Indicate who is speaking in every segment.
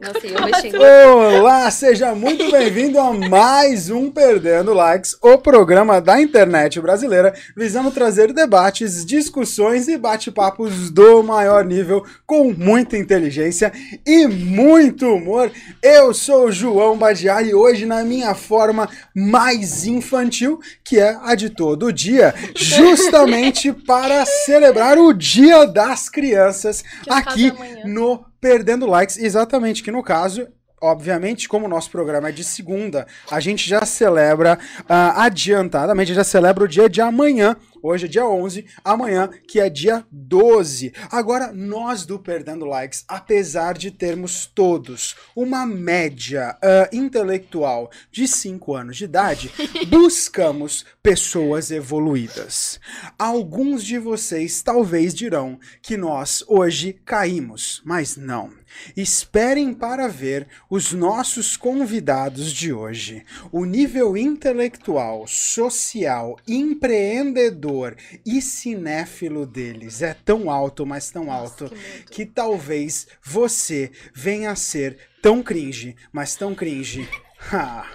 Speaker 1: Nossa, eu mexi.
Speaker 2: Olá, seja muito bem-vindo a mais um Perdendo Likes, o programa da internet brasileira, visando trazer debates, discussões e bate-papos do maior nível, com muita inteligência e muito humor. Eu sou o João Badiar e hoje na minha forma mais infantil, que é a de todo dia, justamente para celebrar o Dia das Crianças aqui
Speaker 1: é amanhã.
Speaker 2: no Perdendo Likes, exatamente que no caso Obviamente, como o nosso programa é de segunda, a gente já celebra ah, adiantadamente, já celebra o dia de amanhã. Hoje é dia 11, amanhã que é dia 12. Agora, nós do Perdendo Likes, apesar de termos todos uma média ah, intelectual de 5 anos de idade, buscamos pessoas evoluídas. Alguns de vocês talvez dirão que nós hoje caímos, mas não. Esperem para ver os nossos convidados de hoje. O nível intelectual, social, empreendedor e cinéfilo deles é tão alto, mas tão alto, que talvez você venha a ser tão cringe, mas tão cringe. Ha.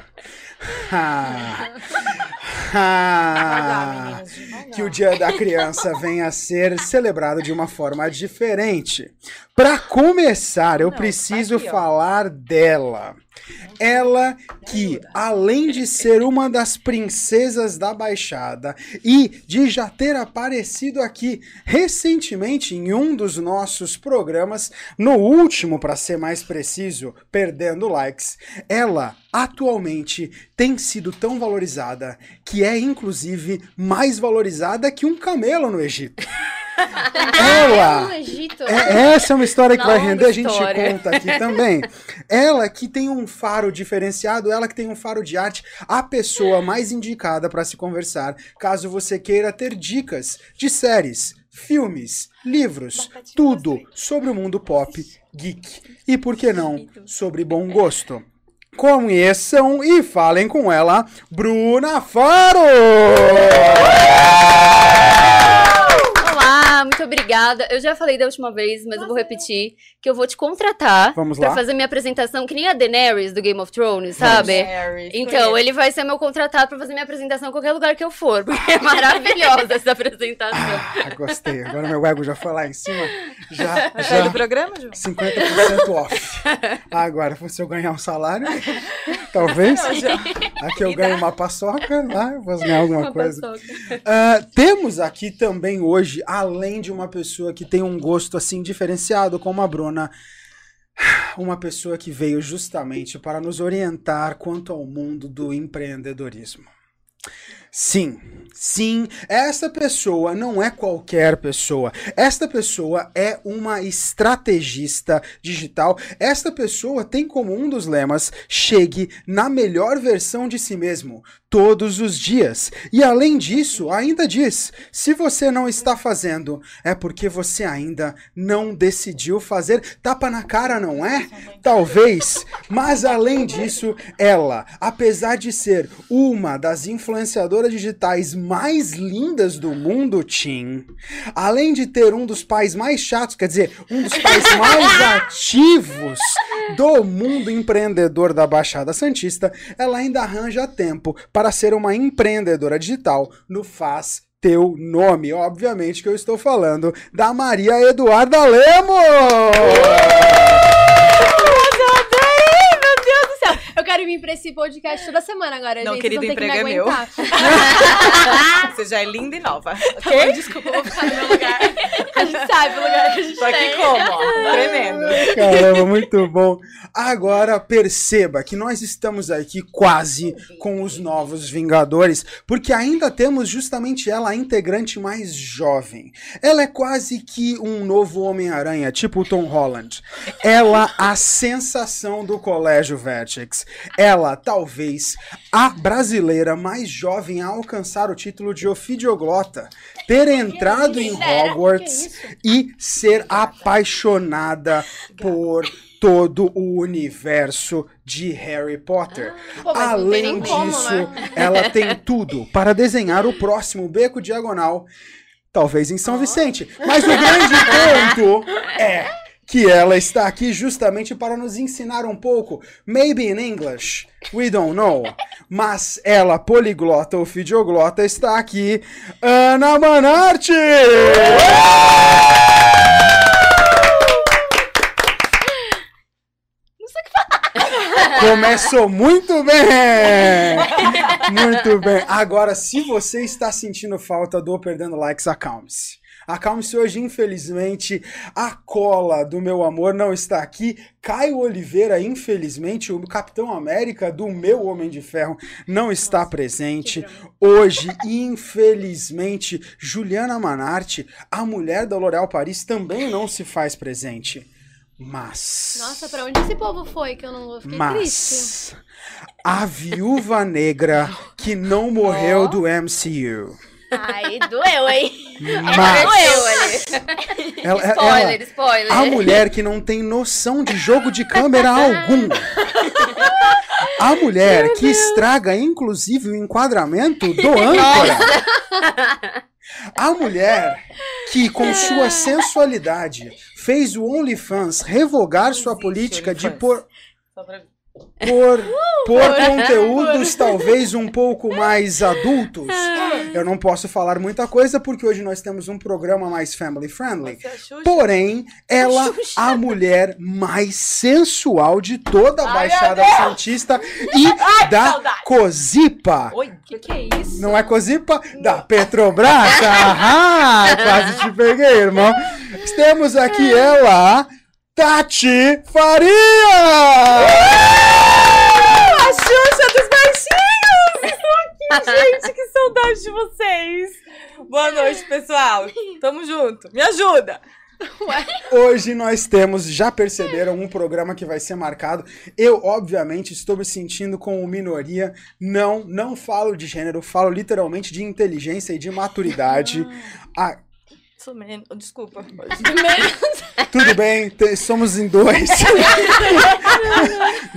Speaker 2: Ha. Ha. Que o Dia da Criança venha a ser celebrado de uma forma diferente. Para começar, eu
Speaker 3: Não,
Speaker 2: preciso
Speaker 3: aqui,
Speaker 2: falar dela. Ela que, além de ser uma das princesas da Baixada e de já ter aparecido aqui recentemente em um dos nossos programas, no último, para ser mais preciso, Perdendo Likes, ela atualmente tem sido tão valorizada que é inclusive mais valorizada que um camelo no Egito. Ela é, essa é uma história que vai render, a gente conta aqui também. Ela que tem um faro diferenciado, ela que tem um faro de arte, a pessoa mais indicada para se conversar, caso você queira ter dicas de séries, filmes, livros, tudo sobre o mundo pop, geek e, por que não, sobre bom gosto. Conheçam e falem com ela, Bruna Faro!
Speaker 1: Muito obrigada. Eu já falei da última vez, mas eu vou repetir que eu vou te contratar
Speaker 2: Vamos
Speaker 1: pra
Speaker 2: lá.
Speaker 1: fazer minha apresentação, que nem a Daenerys do Game of Thrones, sabe?
Speaker 3: Harry,
Speaker 1: Então,
Speaker 3: conheço.
Speaker 1: ele vai ser meu contratado pra fazer minha apresentação em qualquer lugar que eu for, porque é maravilhosa essa apresentação.
Speaker 2: Ah, gostei. Agora meu ego já foi lá em cima. Já,
Speaker 3: Vai sair
Speaker 2: já.
Speaker 3: do programa, Ju?
Speaker 2: 50% off. Agora, se eu ganhar um salário, talvez. Aqui eu ganho uma paçoca, lá eu vou ganhar alguma
Speaker 1: Uma
Speaker 2: coisa. Ah, temos aqui também hoje, além de uma pessoa que tem um gosto assim diferenciado, como a Bruna, uma pessoa que veio justamente para nos orientar quanto ao mundo do empreendedorismo. Sim, sim, esta pessoa não é qualquer pessoa. Esta pessoa é uma estrategista digital. Esta pessoa tem como um dos lemas: chegue na melhor versão de si mesmo todos os dias. E além disso, ainda diz: se você não está fazendo, é porque você ainda não decidiu fazer. Tapa na cara, não é? Talvez. Mas além disso, ela, apesar de ser uma das influenciadoras digitais mais lindas do mundo, Tim, além de ter um dos pais mais chatos, quer dizer, um dos pais mais ativos do mundo empreendedor da Baixada Santista, ela ainda arranja tempo para ser uma empreendedora digital no Faz Teu Nome. Obviamente que eu estou falando da Maria Eduarda Lemos!
Speaker 4: Adorei, meu Deus quero vir pra esse podcast toda semana agora,
Speaker 3: Não,
Speaker 4: gente.
Speaker 3: querido,
Speaker 4: Vocês ter que
Speaker 3: emprego
Speaker 4: me
Speaker 3: é meu.
Speaker 4: aguentar.
Speaker 3: Você já é linda e nova.
Speaker 4: Ok? Desculpa, eu vou ficar no meu lugar. A gente sabe o lugar que a gente
Speaker 3: Tô aqui
Speaker 4: tem.
Speaker 3: como, ó, tremendo.
Speaker 2: Caramba, muito bom. Agora perceba que nós estamos aqui quase com os novos Vingadores, porque ainda temos justamente ela, a integrante mais jovem. Ela é quase que um novo Homem-Aranha, tipo o Tom Holland. Ela, a sensação do Colégio Vertex. Ela, talvez, a brasileira mais jovem a alcançar o título de ofidioglota. Ter entrado em Hogwarts e ser apaixonada por todo o universo de Harry Potter.
Speaker 4: Pô, não tem
Speaker 2: Além
Speaker 4: como,
Speaker 2: disso,
Speaker 4: né?
Speaker 2: ela tem tudo para desenhar o próximo beco diagonal, talvez em São Vicente. Mas o grande ponto é que ela está aqui justamente para nos ensinar um pouco, maybe in English, we don't know. Mas ela, poliglota ou fidioglota, está aqui, Ana Manarte! Começou muito bem! Muito bem. Agora, se você está sentindo falta do Perdendo Likes, acalme-se. Acalme-se hoje, infelizmente, a cola do meu amor não está aqui. Caio Oliveira, infelizmente, o Capitão América do meu Homem de Ferro não está presente. Hoje, infelizmente, Juliana Manarte, a mulher da L'Oréal Paris, também não se faz presente. Mas.
Speaker 4: Nossa, pra onde esse povo foi que eu não fiquei triste?
Speaker 2: Mas a viúva negra que não morreu
Speaker 1: Ó.
Speaker 2: do MCU.
Speaker 1: Ai, doeu, hein?
Speaker 2: Mas
Speaker 1: Doeu ali.
Speaker 2: ela, ela-
Speaker 1: Spoiler, spoiler.
Speaker 2: a mulher que não tem noção de jogo de câmera algum. A mulher que estraga, inclusive, o enquadramento do âncora. A mulher que, com sua sensualidade, fez o OnlyFans revogar sua política de
Speaker 3: OnlyFans. Pra-
Speaker 2: por, por conteúdos talvez um pouco mais adultos. Eu não posso falar muita coisa porque hoje nós temos um programa mais family friendly.
Speaker 3: É?
Speaker 2: Porém, ela, a mulher mais sensual de toda a
Speaker 3: Ai,
Speaker 2: Baixada! Santista e da
Speaker 3: saudade!
Speaker 2: Cozipa.
Speaker 3: Oi,
Speaker 4: Que que é isso?
Speaker 2: Não é Cozipa? Da Petrobras? Aham! Quase te peguei, irmão. Temos aqui ela, Tati Faria!
Speaker 3: A Xuxa dos baixinhos! Estou aqui, gente, que saudade de vocês! Boa noite, pessoal. Tamo junto. Me ajuda!
Speaker 2: Hoje nós temos, já perceberam, um programa que vai ser marcado. Eu, obviamente, estou me sentindo como minoria. Não, não falo de gênero, falo literalmente de inteligência e de maturidade. Ah,
Speaker 3: Sou menos. Desculpa.
Speaker 2: tudo bem, te- somos em dois.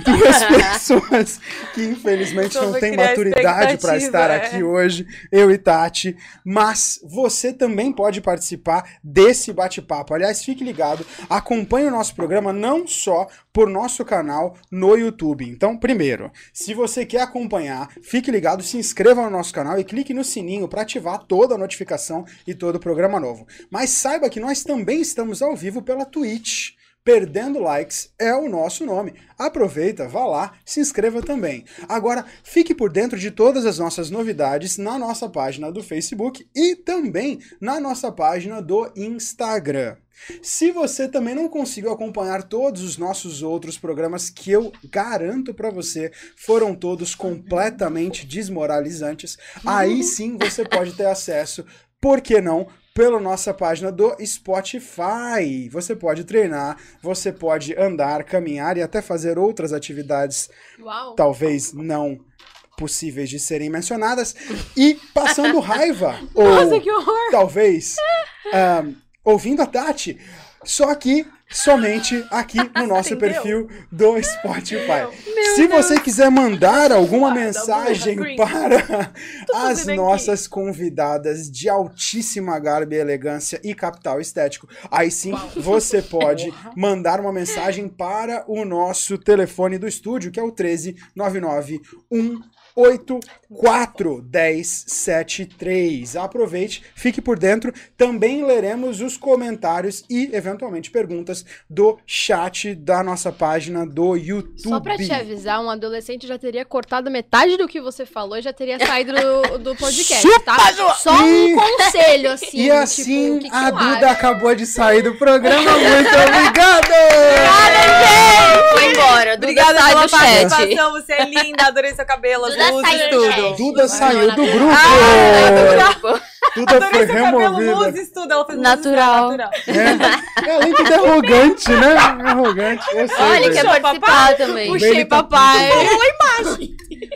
Speaker 2: Duas pessoas que infelizmente não têm maturidade para estar
Speaker 3: é.
Speaker 2: aqui hoje, eu e Tati. Mas você também pode participar desse bate-papo. Aliás, fique ligado, acompanhe o nosso programa não só por nosso canal no YouTube. Então, primeiro, se você quer acompanhar, fique ligado, se inscreva no nosso canal e clique no sininho para ativar toda a notificação e todo o programa novo. Mas saiba que nós também estamos ao vivo pela Twitch. Perdendo Likes é o nosso nome. Aproveita, vá lá, se inscreva também. Agora, fique por dentro de todas as nossas novidades na nossa página do Facebook e também na nossa página do Instagram. Se você também não conseguiu acompanhar todos os nossos outros programas que eu garanto pra você foram todos completamente desmoralizantes, aí sim você pode ter acesso, por que não, pela nossa página do Spotify. Você pode treinar, você pode andar, caminhar e até fazer outras atividades
Speaker 4: Uau.
Speaker 2: talvez não possíveis de serem mencionadas e passando raiva ou
Speaker 4: Nossa, que horror.
Speaker 2: talvez ahn, ouvindo a Tati, só que somente aqui no nosso
Speaker 3: Entendeu?
Speaker 2: perfil do Spotify. Se você quiser mandar alguma mensagem
Speaker 3: burra,
Speaker 2: para as
Speaker 3: fazendo aqui?
Speaker 2: nossas convidadas de altíssima garbo e elegância e capital estético, aí sim você pode mandar uma mensagem para o nosso telefone do estúdio, que é o 13 99 184 1073. Aproveite, fique por dentro. Também leremos os comentários e, eventualmente, perguntas do chat da nossa página do YouTube.
Speaker 4: Só pra te avisar, um adolescente já teria cortado metade do que você falou e já teria saído do, do podcast, tá? Só um conselho, assim.
Speaker 2: E assim,
Speaker 4: tipo, o que que
Speaker 2: a Duda
Speaker 4: acho?
Speaker 2: acabou de sair do programa. Muito obrigado!
Speaker 1: Foi embora. Duda
Speaker 3: Obrigada pela
Speaker 1: chat.
Speaker 3: participação. Você é linda. Adorei seu cabelo, as luzes, tudo.
Speaker 1: Chat.
Speaker 2: Duda saiu do grupo!
Speaker 1: Ah,
Speaker 2: Duda foi
Speaker 3: Adorei seu cabelo,
Speaker 2: removida.
Speaker 3: luzes, tudo. Ela fez
Speaker 1: Natural.
Speaker 3: natural.
Speaker 2: É, além de arrogante, né? Arrogante. Eu sei,
Speaker 1: Olha,
Speaker 2: Duda.
Speaker 1: quer participar
Speaker 3: papai?
Speaker 1: também.
Speaker 2: Bem,
Speaker 4: Puxei,
Speaker 2: tá
Speaker 4: papai.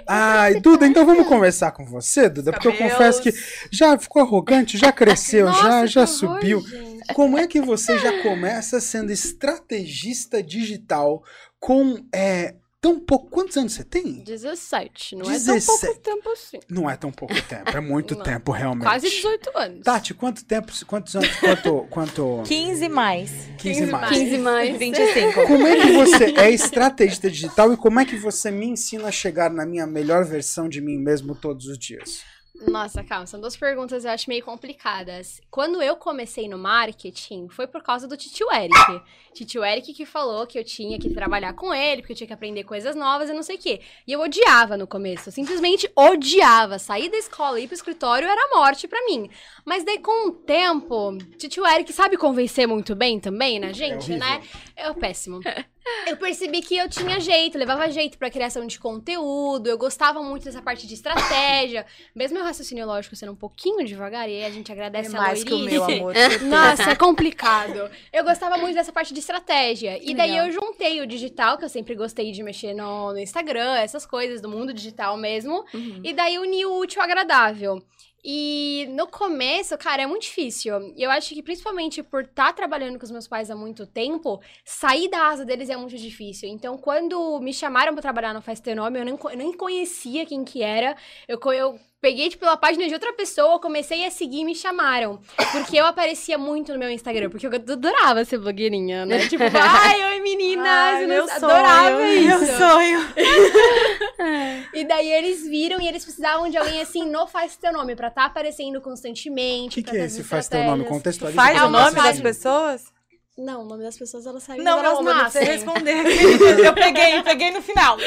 Speaker 2: Ai, Duda, então vamos conversar com você, Duda, porque eu confesso que já ficou arrogante, já cresceu, já,
Speaker 4: Nossa,
Speaker 2: já
Speaker 4: horror,
Speaker 2: subiu.
Speaker 4: gente.
Speaker 2: Como é que você já começa sendo estrategista digital com é, tão pouco. Quantos anos você tem?
Speaker 4: 17. Não é
Speaker 2: 17.
Speaker 4: tão pouco tempo assim.
Speaker 2: Não é tão pouco tempo, é muito
Speaker 4: Não.
Speaker 2: tempo, realmente.
Speaker 4: Quase 18 anos.
Speaker 2: Tati, quanto tempo, quantos anos, quanto, quanto...
Speaker 3: 15 mais.
Speaker 2: 15 mais.
Speaker 1: 15 mais.
Speaker 3: 25.
Speaker 2: Como é que você é estrategista digital e como é que você me ensina a chegar na minha melhor versão de mim mesmo todos os dias?
Speaker 4: Nossa, calma, são duas perguntas eu acho meio complicadas. Quando eu comecei no marketing, foi por causa do titio Eric. Titio Eric que falou que eu tinha que trabalhar com ele, porque eu tinha que aprender coisas novas e não sei o quê. E eu odiava no começo, eu simplesmente odiava. Sair da escola e ir pro escritório era morte pra mim. Mas daí com o tempo, titio Eric sabe convencer muito bem também, né, gente,
Speaker 2: horrível.
Speaker 4: né? É o péssimo. Eu percebi que eu tinha jeito, levava jeito pra criação de conteúdo, eu gostava muito dessa parte de estratégia, mesmo meu raciocínio lógico sendo um pouquinho devagar, e a gente
Speaker 3: É
Speaker 4: agradece a
Speaker 3: mais que o meu, amor.
Speaker 4: Nossa, é complicado. Eu gostava muito dessa parte de estratégia. e daí
Speaker 3: legal.
Speaker 4: eu juntei o digital, que eu sempre gostei de mexer no, no Instagram, essas coisas do mundo digital mesmo.
Speaker 3: Uhum.
Speaker 4: E daí uni o útil ao agradável. E no começo, cara, é muito difícil. Eu acho que principalmente por estar trabalhando com os meus pais há muito tempo, sair da asa deles é muito difícil. Então, quando me chamaram pra trabalhar no Nome, eu nem, eu nem conhecia quem que era. Eu, eu peguei, tipo, pela página de outra pessoa, comecei a seguir e me chamaram. Porque eu aparecia muito no meu Instagram, porque eu adorava ser blogueirinha, né? Tipo, ai, oi meninas,
Speaker 3: Ai,
Speaker 4: eu
Speaker 3: meu
Speaker 4: adorava
Speaker 3: sonho,
Speaker 4: isso.
Speaker 3: Meu sonho.
Speaker 4: E daí eles viram e eles precisavam de alguém assim no Faz Teu Nome, pra estar aparecendo
Speaker 2: O
Speaker 4: constantemente.
Speaker 2: que,
Speaker 4: pra
Speaker 2: que é esse faz teu nome?
Speaker 4: estratégias.
Speaker 2: Contextualiza.
Speaker 3: Faz o nome das pessoas?
Speaker 4: Não, o nome das pessoas elas saem
Speaker 3: Não,
Speaker 4: elas
Speaker 3: não, mas não
Speaker 4: nascem.
Speaker 3: responder. Eu peguei, peguei no final.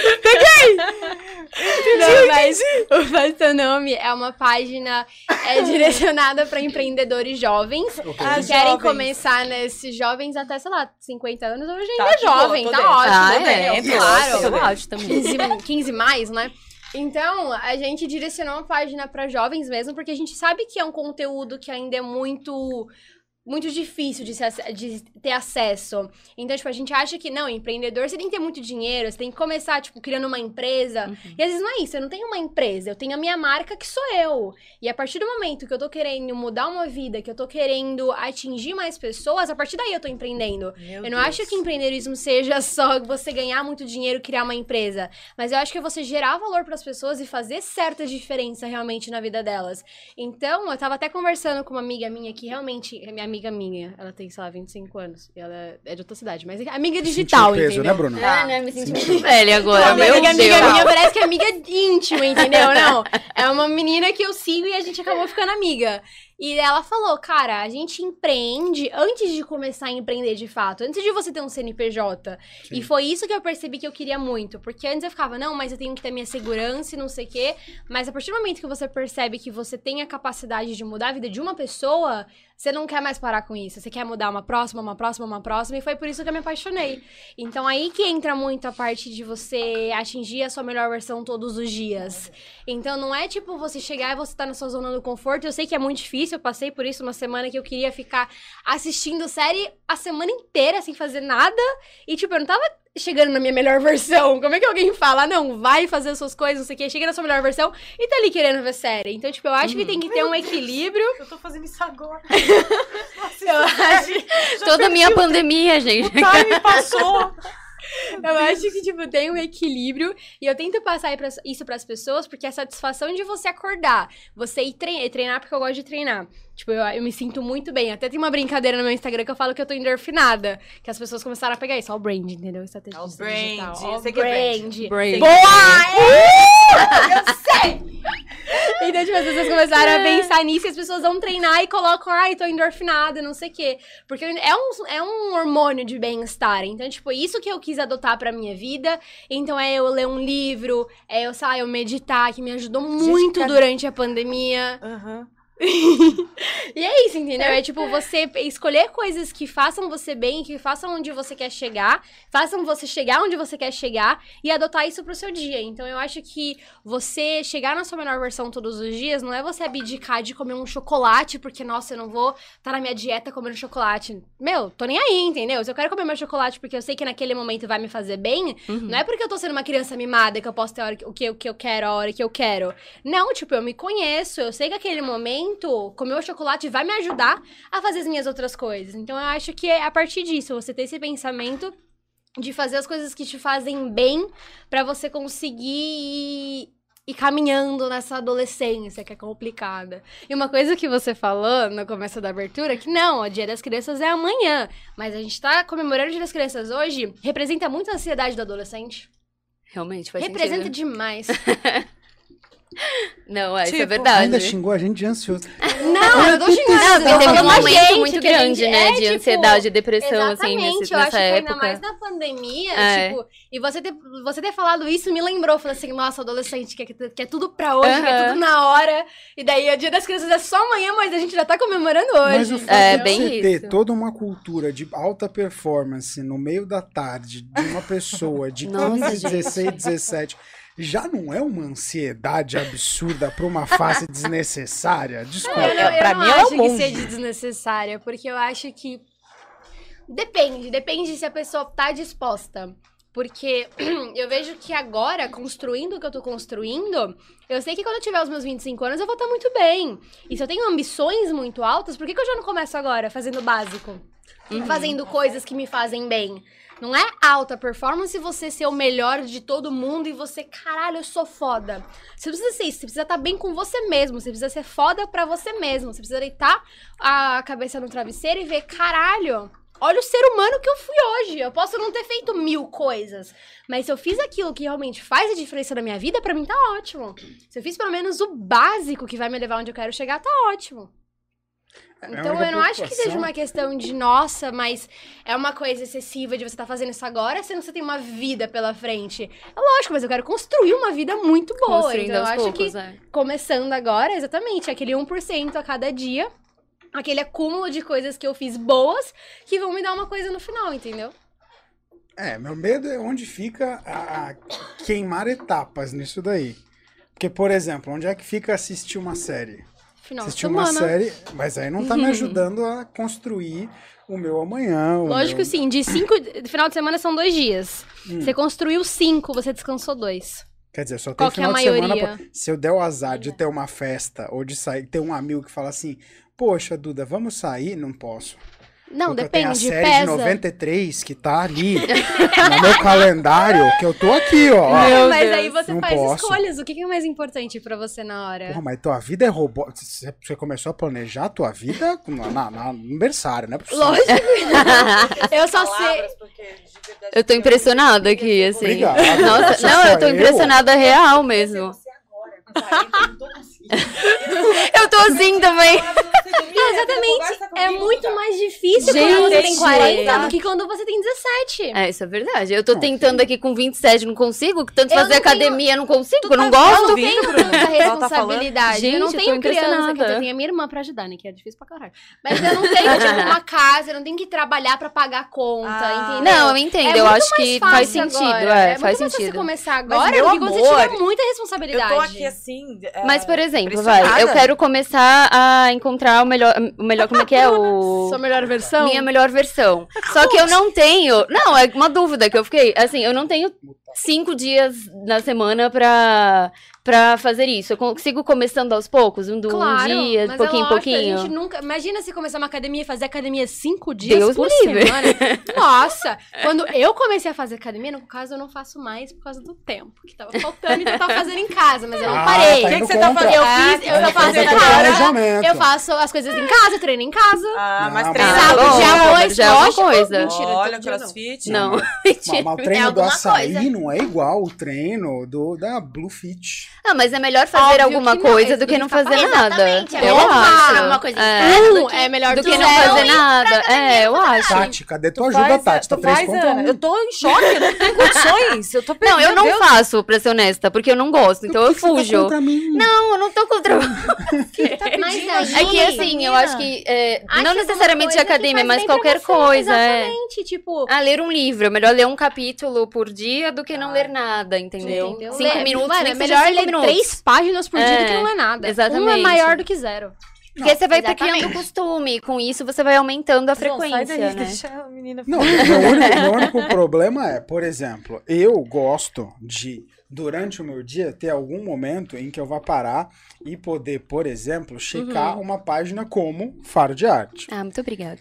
Speaker 4: Não, mas o Faz Teu Nome é uma página é, direcionada para empreendedores jovens
Speaker 2: Ok.
Speaker 3: Ah,
Speaker 4: que querem
Speaker 3: jovens.
Speaker 4: começar nesses jovens até, sei lá, 50 anos. Hoje ainda
Speaker 3: Tá,
Speaker 4: é jovem, tá
Speaker 3: dentro.
Speaker 4: ótimo.
Speaker 1: Ah,
Speaker 4: tô
Speaker 1: é,
Speaker 4: dentro, claro.
Speaker 1: eu acho também.
Speaker 4: 15, 15 mais, né? Então, a gente direcionou uma página para jovens mesmo, porque a gente sabe que é um conteúdo que ainda é muito muito difícil de, se de ter acesso. Então, tipo, a gente acha que, não, empreendedor, você tem que ter muito dinheiro, você tem que começar, tipo, criando uma empresa.
Speaker 1: Uhum.
Speaker 4: E às vezes não é isso, eu não tenho uma empresa, eu tenho a minha marca que sou eu. E a partir do momento que eu tô querendo mudar uma vida, que eu tô querendo atingir mais pessoas, a partir daí eu tô empreendendo.
Speaker 3: Meu
Speaker 4: Eu não acho que empreendedorismo seja só você ganhar muito dinheiro e criar uma empresa. Mas eu acho que é você gerar valor para as pessoas e fazer certa diferença realmente na vida delas. Então, eu tava até conversando com uma amiga minha que realmente minha amiga minha. Ela tem, sei lá, 25 anos. E ela é de outra cidade. Mas é amiga digital,
Speaker 2: Sentiu peso,
Speaker 4: entendeu?
Speaker 2: né, Bruna?
Speaker 1: Ah, né? Me senti muito velha agora.
Speaker 4: Não,
Speaker 1: Meu
Speaker 4: amiga, amiga
Speaker 1: Deus.
Speaker 4: minha parece que é amiga íntima, entendeu? Não. É uma menina que eu sigo e a gente acabou ficando amiga. E ela falou, cara, a gente empreende antes de começar a empreender de fato, antes de você ter um CNPJ.
Speaker 2: Sim.
Speaker 4: E foi isso que eu percebi que eu queria muito. Porque antes eu ficava, não, mas eu tenho que ter minha segurança e não sei o quê. Mas a partir do momento que você percebe que você tem a capacidade de mudar a vida de uma pessoa, você não quer mais parar com isso. Você quer mudar uma próxima, uma próxima, uma próxima. E foi por isso que eu me apaixonei. Então aí que entra muito a parte de você atingir a sua melhor versão todos os dias. Então não é tipo você chegar e você tá na sua zona do conforto. Eu sei que é muito difícil, eu passei por isso uma semana que eu queria ficar assistindo série a semana inteira sem fazer nada. E tipo, eu não tava chegando na minha melhor versão. Como é que alguém fala, não, vai fazer as suas coisas, não sei o quê, chega na sua melhor versão e tá ali querendo ver série. Então, tipo, eu acho que tem que ter um equilíbrio.
Speaker 3: Eu tô fazendo isso agora.
Speaker 4: Eu acho,
Speaker 1: Toda a minha pandemia, gente.
Speaker 3: O time passou.
Speaker 4: Eu acho que, tipo, tem um equilíbrio. E eu tento passar isso pras pessoas, porque é a satisfação de você acordar. Você ir treinar, treinar porque eu gosto de treinar. Tipo, eu, eu me sinto muito bem. Até tem uma brincadeira no meu Instagram que eu falo que eu tô endorfinada. Que as pessoas começaram a pegar isso. Ó, o brand, entendeu? Estratégia
Speaker 3: o
Speaker 4: digital.
Speaker 3: brand,
Speaker 4: o
Speaker 3: sei que é brand.
Speaker 4: brand.
Speaker 1: Brand.
Speaker 4: Boa! Eu sei! Então, tipo, as pessoas começaram a pensar nisso e as pessoas vão treinar e colocam, ai, tô endorfinada, não sei o quê. Porque é um, é um hormônio de bem-estar. Então, tipo, isso que eu quis adotar pra minha vida. Então, é eu ler um livro, é eu, sei lá, eu meditar, que me ajudou muito durante a pandemia.
Speaker 3: Aham.
Speaker 4: E é isso, entendeu? É tipo você escolher coisas que façam você bem, que façam onde você quer chegar, façam você chegar onde você quer chegar e adotar isso pro seu dia. Então eu acho que você chegar na sua melhor versão todos os dias não é você abdicar de comer um chocolate, porque, nossa, eu não vou estar na minha dieta comendo chocolate. Meu, tô nem aí, entendeu? Se eu quero comer meu chocolate porque eu sei que naquele momento vai me fazer bem,
Speaker 1: Uhum.
Speaker 4: não é porque eu tô sendo uma criança mimada que eu posso ter o que, o que eu quero, a hora que eu quero. Não, tipo, eu me conheço, eu sei que aquele momento, comer o chocolate vai me ajudar a fazer as minhas outras coisas. Então eu acho que é a partir disso, você ter esse pensamento de fazer as coisas que te fazem bem pra você conseguir ir, ir caminhando nessa adolescência que é complicada. E uma coisa que você falou no começo da abertura, que não, o Dia das Crianças é amanhã, mas a gente tá comemorando o Dia das Crianças hoje, representa muito a ansiedade do adolescente.
Speaker 1: Realmente faz
Speaker 4: representa
Speaker 1: sentido.
Speaker 4: demais.
Speaker 1: Não, é, isso é
Speaker 3: Tipo,
Speaker 1: verdade.
Speaker 2: Ainda xingou a gente de ansioso.
Speaker 4: Não, eu tô xingando.
Speaker 1: Não,
Speaker 4: eu tô
Speaker 1: porque teve um momento
Speaker 4: gente,
Speaker 1: muito grande,
Speaker 4: gente-
Speaker 1: né?
Speaker 4: é,
Speaker 1: de
Speaker 4: tipo,
Speaker 1: ansiedade depressão, assim,
Speaker 4: Exatamente,
Speaker 1: nesse,
Speaker 4: eu acho
Speaker 1: nessa
Speaker 4: que ainda mais na pandemia,
Speaker 1: É.
Speaker 4: tipo, e você ter, você ter falado isso me lembrou, falei assim, nossa, adolescente, que, que é tudo pra hoje, que é tudo na hora, e daí o dia das crianças é só amanhã, mas a gente já tá comemorando
Speaker 2: Mas
Speaker 4: hoje.
Speaker 2: o fato
Speaker 1: É,
Speaker 2: de
Speaker 1: bem
Speaker 2: você ter
Speaker 1: isso.
Speaker 2: toda uma cultura de alta performance no meio da tarde de uma pessoa de
Speaker 1: Nossa,
Speaker 2: 15, 16, 17 já não é uma ansiedade absurda pra uma fase desnecessária? Desculpa.
Speaker 4: Eu, não- eu
Speaker 3: pra
Speaker 4: não
Speaker 3: mim, é
Speaker 4: acho
Speaker 3: um
Speaker 4: que seja desnecessária, porque eu acho que. Depende, depende se a pessoa tá disposta. Porque eu vejo que agora, construindo o que eu tô construindo, eu sei que quando eu tiver os meus 25 anos, eu vou estar muito bem. E se eu tenho ambições muito altas, por que, que eu já não começo agora fazendo o básico? Fazendo coisas que me fazem bem. Não é alta performance você ser o melhor de todo mundo e você, caralho, eu sou foda. Você precisa ser isso, você precisa estar bem com você mesmo, você precisa ser foda pra você mesmo. Você precisa deitar a cabeça no travesseiro e ver, caralho, olha o ser humano que eu fui hoje. Eu posso não ter feito mil coisas, mas se eu fiz aquilo que realmente faz a diferença na minha vida, pra mim tá ótimo. Se eu fiz pelo menos o básico que vai me levar onde eu quero chegar, tá ótimo.
Speaker 2: É
Speaker 4: Então eu não acho que seja uma questão de nossa, mas é uma coisa excessiva de você estar fazendo isso agora, sendo que você tem uma vida pela frente. É lógico, mas eu quero construir uma vida muito boa.
Speaker 1: Construindo
Speaker 4: Então eu acho
Speaker 1: poucos,
Speaker 4: que
Speaker 1: é.
Speaker 4: começando agora, exatamente, aquele 1% a cada dia, aquele acúmulo de coisas que eu fiz boas que vão me dar uma coisa no final, entendeu?
Speaker 2: É, meu medo é onde fica a, a queimar etapas nisso daí. Porque, por exemplo, onde é que fica assistir uma série?
Speaker 4: Final de
Speaker 2: assistir uma
Speaker 4: semana.
Speaker 2: série, mas aí não tá me ajudando a construir o meu amanhã. o
Speaker 4: Lógico
Speaker 2: meu...
Speaker 4: sim, de cinco. Final de semana são dois dias.
Speaker 2: Hum.
Speaker 4: Você construiu cinco, você descansou dois.
Speaker 2: Quer dizer, só tem
Speaker 4: Qual que é a
Speaker 2: final de semana.
Speaker 4: maioria?
Speaker 2: pra- Se eu der o azar de ter uma festa ou de sair, ter um amigo que fala assim: Poxa, Duda, vamos sair? Não posso.
Speaker 4: Não,
Speaker 2: Porque eu tenho a
Speaker 4: depende,
Speaker 2: série de
Speaker 4: pesa.
Speaker 2: 93 que tá ali no meu calendário, que eu tô aqui, ó.
Speaker 1: Meu
Speaker 4: mas
Speaker 1: Deus,
Speaker 4: aí você
Speaker 2: não
Speaker 4: faz
Speaker 2: posso.
Speaker 4: escolhas. O que é mais importante pra você na hora?
Speaker 2: Porra, mas tua vida é robô. Você começou a planejar a tua vida na, na, na- no aniversário, né?
Speaker 4: Lógico. eu só sei.
Speaker 3: De
Speaker 1: Eu tô
Speaker 3: eu
Speaker 1: impressionada aqui, assim.
Speaker 2: Obrigado.
Speaker 1: Nossa, não, eu tô
Speaker 2: eu?
Speaker 1: impressionada real
Speaker 3: você.
Speaker 1: mesmo.
Speaker 3: Você agora, com 40, eu não tô conseguindo.
Speaker 1: Eu tô assim também.
Speaker 4: Não, exatamente. É muito mais difícil quando você tem
Speaker 1: Gente.
Speaker 4: 40 do que quando você tem 17.
Speaker 1: É, isso é verdade. Eu tô tentando aqui com 27, não consigo. Tanto
Speaker 4: Eu
Speaker 1: fazer
Speaker 4: não tenho-
Speaker 1: academia, não consigo, eu não
Speaker 4: Eu
Speaker 1: gosto.
Speaker 4: não
Speaker 3: ouvindo,
Speaker 4: tenho tanta
Speaker 3: tá
Speaker 4: responsabilidade. eu não
Speaker 1: Gente, eu tô
Speaker 4: tenho criança, dizer, eu tenho a minha irmã pra ajudar, né? Que é difícil pra caralho. Mas eu não tenho, tipo, uma casa, eu não tenho que trabalhar pra pagar a conta,
Speaker 3: Ah.
Speaker 4: entendeu?
Speaker 1: Não, eu entendo.
Speaker 4: É
Speaker 1: eu acho que faz sentido.
Speaker 4: agora.
Speaker 1: É,
Speaker 4: muito
Speaker 1: faz sentido.
Speaker 4: você começar agora
Speaker 3: meu
Speaker 4: do que quando você
Speaker 3: amor,
Speaker 4: tiver muita
Speaker 3: Eu
Speaker 4: responsabilidade.
Speaker 3: tô aqui assim. é,
Speaker 1: Mas, por exemplo, vai, eu quero começar a encontrar o melhor, o melhor como é que é o
Speaker 4: Sua melhor versão?
Speaker 1: minha melhor versão. Só que eu não tenho, não, é uma dúvida que eu fiquei, assim, eu não tenho cinco dias na semana pra, pra fazer isso. Eu consigo começando aos poucos, um, do- um
Speaker 4: Claro,
Speaker 1: dia,
Speaker 4: mas
Speaker 1: pouquinho
Speaker 4: é
Speaker 1: em
Speaker 4: lógico,
Speaker 1: pouquinho.
Speaker 4: A gente nunca... Imagina se começar uma academia e fazer academia cinco dias
Speaker 1: Deus
Speaker 4: por
Speaker 1: livre.
Speaker 4: semana. Nossa! Quando eu comecei a fazer academia, no caso eu não faço mais por causa do tempo. Que tava faltando e eu tava fazendo em casa, mas eu não
Speaker 2: Ah,
Speaker 4: parei.
Speaker 2: tá
Speaker 3: O que, que você tá fazendo?
Speaker 4: Eu
Speaker 3: Ah,
Speaker 4: fiz, eu faço. Eu faço as coisas em casa, treino em casa.
Speaker 3: Ah, mas
Speaker 1: mas-
Speaker 4: Sábado, dia
Speaker 1: já-
Speaker 4: arroz,
Speaker 1: já é uma coisa.
Speaker 4: Mentira,
Speaker 3: Olha, crossfit.
Speaker 1: Não,
Speaker 2: Mas,
Speaker 1: mentira.
Speaker 2: mas o treino do
Speaker 4: alguma
Speaker 2: açaí
Speaker 4: coisa.
Speaker 2: não é igual o treino do, da Blue Fit.
Speaker 1: Ah, mas é melhor fazer
Speaker 4: Óbvio
Speaker 1: alguma
Speaker 4: não,
Speaker 1: coisa do que não fazer nada.
Speaker 5: Exatamente, é
Speaker 1: Eu
Speaker 5: melhor
Speaker 1: acho.
Speaker 5: fazer uma coisa
Speaker 1: é.
Speaker 4: é melhor
Speaker 1: do
Speaker 4: do
Speaker 1: que não fazer nada. É, eu acho.
Speaker 2: Tati, cadê tua
Speaker 3: Tu
Speaker 2: ajuda,
Speaker 3: faz,
Speaker 2: Tati? Tá 3
Speaker 3: faz,
Speaker 2: contra
Speaker 3: Ana.
Speaker 2: 1.
Speaker 3: Eu tô em choque, eu não tenho condições. Eu tô
Speaker 1: Não,
Speaker 3: perdendo.
Speaker 1: eu não
Speaker 3: Deus.
Speaker 1: faço, pra ser honesta, porque eu não gosto, então eu fujo.
Speaker 2: Contra mim.
Speaker 1: Não, eu não tô contra.
Speaker 5: Mas aí,
Speaker 1: É que assim, eu acho que. é, não necessariamente academia, mas qualquer coisa. É.
Speaker 4: Exatamente, tipo...
Speaker 1: Ah, ler um livro. É melhor ler um capítulo por dia do que não ler nada, entendeu? Cinco minutos,
Speaker 4: é melhor ler
Speaker 1: minutos.
Speaker 4: três páginas por dia que
Speaker 1: É,
Speaker 4: não ler nada. Um é
Speaker 1: exatamente.
Speaker 4: maior do que zero.
Speaker 1: Porque você vai
Speaker 5: exatamente.
Speaker 1: criando costume, com isso você vai aumentando a frequência,
Speaker 3: daí,
Speaker 1: né?
Speaker 3: deixa a menina
Speaker 2: Não, meu único, meu único problema é, por exemplo, eu gosto de, durante o meu dia, ter algum momento em que eu vá parar e poder, por exemplo, checar uma página como Faro de Arte.
Speaker 1: Ah, muito obrigada.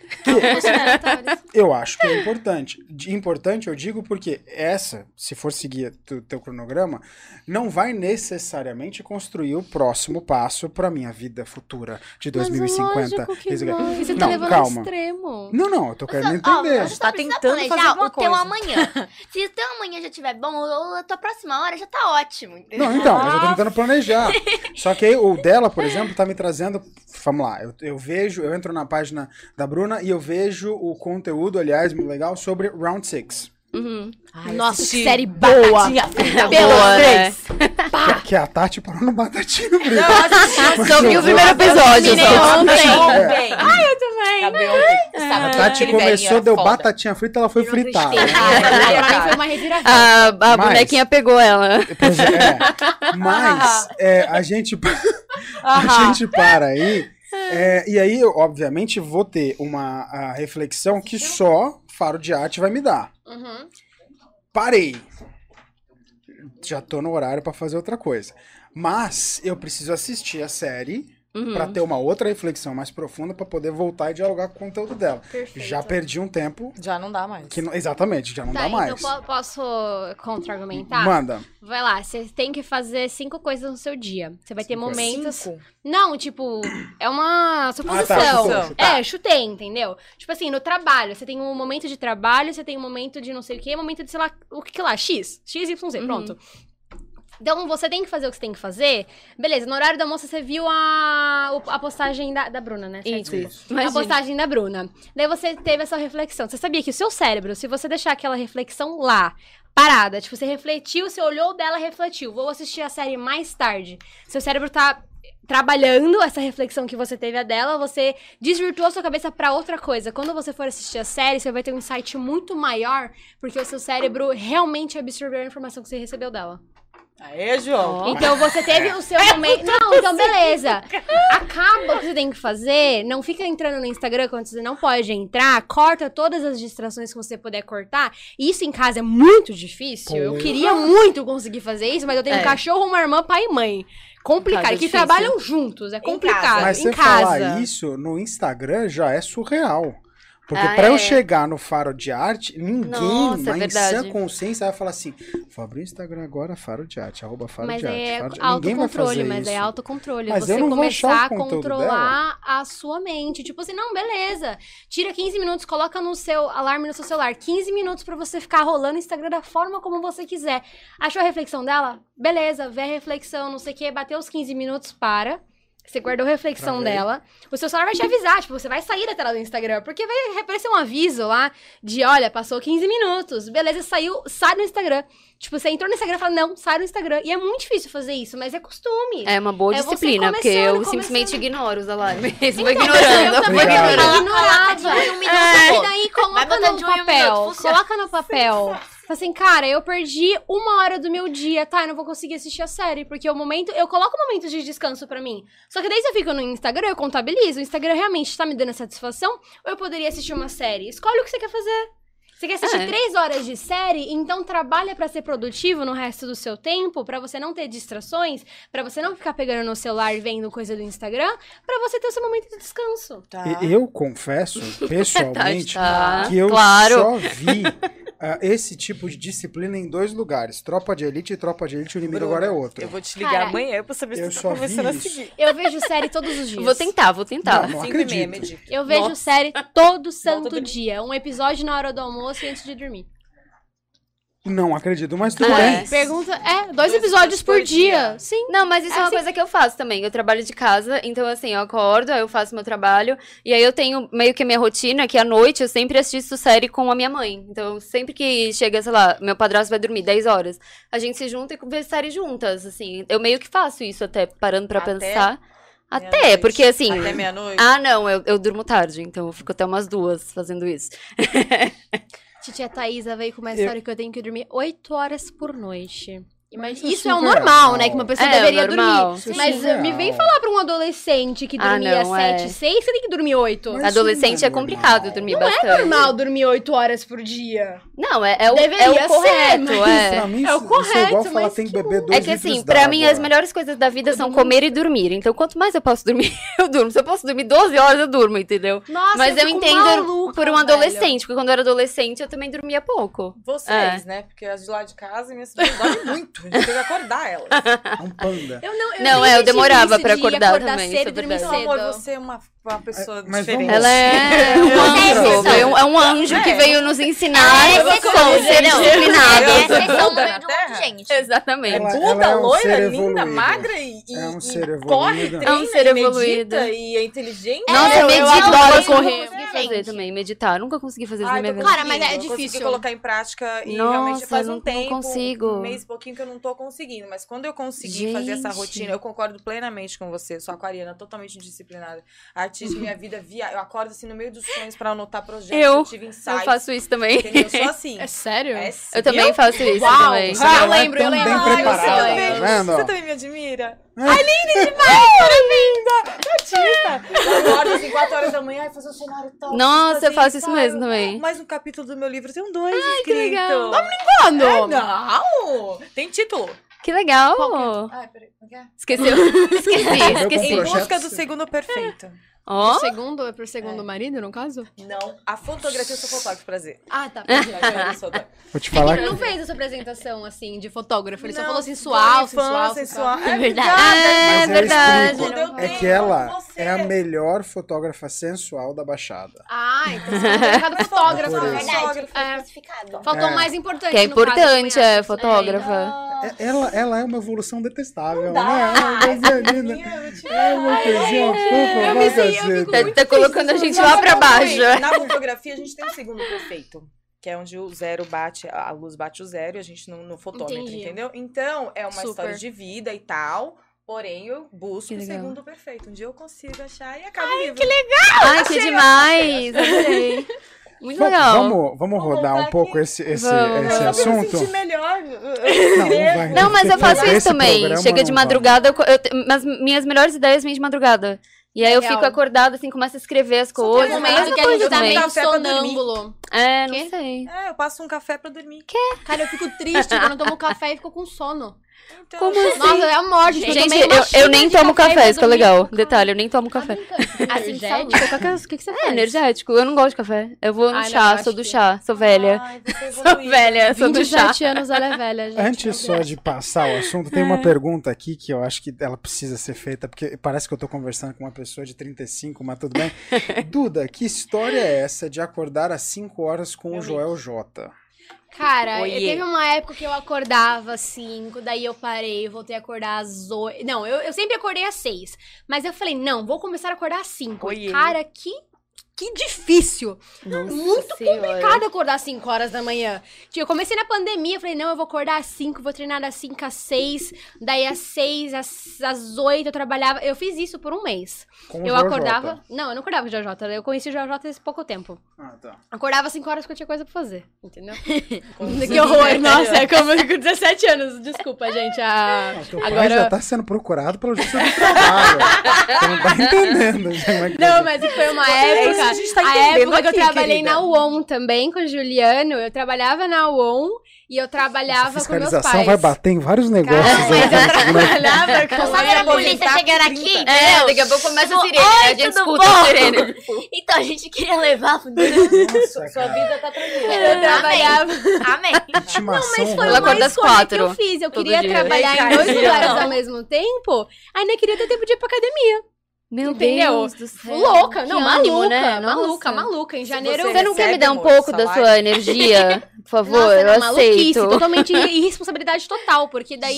Speaker 2: Eu acho que é importante. De importante eu digo porque essa, se for seguir o teu cronograma, não vai necessariamente construir o próximo passo para minha vida futura de 2050.
Speaker 4: Mas
Speaker 2: dizer,
Speaker 4: não. Você tá
Speaker 2: não,
Speaker 4: levando ao
Speaker 2: calma.
Speaker 4: extremo.
Speaker 2: Não, não, eu tô querendo
Speaker 5: Ó,
Speaker 2: entender.
Speaker 5: você
Speaker 3: Tá
Speaker 5: só precisa
Speaker 3: tentando fazer
Speaker 5: planejar
Speaker 3: alguma
Speaker 5: o teu
Speaker 3: coisa.
Speaker 5: amanhã. Se o teu amanhã já estiver bom, ou a tua próxima hora já tá ótimo. entendeu?
Speaker 2: Não, então, eu já tô tentando planejar. Só que aí, o dela, por exemplo, tá me trazendo. Vamos lá, eu, eu vejo, eu entro na página da Bruna e eu vejo o conteúdo, aliás, muito legal, sobre Round Six.
Speaker 1: Uhum.
Speaker 3: Ai,
Speaker 4: Nossa, que série boa.
Speaker 3: Batatinha frita,
Speaker 1: Boa,
Speaker 3: boa,
Speaker 1: né?
Speaker 2: Que, que a Tati parou no batatinho brito.
Speaker 3: Não, eu assisti.
Speaker 1: Vi o primeiro episódio.
Speaker 3: Ontem.
Speaker 2: É.
Speaker 3: ontem. Ai, eu também. Acabei ontem. Sabe,
Speaker 2: A Tati começou, deu
Speaker 3: foda.
Speaker 2: batatinha frita, ela foi fritada.
Speaker 4: Ah.
Speaker 1: A, a
Speaker 2: Mas-
Speaker 1: bonequinha pegou ela.
Speaker 2: É, é. Mas é, a gente a gente para aí. é, e aí, eu, obviamente, vou ter uma reflexão que só Faro de Arte vai me dar.
Speaker 4: Uhum.
Speaker 2: Parei. Já tô no horário pra fazer outra coisa. Mas eu preciso assistir a série
Speaker 1: Uhum.
Speaker 2: pra ter uma outra reflexão mais profunda pra poder voltar e dialogar com o conteúdo dela.
Speaker 4: Perfeito.
Speaker 2: Já perdi um tempo
Speaker 3: Já não dá mais.
Speaker 2: que não- exatamente, já não
Speaker 4: Tá,
Speaker 2: dá mais.
Speaker 4: então po- posso contra-argumentar?
Speaker 2: Manda.
Speaker 4: Vai lá, você tem que fazer cinco coisas no seu dia. Você vai ter
Speaker 2: Cinco coisas.
Speaker 4: momentos.
Speaker 3: Cinco?
Speaker 4: Não, tipo, é uma suposição.
Speaker 2: Ah, tá, chutou.
Speaker 4: É, chutei, entendeu? Tipo assim, no trabalho, você tem um momento de trabalho, você tem um momento de não sei o quê, um momento de, sei lá, o que que lá, X, X, Y, Z,
Speaker 1: Uhum.
Speaker 4: pronto. Então, você tem que fazer o que você tem que fazer. Beleza, no horário do almoço você viu a, a postagem da, da Bruna, né?
Speaker 1: Isso, isso.
Speaker 4: A postagem da Bruna. Daí você teve essa reflexão. Você sabia que o seu cérebro, se você deixar aquela reflexão lá, parada, tipo, você refletiu, você olhou dela, refletiu. Vou assistir a série mais tarde. Seu cérebro tá trabalhando essa reflexão que você teve a dela, você desvirtuou sua cabeça pra outra coisa. Quando você for assistir a série, você vai ter um insight muito maior, porque o seu cérebro realmente absorveu a informação que você recebeu dela.
Speaker 3: Aê, João.
Speaker 4: Então você teve o seu momento. Não, então beleza. Acaba o que você tem que fazer. Não fica entrando no Instagram quando você não pode entrar. Corta todas as distrações que você puder cortar. Isso em casa é muito difícil. Eu queria muito conseguir fazer isso, mas eu tenho um
Speaker 1: É.
Speaker 4: cachorro, uma irmã, pai e mãe. Complicado.
Speaker 1: É
Speaker 4: que trabalham juntos. É complicado.
Speaker 2: Mas
Speaker 4: em
Speaker 2: você
Speaker 4: casa.
Speaker 2: falar isso no Instagram já é surreal. Porque
Speaker 1: Ah,
Speaker 2: pra eu
Speaker 1: é.
Speaker 2: chegar no Faro de Arte, ninguém,
Speaker 1: Nossa, é
Speaker 2: na
Speaker 1: verdade.
Speaker 2: sã consciência, vai falar assim: vou abrir o Instagram agora, Faro de Arte, arroba Faro
Speaker 4: Mas
Speaker 2: de Arte.
Speaker 4: é
Speaker 2: Faro de... Ninguém vai
Speaker 4: autocontrole,
Speaker 2: fazer
Speaker 4: mas
Speaker 2: isso.
Speaker 4: é autocontrole.
Speaker 2: Mas
Speaker 4: você
Speaker 2: eu
Speaker 4: começar a controlar a sua mente. Tipo assim, não, beleza. Tira 15 minutos, coloca no seu alarme no seu celular. 15 minutos pra você ficar rolando o Instagram da forma como você quiser. Achou a reflexão dela? Beleza, vê a reflexão, não sei o que. Bateu os 15 minutos, para. Você guardou a reflexão
Speaker 2: Pra ver.
Speaker 4: dela. O seu celular vai te avisar, tipo, você vai sair da tela do Instagram, porque vai aparecer um aviso lá de, olha, passou 15 minutos. Beleza, saiu, sai do Instagram. Tipo, você entrou no Instagram e fala, não, sai do Instagram. E é muito difícil fazer isso, mas é costume.
Speaker 1: É uma boa
Speaker 4: É
Speaker 1: disciplina, porque eu
Speaker 4: começando,
Speaker 1: simplesmente ignoro os alarmes. Vou
Speaker 4: Então,
Speaker 1: ignorando.
Speaker 4: Eu também ignorava.
Speaker 5: Coloca minuto,
Speaker 4: É, e daí
Speaker 5: Vai
Speaker 4: coloca no
Speaker 5: um em um
Speaker 4: papel. coloca no papel. Fala assim, cara, eu perdi uma hora do meu dia, tá? Eu não vou conseguir assistir a série, porque o momento. Eu coloco momentos de descanso pra mim. Só que daí se eu fico no Instagram, eu contabilizo. O Instagram realmente tá me dando satisfação? Ou eu poderia assistir uma série? Escolhe o que você quer fazer. Você quer assistir
Speaker 1: É.
Speaker 4: três horas de série? Então trabalha pra ser produtivo no resto do seu tempo, pra você não ter distrações, pra você não ficar pegando no celular e vendo coisa do Instagram, pra você ter o seu momento de descanso.
Speaker 3: Tá.
Speaker 2: Eu confesso, pessoalmente,
Speaker 1: Tá,
Speaker 2: que eu
Speaker 1: claro.
Speaker 2: só vi ah, esse tipo de disciplina em dois lugares: Tropa de Elite e Tropa de Elite, o inimigo agora é outro.
Speaker 3: Eu vou te ligar
Speaker 4: Cara,
Speaker 3: amanhã pra saber
Speaker 2: eu
Speaker 3: se você tá começando a seguir.
Speaker 4: Eu vejo série todos os dias.
Speaker 1: Vou tentar, vou tentar.
Speaker 2: Não, não
Speaker 3: Cinco e meia,
Speaker 2: acredito.
Speaker 4: Eu vejo
Speaker 3: Nossa.
Speaker 4: série todo santo dia. Um episódio na hora do almoço antes de dormir.
Speaker 2: Não acredito, mas tudo
Speaker 1: Ah,
Speaker 2: bem.
Speaker 1: é.
Speaker 4: Pergunta. É, dois,
Speaker 3: Dois
Speaker 4: episódios por dia.
Speaker 3: dia.
Speaker 4: Sim.
Speaker 1: Não, mas isso é,
Speaker 4: É
Speaker 1: uma
Speaker 4: assim-
Speaker 1: coisa que eu faço também. Eu trabalho de casa, então assim, eu acordo, aí eu faço meu trabalho, e aí eu tenho meio que a minha rotina, que à noite eu sempre assisto série com a minha mãe. Então, sempre que chega, sei lá, meu padrasto vai dormir 10 horas, a gente se junta e vê série juntas, assim. Eu meio que faço isso até, parando pra
Speaker 3: Até
Speaker 1: pensar. Até, porque assim.
Speaker 3: Até meia-noite.
Speaker 1: Ah, não, eu, eu durmo tarde, então eu fico até umas duas fazendo isso.
Speaker 4: Titia Thaísa veio com uma
Speaker 2: Eu-
Speaker 4: história que eu tenho que dormir 8 horas por noite. Mas isso
Speaker 2: é
Speaker 4: é o
Speaker 2: surreal.
Speaker 4: normal, né? Que uma pessoa
Speaker 1: É,
Speaker 4: deveria
Speaker 1: normal.
Speaker 4: dormir.
Speaker 2: Isso é
Speaker 4: Mas
Speaker 2: surreal.
Speaker 4: me vem falar pra um adolescente que
Speaker 1: Ah,
Speaker 4: dormia
Speaker 1: não, é.
Speaker 4: 7, 6, você tem que dormir 8.
Speaker 2: Mas-
Speaker 1: Adolescente é
Speaker 2: não é
Speaker 1: complicado
Speaker 2: normal.
Speaker 1: dormir
Speaker 4: Não
Speaker 1: bastante.
Speaker 4: é normal dormir 8 horas por dia.
Speaker 1: Não, é, é o,
Speaker 4: Deveria
Speaker 1: é o
Speaker 4: ser,
Speaker 1: correto,
Speaker 4: mas-
Speaker 1: é.
Speaker 2: Pra mim,
Speaker 4: É o
Speaker 2: isso é igual
Speaker 4: correto,
Speaker 2: falar
Speaker 4: mas
Speaker 2: tem que beber dois
Speaker 1: É que assim, pra mim as melhores coisas da vida são comer e dormir. Então, quanto mais eu posso dormir, eu durmo. Se eu posso dormir 12 horas, eu durmo, entendeu?
Speaker 4: Nossa,
Speaker 1: Mas eu,
Speaker 4: fico
Speaker 1: entendo
Speaker 4: maluca,
Speaker 1: por um
Speaker 4: velho.
Speaker 1: adolescente, porque quando eu era adolescente eu também dormia pouco.
Speaker 3: Vocês, né? Porque as de lá de casa, minhas filhas dormem muito. A gente tem que acordar elas.
Speaker 2: É um panda.
Speaker 4: Eu não, eu
Speaker 1: Não, é, eu demorava pra acordar
Speaker 4: acordar
Speaker 1: também,
Speaker 4: cedo
Speaker 1: é
Speaker 4: e dormir.
Speaker 3: Meu amor,
Speaker 4: cedo.
Speaker 3: você é uma, uma pessoa
Speaker 2: É, mas
Speaker 3: diferente.
Speaker 2: vamos-
Speaker 1: Ela é um
Speaker 5: é
Speaker 1: anjo,
Speaker 5: exceção.
Speaker 1: foi um- é um anjo que
Speaker 3: É.
Speaker 1: veio nos ensinar
Speaker 5: É,
Speaker 1: como ser disciplinado.
Speaker 5: É gente.
Speaker 1: Exatamente.
Speaker 2: Ela-
Speaker 3: Buda,
Speaker 2: é um
Speaker 3: loira,
Speaker 2: ser
Speaker 3: linda, magra e, e-
Speaker 2: É um
Speaker 3: e
Speaker 2: ser
Speaker 3: corre, treina,
Speaker 1: É um ser evoluído.
Speaker 3: medita e é inteligente.
Speaker 1: Nossa,
Speaker 4: É, eu adoro
Speaker 1: eu nunca
Speaker 4: correr.
Speaker 1: consegui fazer também, meditar. Nunca consegui fazer isso na minha vida.
Speaker 4: Cara, mas é
Speaker 3: conseguindo, eu
Speaker 4: difícil.
Speaker 3: colocar em prática e
Speaker 1: Nossa,
Speaker 3: realmente faz um
Speaker 1: não
Speaker 3: tempo,
Speaker 1: consigo.
Speaker 3: um mês e pouquinho que eu não tô conseguindo. Mas quando eu consegui fazer essa rotina, eu concordo plenamente com você. Sou aquariana, totalmente indisciplinada. Artista, minha vida via. Eu acordo assim no meio dos sonhos pra anotar projetos.
Speaker 1: Eu-
Speaker 3: Eu tive insights.
Speaker 1: Eu faço isso também.
Speaker 3: Entendeu? Eu sou assim.
Speaker 4: É sério?
Speaker 3: É,
Speaker 1: Eu também faço isso
Speaker 4: Uau!
Speaker 1: também.
Speaker 2: Você
Speaker 4: Ah, eu
Speaker 2: é
Speaker 4: lembro, eu lembro. Ai, eu
Speaker 2: preparada,
Speaker 4: sei.
Speaker 2: tá vendo?
Speaker 3: Você também me admira?
Speaker 2: É.
Speaker 3: Ai, linda demais! Parabéns! Artista! Eu acordo assim, 4 horas da manhã e fazer um cenário top.
Speaker 1: Nossa, eu faço isso mesmo também.
Speaker 3: Mais um capítulo do meu livro, tem um dois Ai,
Speaker 1: que legal.
Speaker 4: Quando?
Speaker 3: É, não! Tem título.
Speaker 1: Que legal.
Speaker 3: Ai, peraí. como que é?
Speaker 1: Esqueceu. Esqueci,
Speaker 3: Em
Speaker 1: esqueci.
Speaker 2: projeto.
Speaker 3: busca do segundo perfeito.
Speaker 1: Ó.
Speaker 4: O segundo é pro segundo marido, no caso?
Speaker 3: Não, a fotografia eu sou fotógrafo, prazer.
Speaker 4: Ah, tá.
Speaker 2: Vou te
Speaker 4: É
Speaker 2: falar
Speaker 4: ele
Speaker 2: que
Speaker 4: não fez a sua apresentação, assim, de fotógrafo. Ele só
Speaker 3: Não,
Speaker 4: falou
Speaker 3: da
Speaker 4: sensual, sensual,
Speaker 3: sensual. É
Speaker 1: verdade. É
Speaker 2: eu
Speaker 1: verdade.
Speaker 2: É que ela é a melhor fotógrafa sensual da Baixada.
Speaker 4: Ah, então você tem colocado fotógrafo.
Speaker 5: É verdade,
Speaker 4: É. Faltou
Speaker 2: É.
Speaker 4: o mais importante.
Speaker 1: Que é
Speaker 4: no caso,
Speaker 1: importante, é
Speaker 4: essa,
Speaker 1: fotógrafa.
Speaker 2: É- Ela, ela é uma evolução detestável, né? É uma coisinha linda. É uma coisinha fofa
Speaker 4: eu me sinto- eu
Speaker 1: Tá, tá colocando a gente lá pra baixo.
Speaker 3: Na fotografia, a gente tem o segundo perfeito. Que é onde o zero bate, a luz bate o zero e a gente no, no fotômetro,
Speaker 4: Entendi.
Speaker 3: entendeu? Então, é uma
Speaker 4: Super.
Speaker 3: história de vida e tal. Porém, eu busco
Speaker 1: Que
Speaker 3: o
Speaker 1: legal.
Speaker 3: segundo perfeito. Um dia eu consigo achar e acaba o livro.
Speaker 1: Ai, que demais. Muito legal.
Speaker 2: Vamos, vamos rodar um pouco
Speaker 3: aqui.
Speaker 2: esse, esse,
Speaker 1: Vamos.
Speaker 2: esse
Speaker 3: Eu me
Speaker 2: assunto?
Speaker 3: sentir melhor.
Speaker 2: Não, não vai.
Speaker 1: Não, mas eu faço isso também. Chega de madrugada, eu, eu mas minhas melhores ideias vêm de madrugada. E aí eu
Speaker 4: Real.
Speaker 1: fico acordada, assim, começo a escrever as
Speaker 3: Só tem
Speaker 1: coisas.
Speaker 3: um
Speaker 4: momento
Speaker 1: faço
Speaker 4: que a gente
Speaker 1: coisas
Speaker 4: tá meio
Speaker 3: Café pra dormir.
Speaker 4: sonâmbulo.
Speaker 1: É, não
Speaker 4: Quê?
Speaker 1: sei.
Speaker 3: É, eu passo um café pra dormir.
Speaker 4: Cara, eu fico triste quando eu tomo café e fico com sono.
Speaker 3: Então,
Speaker 1: Como assim?
Speaker 4: Nossa, é a morte.
Speaker 1: Gente, eu, eu
Speaker 4: xícara
Speaker 1: nem tomo
Speaker 4: café
Speaker 1: café, isso que é legal. Detalhe, eu nem tomo café.
Speaker 5: Assim, de saúde.
Speaker 4: Que é- O que, que você
Speaker 1: É
Speaker 4: faz?
Speaker 1: energético. Eu não gosto de café. Eu vou no
Speaker 4: Ai, não,
Speaker 1: chá,
Speaker 4: eu
Speaker 1: sou do
Speaker 4: que-
Speaker 1: chá, sou velha.
Speaker 3: Ai,
Speaker 1: Sou velha, sou do chá.
Speaker 4: 27 anos ela é velha, gente.
Speaker 2: Antes só de passar o assunto, tem uma pergunta aqui que eu acho que ela precisa ser feita, porque parece que eu tô conversando com uma pessoa de 35, mas tudo bem. Duda, que história é essa de acordar às 5 horas com o Joel J?
Speaker 4: Cara,
Speaker 1: Oiê.
Speaker 4: teve uma época que eu acordava às 5, daí eu parei, voltei a acordar às 8. Não, eu, eu sempre acordei às 6. Mas eu falei, não, vou começar a acordar às 5.
Speaker 3: Oiê.
Speaker 4: Cara, que, que difícil.
Speaker 1: Nossa
Speaker 4: Muito
Speaker 1: Senhora.
Speaker 4: complicado acordar às 5 horas da manhã. Tipo, eu comecei na pandemia, falei, não, eu vou acordar às 5, vou treinar das 5 às 6, daí às 6, às, às 8 eu trabalhava. Eu fiz isso por um mês.
Speaker 2: Com o
Speaker 4: eu acordava. Não, eu não acordava com o JJ, eu conheci o JJ há pouco tempo.
Speaker 2: Ah, tá.
Speaker 4: Acordava às 5 horas porque eu tinha coisa pra fazer, entendeu? Que horror, nossa, é como com 17 anos. Desculpa, gente. A...
Speaker 2: Ah, teu pai
Speaker 4: Agora-
Speaker 2: já tá sendo procurado pela justiça do trabalho. Você não tá entendendo. como é que
Speaker 4: Não,
Speaker 2: é.
Speaker 4: mas foi uma
Speaker 3: É
Speaker 4: época.
Speaker 3: a gente tá
Speaker 4: a
Speaker 3: entendendo
Speaker 4: época que eu
Speaker 3: aqui,
Speaker 4: trabalhei
Speaker 3: querida.
Speaker 4: na UON também com o Juliano. Eu trabalhava na UON e eu
Speaker 2: Essa
Speaker 4: trabalhava com meus
Speaker 2: fiscalização
Speaker 4: pais.
Speaker 2: vai bater em vários negócios.
Speaker 4: Cara,
Speaker 2: aí,
Speaker 4: mas
Speaker 2: né?
Speaker 4: eu trabalhava com
Speaker 5: só a polícia chegando aqui,
Speaker 1: É,
Speaker 5: entendeu?
Speaker 1: daqui a pouco começa a sirene,
Speaker 5: "Oi,
Speaker 1: né? a gente
Speaker 5: tudo
Speaker 1: escuta
Speaker 5: bom?"
Speaker 1: a sirene.
Speaker 5: Então a gente queria levar
Speaker 2: Nossa,
Speaker 3: Sua vida tá tranquila.
Speaker 4: Eu trabalhava.
Speaker 5: Amém.
Speaker 2: Intimação
Speaker 4: Mas foi
Speaker 1: Ela
Speaker 4: uma escolha que
Speaker 1: quatro,
Speaker 4: eu fiz. Eu queria trabalhar em dois lugares
Speaker 3: não.
Speaker 4: ao mesmo tempo, ainda queria ter tempo de ir pra academia.
Speaker 1: Meu
Speaker 4: Entendeu?
Speaker 1: Deus do céu.
Speaker 4: Louca, não,
Speaker 1: Que
Speaker 4: maluca,
Speaker 1: né?
Speaker 4: maluca, maluca. Em janeiro
Speaker 3: você
Speaker 1: Você não quer me dar um pouco da sua energia? Por favor,
Speaker 4: Nossa,
Speaker 1: eu aceito.
Speaker 4: totalmente irresponsabilidade total, porque daí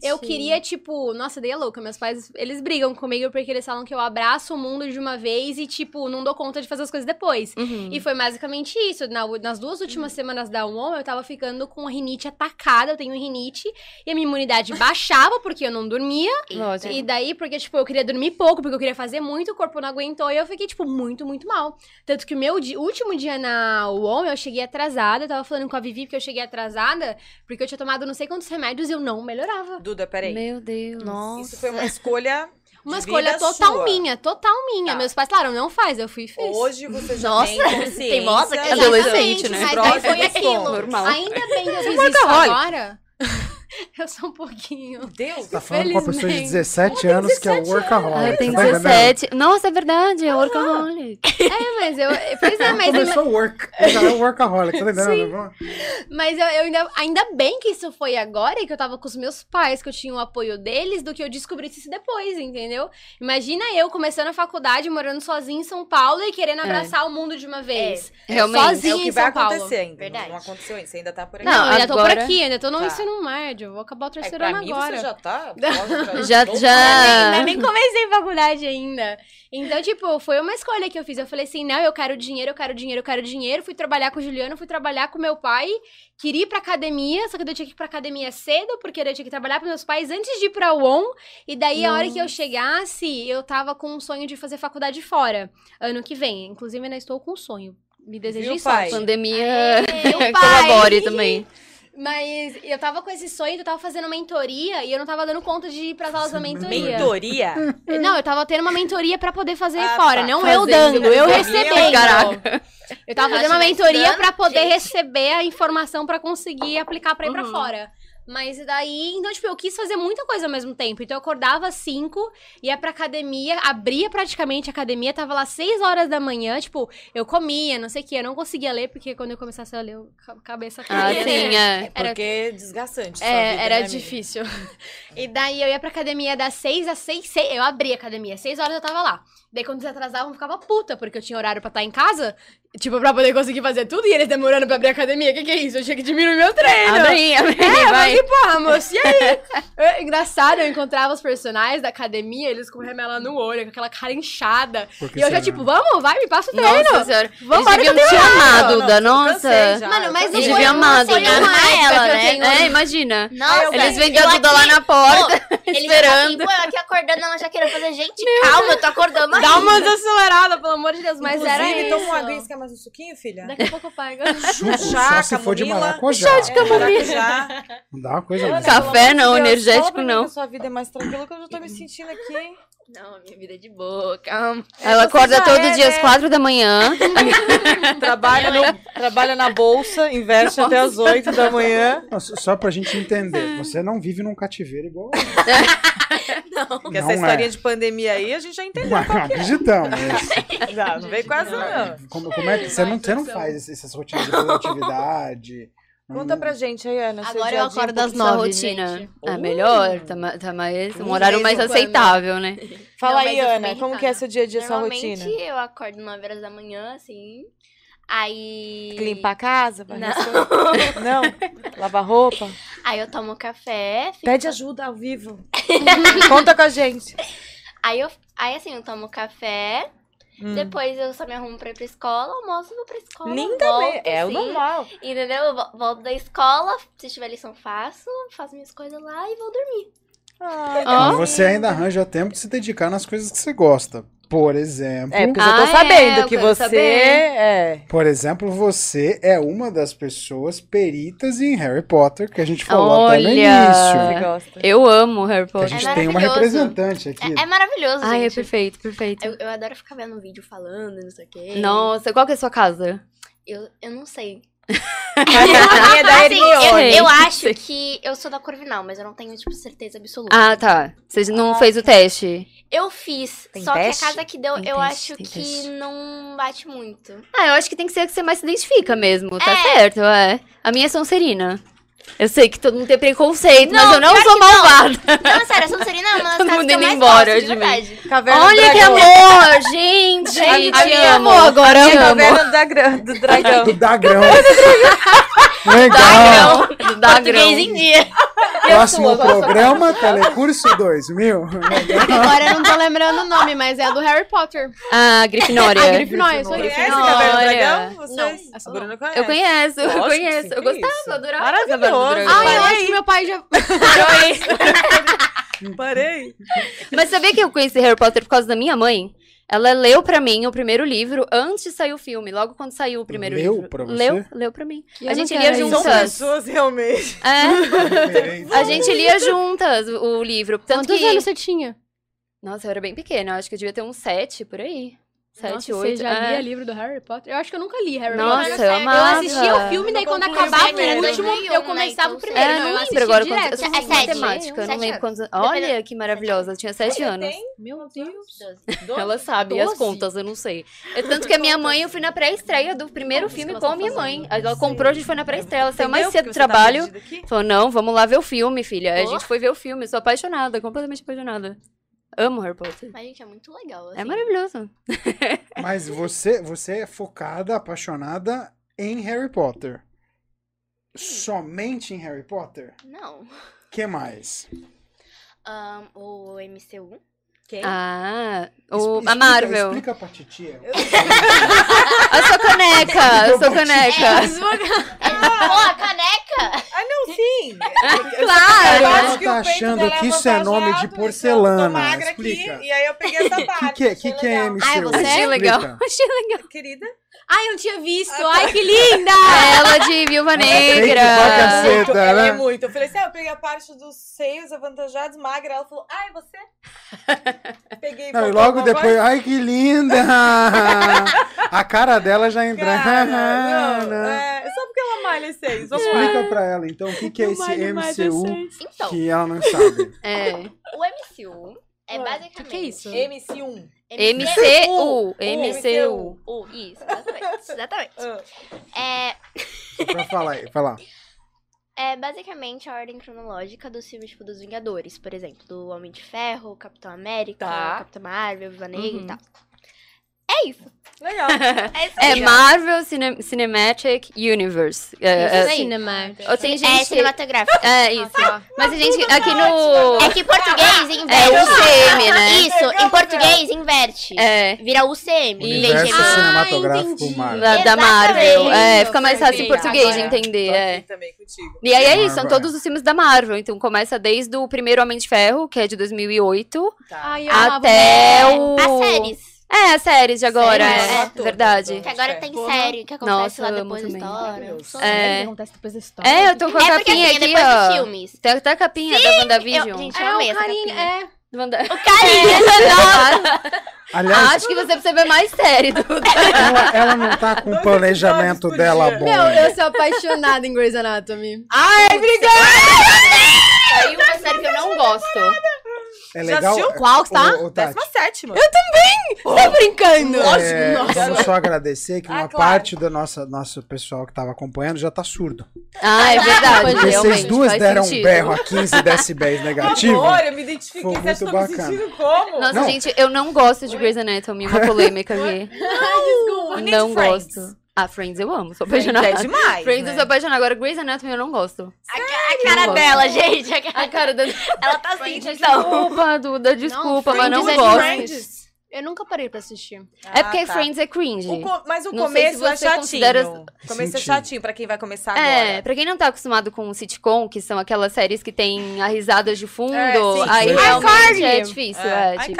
Speaker 1: Gente.
Speaker 4: eu queria, tipo, nossa, daí é louca, meus pais, eles brigam comigo porque eles falam que eu abraço o mundo de uma vez e, tipo, não dou conta de fazer as coisas depois.
Speaker 1: Uhum.
Speaker 4: E foi basicamente isso. Na- nas duas últimas semanas da UOM, eu tava ficando com rinite atacada, eu tenho rinite, e a minha imunidade baixava porque eu não dormia,
Speaker 1: Lógico.
Speaker 4: e daí, porque, tipo, eu queria dormir pouco, porque eu queria fazer muito, o corpo não aguentou, e eu fiquei, tipo, muito, muito mal. Tanto que o meu último dia na UOM, eu cheguei atrasada, eu tava falando com a Vivi, porque eu cheguei atrasada, porque eu tinha tomado não sei quantos remédios e eu não melhorava.
Speaker 3: Duda, peraí.
Speaker 1: Meu Deus.
Speaker 3: Isso foi uma escolha.
Speaker 4: Uma
Speaker 3: de
Speaker 4: escolha
Speaker 3: vida
Speaker 4: total
Speaker 3: sua.
Speaker 4: minha, total minha.
Speaker 3: Tá.
Speaker 4: Meus pais falaram, não faz, eu fui e fiz.
Speaker 3: Hoje você já
Speaker 5: Nossa,
Speaker 3: tem consciência.
Speaker 5: teimosa que
Speaker 1: Adolescente, né?
Speaker 4: Mas daí foi aquilo.
Speaker 1: Normal.
Speaker 4: Ainda bem que eu fiz
Speaker 3: Você é
Speaker 4: isso agora. eu sou um pouquinho.
Speaker 3: Meu Deus.
Speaker 2: Tá falando com uma pessoa de
Speaker 4: Felizmente.
Speaker 2: 17 anos que é workaholic.
Speaker 1: Ah, eu tenho
Speaker 2: tá entendendo?
Speaker 1: 17. Nossa, é verdade, é workaholic.
Speaker 4: É, mas eu. Pois é, mas,
Speaker 2: Começou work. Já é workaholic, tá entendendo?
Speaker 4: mas eu, eu ainda, ainda bem que isso foi agora e que eu tava com os meus pais, que eu tinha o apoio deles, do que eu descobrisse isso depois, entendeu? Imagina eu começando a faculdade, morando sozinha em São Paulo e querendo abraçar o mundo de uma vez.
Speaker 1: Realmente.
Speaker 4: Sozinha
Speaker 3: É o que
Speaker 4: em
Speaker 3: vai
Speaker 4: São Paulo.
Speaker 3: acontecer ainda.
Speaker 5: Verdade.
Speaker 3: Não aconteceu ainda. Você ainda tá por aqui.
Speaker 1: Não,
Speaker 4: eu ainda tô por
Speaker 1: agora-
Speaker 4: aqui, ainda tô no
Speaker 3: Tá.
Speaker 4: ensino médio. Vou acabar o
Speaker 3: É,
Speaker 4: terceiro
Speaker 3: pra
Speaker 4: ano
Speaker 3: mim
Speaker 4: agora.
Speaker 3: você já tá.
Speaker 1: Já- já-
Speaker 4: Nem, nem comecei faculdade ainda. Então, tipo, foi uma escolha que eu fiz. Eu falei assim: não, eu quero dinheiro, eu quero dinheiro, eu quero dinheiro. Fui trabalhar com o Juliano, fui trabalhar com meu pai. Queria ir pra academia, só que eu tinha que ir pra academia cedo, porque eu tinha que trabalhar pros meus pais antes de ir pra UON. E daí, a hora que eu chegasse, eu tava com um sonho de fazer faculdade fora. Ano que vem. Inclusive, ainda estou com um sonho. Me
Speaker 3: pai?
Speaker 4: sorte.
Speaker 1: Pandemia
Speaker 4: pai.
Speaker 1: colabore também.
Speaker 4: Mas eu tava com esse sonho, eu tava fazendo mentoria e eu não tava dando conta de ir pras aulas da mentoria.
Speaker 3: Mentoria?
Speaker 4: Não, eu tava tendo uma mentoria pra poder fazer
Speaker 3: Ah,
Speaker 4: fora,
Speaker 3: tá.
Speaker 4: não eu
Speaker 1: Fazendo
Speaker 4: dando, eu recebendo.
Speaker 1: Caraca.
Speaker 4: Eu tava fazendo uma mentoria pra poder
Speaker 5: gente.
Speaker 4: receber a informação pra conseguir aplicar pra ir pra
Speaker 1: Uhum.
Speaker 4: fora. Mas daí, então, tipo, eu quis fazer muita coisa ao mesmo tempo. Então eu acordava às 5, ia pra academia, abria praticamente a academia, tava lá 6 horas da manhã, tipo, eu comia, não sei o que, eu não conseguia ler, porque quando eu começasse a ler, eu, a cabeça
Speaker 1: Ah,
Speaker 4: caía,
Speaker 1: sim,
Speaker 4: né?
Speaker 1: é.
Speaker 4: Era-
Speaker 3: Porque é desgastante.
Speaker 4: É,
Speaker 3: vida,
Speaker 4: era
Speaker 3: né,
Speaker 4: difícil. E daí eu ia pra academia das 6 às 6, 6 eu abria a academia, 6 horas eu tava lá. Daí quando eles atrasavam, eu ficava puta, porque eu tinha horário pra estar em casa, tipo, pra poder conseguir fazer tudo, e eles demorando pra abrir a academia. Que que é isso? Eu tinha que diminuir meu treino.
Speaker 1: Abre, abre,
Speaker 4: É,
Speaker 1: vai.
Speaker 4: mas e porra, moço, e aí? Eu- engraçado, eu encontrava os personagens da academia, eles com remela no olho, com aquela cara inchada.
Speaker 2: Porque
Speaker 4: E eu já, tipo, vamos, vai, me passa o treino.
Speaker 1: Nossa senhora.
Speaker 4: Que eu
Speaker 1: deviam te amar,
Speaker 3: Não, eu
Speaker 1: Nossa.
Speaker 3: já.
Speaker 4: Mano, mas não foi uma época
Speaker 5: ela, né?
Speaker 4: tenho-
Speaker 1: É, imagina.
Speaker 5: Nossa,
Speaker 1: Eles vendiam Duda lá na porta,
Speaker 5: tá
Speaker 1: esperando.
Speaker 5: assim, pô, eu aqui acordando, ela já querendo fazer. Gente, calma, eu tô acordando
Speaker 4: Dá uma desacelerada, pelo amor de Deus, mas era
Speaker 3: Inclusive,
Speaker 4: isso.
Speaker 3: toma uma aguinha, mais um suquinho, filha?
Speaker 4: Daqui a pouco eu pago.
Speaker 2: Suco,
Speaker 3: Chá,
Speaker 2: só se for de maracujá.
Speaker 3: Chá de camomila.
Speaker 2: Não dá uma coisa.
Speaker 1: Café não, energético não.
Speaker 3: sua vida é mais tranquila que eu já tô me sentindo aqui.
Speaker 1: Não, a minha vida é de boa, calma.
Speaker 3: É,
Speaker 1: Ela
Speaker 3: você
Speaker 1: acorda todo
Speaker 3: é,
Speaker 1: dia às
Speaker 3: né?
Speaker 1: quatro da manhã.
Speaker 3: Trabalha, no- trabalha na bolsa, investe até as 8 da manhã.
Speaker 2: Não, só- pra gente entender, você não vive num cativeiro igual.
Speaker 3: Porque essa
Speaker 2: Não
Speaker 3: historinha
Speaker 2: é.
Speaker 3: de pandemia aí, a gente já entendeu.
Speaker 2: Mas não acreditamos. mas
Speaker 3: Não, não vem com essa, não.
Speaker 2: Como, como é que você não, você não faz essas rotinas de produtividade?
Speaker 3: Conta pra gente aí, Ana. seu
Speaker 4: Agora eu acordo às nove,
Speaker 1: rotina.
Speaker 4: gente.
Speaker 3: Uh.
Speaker 1: melhor. Tá, ma- tá mais, um horário mais
Speaker 3: quando.
Speaker 1: aceitável, né?
Speaker 3: Fala
Speaker 5: Não,
Speaker 3: aí, Ana, como que é seu dia a dia, sua
Speaker 5: Normalmente
Speaker 3: rotina?
Speaker 5: eu acordo 9 horas da manhã, assim. Aí.
Speaker 3: Limpar a casa?
Speaker 5: Não.
Speaker 3: Não? Lavar roupa?
Speaker 5: Aí eu tomo café. fico-
Speaker 3: Pede ajuda ao vivo. Conta com a gente.
Speaker 5: Aí eu. Aí assim, eu tomo café.
Speaker 3: Hum.
Speaker 5: Depois eu só me arrumo pra ir pra escola, almoço, vou pra escola.
Speaker 3: Linda,
Speaker 5: volto,
Speaker 3: né? É o
Speaker 5: assim,
Speaker 3: normal.
Speaker 5: Entendeu? Eu vo- volto da escola, se tiver lição, faço, faço minhas coisas lá e vou dormir.
Speaker 3: Ai,
Speaker 1: Ó.
Speaker 2: Mas você ainda arranja tempo de se dedicar nas coisas que você gosta. Por exemplo,
Speaker 3: É, porque eu já
Speaker 1: Ah,
Speaker 3: tô
Speaker 1: é,
Speaker 3: sabendo
Speaker 1: eu
Speaker 3: que você
Speaker 1: saber.
Speaker 3: é.
Speaker 2: por exemplo, você é uma das pessoas peritas em Harry Potter que a gente falou até no
Speaker 1: Olha.
Speaker 2: início.
Speaker 3: Gosta.
Speaker 1: Eu amo Harry
Speaker 2: Que a
Speaker 1: Potter.
Speaker 2: gente
Speaker 5: É
Speaker 2: tem uma representante aqui.
Speaker 5: É, é maravilhoso,
Speaker 1: Ai, é perfeito, perfeito.
Speaker 5: eu, eu adoro ficar vendo vídeo falando, não sei o quê.
Speaker 1: Nossa, qual que é a sua casa?
Speaker 5: Eu, eu não sei.
Speaker 3: A minha é da
Speaker 5: Assim, eu, eu acho que eu sou da Corvinal, mas eu não tenho, tipo, certeza absoluta.
Speaker 1: Ah, tá. Você não fez o teste?
Speaker 5: Eu fiz,
Speaker 3: Tem
Speaker 5: só
Speaker 3: teste?
Speaker 5: que a casa que deu,
Speaker 1: Tem
Speaker 5: eu
Speaker 1: teste,
Speaker 5: acho que
Speaker 1: teste.
Speaker 5: não bate muito.
Speaker 1: Ah, eu acho que tem que ser a que você mais se identifica mesmo. Tá
Speaker 5: É.
Speaker 1: certo, é. A minha é Sonserina. Eu sei que todo mundo tem preconceito, mas
Speaker 5: Não,
Speaker 1: eu não sou
Speaker 5: que não.
Speaker 1: malvada.
Speaker 5: Não, sério, a Sonserina é uma das
Speaker 1: Todo
Speaker 5: casas
Speaker 1: mundo
Speaker 5: que eu
Speaker 1: indo
Speaker 5: mais
Speaker 1: embora
Speaker 5: gosto, de verdade.
Speaker 3: Caverna do
Speaker 1: Olha que
Speaker 3: Dragão.
Speaker 1: amor, gente.
Speaker 3: Gente,
Speaker 1: te
Speaker 3: a
Speaker 1: amo.
Speaker 3: minha
Speaker 1: agora
Speaker 3: Minha
Speaker 1: eu amo.
Speaker 3: caverna do, dagra- do dragão.
Speaker 2: Legal.
Speaker 1: Dagrão. Do Dagrão.
Speaker 5: Português em dia.
Speaker 2: Próximo
Speaker 3: sua,
Speaker 2: programa, Telecurso 2000.
Speaker 4: Agora eu não tô lembrando o nome, mas é a do Harry Potter.
Speaker 1: Ah, Grifinória.
Speaker 4: A Grifinória, isso aí.
Speaker 3: Conhece
Speaker 1: Grifinória.
Speaker 3: Caverna do. Dragão? Vocês?
Speaker 5: Não.
Speaker 3: Bruna conhece.
Speaker 1: Eu conheço, eu conheço. Eu gostava,
Speaker 3: isso.
Speaker 1: adorava.
Speaker 3: Maravilhoso.
Speaker 4: Ah, eu acho que meu pai já.
Speaker 3: Parei.
Speaker 1: Mas sabia que eu conheci Harry Potter por causa da minha mãe? Ela leu pra mim o primeiro livro antes de sair o filme, logo quando saiu o primeiro
Speaker 2: Leu
Speaker 1: livro.
Speaker 2: pra você?
Speaker 1: Leu, leu pra mim.
Speaker 4: Que
Speaker 1: a gente lia
Speaker 4: isso?
Speaker 3: São
Speaker 1: juntas.
Speaker 3: pessoas realmente.
Speaker 1: É, a gente lia juntas o, o livro. Tanto
Speaker 4: Quantos
Speaker 1: que...
Speaker 4: anos você tinha?
Speaker 1: Nossa, eu era bem pequena, eu acho que eu devia ter uns sete por aí. Sete,
Speaker 4: Nossa,
Speaker 1: oito.
Speaker 4: Você já
Speaker 1: é.
Speaker 4: lia livro do Harry Potter? Eu acho que eu nunca li Harry
Speaker 1: Nossa,
Speaker 4: Potter.
Speaker 1: eu
Speaker 5: Eu
Speaker 4: Eu assistia o filme, daí quando acabava o último,
Speaker 5: 2001,
Speaker 4: eu começava
Speaker 5: né?
Speaker 4: o primeiro.
Speaker 1: É,
Speaker 4: não,
Speaker 1: não
Speaker 4: eu
Speaker 1: lembro agora
Speaker 4: direto.
Speaker 1: quantos. Eu sou
Speaker 5: É
Speaker 1: muito
Speaker 5: sete.
Speaker 1: matemática, eu não lembro
Speaker 5: anos.
Speaker 1: quantos. Olha que maravilhosa, eu tinha sete anos.
Speaker 4: Meu Deus.
Speaker 1: Ela sabe as contas, eu não sei. É tanto que a minha mãe, eu fui na pré-estreia do primeiro filme com a minha mãe. Ela comprou, a gente foi na pré-estreia, ela saiu mais cedo do
Speaker 3: tá
Speaker 1: trabalho. Falou, não, vamos lá ver o filme, filha. A gente foi ver o filme, sou apaixonada, completamente apaixonada. Amo Harry Potter.
Speaker 5: Mas, gente, é muito legal.
Speaker 1: É
Speaker 5: assim.
Speaker 1: maravilhoso.
Speaker 2: Mas você, você é focada, apaixonada em Harry Potter. Somente em Harry Potter?
Speaker 5: Não.
Speaker 2: que mais?
Speaker 5: Ahn, o MCU.
Speaker 3: Quem?
Speaker 1: Ah, o,
Speaker 2: Expli-
Speaker 1: a Marvel.
Speaker 2: Explica pra titia.
Speaker 1: Eu sou caneca, eu sou caneca.
Speaker 5: Pô, a caneca!
Speaker 3: Ah, não, sim.
Speaker 1: Claro.
Speaker 3: Eu
Speaker 2: Ela
Speaker 3: que
Speaker 2: tá
Speaker 3: o
Speaker 2: achando
Speaker 3: é
Speaker 2: que isso é nome de porcelana.
Speaker 3: eu tô magra
Speaker 2: Explica.
Speaker 3: Aqui, e aí eu peguei essa
Speaker 2: O
Speaker 3: parte.
Speaker 2: que, que, é- que, que é. MCU?
Speaker 4: Ah, você?
Speaker 1: Achei legal.
Speaker 2: Explica.
Speaker 1: Achei legal.
Speaker 3: Querida,
Speaker 4: Ai, eu não tinha visto. Ai, que linda!
Speaker 1: Ela de Viúva
Speaker 2: é
Speaker 1: Negra.
Speaker 2: caceta.
Speaker 3: muito,
Speaker 2: né?
Speaker 3: é muito. Eu falei assim, ah, eu peguei a parte dos seios avantajados, magra. Ela falou, ai, você? Peguei.
Speaker 2: Não, e logo depois,
Speaker 3: coisa?
Speaker 2: ai que linda! A cara dela já entra.
Speaker 3: Cara, não, é, só porque ela malha seios. Vamos lá.
Speaker 2: Pra ela, então, o que, que é esse MCU
Speaker 5: Então,
Speaker 2: que ela não sabe.
Speaker 1: É.
Speaker 5: o MCU é
Speaker 3: Ah,
Speaker 5: basicamente...
Speaker 4: que que é isso?
Speaker 3: MC1.
Speaker 1: MCU.
Speaker 3: MCU.
Speaker 1: MCU.
Speaker 5: O, isso, exatamente. exatamente.
Speaker 3: Ah,
Speaker 5: É,
Speaker 2: Só pra falar aí, falar.
Speaker 5: é basicamente a ordem cronológica dos filmes, tipo, dos Vingadores, por exemplo. Do Homem de Ferro, Capitão América,
Speaker 3: Tá.
Speaker 5: Capitão Marvel, Viva Negra
Speaker 1: Uhum.
Speaker 5: e tal. É isso.
Speaker 3: legal.
Speaker 5: É isso
Speaker 1: É. Marvel Cine- Cinematic Universe. É,
Speaker 4: Isso
Speaker 1: é,
Speaker 4: aí. Cinema.
Speaker 1: Ou tem
Speaker 5: É
Speaker 1: gente.
Speaker 5: cinematográfico.
Speaker 1: É, isso. Mas a gente aqui no.
Speaker 5: É que em português
Speaker 1: É
Speaker 5: inverte.
Speaker 1: UCM, né?
Speaker 5: Isso, em português inverte.
Speaker 1: É.
Speaker 5: Vira UCM. em vez de
Speaker 2: Universo cinematográfico
Speaker 4: entendi.
Speaker 2: Marvel.
Speaker 1: Da, da. Marvel. É, fica mais fácil em português de
Speaker 3: Agora,
Speaker 1: entender. É.
Speaker 3: também contigo.
Speaker 1: E aí é isso, são todos os filmes da Marvel. Então começa desde o primeiro Homem de Ferro, que é de 2008,
Speaker 3: Tá.
Speaker 4: Ai,
Speaker 1: até o.
Speaker 5: As séries.
Speaker 1: É, as séries de agora,
Speaker 3: Séries,
Speaker 1: é,
Speaker 3: todas,
Speaker 1: verdade.
Speaker 3: todas.
Speaker 5: Que agora tem série que acontece
Speaker 1: Nossa,
Speaker 5: lá depois da história.
Speaker 1: É.
Speaker 4: acontece depois da história.
Speaker 1: É, eu tô com a
Speaker 5: É porque
Speaker 1: capinha
Speaker 5: assim,
Speaker 1: aqui,
Speaker 5: depois dos
Speaker 1: ó.
Speaker 5: filmes.
Speaker 1: Tem até a capinha da WandaVision.
Speaker 5: Eu, gente,
Speaker 4: É
Speaker 5: eu amei
Speaker 4: o
Speaker 5: essa
Speaker 4: carinho,
Speaker 5: capinha.
Speaker 4: é.
Speaker 1: Wanda-
Speaker 5: Carinha!
Speaker 2: Aliás,
Speaker 1: Acho que você precisa ver mais série, Duda.
Speaker 2: ela, ela não tá com o planejamento dela bom.
Speaker 4: Meu, eu sou apaixonada em Grey's Anatomy.
Speaker 3: Ai, obrigada!
Speaker 1: Aí uma série que eu não gosto.
Speaker 2: É
Speaker 3: Já
Speaker 2: legal.
Speaker 3: assistiu?
Speaker 4: Qual que tá?
Speaker 2: Ô, ô, Tati,
Speaker 3: Décima sétima.
Speaker 4: Tá brincando?
Speaker 2: é, vamos só agradecer que
Speaker 3: Ah,
Speaker 2: uma
Speaker 3: claro.
Speaker 2: parte do nosso, nosso pessoal que tava acompanhando já tá surdo.
Speaker 1: Ah, é verdade,
Speaker 2: Porque vocês duas deram um
Speaker 1: sentido.
Speaker 2: berro a 15 decibéis negativo.
Speaker 3: Amor, eu me identifiquei.
Speaker 2: Foi
Speaker 3: Você
Speaker 2: muito
Speaker 3: acha que eu tô me
Speaker 2: bacana.
Speaker 3: sentindo como?
Speaker 1: Nossa,
Speaker 2: Não.
Speaker 1: gente, eu não gosto de Grey's Anatomy, uma polêmica aqui.
Speaker 4: Ai, desculpa.
Speaker 3: Nem
Speaker 1: Não
Speaker 3: Friends?
Speaker 1: gosto. Ah, Friends eu amo, sou
Speaker 3: Friends
Speaker 1: apaixonada.
Speaker 3: é demais,
Speaker 1: Friends
Speaker 3: né?
Speaker 1: eu sou apaixonada. Agora, Grey's Anatomy eu não gosto.
Speaker 5: A, a cara
Speaker 1: gosto.
Speaker 5: dela, gente. a cara-
Speaker 1: A cara da...
Speaker 5: Ela tá assim, então.
Speaker 1: Desculpa, Duda, desculpa, mas não
Speaker 4: Friends é
Speaker 1: gosto.
Speaker 4: demais. Eu nunca parei pra assistir.
Speaker 1: É porque
Speaker 3: Ah, tá.
Speaker 1: Friends é cringe.
Speaker 3: O co- mas o
Speaker 1: Não sei
Speaker 3: começo
Speaker 1: se
Speaker 3: é
Speaker 1: você
Speaker 3: chatinho.
Speaker 1: considera-
Speaker 3: O começo é chatinho pra quem vai começar
Speaker 1: É,
Speaker 3: agora.
Speaker 1: pra quem não tá acostumado com sitcom, que são aquelas séries que tem a risada de fundo,
Speaker 3: É,
Speaker 1: aí realmente é difícil,
Speaker 3: É,
Speaker 1: é, de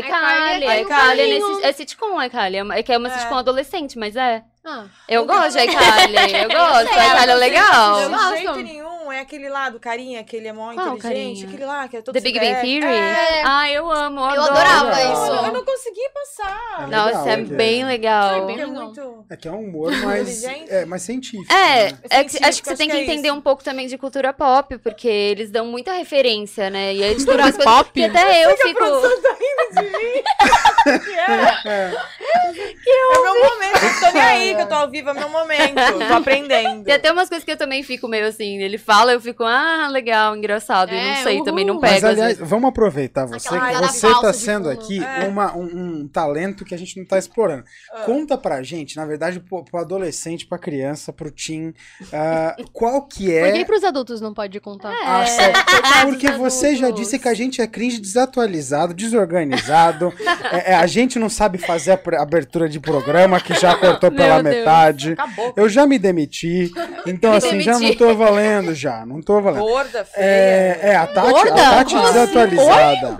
Speaker 3: iCarly.
Speaker 4: iCarly é
Speaker 1: é, nesse- é sitcom, iCarly, é é que é uma
Speaker 3: É.
Speaker 1: sitcom adolescente, mas é.
Speaker 4: Ah,
Speaker 1: Eu gosto de iCarly, eu gosto,
Speaker 5: sei,
Speaker 1: iCarly é legal.
Speaker 4: Eu
Speaker 3: De jeito nenhum. É aquele lá do carinha, que ele é mó
Speaker 1: Qual
Speaker 3: inteligente.
Speaker 1: carinha?
Speaker 3: Aquele lá que é todo
Speaker 1: The Big Bang. Theory?
Speaker 3: É.
Speaker 1: Ah, eu amo, eu
Speaker 5: Eu adorava isso.
Speaker 3: Eu não consegui passar.
Speaker 2: É
Speaker 1: Nossa,
Speaker 2: legal,
Speaker 1: é
Speaker 2: que
Speaker 1: bem legal.
Speaker 3: É
Speaker 4: legal.
Speaker 3: muito...
Speaker 2: É que é um humor mais, é, mais científico.
Speaker 1: É,
Speaker 2: né?
Speaker 1: é que, acho que você tem
Speaker 3: que é
Speaker 1: entender
Speaker 3: isso.
Speaker 1: um pouco também de cultura pop, porque eles dão muita referência, né? E aí coisas
Speaker 4: pop?
Speaker 1: que até eu fico.
Speaker 3: tá rindo de mim. Que é?
Speaker 2: É.
Speaker 3: É meu momento. Eu tô nem aí que eu tô ao vivo, é meu momento. Tô aprendendo.
Speaker 1: Tem até umas coisas que eu também fico meio assim, ele fala, eu fico, ah, legal, engraçado. e
Speaker 4: É,
Speaker 1: não sei, também não
Speaker 4: uhul.
Speaker 1: pego.
Speaker 2: Mas, aliás, vamos aproveitar você,
Speaker 5: Aquela
Speaker 2: que você tá sendo aqui
Speaker 3: É.
Speaker 2: uma- um, um talento que a gente não tá explorando.
Speaker 3: Ah.
Speaker 2: Conta pra gente, na verdade, pro, pro adolescente, pra criança, pro teen, ah, qual que
Speaker 4: Por que
Speaker 2: é...
Speaker 4: pros adultos não pode contar?
Speaker 2: a série?
Speaker 1: coitados
Speaker 2: Porque você já disse que a gente é cringe desatualizado, desorganizado. é, é, a gente não sabe fazer a abertura de programa, que já cortou pela
Speaker 1: Deus.
Speaker 2: metade.
Speaker 3: Acabou.
Speaker 2: Eu já me demiti. Então,
Speaker 1: Me
Speaker 2: assim, já não
Speaker 1: demiti.
Speaker 2: tô valendo já. Não tô valendo.
Speaker 3: Gorda, feia.
Speaker 2: É, é, a Tati,
Speaker 1: Gorda?
Speaker 2: a Tati
Speaker 1: Como assim?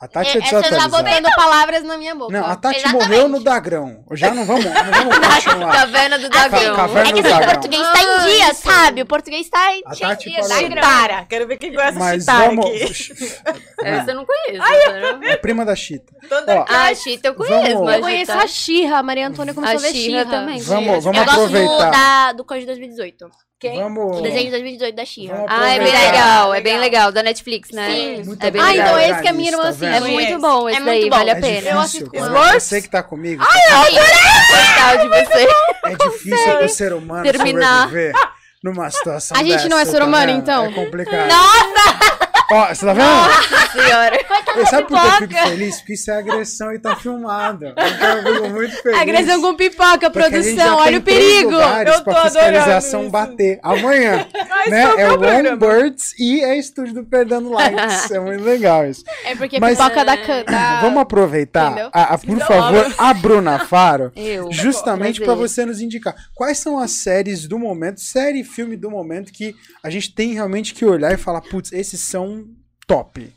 Speaker 2: A Tati é
Speaker 5: Essa eu já.
Speaker 4: Botando palavras na minha boca.
Speaker 2: Não, a Tati
Speaker 5: Exatamente.
Speaker 2: morreu no Dagrão. Já não vamos, não vamos continuar.
Speaker 1: Caverna do
Speaker 2: Ca-
Speaker 1: Dragão.
Speaker 2: caverna
Speaker 5: É que
Speaker 2: do
Speaker 5: assim, o português tá em dia, sabe? O português tá em
Speaker 2: A
Speaker 5: dia.
Speaker 3: Chitara. Quero ver quem conhece a
Speaker 2: Mas
Speaker 3: Chitara
Speaker 2: vamos.
Speaker 3: aqui.
Speaker 1: Essa eu não conheço. entendeu?
Speaker 2: É prima da Chita. Ó,
Speaker 1: Ah, a Chita eu conheço,
Speaker 2: Vamos-
Speaker 4: Eu conheço a Xirra, a Maria Antônia começou
Speaker 1: A
Speaker 4: a ver
Speaker 1: Xirra
Speaker 4: Xirra.
Speaker 1: também.
Speaker 2: Vamos, vamos
Speaker 5: Eu gosto do,
Speaker 2: aproveitar.
Speaker 5: da, do Código de 2018.
Speaker 3: Quem?
Speaker 2: Vamos.
Speaker 5: O desenho de 2018 da Xirra.
Speaker 1: Ah, é bem legal, é bem
Speaker 3: Legal.
Speaker 1: da Netflix, né?
Speaker 5: Sim.
Speaker 2: Muito
Speaker 1: É bem
Speaker 4: Ah,
Speaker 1: legal.
Speaker 4: então esse que a minha irmã
Speaker 2: Tá vendo?
Speaker 1: É
Speaker 4: assiste.
Speaker 1: muito bom esse
Speaker 5: É
Speaker 1: daí,
Speaker 5: muito bom.
Speaker 1: vale a
Speaker 2: É
Speaker 1: pena.
Speaker 4: assisto com
Speaker 2: cara.
Speaker 3: ela.
Speaker 2: Você que tá comigo.
Speaker 1: Gostar de você.
Speaker 2: É difícil pro ser humano
Speaker 1: terminar.
Speaker 2: sobreviver numa situação
Speaker 4: A gente não é
Speaker 2: dessa,
Speaker 4: ser humano,
Speaker 2: tá
Speaker 4: então?
Speaker 2: É complicado. Nossa! Ó, você tá vendo?
Speaker 1: Senhora.
Speaker 2: E sabe por que eu fico feliz? Porque isso é agressão e tá filmado. Então eu fico muito feliz.
Speaker 4: Agressão com pipoca, produção, olha o perigo.
Speaker 3: Eu tô
Speaker 2: pra fiscalização
Speaker 3: adorando isso.
Speaker 2: bater. Amanhã.
Speaker 3: Mas
Speaker 2: né? É
Speaker 3: é
Speaker 2: o
Speaker 3: programa?
Speaker 2: Longbirds e é estúdio do Perdendo Likes. É muito legal isso.
Speaker 4: É porque
Speaker 2: Mas-
Speaker 4: pipoca da canta.
Speaker 2: Vamos aproveitar, a- a- por favor, a Bruna Faro,
Speaker 1: Eu.
Speaker 2: justamente para você nos indicar quais são as séries do momento, série e filme do momento que a gente tem realmente que olhar e falar, putz, esses são top.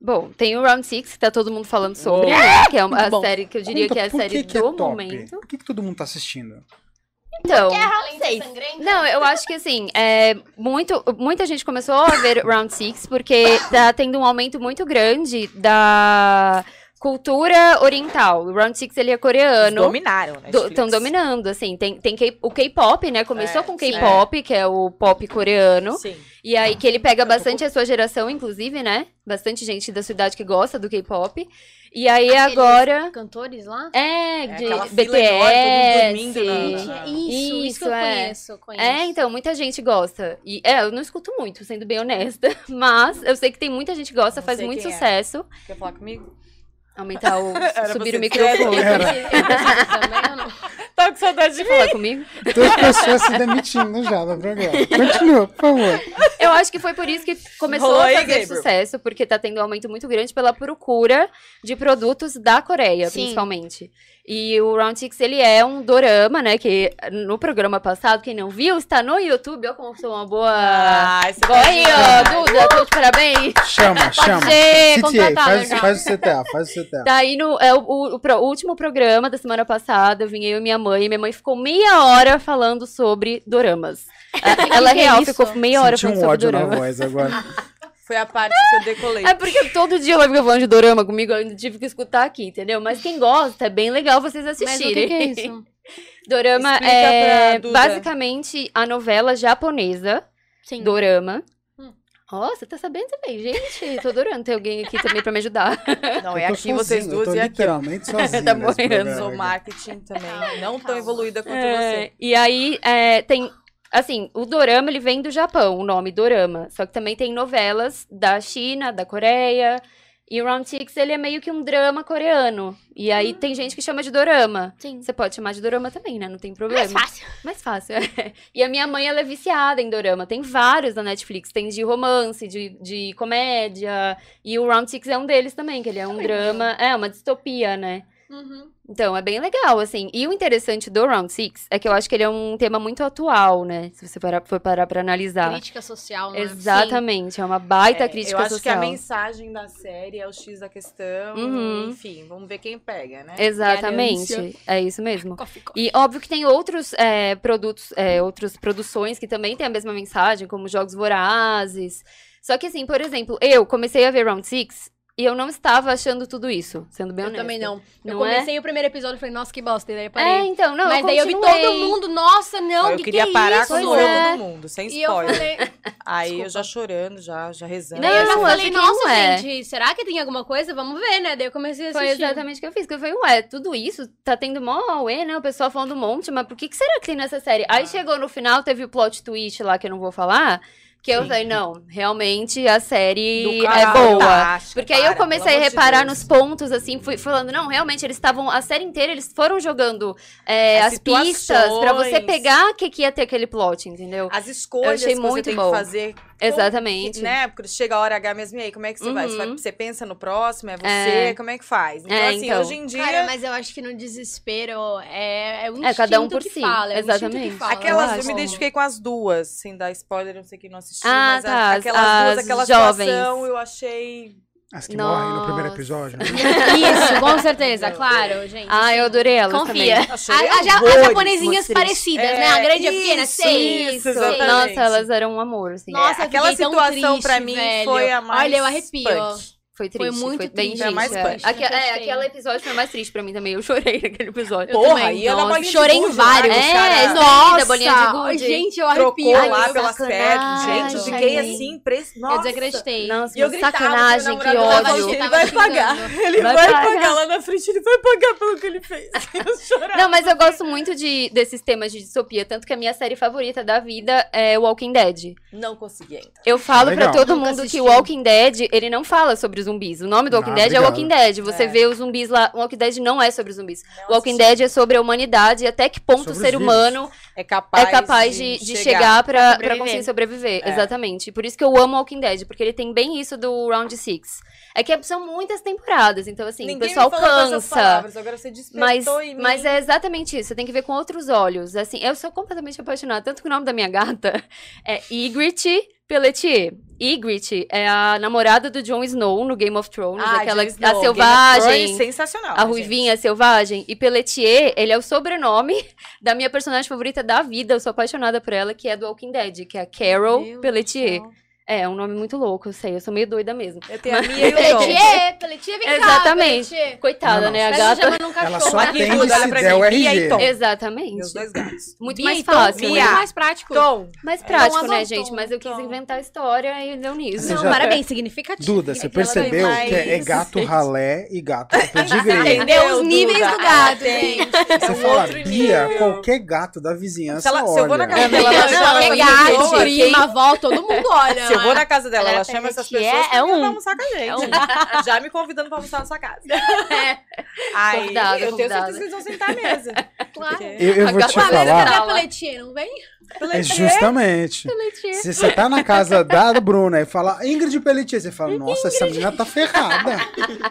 Speaker 1: Bom, tem o Round Six que tá todo mundo falando sobre,
Speaker 3: Uou.
Speaker 1: né? Que é uma- a série que eu diria
Speaker 2: Conta
Speaker 1: que é a série
Speaker 2: que que é
Speaker 1: do
Speaker 2: top?
Speaker 1: momento.
Speaker 2: Por que, que todo mundo tá assistindo?
Speaker 1: Então.
Speaker 5: Seis.
Speaker 1: Não, eu acho que assim, é, muito, muita gente começou a ver Round Six porque tá tendo um aumento muito grande da cultura oriental. O Round Six ele é coreano.
Speaker 3: Dominaram, né?
Speaker 1: Estão dominando, assim. Tem, tem K- o K-pop, né? Começou
Speaker 3: É,
Speaker 1: com. K-pop, que é o pop coreano.
Speaker 3: Sim.
Speaker 1: E aí que ele pega bastante a sua geração, inclusive, né? Bastante gente da cidade que gosta do K-pop. E aí
Speaker 4: Aqueles
Speaker 1: agora.
Speaker 4: Cantores lá?
Speaker 1: É,
Speaker 3: É
Speaker 1: de
Speaker 3: aquela fila enorme,
Speaker 1: BTS.
Speaker 3: na-
Speaker 4: Isso, isso,
Speaker 1: Isso,
Speaker 4: que eu
Speaker 1: é.
Speaker 4: conheço, conheço.
Speaker 1: É, então, muita gente gosta. E é, eu não escuto muito, sendo bem honesta. Mas eu sei que tem muita gente que gosta,
Speaker 3: Não
Speaker 1: faz muito
Speaker 3: é.
Speaker 1: sucesso.
Speaker 3: Quer falar comigo?
Speaker 1: Aumentar o.
Speaker 3: Era
Speaker 1: subir o microfone.
Speaker 3: quer.
Speaker 2: Era.
Speaker 4: Eu preciso também ou não?
Speaker 3: Tá com saudade de
Speaker 1: falar comigo?
Speaker 2: Tem as pessoas se demitindo já do programa. Continua, por favor.
Speaker 1: Eu acho que foi por isso que começou
Speaker 3: Rolou
Speaker 1: a
Speaker 3: aí,
Speaker 1: fazer
Speaker 3: Gabriel?
Speaker 1: sucesso, porque tá tendo um aumento muito grande pela procura de produtos da Coreia,
Speaker 5: Sim.
Speaker 1: principalmente. E o Round Six, ele é um dorama, né, que no programa passado, quem não viu, está no YouTube, ó como sou uma boa...
Speaker 3: Ah,
Speaker 1: Boa aí, ó, Duda, tô de parabéns.
Speaker 2: Chama, chama.
Speaker 4: ser
Speaker 2: CTA, faz,
Speaker 4: já.
Speaker 2: faz o CTA, faz o CTA.
Speaker 1: Tá aí no é o, o- o último programa da semana passada, eu vim eu e minha mãe, e minha mãe ficou meia hora falando sobre doramas. Ela-
Speaker 4: é
Speaker 1: real
Speaker 4: isso?
Speaker 1: ficou meia hora
Speaker 2: Senti
Speaker 1: falando
Speaker 2: um
Speaker 1: sobre
Speaker 2: ódio na voz agora.
Speaker 3: Foi a parte que eu decolei.
Speaker 1: É porque todo dia ela fica falando de dorama comigo, eu ainda tive que escutar aqui, entendeu? Mas quem gosta, é bem legal vocês
Speaker 4: Mas o
Speaker 1: assistirem.
Speaker 4: que, que é isso?
Speaker 1: Dorama
Speaker 3: Explica
Speaker 1: é basicamente a novela japonesa,
Speaker 5: Sim.
Speaker 1: Dorama.
Speaker 4: Hum.
Speaker 1: Ó, você tá sabendo também, gente. Tô adorando ter alguém aqui também pra me ajudar.
Speaker 3: Não, é aqui vocês
Speaker 2: sozinho, eu
Speaker 3: duas
Speaker 2: tô
Speaker 3: e aqui.
Speaker 2: literalmente sozinho
Speaker 1: Tá morrendo,
Speaker 3: sou marketing também. Não tão evoluída quanto
Speaker 1: É,
Speaker 3: você.
Speaker 1: e aí é, tem. Assim, o dorama ele vem do Japão, o nome dorama. Só que também tem novelas da China, da Coreia. E o Round Six ele é meio que um drama coreano. E aí tem gente que chama de dorama.
Speaker 5: Sim.
Speaker 1: Você pode chamar de dorama também, né? Não tem
Speaker 5: Mais
Speaker 1: problema.
Speaker 5: fácil.
Speaker 1: Mais fácil, é. E a minha mãe, ela é viciada em dorama. Tem vários na Netflix. Tem de romance, de, de comédia. E o Round Six é um deles também, que ele é um drama... É, uma distopia, né?
Speaker 4: Uhum.
Speaker 1: Então, é bem legal, assim. E o interessante do Round Six é que eu acho que ele é um tema muito atual, né? Se você parar, for parar pra analisar.
Speaker 4: Crítica social, né?
Speaker 1: Exatamente, é uma baita
Speaker 3: É,
Speaker 1: crítica
Speaker 3: eu acho
Speaker 1: social.
Speaker 3: que a mensagem da série é o X da questão.
Speaker 1: Uhum.
Speaker 3: Enfim, vamos ver quem pega, né?
Speaker 1: Exatamente,
Speaker 4: Ganância.
Speaker 1: é isso mesmo.
Speaker 4: Coffee, coffee.
Speaker 1: E óbvio que tem outros é, produtos, é, outras produções que também têm a mesma mensagem, como Jogos Vorazes. Só que assim, por exemplo, eu comecei a ver Round Six e eu não estava achando tudo isso, sendo bem
Speaker 4: Eu
Speaker 1: honesta.
Speaker 4: também não. Eu
Speaker 1: Não é?
Speaker 4: comecei o primeiro episódio e falei, nossa, que bosta. E daí eu
Speaker 1: É,
Speaker 4: parei.
Speaker 1: então, não,
Speaker 4: Mas daí eu vi todo mundo, nossa, não,
Speaker 3: eu
Speaker 4: que
Speaker 3: queria
Speaker 4: que é
Speaker 3: parar
Speaker 4: isso?
Speaker 3: com o
Speaker 1: Pois
Speaker 3: jogo
Speaker 1: é.
Speaker 3: do mundo, sem
Speaker 4: E eu
Speaker 3: spoiler.
Speaker 4: falei,
Speaker 3: Aí eu
Speaker 4: Desculpa.
Speaker 3: já chorando, já, já rezando.
Speaker 1: Não,
Speaker 4: daí eu já
Speaker 1: eu
Speaker 4: falei, nossa,
Speaker 1: não é.
Speaker 4: gente, será que tem alguma coisa? Vamos ver, né? Daí eu comecei a assistir.
Speaker 1: Foi exatamente o que eu fiz. Que eu falei, ué, tudo isso tá tendo mó auê, né? O pessoal falando um monte, mas por que, que será que tem nessa série? Aí chegou no final, teve o plot twist lá que eu não vou falar. Que eu
Speaker 3: Sim.
Speaker 1: falei, não, realmente a série é boa. Porque aí eu
Speaker 3: para,
Speaker 1: comecei a
Speaker 3: de
Speaker 1: reparar nos pontos, assim, fui falando, não, realmente, eles estavam, a série inteira, eles foram jogando é,
Speaker 3: As
Speaker 1: as pistas pra você pegar que, que ia ter aquele plot, entendeu?
Speaker 3: As escolhas que
Speaker 1: muito
Speaker 3: você tem
Speaker 1: bom.
Speaker 3: que fazer.
Speaker 1: Exatamente.
Speaker 3: Né? Porque chega a hora H mesmo, e aí, como é que você vai? Você, vai-
Speaker 1: Uhum.
Speaker 3: você pensa no próximo? É você?
Speaker 1: É.
Speaker 3: Como é que faz? Então,
Speaker 1: É,
Speaker 3: assim,
Speaker 1: então.
Speaker 3: hoje em dia.
Speaker 4: Cara, mas eu acho que no desespero é, é o
Speaker 1: É, cada um por
Speaker 4: que
Speaker 1: si,
Speaker 4: fala. É
Speaker 1: exatamente.
Speaker 4: que fala.
Speaker 3: Aquelas,
Speaker 1: eu
Speaker 3: eu, me identifiquei com as duas, sem dar spoiler, não sei quem não assistiu,
Speaker 1: Ah,
Speaker 3: mas
Speaker 1: tá,
Speaker 3: a-
Speaker 1: as-
Speaker 3: aquelas duas,
Speaker 1: as
Speaker 3: aquela
Speaker 1: jovens.
Speaker 3: situação eu achei
Speaker 2: As que morrem no primeiro
Speaker 1: Nossa.
Speaker 2: episódio. né?
Speaker 4: Isso, com certeza, claro, gente.
Speaker 1: Ah, eu adorei elas
Speaker 5: Confia.
Speaker 1: também.
Speaker 3: Achei
Speaker 4: A- a- já- as japonesinhas parecidas, né? A
Speaker 3: É,
Speaker 4: grande e a pequena,
Speaker 3: isso,
Speaker 4: sei.
Speaker 3: isso, exatamente.
Speaker 1: Nossa, elas eram um amor, assim.
Speaker 4: Nossa,
Speaker 3: É, aquela situação
Speaker 4: triste,
Speaker 3: pra mim
Speaker 4: velho.
Speaker 3: foi a mais
Speaker 4: Olha, eu arrepio.
Speaker 3: punk.
Speaker 1: Foi triste.
Speaker 4: Foi muito
Speaker 1: bem
Speaker 4: triste.
Speaker 3: Foi mais
Speaker 1: é.
Speaker 4: Eu
Speaker 1: é,
Speaker 4: gostei.
Speaker 1: aquele episódio foi mais triste pra mim também. Eu chorei naquele episódio.
Speaker 4: Eu
Speaker 3: Porra,
Speaker 4: também.
Speaker 3: e ela
Speaker 1: Nossa,
Speaker 4: chorei em vários.
Speaker 3: os
Speaker 1: É, isso
Speaker 4: Nossa,
Speaker 1: bolinha de gude.
Speaker 4: gente, eu
Speaker 3: Trocou
Speaker 4: arrepio.
Speaker 3: lá pelas pernas. Gente, eu fiquei assim.
Speaker 4: Eu
Speaker 3: Nossa.
Speaker 4: desacreditei.
Speaker 1: Nossa,
Speaker 3: E eu
Speaker 1: sacanagem, que ódio.
Speaker 3: assim, Ele vai
Speaker 4: xingando.
Speaker 3: pagar. Ele
Speaker 1: Vai
Speaker 3: vai,
Speaker 1: pagar.
Speaker 3: pagar lá na frente, ele vai pagar pelo que ele fez. Eu chorava.
Speaker 1: Não, mas eu gosto muito de, desses temas de distopia, tanto que a minha série favorita da vida é Walking Dead.
Speaker 3: Não consegui ainda.
Speaker 1: Eu falo
Speaker 2: Legal.
Speaker 1: pra todo mundo que o Walking Dead, ele não fala sobre zumbis. O nome do Walking
Speaker 2: Ah,
Speaker 1: Dead é
Speaker 2: obrigado.
Speaker 1: Walking Dead. Você
Speaker 3: É.
Speaker 1: vê os zumbis lá. O Walking Dead não é sobre zumbis.
Speaker 3: Não
Speaker 1: O Walking. Dead é sobre a humanidade e até que ponto
Speaker 2: Sobre
Speaker 1: o ser humano
Speaker 3: É capaz,
Speaker 1: é capaz de, de chegar pra, pra
Speaker 5: sobreviver.
Speaker 1: conseguir sobreviver.
Speaker 3: É.
Speaker 1: Exatamente. Por isso que eu amo Walking Dead, porque ele tem bem isso do Round Six. É que são muitas temporadas, então assim,
Speaker 3: Ninguém
Speaker 1: o pessoal
Speaker 3: me falou essas
Speaker 1: cansa.
Speaker 3: palavras, agora você despertou
Speaker 1: Mas,
Speaker 3: em mim.
Speaker 1: mas é exatamente isso, você tem que ver com outros olhos. Assim, eu sou completamente apaixonada, tanto que o nome da minha gata é Ygritte Pelletier. Ygritte é a namorada do Jon Snow no Game of Thrones,
Speaker 3: Ah,
Speaker 1: aquela
Speaker 3: Snow,
Speaker 1: a selvagem.
Speaker 3: Thrones, sensacional.
Speaker 1: A
Speaker 3: né,
Speaker 1: Ruivinha Selvagem. E Pelletier, ele é o sobrenome da minha personagem favorita da vida. Eu sou apaixonada por ela, que é do Walking Dead, que é a Carol
Speaker 4: Meu
Speaker 1: Pelletier.
Speaker 4: Deus.
Speaker 1: É, é um nome muito louco, eu sei. Eu sou meio doida mesmo.
Speaker 3: Eu tenho a minha e o Tom.
Speaker 4: Pelletier, Pelletier, vem cá,
Speaker 1: Exatamente.
Speaker 4: Pelletier.
Speaker 1: Coitada,
Speaker 2: Não, não.
Speaker 1: né? A gata.
Speaker 2: Ela só
Speaker 3: Aqui,
Speaker 2: atende
Speaker 3: olha
Speaker 2: se
Speaker 3: pra
Speaker 2: der
Speaker 3: mim.
Speaker 2: o
Speaker 3: e
Speaker 2: RG.
Speaker 3: Tom.
Speaker 1: Exatamente.
Speaker 3: Meus dois gatos.
Speaker 1: Muito
Speaker 4: Bia
Speaker 1: mais fácil, né?
Speaker 4: Muito mais prático.
Speaker 3: Tom.
Speaker 1: Mais prático,
Speaker 4: Tom
Speaker 1: né, gente? Mas eu quis inventar a história e deu nisso.
Speaker 2: Você
Speaker 4: Não,
Speaker 2: já-
Speaker 4: parabéns, significativo.
Speaker 2: Duda, você
Speaker 3: É
Speaker 2: percebeu que é, é gato ralé e gato pedigree.
Speaker 4: Entendeu? Os níveis do gato, gente.
Speaker 2: Você
Speaker 3: É um
Speaker 2: fala
Speaker 3: outro
Speaker 2: Bia,
Speaker 3: nível.
Speaker 2: qualquer gato da vizinhança
Speaker 3: Se ela- se eu vou
Speaker 2: olha.
Speaker 3: na casa
Speaker 1: É,
Speaker 3: dela,
Speaker 1: ela
Speaker 4: É
Speaker 1: quem
Speaker 3: essa
Speaker 4: gato, prima, avó, todo mundo olha.
Speaker 3: Eu vou na casa dela,
Speaker 5: Ela
Speaker 3: chama essas
Speaker 5: Pelletier
Speaker 3: pessoas
Speaker 5: é
Speaker 3: pra vir
Speaker 5: um.
Speaker 3: almoçar com a gente. Já me convidando pra almoçar na sua casa.
Speaker 1: É.
Speaker 3: Aí,
Speaker 1: Convidada,
Speaker 3: eu tenho certeza que eles vão sentar à mesa.
Speaker 4: Claro.
Speaker 3: Porque-
Speaker 2: Eu, eu vou te falar.
Speaker 4: cadê a
Speaker 1: Fala.
Speaker 4: Pelletier? Não vem?
Speaker 2: É justamente. Se você tá na casa da Bruna e fala Ingrid Pelletier, você fala, nossa, essa menina tá ferrada.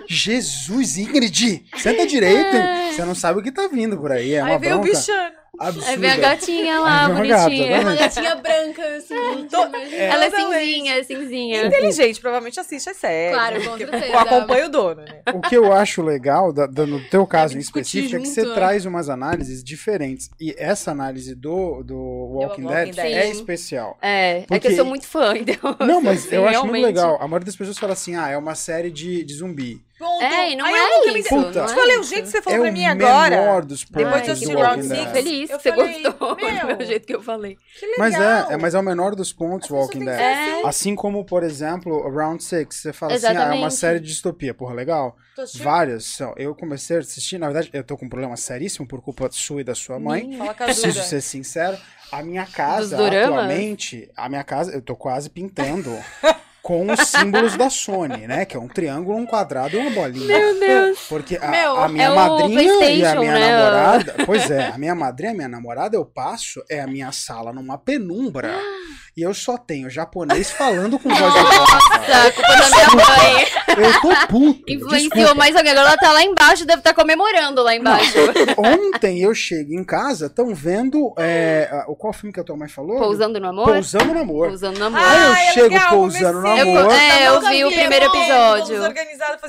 Speaker 2: Jesus, Ingrid, senta direito. Você não sabe o que tá vindo por aí. É uma
Speaker 3: Aí veio o
Speaker 2: bronca
Speaker 3: bichano.
Speaker 2: Absurda.
Speaker 1: Aí vem a gatinha lá,
Speaker 2: vem uma gata,
Speaker 1: bonitinha.
Speaker 2: né?
Speaker 4: Uma gatinha branca, assim.
Speaker 3: Tô-
Speaker 4: imagina.
Speaker 1: Ela é cinzinha, cinzinha.
Speaker 3: Inteligente, provavelmente assiste a série.
Speaker 4: Claro, com
Speaker 3: porque
Speaker 4: certeza.
Speaker 3: Acompanha o dono, né?
Speaker 2: O que eu acho legal, da- da- no teu caso em específico, é que
Speaker 4: junto,
Speaker 2: você
Speaker 4: né?
Speaker 2: traz umas análises diferentes. E essa análise do, do Walking,
Speaker 3: Walking
Speaker 2: Dead,
Speaker 3: Dead.
Speaker 2: é especial.
Speaker 1: É, é que
Speaker 2: Porque-
Speaker 1: eu sou muito fã, então.
Speaker 2: Não, mas
Speaker 1: assim,
Speaker 2: eu acho
Speaker 1: realmente.
Speaker 2: muito legal. A maioria das pessoas fala assim, ah, é uma série de, de zumbi.
Speaker 3: Ponto.
Speaker 1: É, e não
Speaker 3: Aí
Speaker 1: é
Speaker 3: eu nunca me
Speaker 1: isso.
Speaker 2: Puta.
Speaker 1: não
Speaker 3: Eu
Speaker 1: é
Speaker 3: falei, o
Speaker 1: isso.
Speaker 3: jeito que você
Speaker 2: É
Speaker 3: falou
Speaker 2: o
Speaker 3: pra mim agora.
Speaker 2: menor dos
Speaker 3: Depois de assistir o. Round
Speaker 2: Walking
Speaker 3: Six.
Speaker 1: Feliz que você
Speaker 3: falei,
Speaker 1: gostou
Speaker 3: meu,
Speaker 1: do jeito que eu falei.
Speaker 3: Que legal.
Speaker 2: Mas é, é, mas é o menor dos pontos, Walking Dead.
Speaker 3: ser assim.
Speaker 2: Assim como, por exemplo, o Round Six, você fala assim, ah, é uma
Speaker 1: Exatamente.
Speaker 2: série de distopia, porra, legal. Várias são. Eu comecei a assistir, na verdade, eu tô com um problema seríssimo por culpa sua e da sua mãe. Preciso ser sincero. A minha casa, atualmente, a minha casa, eu tô quase pintando com os símbolos da Sony, né? Que é um triângulo, um quadrado e uma bolinha. Meu Deus! Porque a,
Speaker 4: Meu,
Speaker 2: a minha
Speaker 1: é
Speaker 2: madrinha e a minha
Speaker 1: né?
Speaker 2: namorada. Pois é, a minha madrinha e a minha namorada, eu passo, é a minha sala numa penumbra. E eu só tenho japonês falando com voz de
Speaker 1: Nossa, culpa da minha mãe.
Speaker 2: Eu tô puto.
Speaker 1: Influenciou
Speaker 2: desculpa.
Speaker 1: mais alguém. Agora ela tá lá embaixo, deve estar comemorando lá embaixo.
Speaker 2: Ontem eu chego em casa, estão vendo. É, a- o qual filme que a tua mãe falou?
Speaker 1: Pousando no amor?
Speaker 2: Pousando no amor.
Speaker 1: Pousando no amor.
Speaker 2: Aí eu
Speaker 3: Ah, é
Speaker 2: chego
Speaker 3: legal,
Speaker 2: pousando no
Speaker 3: comecei.
Speaker 2: amor.
Speaker 1: é, eu
Speaker 4: nunca
Speaker 1: vi o
Speaker 4: vi,
Speaker 1: primeiro
Speaker 4: é bom,
Speaker 1: episódio.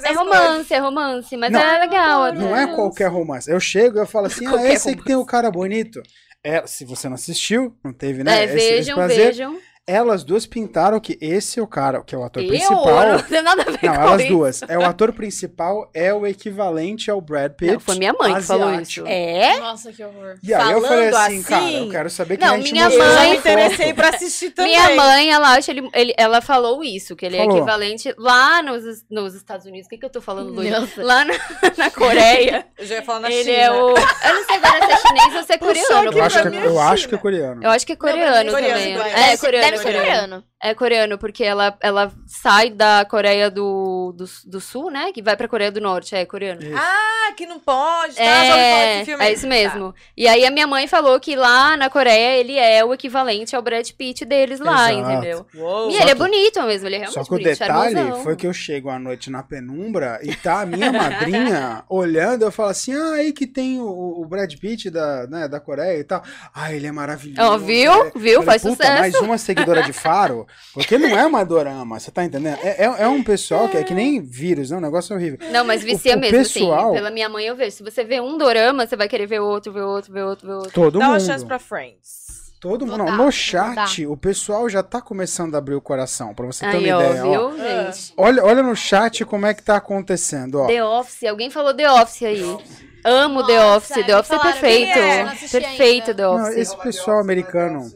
Speaker 1: É romance, é romance, mas
Speaker 2: Não.
Speaker 1: é legal.
Speaker 2: Não é qualquer romance. Eu chego e eu falo assim: ah, esse aí que tem o cara bonito. É, se você não assistiu, não teve, né?
Speaker 1: É,
Speaker 2: esse- esse
Speaker 1: vejam,
Speaker 2: prazer.
Speaker 1: vejam.
Speaker 2: Elas duas pintaram que esse é o cara, que é o ator
Speaker 1: Eu?
Speaker 2: principal.
Speaker 1: Não tem nada a ver
Speaker 2: Não,
Speaker 1: com
Speaker 2: elas
Speaker 1: isso.
Speaker 2: duas. É o ator principal, é o equivalente ao Brad Pitt.
Speaker 1: Não, foi minha mãe que falou
Speaker 2: asiático.
Speaker 1: isso.
Speaker 3: É?
Speaker 4: Nossa, que horror.
Speaker 2: E aí eu falei
Speaker 3: Falando
Speaker 2: assim, cara, eu
Speaker 3: assim-
Speaker 2: quero saber quem
Speaker 1: Não,
Speaker 2: a gente
Speaker 1: minha
Speaker 2: mostrou
Speaker 3: Eu já
Speaker 1: mãe-
Speaker 3: me interessei pra assistir também.
Speaker 1: Minha mãe, ela acha ele, ele- ela falou isso, que ele é
Speaker 2: Falou.
Speaker 1: equivalente lá nos, nos Estados Unidos. O que, que eu tô falando, Luiz? Lá na, na Coreia.
Speaker 3: Eu já ia falar na
Speaker 1: ele
Speaker 3: China.
Speaker 1: é o. Eu não sei agora se é chinês ou se é coreano.
Speaker 2: Eu acho, que, é-
Speaker 3: é
Speaker 2: eu acho que é coreano.
Speaker 1: Eu acho que é coreano,
Speaker 3: coreano,
Speaker 1: também.
Speaker 3: coreano.
Speaker 1: É, coreano, coreano. É coreano, porque ela, ela sai da Coreia do, do, do Sul, né? Que vai pra Coreia do Norte. É coreano.
Speaker 2: Isso.
Speaker 3: Ah, que não pode, tá?
Speaker 1: É,
Speaker 3: filme.
Speaker 1: é isso mesmo. E aí a minha mãe falou que lá na Coreia ele é o equivalente ao Brad Pitt deles lá,
Speaker 2: Exato.
Speaker 1: entendeu?
Speaker 3: Tá. Uou.
Speaker 1: E
Speaker 2: Só
Speaker 1: ele é
Speaker 2: que-
Speaker 1: bonito mesmo, ele é realmente
Speaker 2: Só que o
Speaker 1: bonito,
Speaker 2: detalhe
Speaker 1: charmosão.
Speaker 2: foi que eu chego à noite na penumbra e tá a minha madrinha olhando, eu falo assim, ah, aí que tem o, o Brad Pitt da, né, da Coreia e tal. Ah, ele é maravilhoso.
Speaker 1: Ó, viu?
Speaker 2: É.
Speaker 1: Viu?
Speaker 2: Falei,
Speaker 1: Faz
Speaker 2: "Puta,
Speaker 1: sucesso."
Speaker 2: mais uma seguidora de Faro Porque não é uma dorama, você tá entendendo? É, é, é um pessoal que é que nem vírus, né? Um negócio horrível.
Speaker 1: Não, mas vicia
Speaker 2: o
Speaker 1: mesmo,
Speaker 2: pessoal-
Speaker 1: assim. Pela minha mãe eu vejo. Se você vê um dorama, você vai querer ver outro, ver outro, ver outro, ver outro.
Speaker 2: Todo
Speaker 3: Dá uma
Speaker 2: mundo.
Speaker 3: chance pra Friends.
Speaker 2: Todo
Speaker 4: Vou
Speaker 2: mundo. Não, no chat, o pessoal já tá começando a abrir o coração, pra você ter
Speaker 1: Aí,
Speaker 2: uma
Speaker 1: ó,
Speaker 2: ideia. ó.
Speaker 1: viu,
Speaker 3: Ah.
Speaker 1: gente?
Speaker 2: Olha, olha no chat como é que tá acontecendo, ó.
Speaker 1: The Office, alguém falou The Office aí. Amo The
Speaker 4: Nossa,
Speaker 1: Office,
Speaker 4: me
Speaker 1: The Office é perfeito.
Speaker 3: é,
Speaker 4: não
Speaker 1: Perfeito
Speaker 4: ainda.
Speaker 1: The
Speaker 2: Não,
Speaker 1: Office.
Speaker 2: esse pessoal americano.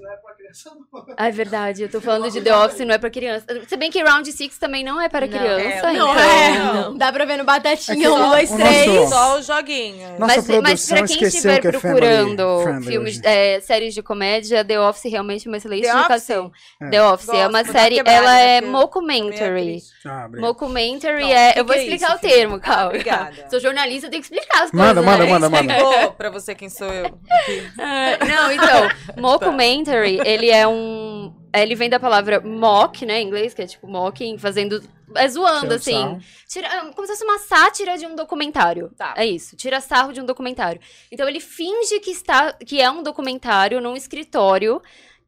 Speaker 1: Ah, é verdade, eu tô falando de The Office, não é pra criança. Se bem que Round Six também não é para
Speaker 4: Não,
Speaker 1: criança,
Speaker 3: é,
Speaker 4: Não
Speaker 1: então...
Speaker 4: é.
Speaker 3: Não.
Speaker 4: Dá pra ver no Batatinha,
Speaker 2: É
Speaker 4: um,
Speaker 2: só-
Speaker 4: dois,
Speaker 2: o
Speaker 4: três.
Speaker 3: Só os joguinhos.
Speaker 2: Nossa
Speaker 1: mas, mas pra quem estiver
Speaker 2: que é
Speaker 1: procurando filmes, é, séries de comédia, The Office realmente é uma excelente
Speaker 3: The
Speaker 1: indicação.
Speaker 2: É.
Speaker 1: The Office é
Speaker 3: Gosto,
Speaker 1: uma
Speaker 3: vou dar
Speaker 1: série,
Speaker 3: quebrada,
Speaker 1: ela é
Speaker 3: né, porque
Speaker 1: mockumentary.
Speaker 2: Ah.
Speaker 1: Mockumentary é.
Speaker 3: que
Speaker 1: eu vou
Speaker 3: é
Speaker 1: explicar
Speaker 3: isso,
Speaker 1: o termo,
Speaker 3: filha?
Speaker 1: calma.
Speaker 3: Obrigada.
Speaker 1: Sou jornalista, eu tenho que explicar as coisas.
Speaker 2: Manda, manda,
Speaker 1: né?
Speaker 2: manda, manda.
Speaker 3: Explicou pra você quem sou eu.
Speaker 1: Ah, Não, então, mockumentary, ele é um. Ele vem da palavra mock, né, em inglês, que é tipo mocking, fazendo. É zoando, assim. Tira, como se fosse uma sátira de um documentário.
Speaker 3: Tá.
Speaker 1: É isso. Tira sarro de um documentário. Então ele finge que está. que é um documentário num escritório.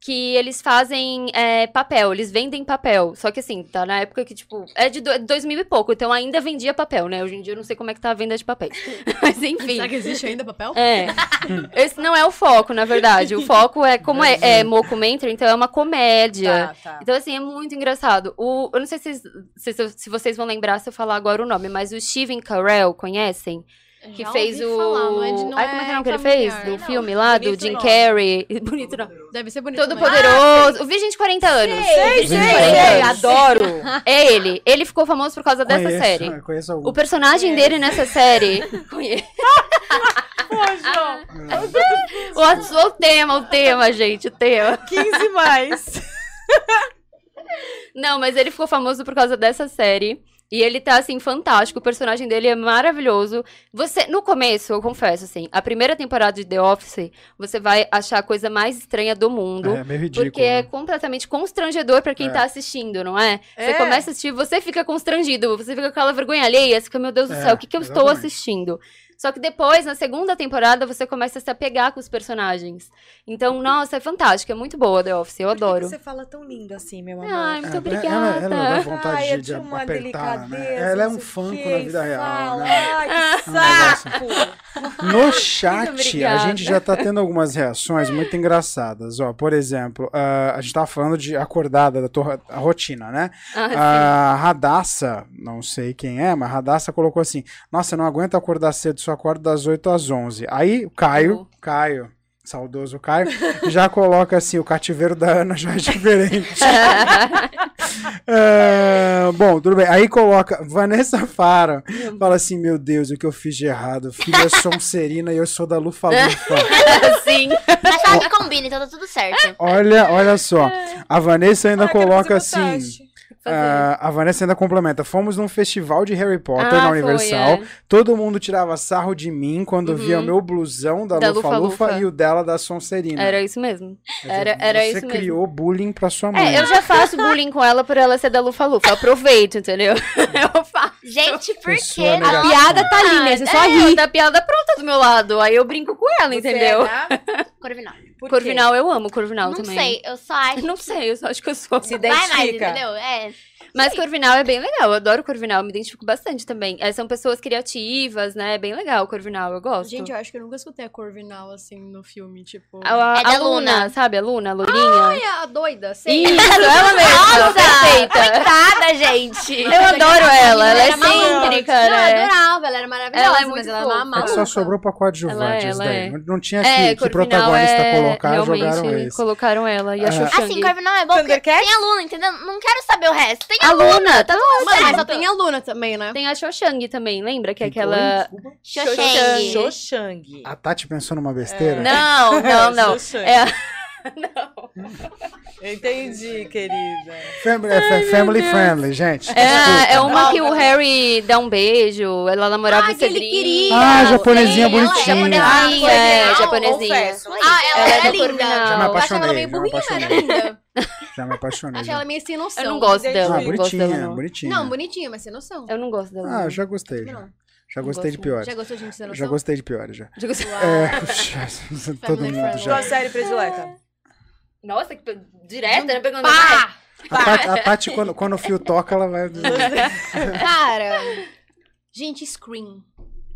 Speaker 1: Que eles fazem é, papel, eles vendem papel. Só que assim, tá na época que, tipo, é de do- 2000 e pouco, então ainda vendia papel, né? Hoje em dia eu não sei como é que tá a venda de papéis. Mas enfim.
Speaker 4: Será que existe ainda papel?
Speaker 1: É. Esse não é o foco, na verdade. O foco é como é, é mockumentary, então é uma comédia.
Speaker 3: Tá, tá.
Speaker 1: Então, assim, é muito engraçado. O, eu não sei se, se, se vocês vão lembrar se eu falar agora o nome, mas o Steven Carell, conhecem? Que
Speaker 4: Já
Speaker 1: fez o.
Speaker 4: falar, não é de- não
Speaker 1: Ai, como é que é o nome que ele fez? Do
Speaker 4: Não,
Speaker 1: filme lá, do
Speaker 3: bonito
Speaker 1: Jim. Carrey. Bonito não.
Speaker 4: Deve ser bonito.
Speaker 1: Todo
Speaker 4: também.
Speaker 1: poderoso. O Virgem de 40 anos.
Speaker 3: Sei,
Speaker 1: Virgem de
Speaker 3: sei,
Speaker 1: 40
Speaker 3: sei,
Speaker 1: anos.
Speaker 3: adoro.
Speaker 1: É ele. Ele ficou famoso por causa dessa
Speaker 2: Conheço,
Speaker 1: série.
Speaker 2: eu Conheço algum.
Speaker 1: O personagem dele nessa série. Conheço. o, o tema, o tema, gente, o tema.
Speaker 3: 15 mais.
Speaker 1: Não, mas ele ficou famoso por causa dessa série. E ele tá, assim, fantástico. O personagem dele é maravilhoso. Você, no começo, eu confesso, assim, a primeira temporada de The Office, você vai achar a coisa mais estranha do mundo.
Speaker 2: É meio ridículo.
Speaker 1: Porque é
Speaker 2: né?
Speaker 1: completamente constrangedor pra quem
Speaker 2: É.
Speaker 1: tá assistindo, não é? Você
Speaker 3: É.
Speaker 1: começa a assistir, você fica constrangido, você fica com aquela vergonha alheia, você fica, meu Deus do
Speaker 2: É,
Speaker 1: céu, o que, que eu estou
Speaker 2: exatamente.
Speaker 1: assistindo? Só que depois, na segunda temporada, você começa a se apegar com os personagens. Então, nossa, é fantástico, é muito boa The Office, eu
Speaker 3: Por que
Speaker 1: adoro.
Speaker 3: você fala tão lindo assim, meu amor?
Speaker 1: Ai, muito
Speaker 2: É,
Speaker 1: obrigada.
Speaker 2: Ela, ela dá vontade
Speaker 3: Ai,
Speaker 2: de, de apertar, né?
Speaker 3: delicadeza,
Speaker 2: Ela é um fanco
Speaker 3: quê,
Speaker 2: na vida real, né?
Speaker 3: Ai, que
Speaker 2: um
Speaker 3: saco!
Speaker 2: No chat, a gente já tá tendo algumas reações muito engraçadas. Ó, por exemplo, ah, a gente tava falando de acordada, da tua a rotina, né?
Speaker 1: Ah.
Speaker 2: A Radassa, não sei quem é, mas a Radassa colocou assim: Nossa, eu não aguento acordar cedo, só acordo das 8 às 11. Aí o Caio,
Speaker 1: Uhum.
Speaker 2: Caio, saudoso Caio, já coloca assim: o cativeiro da Ana já é diferente. É, bom, tudo bem. Aí coloca Vanessa Fara. Fala assim: Meu Deus, o que eu fiz de errado? Filha Sonserina e eu sou da Lufa Lufa.
Speaker 1: Sim.
Speaker 5: Mas fala que combina, então tá tudo certo.
Speaker 2: Olha, olha só. A Vanessa ainda
Speaker 3: Ai,
Speaker 2: coloca assim.
Speaker 3: massagem.
Speaker 2: Ah, a Vanessa ainda complementa. Fomos num festival de Harry Potter
Speaker 1: Ah,
Speaker 2: na
Speaker 1: foi,
Speaker 2: Universal.
Speaker 1: é.
Speaker 2: Todo mundo tirava sarro de mim quando
Speaker 1: Uhum.
Speaker 2: via o meu blusão da,
Speaker 1: Da
Speaker 2: Lufa Lufa
Speaker 1: Lufa-Lufa.
Speaker 2: e o dela da Sonserina.
Speaker 1: Era isso mesmo.
Speaker 2: Dizer,
Speaker 1: Era, era
Speaker 2: Você
Speaker 1: isso mesmo.
Speaker 2: criou bullying pra sua mãe.
Speaker 1: É, eu já faço bullying com ela por ela ser da Lufa Lufa. Eu aproveito, entendeu? Eu faço.
Speaker 5: Gente, por que
Speaker 2: negativa.
Speaker 5: não?
Speaker 4: Piada tá ali, né? Você só
Speaker 1: é,
Speaker 4: ri.
Speaker 1: da piada pronta do meu lado. Aí eu brinco com ela,
Speaker 3: Você
Speaker 1: entendeu?
Speaker 3: é
Speaker 5: Corvinal.
Speaker 3: Por quê?
Speaker 1: Corvinal, eu amo Corvinal
Speaker 5: Não
Speaker 1: também.
Speaker 5: sei, eu só acho.
Speaker 1: Não sei, eu só acho que eu sou.
Speaker 3: Se
Speaker 5: Vai mais,
Speaker 3: identifica.
Speaker 5: entendeu? É.
Speaker 1: Mas Corvinal é bem legal, eu adoro Corvinal, me identifico bastante também. É, são pessoas criativas, né? É bem legal Corvinal, eu gosto.
Speaker 4: Gente, eu acho que eu nunca escutei a Corvinal assim no filme, tipo.
Speaker 1: a, a,
Speaker 5: É
Speaker 1: a Luna,
Speaker 5: Luna.
Speaker 1: sabe? A Luna, a Lourinha.
Speaker 4: Ai, a doida, sei.
Speaker 1: Isso, ela mesma,
Speaker 5: Nossa!
Speaker 1: perfeita.
Speaker 5: Coitada, gente!
Speaker 1: Eu adoro ela, ela é
Speaker 4: era maluca.
Speaker 1: excêntrica,
Speaker 4: Não, eu
Speaker 1: né?
Speaker 4: adorava, ela era maravilhosa,
Speaker 1: Ela é
Speaker 4: mas ela era
Speaker 2: É
Speaker 4: uma
Speaker 2: que só
Speaker 4: maluca.
Speaker 2: sobrou pra coadjuvantes
Speaker 1: Ela-
Speaker 2: daí.
Speaker 1: ela é.
Speaker 2: Não tinha
Speaker 1: É,
Speaker 2: que, que protagonista
Speaker 1: é...
Speaker 2: colocar, jogaram esse.
Speaker 1: colocaram ela e a
Speaker 2: É.
Speaker 1: Xoxang.
Speaker 5: Assim, Corvinal é bom porque tem a Luna, entendeu? Não quero saber o resto. Tem a,
Speaker 1: A Luna, tá
Speaker 5: Luna,
Speaker 4: Mano, mas só
Speaker 5: certo.
Speaker 4: tem a Luna também, né?
Speaker 1: Tem a Xoxang também, lembra? Que é aquela...
Speaker 3: Xoxang.
Speaker 2: A Tati pensou numa besteira?
Speaker 1: Não, não, não.
Speaker 3: Xoxang.
Speaker 1: É...
Speaker 3: Eu entendi, querida.
Speaker 2: Family, é fa- family friendly, gente.
Speaker 1: É, é uma que o Harry dá um beijo, ela namorava
Speaker 4: Ah,
Speaker 1: o
Speaker 4: que ele
Speaker 1: Cedrinho.
Speaker 4: queria.
Speaker 2: Ah, japonesinha
Speaker 4: Ela é
Speaker 2: bonitinha.
Speaker 1: Japonesinha, é,
Speaker 3: Corvinal,
Speaker 1: japonesinha.
Speaker 4: Ah, ela,
Speaker 1: Ela é
Speaker 4: é linda.
Speaker 2: Já me
Speaker 4: Eu achava ela
Speaker 2: apaixonei,
Speaker 4: meio burrinha, mas era
Speaker 2: apaixonei.
Speaker 4: linda.
Speaker 2: Já me apaixonei.
Speaker 4: Achei
Speaker 2: já.
Speaker 4: ela meio sem noção.
Speaker 1: Eu não gosto dela,
Speaker 2: Ah,
Speaker 1: não gosto dela,
Speaker 2: bonitinha,
Speaker 1: não.
Speaker 2: bonitinha.
Speaker 4: Não, bonitinha, mas sem noção.
Speaker 1: Eu não gosto dela.
Speaker 2: Ah,
Speaker 1: não.
Speaker 2: já gostei. Já, já
Speaker 1: Não
Speaker 2: gostei de piores.
Speaker 4: Já gostou de gente sem noção?
Speaker 2: Já gostei de piores, já.
Speaker 1: Já gostei.
Speaker 2: É, puxa, todo mundo já.
Speaker 3: Sua série predileta?
Speaker 1: Nossa, que direta, né? Pegando
Speaker 4: Pá!
Speaker 2: A Tati, a Tati, quando, quando o fio toca, ela vai.
Speaker 4: Cara, gente, Scream.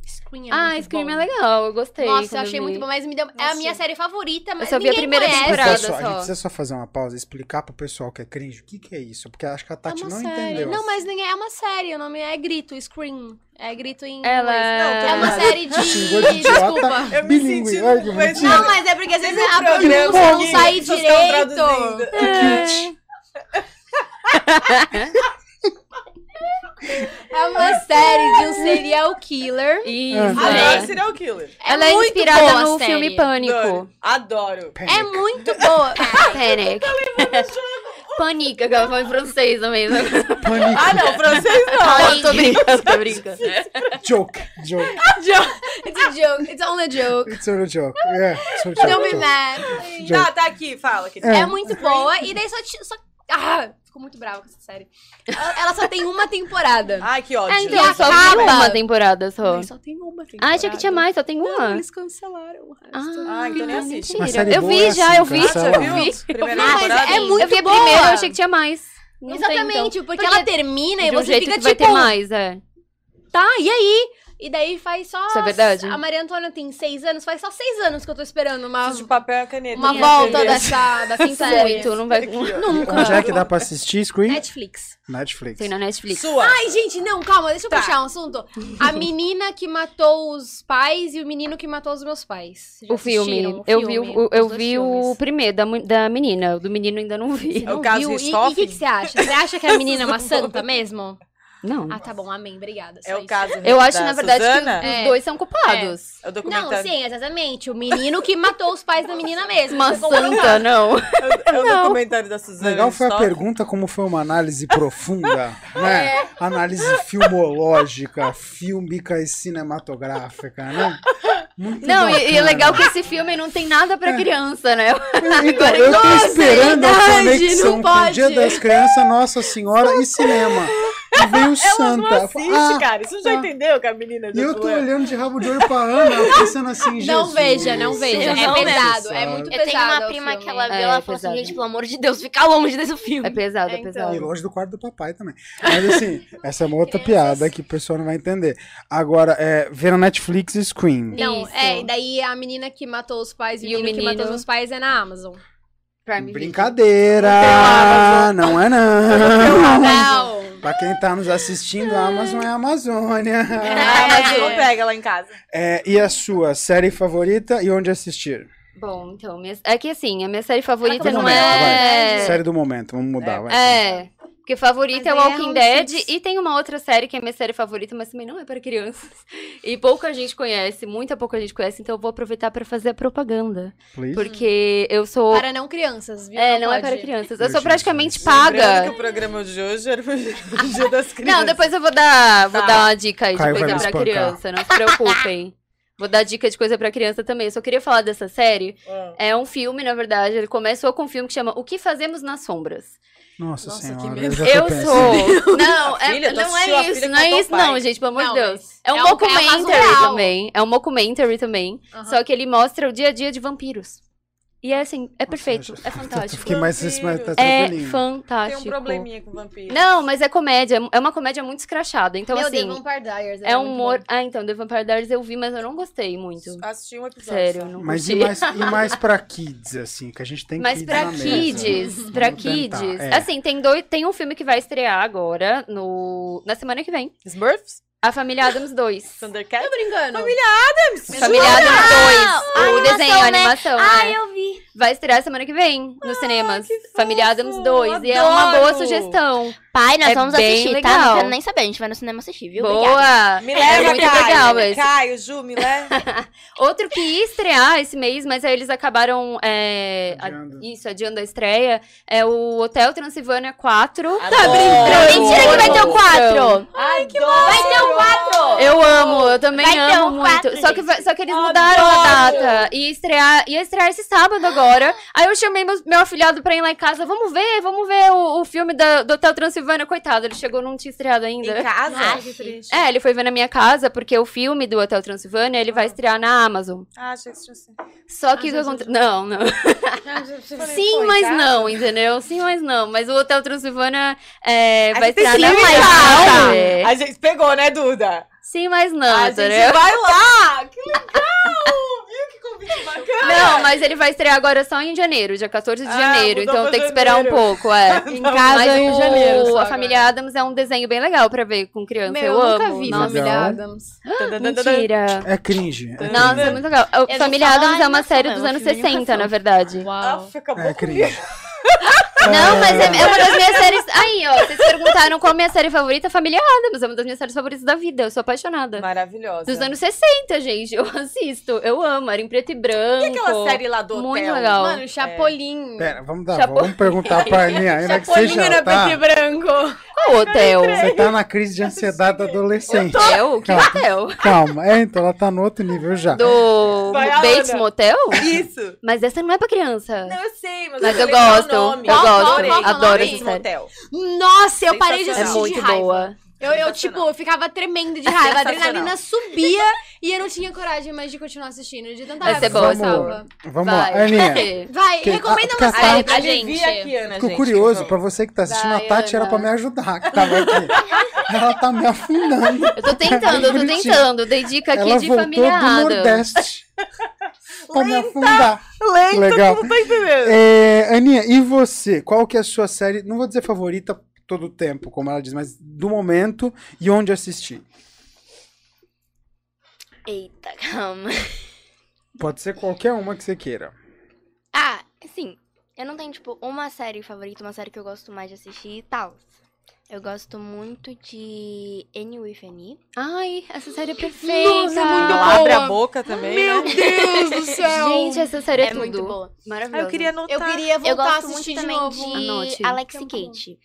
Speaker 4: Scream é
Speaker 1: Ah,
Speaker 4: muito
Speaker 1: Scream
Speaker 4: bom.
Speaker 1: é legal, eu gostei.
Speaker 4: Nossa, eu achei
Speaker 1: vi.
Speaker 4: muito bom, mas me deu... é a minha série favorita, mas
Speaker 1: só vi a
Speaker 4: ninguém
Speaker 1: primeira
Speaker 4: conhece.
Speaker 1: temporada.
Speaker 2: Pessoal, a
Speaker 1: só.
Speaker 2: gente precisa só fazer uma pausa e explicar pro pessoal que é cringe o que, que é isso. Porque acho que a
Speaker 4: É
Speaker 2: Tati
Speaker 4: uma
Speaker 2: não
Speaker 4: série.
Speaker 2: entendeu.
Speaker 4: Não, mas nem é uma série, o nome é Grito, Scream. É grito em
Speaker 1: Ela
Speaker 4: inglês.
Speaker 3: Não,
Speaker 4: É uma série de... Desculpa.
Speaker 3: Eu me senti.
Speaker 4: Não, mas é porque às vezes a pronúncia não sai direito.
Speaker 3: traduzindo.
Speaker 4: É uma série de um serial killer.
Speaker 1: Isso.
Speaker 2: Ah.
Speaker 3: Adoro
Speaker 1: é.
Speaker 3: serial killer.
Speaker 1: Ela é
Speaker 4: muito
Speaker 1: inspirada no
Speaker 4: série.
Speaker 1: filme Pânico.
Speaker 3: Adoro. Adoro.
Speaker 4: É muito boa.
Speaker 1: Panic. Panic, que ela fala em francês também. né?
Speaker 3: Ah, não, francês não.
Speaker 1: Ah, tô brincando, tô brincando.
Speaker 2: Joke. Joke.
Speaker 4: It's a joke. It's only a joke.
Speaker 2: It's a joke. Yeah, it's a joke.
Speaker 4: Don't be
Speaker 2: joke.
Speaker 4: mad.
Speaker 3: Tá, tá aqui, fala. Aqui.
Speaker 4: É muito boa. E daí só... só... Ah, ficou muito brava com essa série. Ela, ela só tem uma temporada.
Speaker 3: Ai, que ódio.
Speaker 1: Ah, então
Speaker 4: E
Speaker 1: só
Speaker 4: acaba.
Speaker 1: vi uma temporada só.
Speaker 4: Só tem uma temporada.
Speaker 1: Ah, achei que tinha mais, só tem
Speaker 4: Não,
Speaker 1: uma.
Speaker 4: eles cancelaram o resto.
Speaker 3: Ah, então nem assiste.
Speaker 1: Eu vi
Speaker 2: é
Speaker 1: já,
Speaker 2: assim,
Speaker 1: eu vi.
Speaker 2: cancela.
Speaker 3: Você
Speaker 1: Eu
Speaker 3: viu?
Speaker 1: vi.
Speaker 3: Primeira
Speaker 4: Não,
Speaker 3: temporada?
Speaker 4: é muito
Speaker 1: eu vi a
Speaker 4: boa.
Speaker 1: primeira, eu achei que tinha mais. Não
Speaker 4: Exatamente,
Speaker 1: então.
Speaker 4: porque, ela termina e
Speaker 1: um
Speaker 4: você
Speaker 1: jeito
Speaker 4: fica
Speaker 1: que vai
Speaker 4: tipo,
Speaker 1: ter mais, é.
Speaker 4: tá, e aí? E daí faz só...
Speaker 1: Isso é verdade?
Speaker 4: A Maria Antônia tem seis anos, faz só seis anos que eu tô esperando uma,
Speaker 3: de papel e caneta.
Speaker 4: uma volta dessa, dessa série.
Speaker 1: Muito, não vai...
Speaker 4: Nunca.
Speaker 2: Onde é que dá pra assistir Screen?
Speaker 4: Netflix.
Speaker 2: Netflix.
Speaker 1: Tem na Netflix.
Speaker 3: Sua.
Speaker 4: Ai, gente, não, calma, deixa eu
Speaker 3: Tá.
Speaker 4: puxar um assunto. A menina que matou os pais e o menino que matou os meus pais. Vocês já
Speaker 1: O filme. eu vi,
Speaker 4: filme?
Speaker 1: o, eu vi o primeiro, da, da menina. O do menino ainda não vi.
Speaker 4: Não
Speaker 3: É o caso
Speaker 4: viu? E- E o que, que você acha? Você acha que a menina é uma santa mesmo?
Speaker 1: Não.
Speaker 4: Ah, tá bom, amém, obrigada.
Speaker 3: É o caso
Speaker 1: Eu acho,
Speaker 3: da
Speaker 1: na verdade,
Speaker 3: Suzana?
Speaker 1: que os
Speaker 4: É.
Speaker 1: dois são culpados.
Speaker 3: É o
Speaker 4: Não,
Speaker 3: documentário.
Speaker 4: sim, exatamente. O menino que matou os pais da menina mesmo.
Speaker 1: Uma santa, não.
Speaker 3: É o- é o documentário da Suzana.
Speaker 2: Legal foi a pergunta, como foi uma análise profunda, né? Análise filmológica, fílmica e cinematográfica, né? Muito
Speaker 1: Não, e, e é legal que esse filme não tem nada pra criança, né?
Speaker 2: Então, eu tô
Speaker 4: Nossa,
Speaker 2: esperando a
Speaker 4: verdade,
Speaker 2: conexão
Speaker 4: não
Speaker 2: com o
Speaker 4: pode.
Speaker 2: Dia das Crianças, Nossa Senhora e cinema. E veio
Speaker 3: Ela não
Speaker 2: Santa.
Speaker 3: assiste,
Speaker 2: Ah,
Speaker 3: cara. Isso já
Speaker 2: tá.
Speaker 3: entendeu que a menina
Speaker 2: E eu tô
Speaker 3: é.
Speaker 2: olhando de rabo de olho pra Ana, pensando assim,
Speaker 4: Não
Speaker 2: Jesus,
Speaker 4: veja, não veja.
Speaker 1: Não
Speaker 4: É pesado, é muito
Speaker 5: Eu
Speaker 4: pesado.
Speaker 5: tenho uma
Speaker 4: o
Speaker 5: prima que ela viu,
Speaker 1: É,
Speaker 5: ela falou assim, gente, pelo amor de Deus, fica longe desse filme.
Speaker 1: É pesado, é,
Speaker 3: É, então.
Speaker 1: pesado.
Speaker 2: E longe do quarto do papai também. Mas assim, essa é uma outra piada que o pessoal não vai entender. Agora, é, ver na Netflix e Scream.
Speaker 4: Não,
Speaker 1: Isso.
Speaker 4: é, e daí a menina que matou os pais e,
Speaker 1: E
Speaker 4: o
Speaker 1: o
Speaker 4: menino, que matou os meus pais é na Amazon.
Speaker 1: Prime Video.
Speaker 2: Brincadeira! Não é não!
Speaker 4: Não!
Speaker 2: Pra quem tá nos assistindo, a Amazon é a Amazônia.
Speaker 3: Mas eu não pega lá em casa.
Speaker 2: É, e a sua série favorita e onde assistir?
Speaker 1: Bom, então, minha- é que assim, a minha série favorita
Speaker 2: Do
Speaker 1: não
Speaker 2: momento,
Speaker 1: é.
Speaker 2: vai. Série do momento, vamos mudar, vai.
Speaker 1: É. Porque favorita é
Speaker 4: aí é
Speaker 1: Walking
Speaker 4: Round
Speaker 1: Dead e tem uma outra série que é minha série favorita, mas também não é para crianças. E pouca gente conhece, muita pouca gente conhece, então eu vou aproveitar para fazer a propaganda.
Speaker 2: Please.
Speaker 1: Porque eu sou.
Speaker 4: Para não crianças, viu?
Speaker 1: É, não é
Speaker 4: pode.
Speaker 1: para crianças. Eu sou praticamente.
Speaker 3: Lembrando que
Speaker 1: paga.
Speaker 3: o programa de hoje era o dia das crianças.
Speaker 1: Não, depois eu vou dar, vou
Speaker 3: Tá.
Speaker 1: dar uma dica aí de
Speaker 2: Caio vai
Speaker 1: coisa
Speaker 2: espancar.
Speaker 1: criança, não se preocupem. Vou dar dica de coisa pra criança também. Eu só queria falar dessa série.
Speaker 3: Ah.
Speaker 1: É um filme, na verdade. Ele começou com um filme que chama O que Fazemos nas Sombras.
Speaker 2: Nossa,
Speaker 4: Nossa,
Speaker 2: senhora,
Speaker 4: que
Speaker 2: eu
Speaker 1: Eu sou. Não, é,
Speaker 3: filha, tu
Speaker 1: não é isso, não é isso,
Speaker 3: pai.
Speaker 1: não, gente, pelo amor de Deus. É um
Speaker 4: é um- é um
Speaker 1: também. É um documentary também.
Speaker 4: Aham.
Speaker 1: Só que ele mostra o dia a dia de vampiros. E é assim, é
Speaker 2: Nossa,
Speaker 1: perfeito, é fantástico.
Speaker 2: Fiquei mais, mais
Speaker 3: Vampiros.
Speaker 2: tá
Speaker 1: É
Speaker 2: tranquilinho.
Speaker 3: Tem
Speaker 1: fantástico.
Speaker 3: um probleminha com vampiro.
Speaker 1: Não, mas é comédia, é uma comédia muito escrachada. Então,
Speaker 4: Meu
Speaker 1: assim,
Speaker 4: Deus, Vampire Diaries.
Speaker 1: é um
Speaker 4: muito
Speaker 1: humor.
Speaker 4: bom.
Speaker 1: Ah, então, The Vampire Diaries eu vi, mas eu não gostei muito.
Speaker 3: Assisti um episódio.
Speaker 1: Sério, não
Speaker 2: Mas e mais, e mais pra kids, assim, que a gente tem
Speaker 1: Mas
Speaker 2: kids
Speaker 1: pra
Speaker 2: na mesa.
Speaker 1: kids, pra
Speaker 2: Vamos tentar,
Speaker 1: kids.
Speaker 2: é.
Speaker 1: Assim, tem dois, tem um filme que vai estrear agora no na semana que vem.
Speaker 3: Smurfs?
Speaker 1: A Família Adams 2.
Speaker 3: Thundercats?
Speaker 4: Tô brincando.
Speaker 1: Família Adams 2,
Speaker 5: a
Speaker 1: o desenho, a
Speaker 5: animação,
Speaker 1: animação,
Speaker 5: Ah,
Speaker 1: né?
Speaker 5: eu vi.
Speaker 1: Vai estrear semana que vem nos cinemas.
Speaker 3: que
Speaker 1: Família Adams 2 e é uma
Speaker 3: adoro.
Speaker 1: boa sugestão.
Speaker 5: Pai, nós
Speaker 1: É
Speaker 5: vamos
Speaker 1: bem
Speaker 5: assistir, tá?
Speaker 1: legal.
Speaker 5: Não quero nem saber, a gente vai no cinema assistir, viu? Obrigada.
Speaker 1: Boa.
Speaker 3: Me
Speaker 1: é
Speaker 3: leva,
Speaker 1: muito
Speaker 3: Caio.
Speaker 1: legal esse.
Speaker 3: Caio, Ju, me leva.
Speaker 1: Outro que ia estrear esse mês, mas aí eles acabaram é, a-
Speaker 2: Adiando.
Speaker 1: isso, adiando a estreia, é o Hotel Transilvânia 4.
Speaker 3: Tá
Speaker 5: Mentira que vai ter o 4!
Speaker 3: Ai, que
Speaker 5: Vai ter o 4!
Speaker 1: Eu amo, eu também
Speaker 5: Vai ter
Speaker 1: amo
Speaker 5: um quatro,
Speaker 1: muito. Só que,
Speaker 5: gente.
Speaker 1: só que eles mudaram a
Speaker 3: Adoro!
Speaker 1: data. E estrear, ia estrear esse sábado agora. Aí eu chamei meu, meu afilhado pra ir lá em casa. Vamos ver, vamos ver o, o filme da- do Hotel Transilvânia. Coitado, ele chegou, não tinha estreado ainda.
Speaker 3: Em casa?
Speaker 5: Ah,
Speaker 3: que triste.
Speaker 1: É, ele foi ver na minha casa, porque o filme do Hotel Transilvânia, ele vai estrear na Amazon.
Speaker 3: Ah, achei que tinha sido.
Speaker 1: Só que o que
Speaker 4: já
Speaker 1: acontece... Não, não. Sim, mas não, entendeu? Sim, mas não. Mas o Hotel Transilvânia é, vai estrear na. Amazon. É.
Speaker 3: A gente pegou, né, Duda?
Speaker 1: Sim, mas não,
Speaker 3: a gente
Speaker 1: entendeu?
Speaker 3: vai lá! Que legal! Viu que convite bacana?
Speaker 1: Não, mas ele vai estrear agora só em janeiro, dia 14 de
Speaker 3: Ah,
Speaker 1: janeiro. então tem que esperar um
Speaker 3: janeiro.
Speaker 1: pouco, é.
Speaker 4: Em casa
Speaker 1: Mas
Speaker 4: em
Speaker 1: o-
Speaker 4: janeiro. só
Speaker 1: A
Speaker 4: agora.
Speaker 1: Família Adams é um desenho bem legal pra ver com criança.
Speaker 4: Meu,
Speaker 1: eu,
Speaker 4: eu nunca
Speaker 1: amo.
Speaker 4: vi
Speaker 1: Nossa,
Speaker 4: Família. Adams.
Speaker 1: mentira.
Speaker 2: É cringe. É
Speaker 1: Nossa, é
Speaker 2: cringe.
Speaker 1: muito legal. Família Adams é uma
Speaker 5: animação
Speaker 1: série dos anos
Speaker 5: eu vi
Speaker 1: 60, na verdade.
Speaker 4: Uau.
Speaker 3: Nossa, acabou
Speaker 2: É cringe.
Speaker 1: Não, mas é, é uma das minhas séries. Aí, ó, vocês perguntaram qual é a minha série favorita, Família Adams. É uma das minhas séries favoritas da vida. Eu sou apaixonada.
Speaker 3: Maravilhosa.
Speaker 1: Dos anos 60, gente. Eu assisto. Eu amo. Era em preto e branco.
Speaker 3: E aquela série lá do hotel?
Speaker 1: Muito legal.
Speaker 4: Mano, Chapolin.
Speaker 2: Pera, vamos dar,
Speaker 1: Chapo-
Speaker 2: vamos perguntar pra Aninha, ainda que você
Speaker 4: Chapolin
Speaker 2: já
Speaker 4: era preto e
Speaker 2: tá,
Speaker 4: branco.
Speaker 1: Qual hotel?
Speaker 2: você tá na crise de ansiedade adolescente.
Speaker 1: Hotel? Que
Speaker 2: Calma.
Speaker 1: hotel?
Speaker 2: Calma, é, então ela tá no outro nível já.
Speaker 1: Do
Speaker 3: Vai,
Speaker 1: Bates. Motel?
Speaker 3: Isso.
Speaker 1: Mas essa não é pra criança.
Speaker 3: Não, eu sei, mas,
Speaker 1: Mas eu
Speaker 3: lembrar o
Speaker 1: gosto, eu
Speaker 4: É
Speaker 1: adoro essa
Speaker 3: Bates
Speaker 1: série.
Speaker 3: Motel.
Speaker 4: Nossa, eu parei de
Speaker 1: É
Speaker 4: assistir
Speaker 1: muito
Speaker 4: de raiva.
Speaker 1: boa.
Speaker 4: Eu, eu, tipo, eu ficava tremendo de raiva. A adrenalina subia e eu não tinha coragem mais de continuar assistindo. De tanta
Speaker 1: Vai
Speaker 4: raiva
Speaker 1: ser
Speaker 4: que eu
Speaker 1: boa,
Speaker 4: passava.
Speaker 2: Vamos
Speaker 1: Vai.
Speaker 2: lá, Aninha.
Speaker 4: Vai,
Speaker 2: Que-
Speaker 4: recomenda
Speaker 2: a-
Speaker 4: uma
Speaker 2: que a
Speaker 4: série
Speaker 2: Tati-
Speaker 4: pra
Speaker 3: Alivia
Speaker 4: gente.
Speaker 3: aqui, Ana,
Speaker 2: Fico
Speaker 3: gente,
Speaker 2: curioso,
Speaker 3: por
Speaker 2: pra
Speaker 3: favor.
Speaker 2: você que tá assistindo,
Speaker 1: Vai,
Speaker 2: a Tati era pra me ajudar, que tava aqui. Ela tá me afundando.
Speaker 1: Eu tô tentando, eu tô
Speaker 2: Bonitinho.
Speaker 1: tentando. Dei dica aqui
Speaker 2: Ela
Speaker 1: de
Speaker 2: voltou
Speaker 1: família
Speaker 2: do. Nordeste pra me afundar.
Speaker 3: Lenta,
Speaker 2: Legal.
Speaker 3: tu não tá entendendo.
Speaker 2: É, Aninha, e você? Qual que é a sua série, não vou dizer favorita todo o tempo, como ela diz, mas do momento e onde assistir?
Speaker 5: Eita, calma.
Speaker 2: Pode ser qualquer uma que você queira.
Speaker 5: Ah, assim, eu não tenho, tipo, uma série favorita, uma série que eu gosto mais de assistir e tal. Eu gosto muito de N with N.
Speaker 1: Ai, essa série é perfeita.
Speaker 4: Nossa, é muito
Speaker 3: Ela abre
Speaker 4: boa.
Speaker 3: a boca também,
Speaker 4: Meu
Speaker 3: né?
Speaker 4: Deus do céu.
Speaker 1: Gente, essa série é,
Speaker 5: É
Speaker 1: tudo.
Speaker 5: muito boa.
Speaker 3: Ah,
Speaker 1: Maravilhosa.
Speaker 3: eu queria anotar.
Speaker 4: Eu queria
Speaker 5: Eu
Speaker 4: voltar a
Speaker 5: gosto
Speaker 4: assistir
Speaker 5: muito
Speaker 4: de
Speaker 5: também
Speaker 4: novo.
Speaker 5: de
Speaker 1: Anote.
Speaker 5: Alex
Speaker 4: Que é
Speaker 5: e
Speaker 4: muito bom.
Speaker 5: Kate.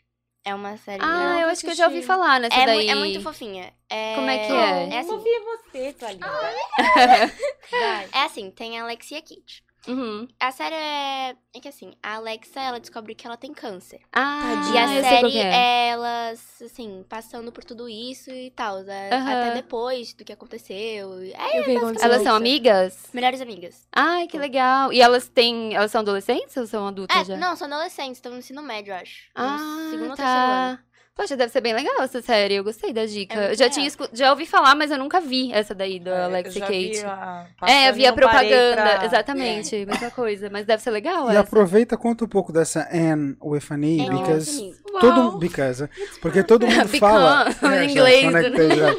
Speaker 5: É uma série...
Speaker 1: Ah, eu acho que eu já ouvi falar nessa
Speaker 5: é, mu-
Speaker 1: daí.
Speaker 5: é muito fofinha. É...
Speaker 1: Como é que é?
Speaker 5: É assim,
Speaker 3: você, tua linda. Vai.
Speaker 5: é assim, tem a Alex e a Kate.
Speaker 1: Uhum.
Speaker 5: A série é... É que assim, a Alexa, ela descobre que ela tem câncer.
Speaker 1: Ah,
Speaker 5: E a
Speaker 1: eu
Speaker 5: série é.
Speaker 1: é.
Speaker 5: elas, assim, passando por tudo isso e tal.
Speaker 1: Aham.
Speaker 5: Até depois do que aconteceu. É,
Speaker 4: Eu vi você
Speaker 1: Elas são amigas?
Speaker 5: melhores amigas.
Speaker 1: Ai, que legal. E elas têm. Elas são adolescentes ou são adultas
Speaker 5: É,
Speaker 1: já?
Speaker 5: não, são adolescentes, estão no ensino médio, eu acho.
Speaker 1: Ah,
Speaker 5: segundo ou terceiro ano.
Speaker 1: Tá. Poxa, deve ser bem legal essa série. Eu gostei da dica.
Speaker 5: É
Speaker 1: eu já tinha escu- já ouvi falar, mas eu nunca vi essa daí do
Speaker 3: É,
Speaker 1: Alex e
Speaker 3: eu já vi
Speaker 1: Kate.
Speaker 3: a-
Speaker 1: É, eu vi a propaganda.
Speaker 3: pra-
Speaker 1: Exatamente, mesma coisa. Mas deve ser legal
Speaker 2: E
Speaker 1: essa.
Speaker 2: aproveita, conta um pouco dessa Anne with an E,
Speaker 5: Anne with
Speaker 2: because todo because, porque todo mundo fala É,
Speaker 1: em inglês,
Speaker 2: conectei já.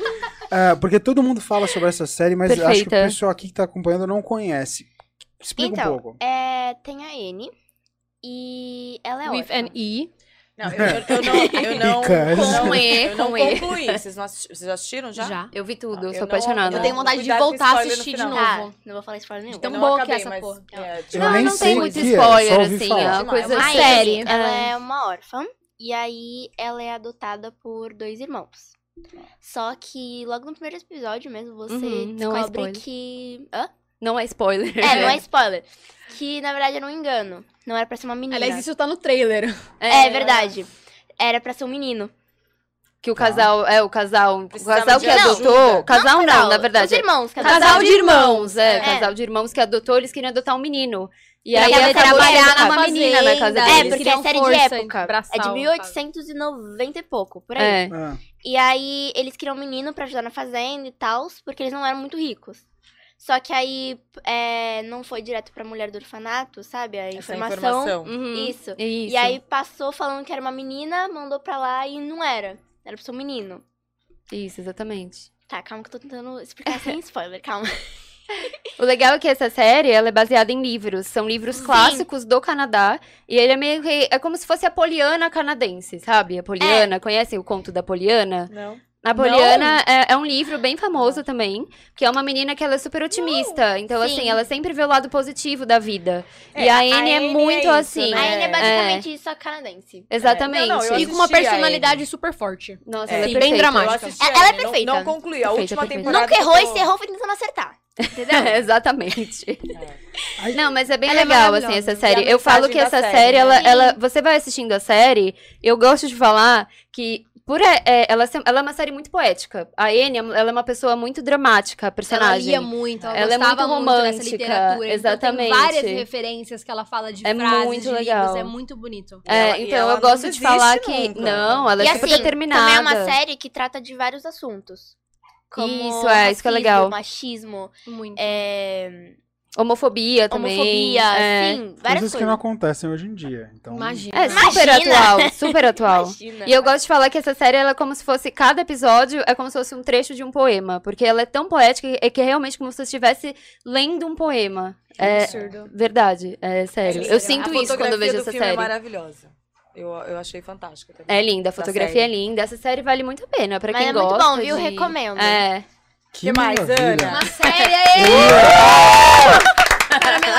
Speaker 2: Ah, porque todo mundo fala sobre essa série, mas acho que o
Speaker 1: Perfeita.
Speaker 2: pessoal aqui que tá acompanhando não conhece. Explica um
Speaker 5: Então,
Speaker 2: pouco.
Speaker 5: é, tem a N e ela é
Speaker 4: With
Speaker 5: órfã.
Speaker 4: an E.
Speaker 3: Não, eu, eu- eu não. Eu não,
Speaker 2: Because.
Speaker 3: não-
Speaker 1: Com E,
Speaker 3: eu não
Speaker 1: com E.
Speaker 3: Vocês, não assisti- vocês já assistiram já?
Speaker 4: Já.
Speaker 1: Eu vi tudo,
Speaker 3: Ah,
Speaker 1: eu sou
Speaker 3: não-
Speaker 1: apaixonada.
Speaker 4: Eu tenho vontade de
Speaker 3: com
Speaker 4: voltar a assistir de novo.
Speaker 5: Tá, não vou falar spoiler nenhum.
Speaker 4: Tão boa
Speaker 3: não
Speaker 4: que é essa
Speaker 3: mas,
Speaker 4: porra.
Speaker 3: é,
Speaker 2: Eu
Speaker 1: Não, não tem muito
Speaker 2: é,
Speaker 1: spoiler,
Speaker 2: ouvi
Speaker 1: assim. É uma coisa
Speaker 5: Aí,
Speaker 1: série.
Speaker 5: ela
Speaker 1: é.
Speaker 5: é uma órfã e aí ela é adotada por dois irmãos. Só que logo no primeiro episódio mesmo você
Speaker 1: Uhum, não é
Speaker 5: descobre
Speaker 1: spoiler.
Speaker 5: que. Hã?
Speaker 1: Não é spoiler.
Speaker 5: É, não é spoiler. Que na verdade era um engano. Não era pra ser uma menina.
Speaker 4: Aliás, isso tá no trailer.
Speaker 5: É, verdade. Era pra ser um menino.
Speaker 1: Que o casal, é, o casal, o
Speaker 3: Precisava
Speaker 1: casal
Speaker 3: de
Speaker 1: que
Speaker 3: ajuda.
Speaker 1: adotou, casal não,
Speaker 5: casal,
Speaker 1: na verdade.
Speaker 5: Os irmãos.
Speaker 1: Casal,
Speaker 5: adotaram.
Speaker 1: de irmãos, é,
Speaker 5: É.
Speaker 1: casal de irmãos que adotou, eles queriam adotar um menino. E
Speaker 5: Pra
Speaker 1: aí acabou
Speaker 5: trabalhar
Speaker 1: sendo
Speaker 5: na
Speaker 1: uma menina na casa
Speaker 5: É,
Speaker 1: deles.
Speaker 5: porque é série de época. É de
Speaker 4: no
Speaker 5: 1890 e pouco, por aí.
Speaker 1: É.
Speaker 2: Ah,
Speaker 5: E aí eles queriam um menino pra ajudar na fazenda e tal, porque eles não eram muito ricos. Só que aí é, não foi direto pra mulher do orfanato, sabe? A
Speaker 3: Essa
Speaker 5: informação.
Speaker 3: informação.
Speaker 1: Uhum.
Speaker 5: Isso.
Speaker 1: Isso.
Speaker 5: E aí passou falando que era uma menina, mandou pra lá e não era. Era pra ser um menino.
Speaker 1: Isso, exatamente.
Speaker 5: Tá, calma que eu tô tentando explicar sem spoiler, calma.
Speaker 1: O legal é que essa série, ela é baseada em livros. São livros
Speaker 5: Sim.
Speaker 1: clássicos do Canadá. E ele é meio que... É como se fosse a Poliana canadense, sabe? A Poliana. Conhecem o conto da Poliana?
Speaker 3: Não.
Speaker 1: A Poliana é, é um livro bem famoso também, que é uma menina que ela é super otimista. Então,
Speaker 5: Sim.
Speaker 1: assim, ela sempre vê o lado positivo da vida.
Speaker 3: É,
Speaker 1: e a Anne é
Speaker 3: é
Speaker 1: muito
Speaker 3: isso,
Speaker 1: assim.
Speaker 3: né?
Speaker 5: A Anne é
Speaker 3: É.
Speaker 5: basicamente só canadense.
Speaker 1: Exatamente.
Speaker 3: Não, não, eu
Speaker 4: E com uma personalidade super forte.
Speaker 1: Nossa,
Speaker 3: É,
Speaker 1: ela é
Speaker 4: bem dramática.
Speaker 5: Ela é
Speaker 3: não-
Speaker 5: perfeita.
Speaker 3: Não, concluí. A
Speaker 1: Perfeita,
Speaker 3: última
Speaker 1: perfeita.
Speaker 3: temporada.
Speaker 5: Nunca errou e se errou foi tentando acertar. Entendeu?
Speaker 1: Exatamente.
Speaker 2: Aí-
Speaker 1: Não, mas é bem
Speaker 4: Ela é
Speaker 1: legal, assim,
Speaker 4: maravilhosa.
Speaker 1: essa série. Eu falo que essa
Speaker 3: série,
Speaker 1: série,
Speaker 3: né?
Speaker 1: ela,
Speaker 5: Sim.
Speaker 1: ela, você vai assistindo a série, eu gosto de falar que por é, é, ela, se- ela é uma série muito poética. A Anne, ela é uma pessoa muito dramática, a
Speaker 4: Ela
Speaker 1: personagem.
Speaker 4: lia muito, ela,
Speaker 1: Ela é muito
Speaker 4: muito, dessa
Speaker 1: romântica,
Speaker 4: literatura.
Speaker 1: exatamente.
Speaker 4: Então, tem várias referências que ela fala de
Speaker 1: É
Speaker 4: frases,
Speaker 1: muito
Speaker 4: de
Speaker 1: legal.
Speaker 4: livros, é muito bonito.
Speaker 1: É,
Speaker 3: E ela-
Speaker 1: então
Speaker 3: ela
Speaker 1: eu gosto de falar que.
Speaker 3: nunca.
Speaker 1: Não, ela
Speaker 5: e
Speaker 1: é super
Speaker 5: assim,
Speaker 1: determinada.
Speaker 5: também é uma série que trata de vários assuntos. Como
Speaker 1: Isso, é, isso que é
Speaker 5: racismo,
Speaker 1: legal.
Speaker 5: machismo,
Speaker 4: Muito.
Speaker 5: é,
Speaker 1: Homofobia também.
Speaker 5: homofobia,
Speaker 1: é.
Speaker 5: sim, várias
Speaker 2: Coisas que não
Speaker 5: coisas.
Speaker 2: acontecem hoje em dia. Então,
Speaker 4: Imagina.
Speaker 1: É super
Speaker 5: Imagina.
Speaker 1: atual, super atual.
Speaker 5: Imagina.
Speaker 1: E eu gosto de falar que essa série, ela é como se fosse, cada episódio é como se fosse um trecho de um poema. Porque ela é tão poética é que é realmente como se você estivesse lendo um poema. É
Speaker 4: absurdo.
Speaker 1: verdade, é sério.
Speaker 3: Sim,
Speaker 1: Eu
Speaker 3: a
Speaker 1: sinto isso quando eu vejo essa
Speaker 3: filme
Speaker 1: série.
Speaker 3: é maravilhosa. Eu, eu achei fantástica também.
Speaker 1: É linda, a fotografia é linda. Essa série vale muito a pena pra
Speaker 5: Mas
Speaker 1: quem
Speaker 5: é muito
Speaker 1: gosta.
Speaker 5: bom, viu?
Speaker 1: de-
Speaker 5: Recomendo.
Speaker 1: É.
Speaker 2: que
Speaker 3: Que mais. Ana?
Speaker 4: Uma série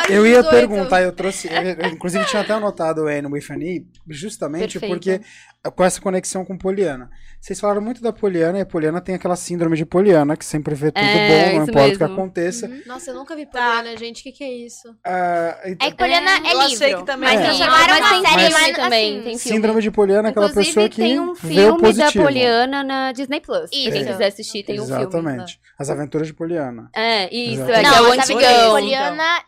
Speaker 4: de
Speaker 2: Eu ia
Speaker 4: 18.
Speaker 2: perguntar, eu trouxe. Eu, eu, inclusive, tinha até anotado o Anne with an E, justamente
Speaker 1: Perfeita.
Speaker 2: porque com essa conexão com Poliana. Vocês falaram muito da Poliana e a Poliana tem aquela síndrome de Poliana, que sempre vê tudo
Speaker 1: É,
Speaker 2: bom, não importa o que aconteça.
Speaker 4: Nossa, eu nunca vi Poliana, gente. O que, que é isso?
Speaker 2: Ah, então,
Speaker 5: É que Poliana é,
Speaker 3: Eu achei
Speaker 5: livro.
Speaker 3: que também
Speaker 5: mas
Speaker 2: É.
Speaker 1: mas
Speaker 5: uma
Speaker 1: tem
Speaker 5: série, mas
Speaker 1: também,
Speaker 5: assim,
Speaker 2: síndrome de Poliana é aquela
Speaker 1: Inclusive,
Speaker 2: pessoa que
Speaker 1: tem um
Speaker 2: vê o
Speaker 1: filme da. Poliana na Disney Plus.
Speaker 5: Isso.
Speaker 1: Quem quiser assistir, tem um filme.
Speaker 2: Exatamente. As aventuras de Poliana.
Speaker 1: É, isso, é,
Speaker 2: Exatamente.
Speaker 1: que é o
Speaker 5: Não, vida de
Speaker 1: antigão.
Speaker 5: Poliana...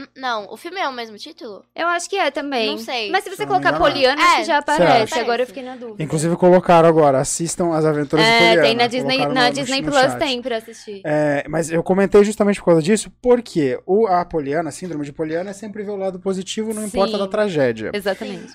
Speaker 5: eu- Não, o filme é o mesmo título?
Speaker 1: Eu acho que é também.
Speaker 5: Não sei.
Speaker 1: Mas se você
Speaker 2: Se
Speaker 1: colocar Poliana,
Speaker 5: é.
Speaker 1: que já aparece. Agora eu fiquei na dúvida.
Speaker 2: Inclusive colocaram agora, assistam as aventuras de
Speaker 1: é,
Speaker 2: Poliana.
Speaker 1: tem na Disney, na Disney
Speaker 2: no
Speaker 1: Plus
Speaker 2: chat.
Speaker 1: tem pra assistir.
Speaker 2: É, mas eu comentei justamente por causa disso, porque o, a Poliana, a síndrome de Poliana, é sempre ver o lado positivo, não importa
Speaker 1: Sim.
Speaker 2: da tragédia.
Speaker 1: Exatamente.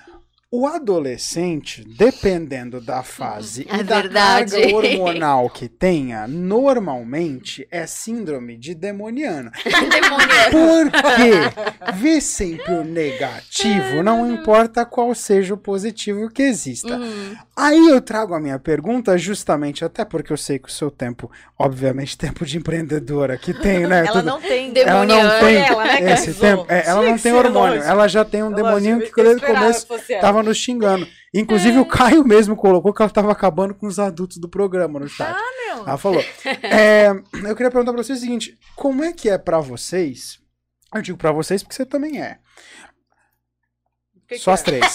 Speaker 2: O adolescente, dependendo da fase
Speaker 1: É
Speaker 2: e da
Speaker 1: verdade.
Speaker 2: carga hormonal que tenha, normalmente é síndrome de demoniano. Porque vê sempre o negativo, não importa qual seja o positivo que exista.
Speaker 1: Uhum.
Speaker 2: Aí eu trago a minha pergunta justamente, até porque eu sei que o seu tempo, obviamente, tempo de empreendedora que tem, né?
Speaker 3: Ela
Speaker 2: tudo-
Speaker 3: não tem.
Speaker 2: ela não
Speaker 1: demoniano.
Speaker 2: tem
Speaker 3: Ela, né,
Speaker 2: esse tempo. é, ela não tem hormônio.
Speaker 3: lógico.
Speaker 2: Ela já tem um
Speaker 3: Lógico,
Speaker 2: demoninho que
Speaker 3: eu
Speaker 2: desde o
Speaker 3: esperava
Speaker 2: começo
Speaker 3: ela.
Speaker 2: Tava nos xingando. Inclusive, o Caio mesmo colocou que ela tava acabando com os adultos do programa no chat.
Speaker 3: Ah, meu.
Speaker 2: Ela falou. É, eu queria perguntar pra vocês o seguinte: como é que é pra vocês? Eu digo pra vocês porque você também é.
Speaker 3: Que
Speaker 2: Só
Speaker 3: que
Speaker 2: as
Speaker 3: é?
Speaker 2: três.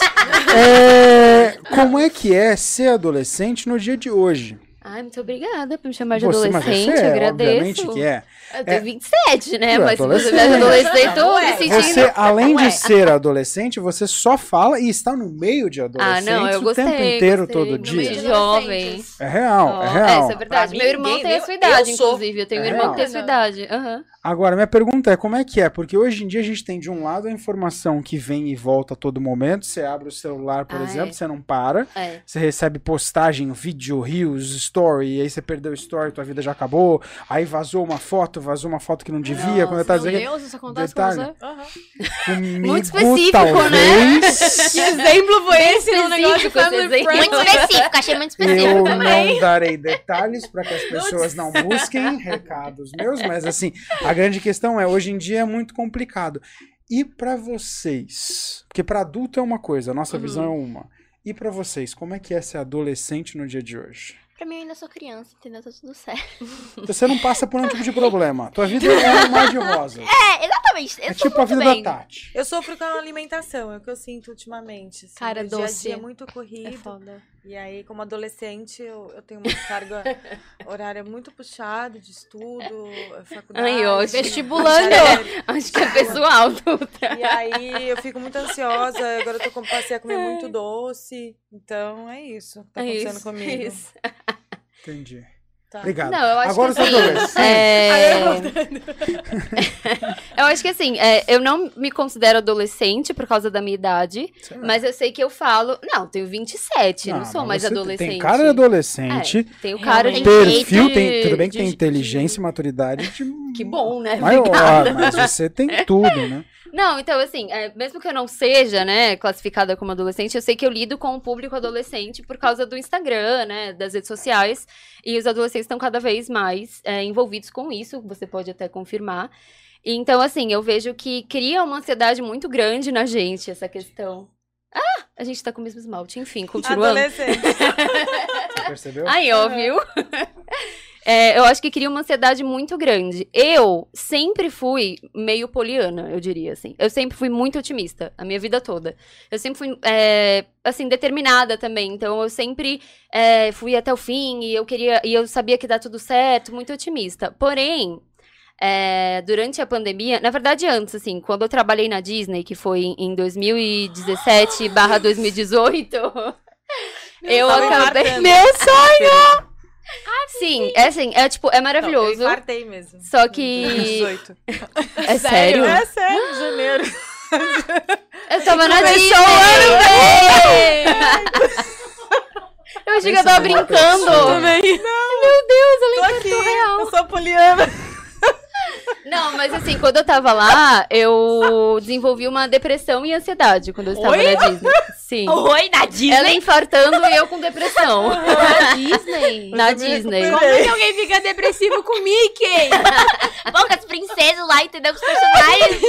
Speaker 2: É, como é que é ser adolescente no dia de hoje?
Speaker 1: Ai, muito obrigada por me chamar de
Speaker 2: Você, mas
Speaker 1: adolescente,
Speaker 2: você
Speaker 1: eu
Speaker 2: é,
Speaker 1: agradeço.
Speaker 2: obviamente que é.
Speaker 1: Eu tenho
Speaker 2: É.
Speaker 1: 27, né?
Speaker 2: É
Speaker 1: Mas se você
Speaker 2: adolescente.
Speaker 1: vier de adolescente, eu tô
Speaker 3: é.
Speaker 1: me sentindo...
Speaker 2: Você, além de ser adolescente, você só fala e está no meio de
Speaker 1: Ah,
Speaker 2: adolescentes
Speaker 1: não, eu
Speaker 2: o
Speaker 1: gostei.
Speaker 2: tempo inteiro,
Speaker 1: gostei,
Speaker 2: todo
Speaker 1: no
Speaker 2: dia.
Speaker 1: meio de jovem.
Speaker 2: É real,
Speaker 1: Ó,
Speaker 2: é real.
Speaker 1: isso é verdade.
Speaker 3: Pra
Speaker 1: Meu irmão
Speaker 3: ninguém-
Speaker 1: tem a sua idade,
Speaker 3: eu sou.
Speaker 1: inclusive. Eu tenho um
Speaker 2: É
Speaker 1: irmão que tem a sua idade. Aham.
Speaker 2: Agora, minha pergunta é como é que é? Porque hoje em dia a gente tem de um lado a informação que vem e volta a todo momento. Você abre o celular, por
Speaker 1: Ah,
Speaker 2: exemplo,
Speaker 1: é.
Speaker 2: você não para.
Speaker 1: É.
Speaker 2: Você recebe postagem, vídeo, reels, story, e aí você perdeu o story, tua vida já acabou. Aí vazou uma foto, vazou uma foto que não devia. quando eu tava
Speaker 4: Meu
Speaker 2: dizendo
Speaker 4: Deus, isso acontece com
Speaker 2: Detalhe.
Speaker 4: você?
Speaker 3: Aham.
Speaker 2: comigo,
Speaker 1: Muito específico,
Speaker 2: talvez.
Speaker 4: Que exemplo foi esse no negócio Family?
Speaker 5: Muito específico, achei muito específico
Speaker 2: Eu
Speaker 5: também.
Speaker 2: não darei detalhes para que as pessoas não busquem recados meus, mas assim, a grande questão é, hoje em dia é muito complicado. E para vocês? Porque para adulto é uma coisa, a nossa
Speaker 1: Uhum.
Speaker 2: visão é uma. E para vocês, como é que é ser adolescente no dia de hoje?
Speaker 5: Pra mim, eu ainda sou criança, entendeu? Tá tudo certo.
Speaker 2: Você não passa por nenhum tipo de problema. Tua vida é um mar de rosas.
Speaker 5: É, exatamente. Eu
Speaker 2: É tipo a vida
Speaker 5: bem.
Speaker 2: da Tati.
Speaker 3: Eu sofro com a alimentação, é o que eu sinto ultimamente. assim.
Speaker 4: Cara,
Speaker 3: Meu dia a
Speaker 4: doce.
Speaker 3: dia é muito
Speaker 4: É
Speaker 3: corrido.
Speaker 4: foda.
Speaker 3: E aí, como adolescente, eu, eu tenho uma carga horária muito puxada de estudo, faculdade.
Speaker 1: Ai.
Speaker 4: Vestibulando.
Speaker 1: Acho que é pessoal.
Speaker 3: E aí eu fico muito ansiosa, agora eu tô, com- passei a comer muito doce. Então é isso que tá
Speaker 1: É
Speaker 3: acontecendo
Speaker 1: isso,
Speaker 3: comigo.
Speaker 1: é isso.
Speaker 2: Entendi.
Speaker 3: Tá.
Speaker 2: Obrigado.
Speaker 1: Não, eu acho
Speaker 2: Agora
Speaker 1: que assim, é... eu acho que assim, é, eu não me considero adolescente por causa da minha idade, mas eu sei que eu falo, não, tenho 27, não,
Speaker 2: Não,
Speaker 1: sou
Speaker 2: mas
Speaker 1: mais adolescente.
Speaker 2: Tem cara de adolescente.
Speaker 1: É, tenho cara de.
Speaker 2: Perfil,
Speaker 1: de-
Speaker 2: tem, tudo bem que
Speaker 1: de-
Speaker 2: tem inteligência e maturidade de
Speaker 1: Que bom, né?
Speaker 2: maior,
Speaker 1: Obrigada.
Speaker 2: mas você tem tudo, né?
Speaker 1: Não, então, assim, é, mesmo que eu não seja, né, classificada como adolescente, eu sei que eu lido com o público adolescente por causa do Instagram, né, das redes sociais, e os adolescentes estão cada vez mais é, envolvidos com isso, você pode até confirmar. E, Então, assim, eu vejo que cria uma ansiedade muito grande na gente, essa questão. Ah, a gente tá com o mesmo esmalte, enfim, continuando.
Speaker 3: Adolescente.
Speaker 2: Percebeu?
Speaker 1: Aí, ó, viu? É, eu acho que cria uma ansiedade muito grande. Eu sempre fui meio poliana, eu diria, assim. Eu sempre fui muito otimista, a minha vida toda. Eu sempre fui, é, assim, determinada também. Então, eu sempre é, fui até o fim e eu queria... E eu sabia que dá tudo certo, muito otimista. Porém... é, durante a pandemia, na verdade antes, assim, quando eu trabalhei na Disney, que foi em- em 2017 barra 2018, eu acabei... Meu sonho! Sim, é assim, é tipo, é
Speaker 3: Não, eu
Speaker 1: maravilhoso.
Speaker 3: infartei mesmo.
Speaker 1: Só que.
Speaker 3: 18.
Speaker 1: É sério?
Speaker 3: É sério, janeiro.
Speaker 1: Eu tava na Disney. Eu achei que eu tava brincando.
Speaker 2: pessoa.
Speaker 1: Meu Deus, ela infartou
Speaker 3: aqui.
Speaker 1: real.
Speaker 3: Eu sou poliana.
Speaker 1: Não, mas assim, quando eu tava lá, eu desenvolvi uma depressão e ansiedade quando eu estava
Speaker 3: Oi?
Speaker 1: na Disney. Sim.
Speaker 4: Oi, na Disney?
Speaker 1: Ela infartando e eu com depressão.
Speaker 4: Na Disney?
Speaker 1: na Disney.
Speaker 4: Como é que alguém fica depressivo com Mickey?
Speaker 5: Bom, com as princesas lá, entendeu? Com os personagens.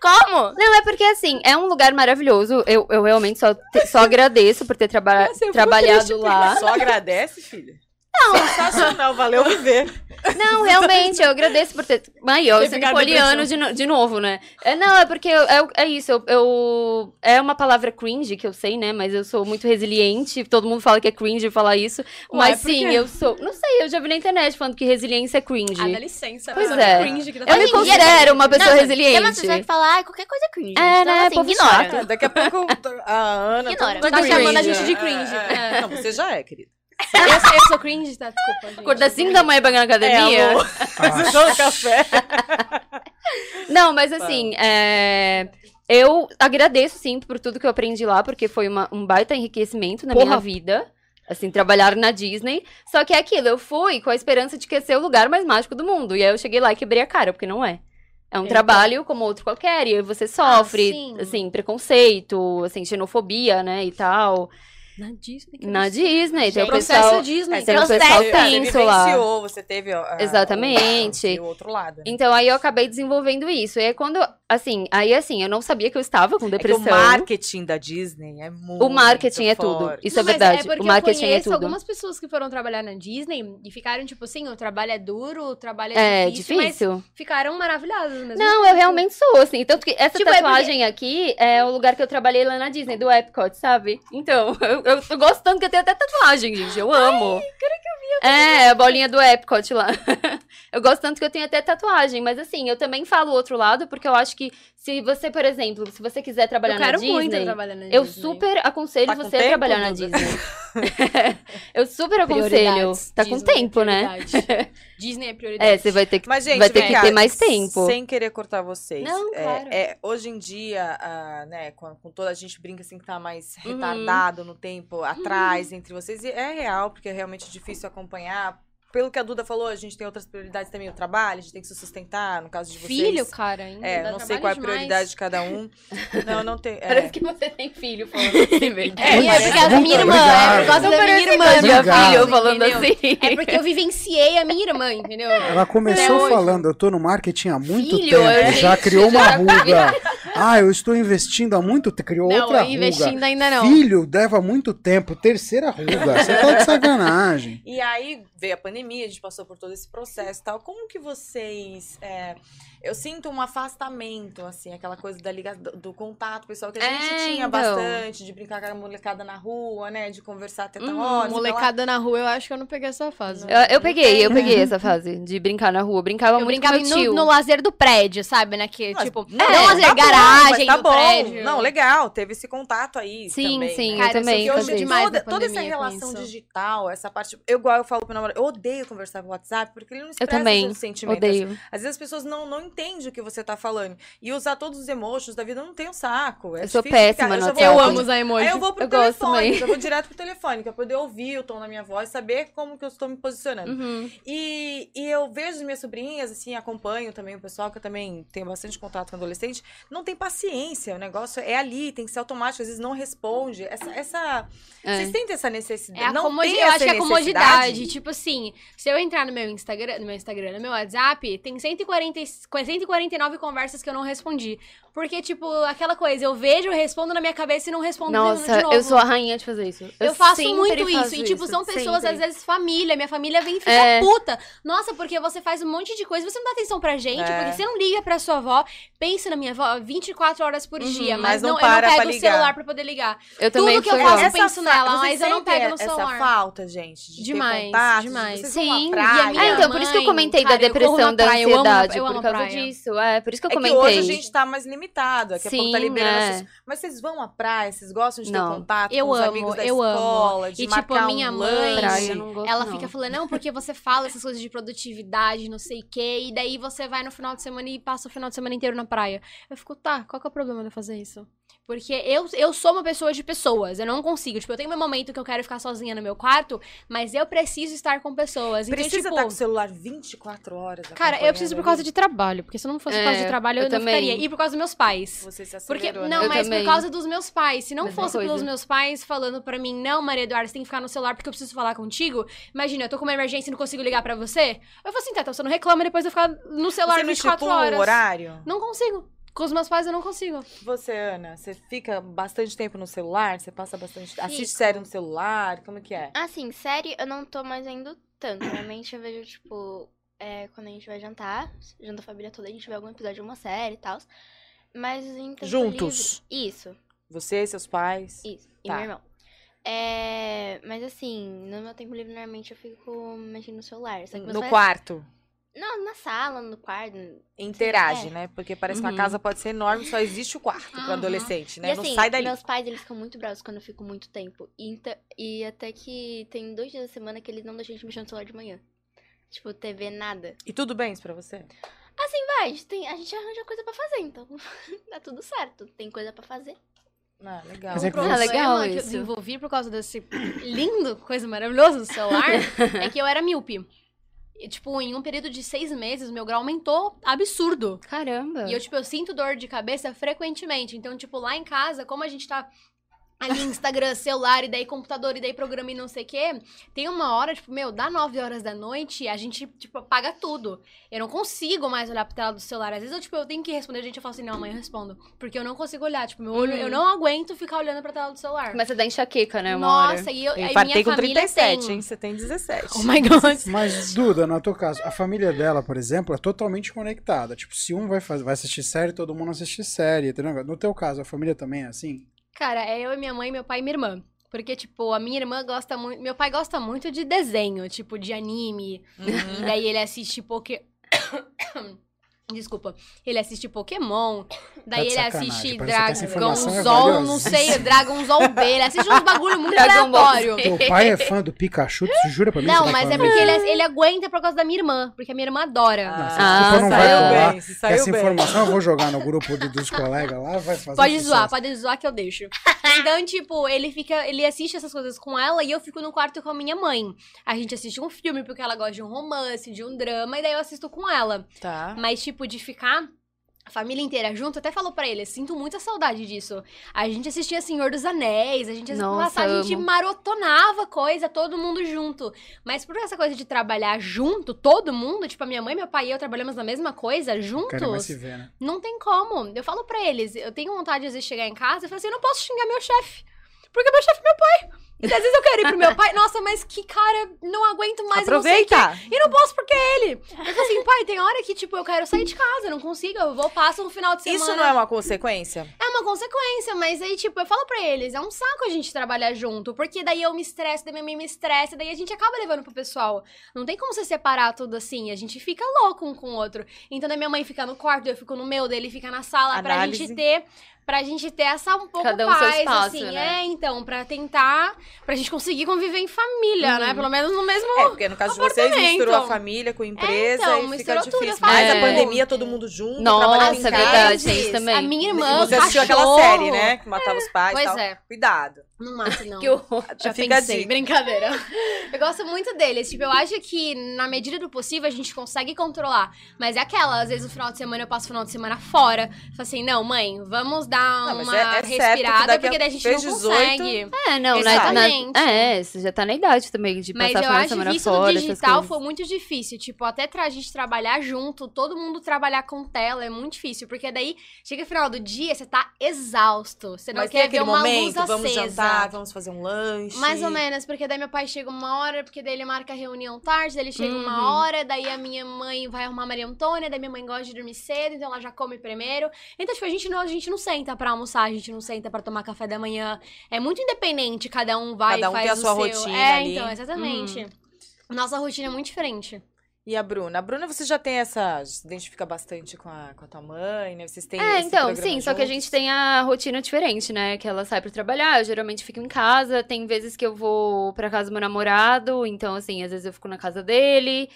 Speaker 5: Como?
Speaker 1: Não, é porque assim, é um lugar maravilhoso. Eu, eu realmente só, te- só agradeço por ter traba-
Speaker 4: Nossa,
Speaker 1: trabalhado
Speaker 4: triste
Speaker 1: lá.
Speaker 3: Só agradece, filha. Sensacional, valeu viver.
Speaker 1: Não, realmente, eu agradeço por ter. Ai, eu
Speaker 3: Ter
Speaker 1: sendo poliano de, no- de novo, né? É, não, é porque eu- é, é isso, eu, eu- É uma palavra cringe que eu sei, né? Mas eu sou muito resiliente. Todo mundo fala que é cringe falar isso. mas
Speaker 4: por
Speaker 1: sim, eu sou. Não sei, eu já vi na internet falando que resiliência é cringe.
Speaker 4: Ah, dá licença.
Speaker 1: Pois
Speaker 4: mas
Speaker 1: é.
Speaker 4: cringe que tá
Speaker 1: eu me considero uma pessoa
Speaker 5: Não,
Speaker 1: resiliente.
Speaker 5: Tem umas pessoas que falam, ah, qualquer coisa é cringe.
Speaker 1: É,
Speaker 5: então,
Speaker 1: né,
Speaker 5: assim,
Speaker 1: povo
Speaker 5: ignora.
Speaker 1: chato.
Speaker 3: Ah, Daqui a pouco a Ana
Speaker 5: Ignora.
Speaker 3: tá
Speaker 4: Tá chamando a gente de cringe.
Speaker 3: É, é.
Speaker 4: É.
Speaker 3: Não, você já é, querida.
Speaker 4: Eu, sou- eu sou cringe, tá? Desculpa, gente.
Speaker 1: Acordar 5 da manhã pra ir na academia.
Speaker 3: É, amor. Café.
Speaker 1: Não, mas assim, é, eu agradeço sim por tudo que eu aprendi lá, porque foi uma- um baita enriquecimento na
Speaker 4: Porra.
Speaker 1: minha vida. Assim, trabalhar na Disney. Só que é aquilo, eu fui com a esperança de que ia ser o lugar mais mágico do mundo. E aí eu cheguei lá e quebrei a cara, porque não é. É um
Speaker 4: Eita.
Speaker 1: trabalho como outro qualquer, e aí você sofre,
Speaker 4: sim.
Speaker 1: assim, preconceito, assim, xenofobia, né, e tal.
Speaker 4: Na Disney. que
Speaker 1: Na Disney, tem o
Speaker 4: Processo
Speaker 1: pessoal...
Speaker 4: Disney.
Speaker 1: Tem um
Speaker 5: Processo.
Speaker 1: pessoal
Speaker 5: Você
Speaker 1: tenso lá.
Speaker 3: vivenciou, você teve ó, a-
Speaker 1: Exatamente.
Speaker 3: o, o outro lado. né?
Speaker 1: Então aí eu acabei desenvolvendo isso. E aí quando, assim, aí assim, eu não sabia que eu estava com
Speaker 3: É
Speaker 1: depressão.
Speaker 3: o marketing da Disney é muito
Speaker 1: O marketing é tudo.
Speaker 3: forte.
Speaker 1: Isso é
Speaker 4: Não, mas
Speaker 1: verdade.
Speaker 4: porque
Speaker 1: o marketing
Speaker 4: eu
Speaker 1: é
Speaker 4: conheço
Speaker 1: tudo.
Speaker 4: algumas pessoas que foram trabalhar na Disney e ficaram tipo assim, o trabalho é duro, o trabalho
Speaker 1: É
Speaker 4: é difícil,
Speaker 1: difícil.
Speaker 4: mas ficaram maravilhadas mesmo.
Speaker 1: Não, eu realmente sou, assim. Tanto que essa
Speaker 4: Tipo, é
Speaker 1: tatuagem aqui é o lugar que eu trabalhei lá na Disney, do Epcot, sabe? Então, eu, eu, eu gosto tanto que eu tenho até tatuagem, gente. Eu amo. É, a bolinha do Epcot lá. eu gosto tanto que eu tenho até tatuagem. Mas assim, eu também falo o outro lado, porque eu acho que se você, por exemplo, se você quiser trabalhar
Speaker 4: eu
Speaker 1: na
Speaker 4: quero
Speaker 1: Disney.
Speaker 4: muito trabalhar na
Speaker 1: Eu
Speaker 4: Disney.
Speaker 1: super aconselho
Speaker 3: Tá
Speaker 1: você a
Speaker 3: tempo,
Speaker 1: trabalhar na? Disney. eu super aconselho. Tá com
Speaker 4: Disney é
Speaker 1: tempo, né?
Speaker 4: Disney é prioridade.
Speaker 1: É, você vai ter que,
Speaker 3: Mas, gente,
Speaker 1: vai ter que ter mais tempo.
Speaker 3: Sem querer cortar vocês.
Speaker 1: Não,
Speaker 3: é,
Speaker 1: claro.
Speaker 3: é, hoje em dia, ah, né, com, com toda a gente brinca assim que tá mais
Speaker 1: Uhum.
Speaker 3: retardado no tempo atrás entre vocês. E é real, porque é realmente difícil acompanhar. Pelo que a Duda falou, a gente tem outras prioridades também, o trabalho, a gente tem que se sustentar, no caso de vocês.
Speaker 4: Filho, cara, ainda
Speaker 3: É,
Speaker 4: dá
Speaker 3: não sei qual é a prioridade
Speaker 4: demais.
Speaker 3: de cada um. Não, não tem.
Speaker 1: Parece
Speaker 3: É.
Speaker 1: que você tem filho falando assim, velho.
Speaker 4: É, é por causa da minha irmã,
Speaker 2: Obrigado.
Speaker 4: é por causa da minha
Speaker 1: Parece
Speaker 4: irmã.
Speaker 2: Obrigado.
Speaker 1: filho falando assim.
Speaker 4: É porque eu vivenciei a minha irmã, entendeu?
Speaker 2: Ela começou falando, eu tô no marketing há muito
Speaker 1: Filho,
Speaker 2: tempo,
Speaker 1: eu-
Speaker 2: já criou uma
Speaker 1: já-
Speaker 2: ruga. Ah, eu estou investindo há muito tempo, criou
Speaker 4: Não,
Speaker 2: outra
Speaker 4: investindo
Speaker 2: ruga.
Speaker 4: ainda não.
Speaker 2: Filho leva muito tempo, terceira ruga. Você tá de sacanagem.
Speaker 3: E aí veio a pandemia, a gente passou por todo esse processo e tal. Como que vocês. é, eu sinto um afastamento, assim, aquela coisa da liga, do, do contato pessoal que a gente
Speaker 1: É,
Speaker 3: tinha
Speaker 1: então.
Speaker 3: bastante, de brincar com a molecada na rua, né? De conversar até
Speaker 1: Uhum,
Speaker 3: horas.
Speaker 4: Molecada na rua, eu acho que eu não peguei essa fase.
Speaker 1: Eu, eu peguei, eu
Speaker 2: tem.
Speaker 1: peguei essa fase de brincar na rua. Eu brincava
Speaker 4: Eu
Speaker 1: muito
Speaker 4: brincava
Speaker 1: com meu tio.
Speaker 4: no, no lazer do prédio, sabe? Né? Que,
Speaker 3: Mas-
Speaker 4: tipo,
Speaker 3: não,
Speaker 4: não, lazer
Speaker 3: tá bom,
Speaker 4: garagem
Speaker 3: tá
Speaker 4: do
Speaker 3: bom.
Speaker 4: prédio.
Speaker 3: Não, legal, teve esse contato aí.
Speaker 1: Sim,
Speaker 3: também,
Speaker 1: sim,
Speaker 3: né?
Speaker 4: Cara,
Speaker 1: eu também
Speaker 4: eu
Speaker 3: hoje
Speaker 4: demais
Speaker 3: toda,
Speaker 4: da
Speaker 3: toda essa relação
Speaker 4: isso.
Speaker 3: digital, essa parte. Eu, igual eu falo pro meu namorado, eu odeio conversar por WhatsApp porque ele não expressa
Speaker 1: também
Speaker 3: seus sentimentos.
Speaker 1: Odeio.
Speaker 3: Às vezes as pessoas não, não entendem o que você tá falando. E usar todos os emojis da vida eu não tem um saco. É
Speaker 1: Eu sou péssima
Speaker 3: ficar-
Speaker 1: no
Speaker 3: eu
Speaker 4: Eu amo usar emoji.
Speaker 3: Aí eu vou pro
Speaker 1: Eu gosto
Speaker 3: telefone,
Speaker 1: também.
Speaker 3: eu vou direto pro telefone, pra poder ouvir o tom da minha voz, saber como que eu estou me posicionando.
Speaker 1: Uhum.
Speaker 3: E, e eu vejo as minhas sobrinhas, assim, acompanho também o pessoal, que eu também tenho bastante contato com adolescente, não tem paciência, o negócio é ali, tem que ser automático, às vezes não responde. Essa. essa
Speaker 1: É.
Speaker 3: Vocês sentem essa necessidade?
Speaker 4: É a
Speaker 3: não
Speaker 4: comodi-
Speaker 3: tem
Speaker 4: Eu
Speaker 3: essa
Speaker 4: acho que é comodidade. Tipo assim, se eu entrar no meu Instagram, no meu Instagram, no meu WhatsApp, tem 140, e- 149 conversas que eu não respondi. Porque, tipo, aquela coisa, eu vejo, eu respondo na minha cabeça e não respondo de- de
Speaker 1: Nossa,
Speaker 4: novo.
Speaker 1: eu sou a rainha de fazer isso.
Speaker 4: Eu, faço
Speaker 1: sempre
Speaker 4: muito
Speaker 1: faço
Speaker 4: isso. E, tipo, são pessoas,
Speaker 1: sempre.
Speaker 4: às vezes, família. Minha família vem e fica
Speaker 1: É.
Speaker 4: puta. Nossa, porque você faz um monte de coisa, você não dá atenção pra gente,
Speaker 3: É.
Speaker 4: porque você não liga pra sua avó. Pensa na minha avó 24 horas por
Speaker 1: Uhum,
Speaker 4: dia,
Speaker 3: mas
Speaker 4: mas,
Speaker 3: não
Speaker 4: não, eu não
Speaker 3: pra
Speaker 4: pego o
Speaker 3: ligar.
Speaker 4: celular pra poder ligar.
Speaker 1: Eu também
Speaker 4: Tudo que eu faço, eu penso nela, mas eu não pego no
Speaker 3: essa
Speaker 4: celular.
Speaker 3: falta, gente, de
Speaker 4: Demais,
Speaker 3: contato,
Speaker 4: demais.
Speaker 1: Sim, e a. Ah, então, por isso que eu
Speaker 4: mãe,
Speaker 1: comentei
Speaker 4: cara,
Speaker 1: da
Speaker 4: eu
Speaker 1: depressão, da
Speaker 4: eu amo
Speaker 1: ansiedade,
Speaker 4: eu amo
Speaker 1: por causa
Speaker 4: praia.
Speaker 1: disso. É, por isso que eu
Speaker 3: É que
Speaker 1: comentei.
Speaker 3: hoje a gente tá mais limitado. Daqui a pouco tá
Speaker 1: Sim,
Speaker 3: liberando.
Speaker 1: é.
Speaker 3: essas- Mas vocês vão à praia, vocês gostam de ter
Speaker 1: Não.
Speaker 3: contato
Speaker 4: Eu
Speaker 3: com os
Speaker 4: amo,
Speaker 3: amigos da
Speaker 4: eu amo.
Speaker 3: escola, de
Speaker 4: E, tipo,
Speaker 3: marcar
Speaker 4: a minha
Speaker 3: um
Speaker 4: mãe.
Speaker 1: Praia, gosto,
Speaker 4: Ela
Speaker 1: não.
Speaker 4: fica falando, não, porque você fala essas coisas de produtividade, não sei o quê, e daí você vai no final de semana e passa o final de semana inteiro na praia. Eu fico, tá, qual que é o problema de eu fazer isso? Porque eu, eu sou uma pessoa de pessoas, eu não consigo. Tipo, eu tenho meu momento que eu quero ficar sozinha no meu quarto, mas eu preciso estar com pessoas. Então,
Speaker 3: Precisa
Speaker 4: tipo,
Speaker 3: estar com o celular 24 horas.
Speaker 4: Cara, eu preciso por causa de trabalho, porque se não fosse por causa
Speaker 1: É,
Speaker 4: de trabalho, eu,
Speaker 1: eu
Speaker 4: não
Speaker 1: também.
Speaker 4: ficaria. E por causa dos meus pais.
Speaker 3: Você se
Speaker 4: Porque,
Speaker 3: acelerou,
Speaker 4: não,
Speaker 3: né?
Speaker 1: Eu
Speaker 4: mas
Speaker 1: também.
Speaker 4: por causa dos meus pais. Se não
Speaker 1: Mesma
Speaker 4: fosse pelos
Speaker 1: coisa.
Speaker 4: meus pais falando pra mim, não, Maria Eduarda, você tem que ficar no celular porque eu preciso falar contigo. Imagina, eu tô com uma emergência e não consigo ligar pra você. Eu falo assim, tá, então você não reclama depois de eu ficar no celular
Speaker 3: Você não
Speaker 4: 24
Speaker 3: estipula
Speaker 4: horas.
Speaker 3: o horário?
Speaker 4: Não consigo. Com os meus pais eu não consigo.
Speaker 3: Você, Ana, você fica bastante tempo no celular? Você passa bastante... Assiste série no celular? Como que é?
Speaker 5: Assim, série eu não tô mais vendo tanto. Normalmente eu vejo, tipo, é, quando a gente vai jantar, janta a família toda, a gente vê algum episódio de uma série e tal. Mas em tempo
Speaker 3: Juntos?
Speaker 5: livre- Isso,
Speaker 3: Você e seus pais?
Speaker 5: isso. E
Speaker 3: Tá.
Speaker 5: meu irmão. É, mas assim, no meu tempo livre, normalmente eu fico mexendo no celular. Só que meus
Speaker 3: No
Speaker 5: pais-
Speaker 3: quarto?
Speaker 5: Não, na sala, no quarto.
Speaker 3: Interage,
Speaker 5: É.
Speaker 3: né? Porque parece que
Speaker 1: Uhum.
Speaker 3: uma casa pode ser enorme, só existe o quarto pro
Speaker 4: Uhum.
Speaker 3: adolescente, né?
Speaker 5: E
Speaker 3: não
Speaker 5: assim,
Speaker 3: sai dali.
Speaker 5: meus pais, eles ficam muito bravos quando eu fico muito tempo. E, e até que tem dois dias da semana que eles não deixam a gente mexer no celular de manhã. Tipo, TV, nada.
Speaker 3: E tudo bem isso pra você?
Speaker 5: Vai, a gente, tem- a gente arranja coisa pra fazer, então tá tudo certo. Tem coisa pra fazer.
Speaker 3: Ah, legal.
Speaker 2: Mas é que-
Speaker 1: Ah, legal
Speaker 4: problema que eu
Speaker 1: isso.
Speaker 4: desenvolvi por causa desse lindo, coisa maravilhosa do celular, é que eu era míope. E, tipo, em um período de seis meses, meu grau aumentou absurdo.
Speaker 1: Caramba.
Speaker 4: E eu, tipo, eu sinto dor de cabeça frequentemente. Então, tipo, lá em casa, como a gente tá ali Instagram, celular, e daí computador, e daí programa e não sei o quê, tem uma hora, tipo, meu, dá 9 horas da noite, a gente, tipo, apaga tudo. Eu não consigo mais olhar pra tela do celular. Às vezes eu, tipo, eu tenho que responder, a gente, eu falo assim, não, amanhã eu respondo. Porque eu não consigo olhar, tipo, meu olho,
Speaker 1: Uhum.
Speaker 4: eu não aguento ficar olhando pra tela do celular.
Speaker 1: Começa a dar enxaqueca, né, uma hora.
Speaker 4: Nossa, e eu,
Speaker 3: Eu
Speaker 4: aí minha
Speaker 3: com
Speaker 4: família
Speaker 3: 37,
Speaker 4: tem.
Speaker 3: hein? Você tem 17.
Speaker 4: Oh my God.
Speaker 2: Mas, Duda, no teu caso, a família dela, por exemplo, é totalmente conectada. Tipo, se um vai, fazer, vai assistir série, todo mundo assiste série. entendeu? No teu caso, a família também é assim?
Speaker 4: Cara, é eu e minha mãe, meu pai e minha irmã. Porque, tipo, a minha irmã gosta muito. Meu pai gosta muito de desenho, tipo, de anime.
Speaker 3: Uhum.
Speaker 4: E daí ele assiste Poké. Desculpa. Ele assiste Pokémon. Daí
Speaker 2: Tá
Speaker 4: ele assiste
Speaker 2: é
Speaker 4: Dragonzol,
Speaker 2: valiosa.
Speaker 4: não sei, Dragonzol B. Ele assiste uns bagulho muito aleatório.
Speaker 2: Teu pai é fã do Pikachu? Tu jura pra mim?
Speaker 4: Não,
Speaker 2: tá
Speaker 4: mas é porque ele, ele aguenta por causa da minha irmã. Porque a minha irmã adora.
Speaker 1: Ah,
Speaker 2: tu não vai
Speaker 1: saiu
Speaker 2: falar
Speaker 3: bem, se
Speaker 2: que
Speaker 3: saiu
Speaker 2: essa
Speaker 3: bem.
Speaker 2: informação eu vou jogar no grupo do- dos colegas lá, vai fazer
Speaker 4: Pode
Speaker 2: sucesso.
Speaker 4: zoar, pode zoar que eu deixo. Então, tipo, ele fica, ele assiste essas coisas com ela e eu fico no quarto com a minha mãe. A gente assiste um filme porque ela gosta de um romance, de um drama, e daí eu assisto com ela.
Speaker 3: Tá.
Speaker 4: Mas, tipo, de ficar a família inteira junto, até falou pra ele, sinto muita saudade disso. A gente assistia Senhor dos Anéis, a gente assistia,
Speaker 1: Nossa,
Speaker 4: a gente
Speaker 1: amo.
Speaker 4: marotonava coisa, todo mundo junto. Mas por essa coisa de trabalhar junto, todo mundo, tipo, a minha mãe, meu pai e eu trabalhamos na mesma coisa, juntos.
Speaker 2: se ver, né?
Speaker 4: Não tem como. Eu falo pra eles, eu tenho vontade às vezes de chegar em casa e falar assim, eu não posso xingar meu chefe. Porque meu chefe é meu pai. E às vezes eu quero ir pro meu pai, nossa, mas que cara, não aguento mais, eu não sei o quê.
Speaker 3: Aproveita!
Speaker 4: E não posso porque é ele. Eu falo assim, pai, tem hora que, tipo, eu quero sair de casa, não consigo, eu vou, passo um final de semana.
Speaker 3: Isso não é uma consequência?
Speaker 4: É uma consequência, mas aí, tipo, eu falo pra eles, é um saco a gente trabalhar junto, porque daí eu me estresso, daí minha mãe me estressa, daí a gente acaba levando pro pessoal. Não tem como você separar tudo assim, a gente fica louco um com o outro. Então, daí minha mãe fica no quarto, eu fico no meu, daí ele fica na sala, pra
Speaker 3: Análise.
Speaker 4: gente ter... Pra gente ter essa um pouco
Speaker 1: Cada um seu
Speaker 4: paz,
Speaker 1: espaço,
Speaker 4: assim,
Speaker 1: né?
Speaker 4: é, então, pra tentar pra gente conseguir conviver em família, né? Pelo menos no mesmo.
Speaker 3: É, porque no caso de vocês, misturou a família com a empresa
Speaker 4: então,
Speaker 3: e fica
Speaker 4: misturou tudo,
Speaker 3: difícil.
Speaker 4: falo
Speaker 3: Mas a
Speaker 1: É.
Speaker 3: pandemia, todo mundo junto,
Speaker 1: Nossa,
Speaker 3: trabalhando em
Speaker 1: é
Speaker 3: casa.
Speaker 1: verdade, isso também.
Speaker 4: A minha
Speaker 3: E
Speaker 4: irmã,
Speaker 3: você assistiu aquela série, né? Que matava os pais e
Speaker 4: Pois
Speaker 3: tal.
Speaker 4: é.
Speaker 3: Cuidado.
Speaker 4: Não mata, não.
Speaker 1: Que horror.
Speaker 4: Já
Speaker 3: Fica
Speaker 4: pensei, brincadeira. Eu gosto muito deles. Tipo, eu acho que na medida do possível a gente consegue controlar. Mas é aquela, às vezes no final de semana eu passo o final de semana fora. Falo assim, não, mãe, vamos dar
Speaker 3: Não, mas
Speaker 4: uma
Speaker 3: é- é
Speaker 4: respirada, porque daí a gente não
Speaker 3: 18,
Speaker 4: consegue.
Speaker 1: É, não, na,
Speaker 4: Exatamente.
Speaker 1: na, é, você já tá na idade também de
Speaker 4: Mas
Speaker 1: passar
Speaker 4: eu
Speaker 1: final de
Speaker 4: acho
Speaker 1: semana
Speaker 4: que isso
Speaker 1: fora,
Speaker 4: do digital foi muito difícil. Tipo, até pra gente trabalhar junto, todo mundo trabalhar com tela é muito difícil. Porque daí, chega no final do dia, você tá exausto. Você não
Speaker 3: Mas
Speaker 4: quer ver uma
Speaker 3: momento,
Speaker 4: luz
Speaker 3: vamos
Speaker 4: acesa.
Speaker 3: Vamos fazer um lanche.
Speaker 4: Mais ou menos, porque daí meu pai chega uma hora, porque daí ele marca a reunião tarde, daí ele chega
Speaker 1: Uhum.
Speaker 4: uma hora, daí a minha mãe vai arrumar a Maria Antônia, daí minha mãe gosta de dormir cedo, então ela já come primeiro. Então, tipo, a gente não, a gente não senta pra almoçar, a gente não senta pra tomar café da manhã. É muito independente, cada um vai
Speaker 3: Cada um
Speaker 4: e faz
Speaker 3: tem a
Speaker 4: o
Speaker 3: sua
Speaker 4: seu.
Speaker 3: rotina
Speaker 4: É,
Speaker 3: ali.
Speaker 4: então, exatamente. Nossa rotina é muito diferente.
Speaker 3: E a Bruna? A Bruna, você já tem essa... Se identifica bastante com a, com a tua mãe, né? Vocês têm
Speaker 1: É, então, sim, só que a
Speaker 3: juntos?
Speaker 1: gente tem a rotina diferente, né? Que ela sai pra trabalhar, eu geralmente fico em casa, tem vezes que eu vou pra casa do meu namorado, então, assim, às vezes eu fico na casa dele.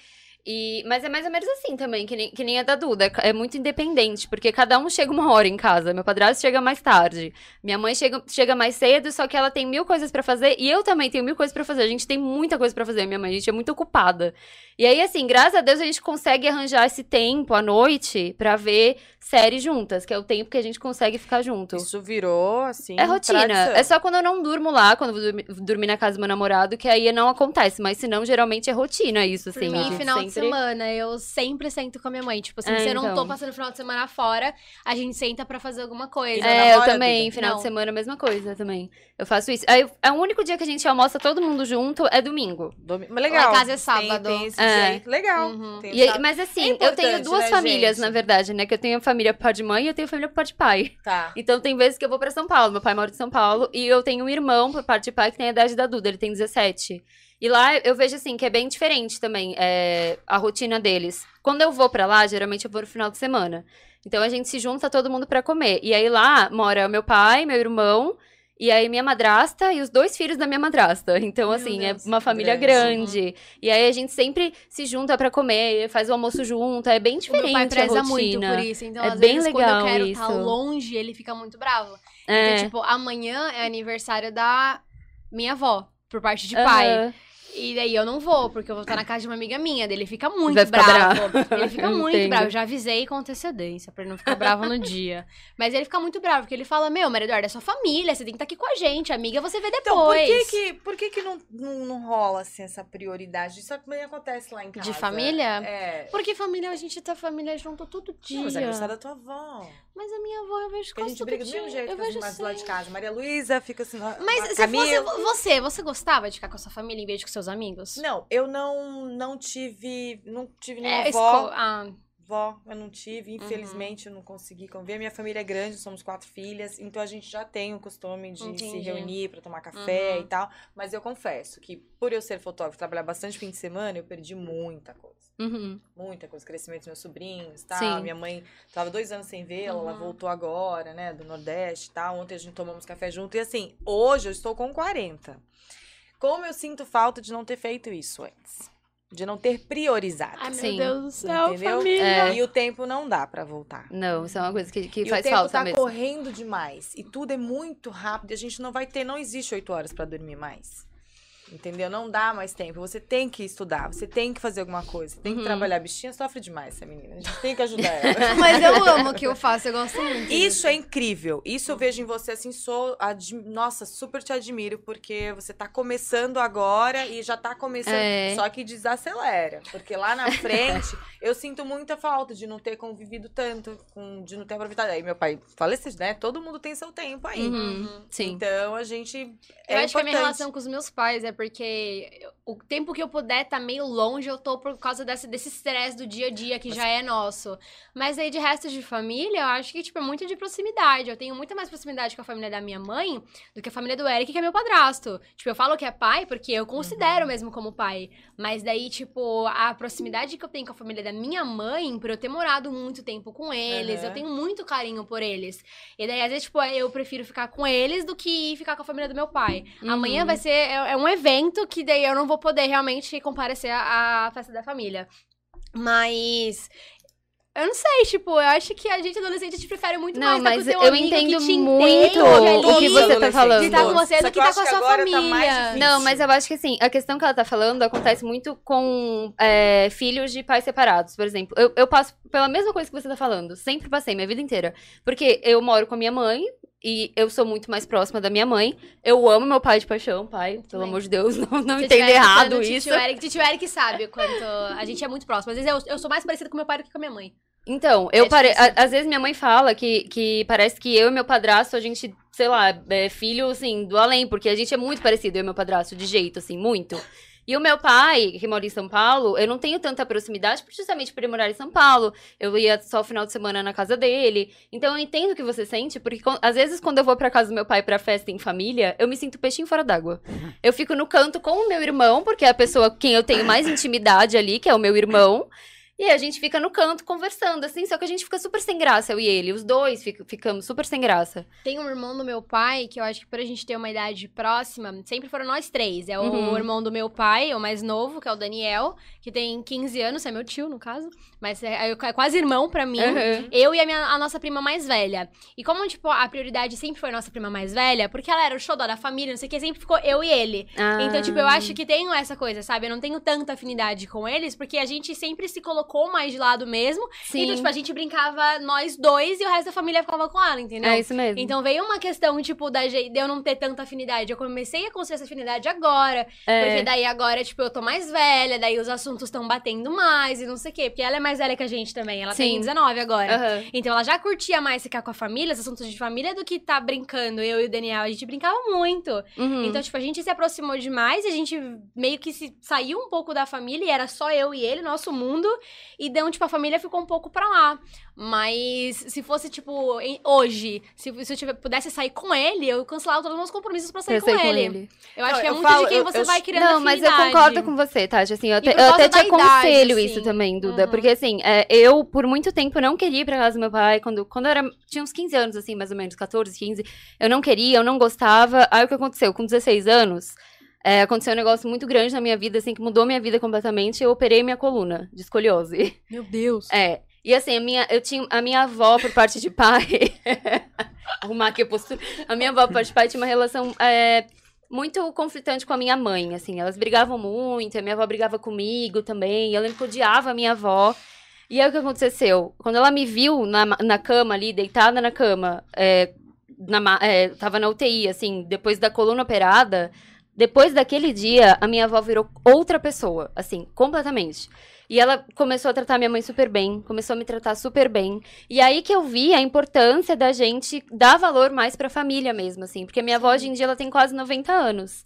Speaker 1: E... Mas é mais ou menos assim também, que nem, que nem a da Duda. É, é muito independente, porque cada um chega uma hora em casa. Meu padrasto chega mais tarde. Minha mãe chega, chega mais cedo, só que ela tem mil coisas pra fazer. E eu também tenho mil coisas pra fazer. A gente tem muita coisa pra fazer, minha mãe. A gente é muito ocupada. E aí, assim, graças a Deus a gente consegue arranjar esse tempo à noite pra ver séries juntas, que é o tempo que a gente consegue ficar junto.
Speaker 3: Isso virou, assim,
Speaker 1: É rotina.
Speaker 3: tradição.
Speaker 1: É só quando eu não durmo lá, quando eu vou dormir, na casa do meu namorado, que aí não acontece. Mas senão, geralmente é rotina isso,
Speaker 4: Por
Speaker 1: assim. a
Speaker 4: mim, final de semana, eu sempre sento com a minha mãe. Tipo assim,
Speaker 1: É,
Speaker 4: se eu não tô
Speaker 1: então.
Speaker 4: passando o final de semana fora, a gente senta pra fazer alguma coisa.
Speaker 1: É, eu também. Final
Speaker 4: Não.
Speaker 1: de semana, a mesma coisa também. Eu faço isso. Aí, é o único dia que a gente almoça todo mundo junto é domingo.
Speaker 3: Domi- Mas legal.
Speaker 4: Lá em casa é
Speaker 3: Tem-
Speaker 4: sábado.
Speaker 3: Tem, esse
Speaker 1: É.
Speaker 3: jeito. Legal.
Speaker 4: Uhum.
Speaker 3: Tem
Speaker 1: E aí- mas assim,
Speaker 3: É
Speaker 1: eu tenho duas
Speaker 3: né,
Speaker 1: famílias,
Speaker 3: gente?
Speaker 1: na verdade, né? Que eu tenho a família por parte de mãe e eu tenho a família por parte de pai.
Speaker 3: Tá.
Speaker 1: Então tem vezes que eu vou pra São Paulo. Meu pai mora em São Paulo. E eu tenho um irmão por parte de pai que tem a idade da Duda, ele tem 17. E lá eu vejo assim que é bem diferente também é, a rotina deles. Quando eu vou pra lá, geralmente eu vou no final de semana. Então a gente se junta todo mundo pra comer. E aí lá mora meu pai, meu irmão. E aí minha madrasta e os dois filhos da minha madrasta. Então, assim,
Speaker 3: Deus,
Speaker 1: é uma família
Speaker 3: grande.
Speaker 1: grande. E aí a gente sempre se junta pra comer, faz o almoço junto. É bem
Speaker 4: O
Speaker 1: diferente
Speaker 4: meu pai preza
Speaker 1: a rotina.
Speaker 4: muito por isso. Então,
Speaker 1: É
Speaker 4: às
Speaker 1: bem
Speaker 4: vezes,
Speaker 1: legal
Speaker 4: quando eu quero estar
Speaker 1: isso.
Speaker 4: longe, ele fica muito bravo.
Speaker 1: É.
Speaker 4: Então, tipo, amanhã é aniversário da minha avó, por parte de pai. E daí eu não vou, porque eu vou estar na casa de uma amiga minha. Ele fica muito
Speaker 1: ficar
Speaker 4: bravo. Ele fica muito
Speaker 1: entendo.
Speaker 4: bravo. Eu já avisei com antecedência pra ele não ficar bravo no dia. Mas ele fica muito bravo, porque ele fala: Meu, Maria Eduarda, é sua família, você tem que estar aqui com a gente. Amiga, você vê depois.
Speaker 3: Então, por que que, por que, que não, não, não rola, assim, essa prioridade? Isso também acontece lá em casa.
Speaker 4: De família?
Speaker 3: É.
Speaker 4: Porque família, a gente tá família junto todo dia.
Speaker 3: Não, mas é aniversário da tua avó.
Speaker 4: Mas a minha avó eu vejo
Speaker 3: Porque a gente briga do mesmo jeito
Speaker 4: eu
Speaker 3: com as
Speaker 4: vejo
Speaker 3: irmãs lá de casa. Maria Luísa fica assim...
Speaker 4: Mas
Speaker 3: Mas
Speaker 4: se
Speaker 3: Camila...
Speaker 4: fosse você, você gostava de ficar com a sua família em vez de com seus amigos?
Speaker 3: Não, eu não, não tive... Não tive nenhuma
Speaker 4: É,
Speaker 3: avó.
Speaker 4: esco- ah,
Speaker 3: Vó, eu não tive, infelizmente eu não consegui conviver. Minha família é grande, somos quatro filhas, então a gente já tem o costume de se
Speaker 4: Entendi.
Speaker 3: reunir pra tomar café
Speaker 4: Uhum.
Speaker 3: e tal. Mas eu confesso que, por eu ser fotógrafo e trabalhar bastante fim de semana, eu perdi muita coisa.
Speaker 1: Uhum.
Speaker 3: Muita coisa, crescimento dos meus sobrinhos, tal.
Speaker 1: Sim.
Speaker 3: Minha mãe tava dois anos sem vê-la, ela
Speaker 4: Uhum.
Speaker 3: voltou agora, né, do Nordeste e tal. Ontem a gente tomamos café junto e assim, hoje eu estou com 40. Como eu sinto falta de não ter feito isso antes. De não ter priorizado.
Speaker 4: Ai, meu
Speaker 1: Sim.
Speaker 4: Deus do céu,
Speaker 3: Entendeu?
Speaker 4: família.
Speaker 1: É.
Speaker 3: E o tempo não dá pra voltar.
Speaker 1: Não, isso é uma coisa que, que
Speaker 3: e
Speaker 1: faz
Speaker 3: o tempo
Speaker 1: falta
Speaker 3: tá
Speaker 1: mesmo.
Speaker 3: correndo demais. E tudo é muito rápido. E a gente não vai ter, não existe oito horas pra dormir mais. Entendeu? Não dá mais tempo. Você tem que estudar, você tem que fazer alguma coisa, tem que
Speaker 1: Uhum.
Speaker 3: trabalhar. Bichinha sofre demais, essa menina. A gente tem que ajudar ela.
Speaker 4: Mas eu amo o que eu faço, eu gosto muito.
Speaker 3: Isso é incrível. Isso eu vejo em você, assim, sou. admi- Nossa, super te admiro, porque você tá começando agora e já tá começando.
Speaker 1: É.
Speaker 3: Só que desacelera. Porque lá na frente, eu sinto muita falta de não ter convivido tanto, com, de não ter aproveitado. Aí meu pai faleceu, né? Todo mundo tem seu tempo aí.
Speaker 1: Uhum. Sim.
Speaker 3: Então a gente.
Speaker 4: Eu
Speaker 3: é
Speaker 4: acho que a minha
Speaker 3: importante.
Speaker 4: relação com os meus pais é porque o tempo que eu puder tá meio longe, eu tô por causa desse desse estresse do dia a dia que já é nosso. Mas aí de resto de família, eu acho que tipo é muito de proximidade. Eu tenho muita mais proximidade com a família da minha mãe do que a família do Eric, que é meu padrasto. Tipo, eu falo que é pai porque eu considero mesmo como pai, mas daí tipo a proximidade que eu tenho com a família da minha mãe, por eu ter morado muito tempo com eles,
Speaker 3: Aham.
Speaker 4: eu tenho muito carinho por eles. E daí às vezes tipo eu prefiro ficar com eles do que ficar com a família do meu pai.
Speaker 1: Uhum.
Speaker 4: Amanhã vai ser é, é um evento que daí eu não vou poder realmente comparecer à, à festa da família. Mas eu não sei, tipo, eu acho que a gente adolescente a gente prefere muito
Speaker 1: Não,
Speaker 4: mais
Speaker 1: mas
Speaker 4: estar com o
Speaker 1: eu
Speaker 4: seu amigo
Speaker 1: entendo
Speaker 4: que te
Speaker 1: muito o que você tá falando.
Speaker 4: de estar com você
Speaker 3: Só
Speaker 4: do
Speaker 3: que
Speaker 4: que
Speaker 3: eu
Speaker 4: tá com a sua
Speaker 3: tá
Speaker 4: família.
Speaker 3: difícil.
Speaker 1: Não, mas eu acho que assim, a questão que ela tá falando acontece muito com é, filhos de pais separados, por exemplo. Eu, eu passo pela mesma coisa que você tá falando. Sempre passei, minha vida inteira. Porque eu moro com a minha mãe e eu sou muito mais próxima da minha mãe. Eu amo meu pai de paixão, pai. Pelo amor de Deus, não, não entenda errado isso.
Speaker 4: Titio Eric, sabe quanto a gente é muito próximo. Às vezes eu, eu sou mais parecida com meu pai do que com a minha mãe.
Speaker 1: Então, eu
Speaker 4: É
Speaker 1: pare... às vezes minha mãe fala que, que parece que eu e meu padrasto, a gente, sei lá, é filho, assim, do além, porque a gente é muito parecido, eu e meu padrasto, de jeito, assim, muito. E o meu pai, que mora em São Paulo, eu não tenho tanta proximidade, justamente por ele morar em São Paulo. Eu ia só o final de semana na casa dele. Então eu entendo o que você sente, porque às vezes quando eu vou pra casa do meu pai pra festa em família, eu me sinto peixinho fora d'água. Eu fico no canto com o meu irmão, porque é a pessoa com quem eu tenho mais intimidade ali, que é o meu irmão. E aí a gente fica no canto conversando, assim, só que a gente fica super sem graça, eu e ele. Os dois fic- ficamos super sem graça.
Speaker 4: Tem um irmão do meu pai, que eu acho que por a gente ter uma idade próxima, sempre foram nós três. É o
Speaker 1: Uhum.
Speaker 4: irmão do meu pai, o mais novo, que é o Daniel, que tem 15 anos, é meu tio, no caso. Mas é, é quase irmão pra mim.
Speaker 1: Uhum.
Speaker 4: Eu e a, minha, a nossa prima mais velha. E como, tipo, a prioridade sempre foi a nossa prima mais velha, porque ela era o xodó da família, não sei o que, sempre ficou eu e ele.
Speaker 1: Ah.
Speaker 4: Então, tipo, eu acho que tenho essa coisa, sabe? Eu não tenho tanta afinidade com eles, porque a gente sempre se colocou mais de lado mesmo.
Speaker 1: Sim,
Speaker 4: Então, tipo, a gente brincava nós dois e o resto da família ficava com ela, entendeu?
Speaker 1: é isso mesmo.
Speaker 4: Então veio uma questão, tipo, da, de eu não ter tanta afinidade. Eu comecei a construir essa afinidade agora.
Speaker 1: É.
Speaker 4: Porque daí agora, tipo, eu tô mais velha, daí os assuntos estão batendo mais e não sei o quê. Porque ela é mais velha que a gente também. Ela tem
Speaker 1: Sim.
Speaker 4: 19 agora.
Speaker 1: Aham.
Speaker 4: Então ela já curtia mais ficar com a família, os assuntos de família, do que tá brincando. Eu e o Daniel, a gente brincava muito.
Speaker 1: Uhum.
Speaker 4: Então, tipo, a gente se aproximou demais e a gente meio que se saiu um pouco da família e era só eu e ele, nosso mundo. E então, tipo, a família ficou um pouco pra lá. Mas se fosse, tipo, em- hoje, se, se eu tiver- pudesse sair com ele, eu cancelava todos os meus compromissos pra sair
Speaker 1: Eu
Speaker 4: com,
Speaker 1: com
Speaker 4: ele.
Speaker 1: ele.
Speaker 4: Eu acho
Speaker 3: Não,
Speaker 4: que é
Speaker 3: eu
Speaker 4: muito
Speaker 3: falo-
Speaker 4: de quem
Speaker 3: eu-
Speaker 4: você
Speaker 3: eu-
Speaker 4: vai criando
Speaker 1: Não, mas eu concordo com você, Tati. Assim, eu até,
Speaker 4: por
Speaker 1: eu até te
Speaker 4: da idade,
Speaker 1: aconselho
Speaker 4: assim.
Speaker 1: isso também, Duda.
Speaker 4: Uhum.
Speaker 1: Porque, assim, é, eu, por muito tempo, não queria ir pra casa do meu pai. Quando, quando eu era, tinha uns 15 anos, assim, mais ou menos, 14, 15. Eu não queria, eu não gostava. Aí, o que aconteceu? Com 16 anos, é, aconteceu um negócio muito grande na minha vida, assim, que mudou minha vida completamente. Eu operei minha coluna de escoliose.
Speaker 4: Meu Deus.
Speaker 1: É. E assim, a minha, eu tinha a minha avó por parte de pai. Arrumar aqui a postura. A minha avó por parte de pai tinha uma relação é, muito conflitante com a minha mãe, assim. Elas brigavam muito, a minha avó brigava comigo também. Eu lembro que odiava a minha avó. E aí o que aconteceu? Quando ela me viu na, na cama ali, deitada na cama, é, na, é, tava na UTI, assim, depois da coluna operada. Depois daquele dia, a minha avó virou outra pessoa, assim, completamente. E ela começou a tratar minha mãe super bem, começou a me tratar super bem. E aí que eu vi a importância da gente dar valor mais pra família mesmo, assim. Porque minha avó hoje em dia ela tem quase 90 anos.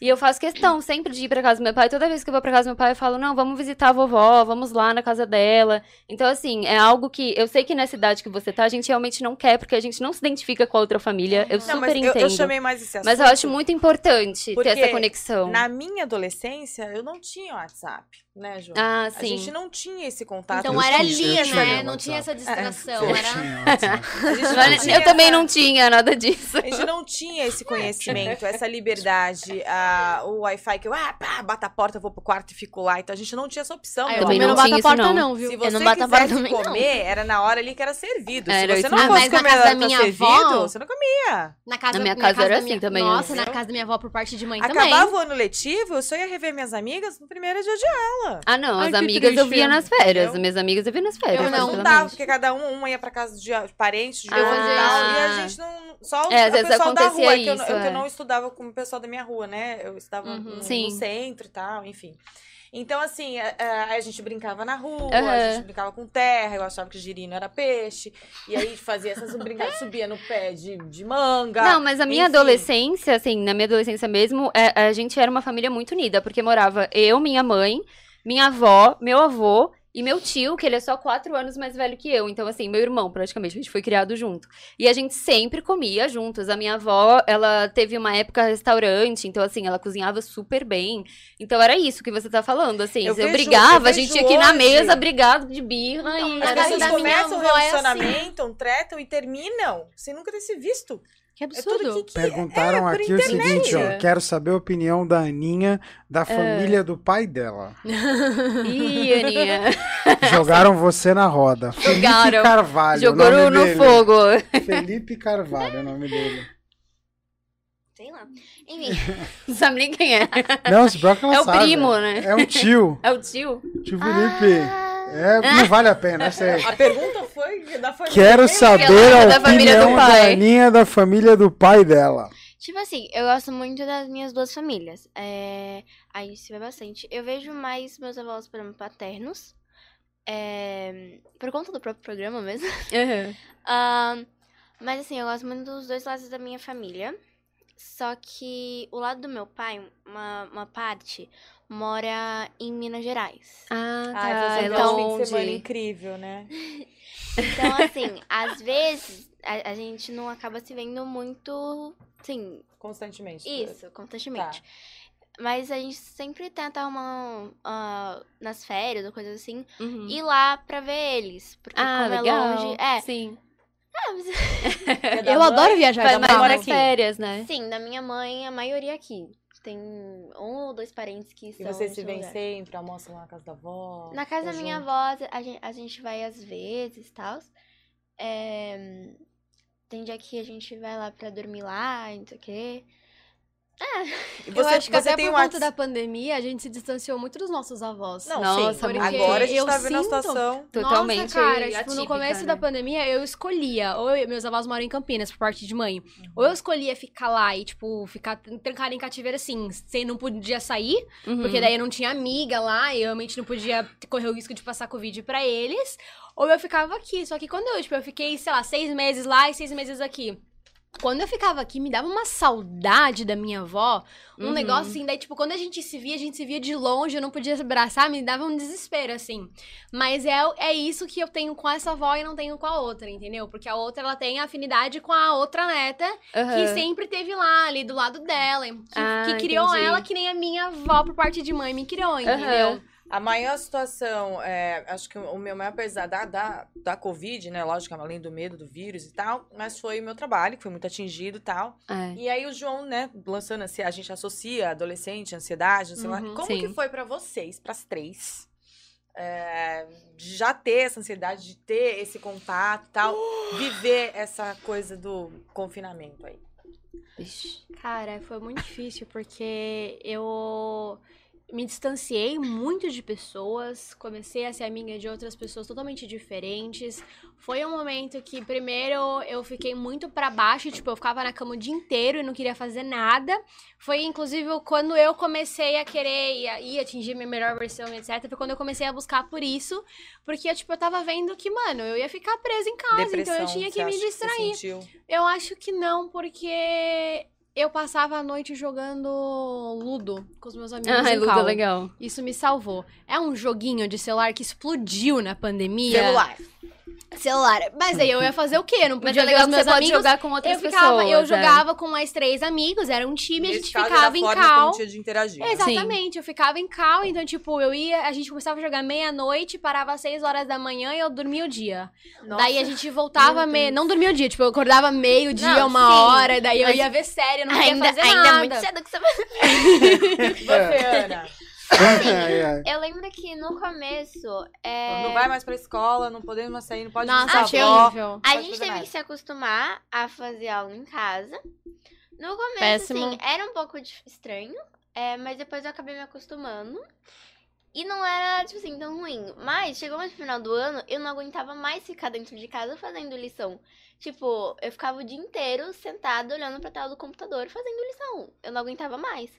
Speaker 1: E eu faço questão sempre de ir pra casa do meu pai. Toda vez que eu vou pra casa do meu pai, eu falo, não, vamos visitar a vovó, vamos lá na casa dela. Então, assim, é algo que eu sei que nessa idade que você tá, a gente realmente não quer, porque a gente não se identifica com a outra família. Eu
Speaker 3: Não,
Speaker 1: super
Speaker 3: mas eu,
Speaker 1: entendo.
Speaker 3: eu chamei mais esse assunto.
Speaker 1: Mas eu acho muito importante ter essa conexão.
Speaker 3: Na minha adolescência, eu não tinha WhatsApp, né, Ju?
Speaker 1: Ah,
Speaker 3: A
Speaker 1: sim.
Speaker 3: gente não tinha esse contato.
Speaker 4: Então
Speaker 2: Eu
Speaker 4: era
Speaker 2: tinha-
Speaker 4: ali,
Speaker 2: tinha
Speaker 4: né?
Speaker 2: meu
Speaker 4: Não tinha essa distração.
Speaker 2: Eu
Speaker 4: Era...
Speaker 2: tinha.
Speaker 3: A não tinha
Speaker 1: eu também
Speaker 3: essa-
Speaker 1: não tinha nada disso.
Speaker 3: A gente não tinha esse conhecimento, essa liberdade, a- o Wi-Fi que eu, ah, pá, bato a porta, vou pro quarto e fico lá. Então a gente não tinha essa opção.
Speaker 4: Ah, eu
Speaker 1: Também
Speaker 4: não
Speaker 1: não
Speaker 4: bato
Speaker 1: tinha
Speaker 4: a porta
Speaker 1: não.
Speaker 4: não, viu?
Speaker 3: Se
Speaker 4: eu
Speaker 3: você
Speaker 4: não bato a porta também, não.
Speaker 3: comer, era na hora ali que era servido.
Speaker 1: Era
Speaker 3: Se
Speaker 1: isso
Speaker 3: você não
Speaker 1: mesmo.
Speaker 3: fosse
Speaker 4: Mas na
Speaker 3: comer
Speaker 4: casa
Speaker 3: na
Speaker 4: da
Speaker 3: hora que
Speaker 4: minha
Speaker 3: servido,
Speaker 4: avó-
Speaker 3: você não comia.
Speaker 4: Na casa
Speaker 1: Na minha
Speaker 4: na
Speaker 1: casa era assim
Speaker 4: minha...
Speaker 1: também,
Speaker 4: Nossa, na casa da minha avó por parte de mãe
Speaker 3: Acabava
Speaker 4: também.
Speaker 3: o ano letivo, eu só ia rever minhas amigas no primeiro dia de aula.
Speaker 1: Ah, não,
Speaker 4: Ai,
Speaker 1: as amigas eu
Speaker 4: triste.
Speaker 1: via nas férias.
Speaker 3: Entendeu?
Speaker 1: Minhas amigas eu via nas férias.
Speaker 4: Eu não
Speaker 3: dava, porque cada um, uma ia pra casa de parentes, de
Speaker 1: Ah.
Speaker 3: outro e tal, e a gente não... Só o
Speaker 1: É, às
Speaker 3: o
Speaker 1: vezes
Speaker 3: pessoal da
Speaker 1: acontecia
Speaker 3: rua, que eu, não-
Speaker 1: isso,
Speaker 3: eu, que eu
Speaker 1: é.
Speaker 3: não estudava com o pessoal da minha rua, né? Eu estava
Speaker 4: Uhum.
Speaker 3: no, no centro e tal, enfim. Então, assim, a, a- a gente brincava na rua,
Speaker 1: Aham.
Speaker 3: a gente brincava com terra, eu achava que girino era peixe. E aí fazia essas brincadeiras, subia no pé de, de manga.
Speaker 1: Não, mas a minha
Speaker 3: enfim.
Speaker 1: adolescência, assim, na minha adolescência mesmo, é- a gente era uma família muito unida, porque morava eu, minha mãe, minha avó, meu avô e meu tio, que ele é só quatro anos mais velho que eu. Então, assim, meu irmão, praticamente, a gente foi criado junto. E a gente sempre comia juntos. A minha avó, ela teve uma época restaurante, então, assim, ela cozinhava super bem. Então, era isso que você tá falando, assim.
Speaker 3: Eu
Speaker 1: Eu,
Speaker 3: vejo-
Speaker 1: brigava,
Speaker 3: eu
Speaker 1: a gente tinha que ir na
Speaker 3: hoje-
Speaker 1: mesa brigar de birra
Speaker 4: Então,
Speaker 1: e...
Speaker 3: As pessoas
Speaker 4: minha
Speaker 3: começam o
Speaker 4: avó é assim.
Speaker 3: relacionamento, tretam e terminam sem nunca ter se visto.
Speaker 4: Que
Speaker 3: É
Speaker 4: absurdo.
Speaker 3: tudo que, que
Speaker 2: Perguntaram
Speaker 3: é,
Speaker 2: aqui o seguinte, ó. Quero saber a opinião da Aninha, da família do pai dela.
Speaker 1: Ih, Aninha.
Speaker 2: Jogaram você na roda. Felipe
Speaker 1: Jogaram.
Speaker 2: Carvalho.
Speaker 1: Jogou
Speaker 2: o nome
Speaker 1: no,
Speaker 2: dele.
Speaker 1: fogo.
Speaker 2: Felipe Carvalho é o nome dele.
Speaker 5: Sei lá. Enfim,
Speaker 1: Não sabe nem quem é.
Speaker 2: Não, se ela
Speaker 1: É o
Speaker 2: sabe.
Speaker 1: primo, né?
Speaker 2: É um tio.
Speaker 1: É o tio?
Speaker 2: Tio Felipe.
Speaker 5: Ah,
Speaker 2: É, não vale a pena, é sério.
Speaker 3: A pergunta foi da família.
Speaker 2: Quero saber a
Speaker 1: da família do
Speaker 2: opinião da
Speaker 1: pai.
Speaker 2: Aninha da família do pai dela.
Speaker 5: Tipo assim, eu gosto muito das minhas duas famílias. É, a gente se vê bastante. Eu vejo mais meus avós, por exemplo, paternos. é, por conta do próprio programa mesmo. Ahn, mas assim, eu gosto muito dos dois lados da minha família. Só que o lado do meu pai, uma, uma parte, mora em Minas Gerais.
Speaker 1: Ah, tá.
Speaker 3: Ai, você
Speaker 1: é
Speaker 3: vê um fim de
Speaker 1: longe.
Speaker 3: semana incrível, né?
Speaker 5: Então, assim, às vezes a, a gente não acaba se vendo muito, sim,
Speaker 3: Constantemente.
Speaker 5: isso, constantemente.
Speaker 3: Tá.
Speaker 5: Mas a gente sempre tenta arrumar ah, nas férias ou coisas assim,
Speaker 1: Uhum.
Speaker 5: ir lá pra ver eles. Porque
Speaker 1: Ah,
Speaker 5: como
Speaker 1: legal.
Speaker 5: é longe. É,
Speaker 1: Sim.
Speaker 3: É da
Speaker 4: Eu
Speaker 3: mãe,
Speaker 4: adoro viajar
Speaker 1: mais
Speaker 4: mãe.
Speaker 1: umas férias, né?
Speaker 5: sim, da minha mãe, a maioria aqui. Tem um ou dois parentes que
Speaker 3: E
Speaker 5: são.
Speaker 3: vocês
Speaker 5: de
Speaker 3: se lugar. sempre, almoçam lá na casa da avó?
Speaker 5: Na casa da
Speaker 3: ficam
Speaker 5: minha avó, a gente, a gente vai às vezes e tal. tem dia que a gente vai lá pra dormir lá, e não sei o quê.
Speaker 4: Eu
Speaker 3: você,
Speaker 4: acho que
Speaker 3: você
Speaker 4: até
Speaker 3: tem
Speaker 4: por conta da pandemia, a gente se distanciou muito dos nossos avós.
Speaker 3: Não,
Speaker 1: Nossa,
Speaker 3: sim.
Speaker 1: porque
Speaker 3: Agora a gente
Speaker 4: eu
Speaker 3: tá vendo a situação.
Speaker 1: Totalmente
Speaker 4: Nossa, cara, tipo,
Speaker 1: atípica,
Speaker 4: no começo
Speaker 1: né?
Speaker 4: da pandemia, eu escolhia, ou eu- meus avós moram em Campinas, por parte de mãe, ou
Speaker 1: Uhum.
Speaker 4: eu escolhia ficar lá e, tipo, ficar trancada em cativeiro assim, sem não podia sair,
Speaker 1: Uhum.
Speaker 4: porque daí eu não tinha amiga lá, e eu realmente não podia correr o risco de passar Covid pra eles, ou eu ficava aqui. Só que quando eu, tipo, eu fiquei, sei lá, seis meses lá e seis meses aqui. Quando eu ficava aqui, me dava uma saudade da minha avó. Um
Speaker 1: Uhum.
Speaker 4: negócio assim, daí, tipo, quando a gente se via, a gente se via de longe, eu não podia se abraçar, me dava um desespero, assim. Mas é, é isso que eu tenho com essa avó e não tenho com a outra, entendeu? Porque a outra, ela tem afinidade com a outra neta, que
Speaker 1: Aham.
Speaker 4: sempre teve lá, ali do lado dela. Que,
Speaker 1: Ah,
Speaker 4: que criou
Speaker 1: entendi.
Speaker 4: ela que nem a minha avó, por parte de mãe, me criou, entendeu?
Speaker 3: A maior situação, é, acho que o meu maior pesar da, da, da Covid, né? Lógico, além do medo do vírus e tal, mas foi o meu trabalho, que foi muito atingido e tal.
Speaker 1: É.
Speaker 3: E aí o João, né, lançando assim, a gente associa adolescente, ansiedade, não sei lá.
Speaker 4: Uhum,
Speaker 3: Como
Speaker 1: sim.
Speaker 3: que foi pra vocês, pras três? é, já ter essa ansiedade, de ter esse contato e tal, viver essa coisa do confinamento aí.
Speaker 4: Cara, foi muito difícil porque eu me distanciei muito de pessoas, comecei a ser amiga de outras pessoas totalmente diferentes. Foi um momento que primeiro eu fiquei muito pra baixo, tipo, eu ficava na cama o dia inteiro e não queria fazer nada. Foi inclusive quando eu comecei a querer ir, ir atingir minha melhor versão, etc. Foi quando eu comecei a buscar por isso, porque tipo, eu tava vendo que, mano, eu ia ficar presa em casa,
Speaker 3: Depressão,
Speaker 4: então eu tinha que me distrair.
Speaker 3: sentiu?
Speaker 4: Eu acho que não, porque eu passava a noite jogando Ludo com os meus amigos
Speaker 1: Ai,
Speaker 4: em
Speaker 1: Ludo,
Speaker 4: cal.
Speaker 1: legal.
Speaker 4: Isso me salvou. É um joguinho de celular que explodiu na pandemia.
Speaker 3: Celular.
Speaker 4: Celular. Mas aí eu ia fazer o quê? Não podia
Speaker 1: é
Speaker 4: ver
Speaker 1: legal
Speaker 4: os meus
Speaker 1: você
Speaker 4: amigos.
Speaker 1: jogar com outras
Speaker 4: eu ficava,
Speaker 1: pessoas.
Speaker 4: eu
Speaker 1: é.
Speaker 4: jogava com mais três amigos, era um time, a
Speaker 3: Nesse
Speaker 4: gente
Speaker 3: caso,
Speaker 4: ficava
Speaker 3: a
Speaker 4: em cal.
Speaker 3: como tinha de interagir. né?
Speaker 4: Exatamente, eu ficava em cal, então, tipo, eu ia, a gente começava a jogar meia-noite, parava às seis horas da manhã e eu dormia o dia.
Speaker 3: Nossa.
Speaker 4: Daí a gente voltava, me... não dormia o dia, tipo, eu acordava meio-dia, uma
Speaker 5: sim,
Speaker 4: hora, daí eu
Speaker 5: mas
Speaker 4: ia ver série, eu não queria
Speaker 5: Ainda,
Speaker 4: fazer
Speaker 5: ainda
Speaker 4: nada.
Speaker 5: é muito cedo que você vai.
Speaker 3: Você, Ana,
Speaker 2: Ai, ai.
Speaker 5: Eu lembro que no começo. É...
Speaker 3: não vai mais pra escola, não podemos mais sair, não pode
Speaker 4: Nossa,
Speaker 3: visitar
Speaker 4: achei
Speaker 3: a avó.
Speaker 4: horrível.
Speaker 5: A gente teve
Speaker 3: nada.
Speaker 5: que se acostumar a fazer aula em casa. No começo,
Speaker 4: Péssimo.
Speaker 5: assim, era um pouco estranho, é, mas depois eu acabei me acostumando. E não era, tipo assim, tão ruim. Mas chegou mais no final do ano, eu não aguentava mais ficar dentro de casa fazendo lição. Tipo, eu ficava o dia inteiro sentada olhando pra tela do computador fazendo lição. Eu não aguentava mais.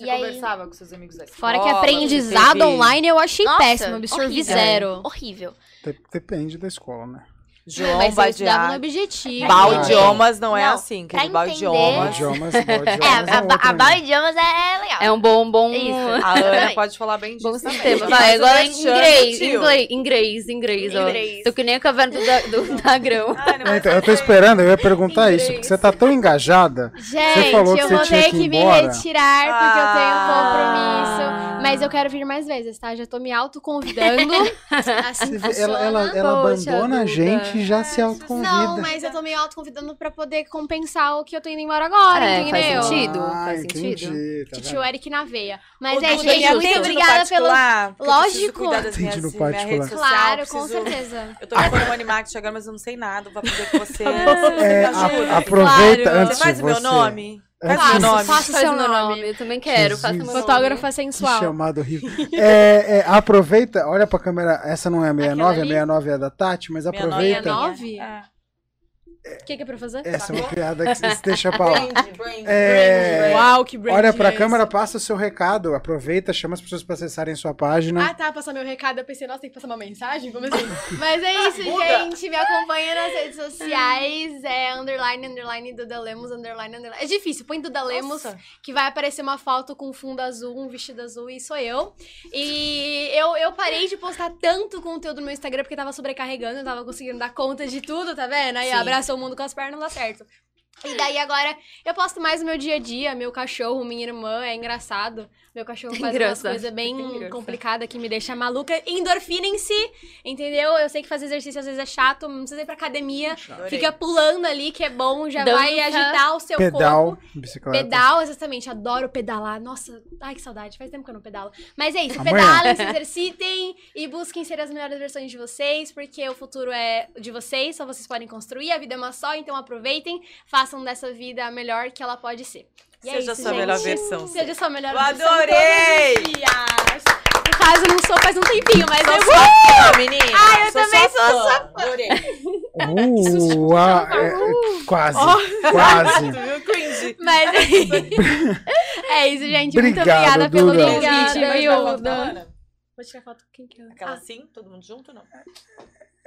Speaker 3: Você
Speaker 5: E aí-
Speaker 3: conversava com seus amigos da escola?
Speaker 4: Fora que aprendizado online eu achei
Speaker 5: Nossa,
Speaker 4: péssimo, absorvi
Speaker 5: horrível.
Speaker 4: zero.
Speaker 5: Horrível.
Speaker 2: Dep- Depende da escola, né?
Speaker 3: João
Speaker 4: Mas eu estudava no objetivo.
Speaker 3: Bal
Speaker 2: Ah,
Speaker 3: idiomas não é
Speaker 5: Não,
Speaker 3: assim.
Speaker 5: pra
Speaker 3: Aquele bal
Speaker 5: entender-
Speaker 3: idiomas.
Speaker 2: Idiomas, bom, idiomas
Speaker 5: É, a,
Speaker 2: é
Speaker 5: a, a Bal
Speaker 2: nível.
Speaker 5: Idiomas é legal.
Speaker 1: É um bom, bom.
Speaker 5: Isso.
Speaker 3: A Ana pode falar bem disso
Speaker 1: Bom sistema. Vai, agora em inglês, inglês, inglês, inglês, ó.
Speaker 5: Inglês.
Speaker 1: Tô que nem a caverna do, da- do Dagrão.
Speaker 3: Não
Speaker 2: É, então, eu tô esperando, eu ia perguntar isso, porque você tá tão engajada.
Speaker 4: Gente,
Speaker 2: falou que
Speaker 4: eu
Speaker 2: você
Speaker 4: vou
Speaker 2: tinha
Speaker 4: ter
Speaker 2: que
Speaker 4: que,
Speaker 2: ir
Speaker 4: me
Speaker 2: embora.
Speaker 4: retirar porque eu tenho um
Speaker 3: Ah.
Speaker 4: compromisso. Mas eu quero vir mais vezes, tá? Já tô me autoconvidando. assim
Speaker 2: Você ela, ela, ela abandona a
Speaker 1: Duda.
Speaker 2: Gente já se autoconvida.
Speaker 4: Não, mas eu tô me autoconvidando pra poder compensar o que eu tô indo embora agora,
Speaker 1: É,
Speaker 4: entendeu?
Speaker 1: faz sentido.
Speaker 2: Ah,
Speaker 1: faz sentido.
Speaker 2: entendi, tá
Speaker 4: Tio
Speaker 2: vendo?
Speaker 4: Eric na veia. Mas
Speaker 3: Ô,
Speaker 4: é, gente, muito obrigada pelo. Lógico.
Speaker 2: Atende no particular.
Speaker 4: Claro, com certeza.
Speaker 3: Eu tô reformando Animax agora, mas eu não sei nada. Vou aprender com você.
Speaker 2: É, aproveita
Speaker 4: Claro.
Speaker 2: antes
Speaker 3: Você faz
Speaker 2: de
Speaker 3: o
Speaker 2: você.
Speaker 3: nome? Faz o meu nome.
Speaker 4: Faço.
Speaker 1: Faz
Speaker 4: seu
Speaker 1: o meu
Speaker 4: nome.
Speaker 1: nome. Eu também quero. Faça o meu
Speaker 2: Jesus.
Speaker 1: nome.
Speaker 4: Fotógrafa
Speaker 2: Que
Speaker 4: sensual.
Speaker 2: chamado horrível. É, é, aproveita, olha pra câmera. Essa não é a 69, a
Speaker 4: ali?
Speaker 2: 69 é a da Tati, mas aproveita.
Speaker 3: novinha.
Speaker 4: Nove?
Speaker 3: É.
Speaker 4: O que, que é pra fazer?
Speaker 2: Essa é uma piada que você deixa pra lá.
Speaker 3: Brand, brand,
Speaker 2: É,
Speaker 3: brand, brand.
Speaker 4: Uau, que brand
Speaker 2: Olha pra
Speaker 4: é esse?
Speaker 2: câmera, passa o seu recado. Aproveita, chama as pessoas pra acessarem sua página.
Speaker 4: Ah, tá, passar meu recado. Eu pensei, nossa, tem que passar uma mensagem? Como assim? Mas é isso, gente. Me acompanha nas redes sociais. É underline, underline, Duda Lemos, underline, underline. É difícil, põe Duda Lemos,
Speaker 3: Nossa.
Speaker 4: que vai aparecer uma foto com fundo azul, um vestido azul, e sou eu. E eu, eu parei de postar tanto conteúdo no meu Instagram porque tava sobrecarregando, eu tava conseguindo dar conta de tudo, tá vendo? Aí
Speaker 3: Sim.
Speaker 4: abraçou o mundo com as pernas, não dá certo. E daí agora eu posto mais no meu dia a dia, meu cachorro, minha irmã, é engraçado. Meu cachorro faz umas
Speaker 1: Engraçado.
Speaker 4: coisas bem
Speaker 1: Engraçado.
Speaker 4: complicadas que me deixa maluca. Endorfina em si, entendeu? Eu sei que fazer exercício às vezes é chato, não precisa ir pra academia.
Speaker 3: Adorei.
Speaker 4: Fica pulando ali, que é bom, já
Speaker 1: Dança.
Speaker 4: vai agitar o seu
Speaker 2: Pedal,
Speaker 4: corpo.
Speaker 2: bicicleta.
Speaker 4: Pedal, exatamente. Adoro pedalar. Nossa, ai que saudade. Faz tempo que eu não pedalo. Mas é isso.
Speaker 2: Amanhã.
Speaker 4: Pedalem, se exercitem e busquem ser as melhores versões de vocês, porque o futuro é de vocês, só vocês podem construir. A vida é uma só, então aproveitem. Façam dessa vida a melhor que ela pode ser. E é
Speaker 3: Seja a
Speaker 4: isso,
Speaker 3: sua
Speaker 4: gente.
Speaker 3: melhor versão.
Speaker 4: Seja a sua melhor
Speaker 3: Eu
Speaker 4: versão.
Speaker 3: adorei!
Speaker 4: todos os dias. No caso, eu não sou faz um tempinho, mas
Speaker 3: Sou
Speaker 4: eu
Speaker 3: sua fã, menina.
Speaker 4: Ah, eu
Speaker 3: Sou
Speaker 4: também
Speaker 3: sua
Speaker 4: sou
Speaker 3: fã. Adorei.
Speaker 2: Uh, ah, é, é, quase,
Speaker 3: Tu
Speaker 2: quase.
Speaker 3: viu? Cringe.
Speaker 4: Mas é isso. É isso, gente. Muito obrigada pelo
Speaker 2: Duda.
Speaker 4: convite,
Speaker 3: Obrigada,
Speaker 4: viu? Vou tirar foto com quem que eu...
Speaker 3: Aquela
Speaker 4: Ah,
Speaker 3: assim, todo mundo junto, não?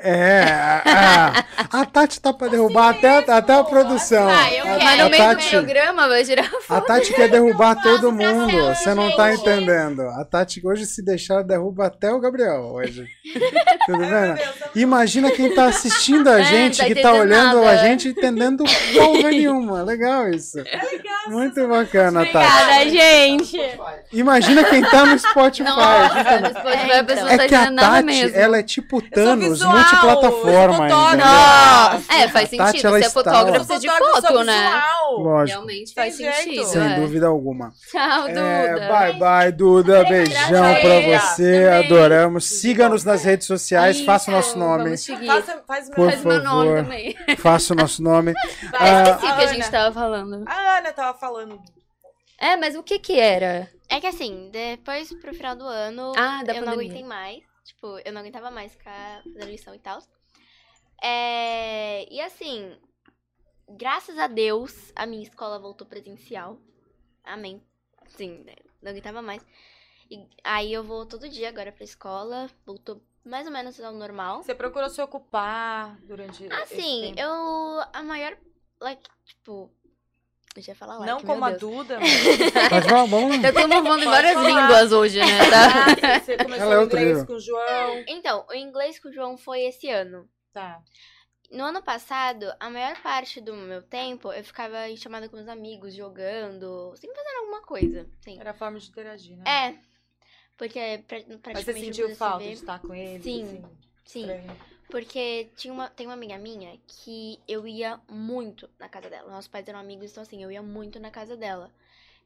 Speaker 2: É, a, a Tati tá pra derrubar até, até a produção.
Speaker 4: Ah, eu
Speaker 2: a,
Speaker 4: quero.
Speaker 2: A
Speaker 1: do
Speaker 2: Tati,
Speaker 1: programa vai girar
Speaker 2: a Tati quer derrubar todo mundo.
Speaker 4: céu,
Speaker 2: Você não tá
Speaker 4: gente.
Speaker 2: entendendo. A Tati hoje, se deixar, derruba até o Gabriel hoje. Tudo bem? Imagina quem tá assistindo a
Speaker 1: É,
Speaker 2: gente,
Speaker 1: tá
Speaker 2: que tá olhando
Speaker 1: nada.
Speaker 2: a gente entendendo porra nenhuma. Legal isso. Muito bacana, Tati.
Speaker 4: Obrigada, gente.
Speaker 2: Imagina quem tá no Spotify.
Speaker 1: Não,
Speaker 2: A gente
Speaker 1: no Spotify a pessoa
Speaker 2: É que a Tati, ela é tipo Thanos, multiplataforma
Speaker 3: sou
Speaker 2: ainda.
Speaker 3: fotógrafa.
Speaker 2: entendeu?
Speaker 1: É, faz
Speaker 2: Tati,
Speaker 1: sentido.
Speaker 2: ela
Speaker 1: Você é fotógrafo
Speaker 3: Sou
Speaker 1: de foto, né?
Speaker 2: Lógico,
Speaker 1: Realmente
Speaker 3: Tem
Speaker 1: faz
Speaker 3: jeito.
Speaker 1: sentido.
Speaker 2: sem
Speaker 1: é.
Speaker 2: dúvida alguma.
Speaker 1: Tchau,
Speaker 2: É,
Speaker 1: Duda.
Speaker 2: bye bye, Duda. Beijão pra você.
Speaker 1: Também.
Speaker 2: Adoramos. Siga-nos nas redes sociais,
Speaker 1: Isso,
Speaker 2: faça o nosso nome.
Speaker 3: Faça, faz o
Speaker 2: Por
Speaker 3: meu.
Speaker 1: Faz meu nome
Speaker 2: favor.
Speaker 1: também.
Speaker 2: Faça o nosso nome.
Speaker 1: Eu
Speaker 2: Ah,
Speaker 1: esqueci o que a gente tava falando.
Speaker 3: A Ana tava falando.
Speaker 1: É, mas o que que era?
Speaker 5: É que assim, depois pro final do ano,
Speaker 1: Ah, da
Speaker 5: eu não
Speaker 1: pandemia.
Speaker 5: aguentei mais. Tipo, eu não aguentava mais ficar fazendo lição e tal. É... E assim, graças a Deus, a minha escola voltou presencial. Amém. Sim, né, não aguentava mais. E aí eu vou todo dia agora pra escola. Voltou mais ou menos ao normal.
Speaker 3: Você procurou se ocupar durante.
Speaker 5: Assim, eu. A maior. Like, tipo. Eu falar like,
Speaker 3: Não como a
Speaker 5: Deus.
Speaker 3: Duda.
Speaker 2: mas vamos, vamos.
Speaker 1: Tá todo mundo falando em várias
Speaker 3: falar.
Speaker 1: línguas hoje, né? Tá?
Speaker 3: Ah, Você começou
Speaker 2: Ela é outro
Speaker 3: inglês com o João.
Speaker 5: Então, o inglês com o João foi esse ano.
Speaker 3: Tá.
Speaker 5: No ano passado, a maior parte do meu tempo eu ficava em chamada com meus amigos, jogando, sempre fazendo alguma coisa. Sim.
Speaker 3: Era a forma de interagir, né?
Speaker 5: É. Porque pra,
Speaker 3: Mas
Speaker 5: praticamente
Speaker 3: você
Speaker 5: não
Speaker 3: sentiu falta de estar com ele?
Speaker 5: Sim,
Speaker 3: assim,
Speaker 5: Sim.
Speaker 3: estranho?
Speaker 5: Porque tinha uma, tem uma amiga minha que eu ia muito na casa dela. Nossos pais eram amigos, então assim, eu ia muito na casa dela.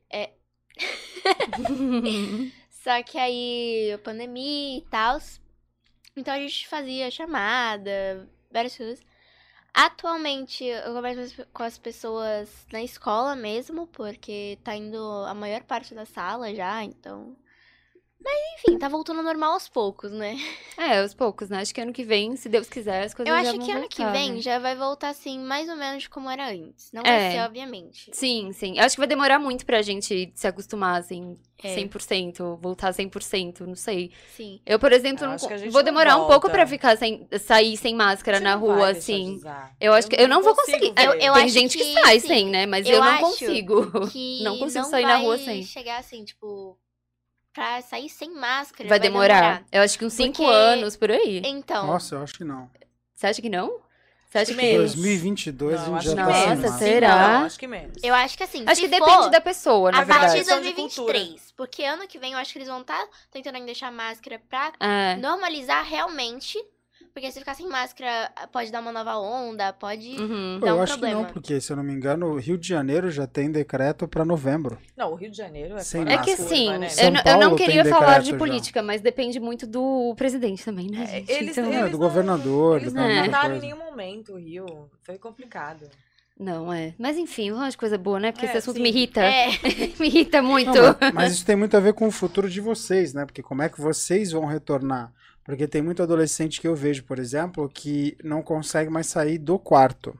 Speaker 5: É. Só que aí, pandemia e tal. Então a gente fazia chamada, várias coisas. Atualmente, eu converso com as pessoas na escola mesmo, porque tá indo a maior parte da sala já, então. Enfim, tá voltando ao normal aos poucos, né?
Speaker 1: É, aos poucos, né? Acho que ano que vem, se Deus quiser, as coisas
Speaker 5: Eu
Speaker 1: já
Speaker 5: acho que ano que
Speaker 1: voltar,
Speaker 5: vem
Speaker 1: né?
Speaker 5: já vai voltar assim, mais ou menos como era antes. Não
Speaker 1: É.
Speaker 5: vai ser, obviamente.
Speaker 1: Sim, sim. Eu acho que vai demorar muito pra gente se acostumar, assim,
Speaker 5: É.
Speaker 1: 100%, voltar 100%, não sei.
Speaker 5: Sim.
Speaker 1: Eu, por exemplo,
Speaker 3: Eu
Speaker 1: não, vou
Speaker 3: não
Speaker 1: demorar um pouco pra ficar sem, sair sem máscara na rua, assim. Eu acho que eu não vou conseguir.
Speaker 5: Eu- eu
Speaker 1: Tem
Speaker 5: acho
Speaker 1: gente que,
Speaker 5: que,
Speaker 1: sai
Speaker 5: assim,
Speaker 1: sem, né? Mas
Speaker 5: eu
Speaker 1: eu, não consigo. Não consigo
Speaker 5: não
Speaker 1: sair na rua sem.
Speaker 5: chegar assim, tipo, pra sair sem máscara.
Speaker 1: Vai demorar. Eu acho que uns cinco
Speaker 5: Porque-
Speaker 1: anos por aí.
Speaker 5: Então,
Speaker 2: Nossa, eu acho que não.
Speaker 1: Você acha que não? Você acha que.
Speaker 3: que menos.
Speaker 2: 2022
Speaker 3: Não,
Speaker 2: a gente
Speaker 3: acho
Speaker 2: já
Speaker 3: que
Speaker 2: tá sem
Speaker 1: Nossa, será?
Speaker 3: Não, acho que menos.
Speaker 5: eu acho que assim,
Speaker 1: Acho
Speaker 5: se
Speaker 1: que
Speaker 5: for,
Speaker 1: depende da pessoa, na
Speaker 5: a partir
Speaker 1: verdade.
Speaker 5: de
Speaker 3: Questão de cultura.
Speaker 5: 2023. Porque ano que vem eu acho que eles vão estar tentando ainda deixar máscara pra
Speaker 1: É.
Speaker 5: normalizar realmente. Porque se ficar sem máscara, pode dar uma nova onda, pode.
Speaker 1: Uhum.
Speaker 5: Dá
Speaker 2: eu
Speaker 5: um
Speaker 2: acho que
Speaker 5: problema.
Speaker 2: não, porque, se eu não me engano, o Rio de Janeiro já tem decreto pra novembro.
Speaker 3: Não, o Rio de Janeiro é
Speaker 2: Sem
Speaker 1: É que sim,
Speaker 3: né?
Speaker 1: Eu, não- eu não queria falar de
Speaker 2: decreto já.
Speaker 1: política, mas depende muito do presidente também, né,
Speaker 3: É,
Speaker 1: gente?
Speaker 3: Eles,
Speaker 1: Então-
Speaker 2: É,
Speaker 3: eles
Speaker 2: do
Speaker 3: não-
Speaker 2: governador,
Speaker 3: Eles não
Speaker 1: de
Speaker 2: muita
Speaker 3: mudaram em nenhum momento o Rio. Foi complicado.
Speaker 1: Não, é. Mas enfim, vamos falar de coisa boa, né? Porque
Speaker 3: É,
Speaker 1: esse assunto
Speaker 3: sim.
Speaker 1: me irrita.
Speaker 5: É.
Speaker 1: me irrita muito.
Speaker 2: Não, mas, mas isso tem muito a ver com o futuro de vocês, né? Porque como é que vocês vão retornar? Porque tem muito adolescente que eu vejo, por exemplo, que não consegue mais sair do quarto.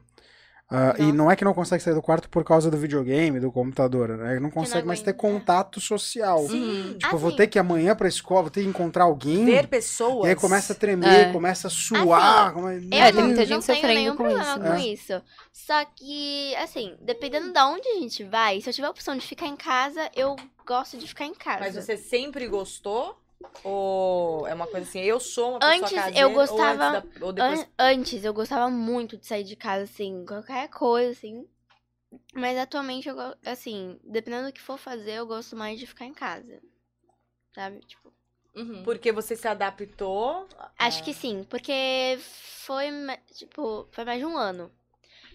Speaker 2: Ah, e
Speaker 5: Nossa.
Speaker 2: não é que não consegue sair do quarto por causa do videogame, do computador, né? Ele não consegue mais ter contato social.
Speaker 3: Sim.
Speaker 2: Tipo, eu vou
Speaker 5: Assim.
Speaker 2: ter que ir amanhã pra escola, vou ter que encontrar alguém.
Speaker 3: Ver pessoas.
Speaker 2: E aí começa a tremer,
Speaker 1: É.
Speaker 2: começa a suar.
Speaker 5: Assim,
Speaker 2: como é-
Speaker 5: Eu
Speaker 1: É, tem
Speaker 5: não,
Speaker 1: muita
Speaker 5: não
Speaker 1: gente
Speaker 5: tenho
Speaker 1: sofrendo
Speaker 5: nenhum
Speaker 1: com
Speaker 5: problema
Speaker 1: isso,
Speaker 5: com
Speaker 2: né?
Speaker 5: isso. Só que, assim, dependendo de onde a gente vai, se eu tiver a opção de ficar em casa, eu gosto de ficar em casa.
Speaker 3: Mas você sempre gostou? Ou é uma coisa assim, eu sou uma pessoa
Speaker 5: Antes eu
Speaker 3: caseira, ou
Speaker 5: gostava-
Speaker 3: antes da- ou depois...
Speaker 5: An- antes eu gostava muito de sair de casa, assim, qualquer coisa, assim. Mas atualmente, eu, assim, dependendo do que for fazer, eu gosto mais de ficar em casa. Sabe? Tipo,
Speaker 1: Uhum.
Speaker 3: Porque você se adaptou...
Speaker 5: acho
Speaker 3: a-
Speaker 5: que sim, porque foi, tipo, foi mais de um ano.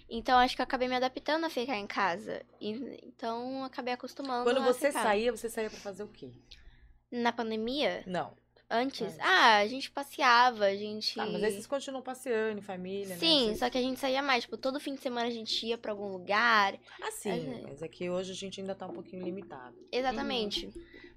Speaker 5: Então, acho que eu acabei me adaptando a ficar em casa. E- então, eu acabei acostumando
Speaker 3: Quando
Speaker 5: a
Speaker 3: você
Speaker 5: ficar.
Speaker 3: saía, você saía pra fazer o quê?
Speaker 5: Na pandemia,
Speaker 3: Não.
Speaker 5: Antes, ah, a gente passeava, a gente...
Speaker 3: Ah, mas aí vocês continuam passeando em família,
Speaker 5: Sim,
Speaker 3: né? Vocês-
Speaker 5: só que a gente saía mais, tipo, todo fim de semana a gente ia pra algum lugar.
Speaker 3: Ah, sim,
Speaker 5: É.
Speaker 3: mas é que hoje a gente ainda tá um pouquinho limitado.
Speaker 5: Exatamente.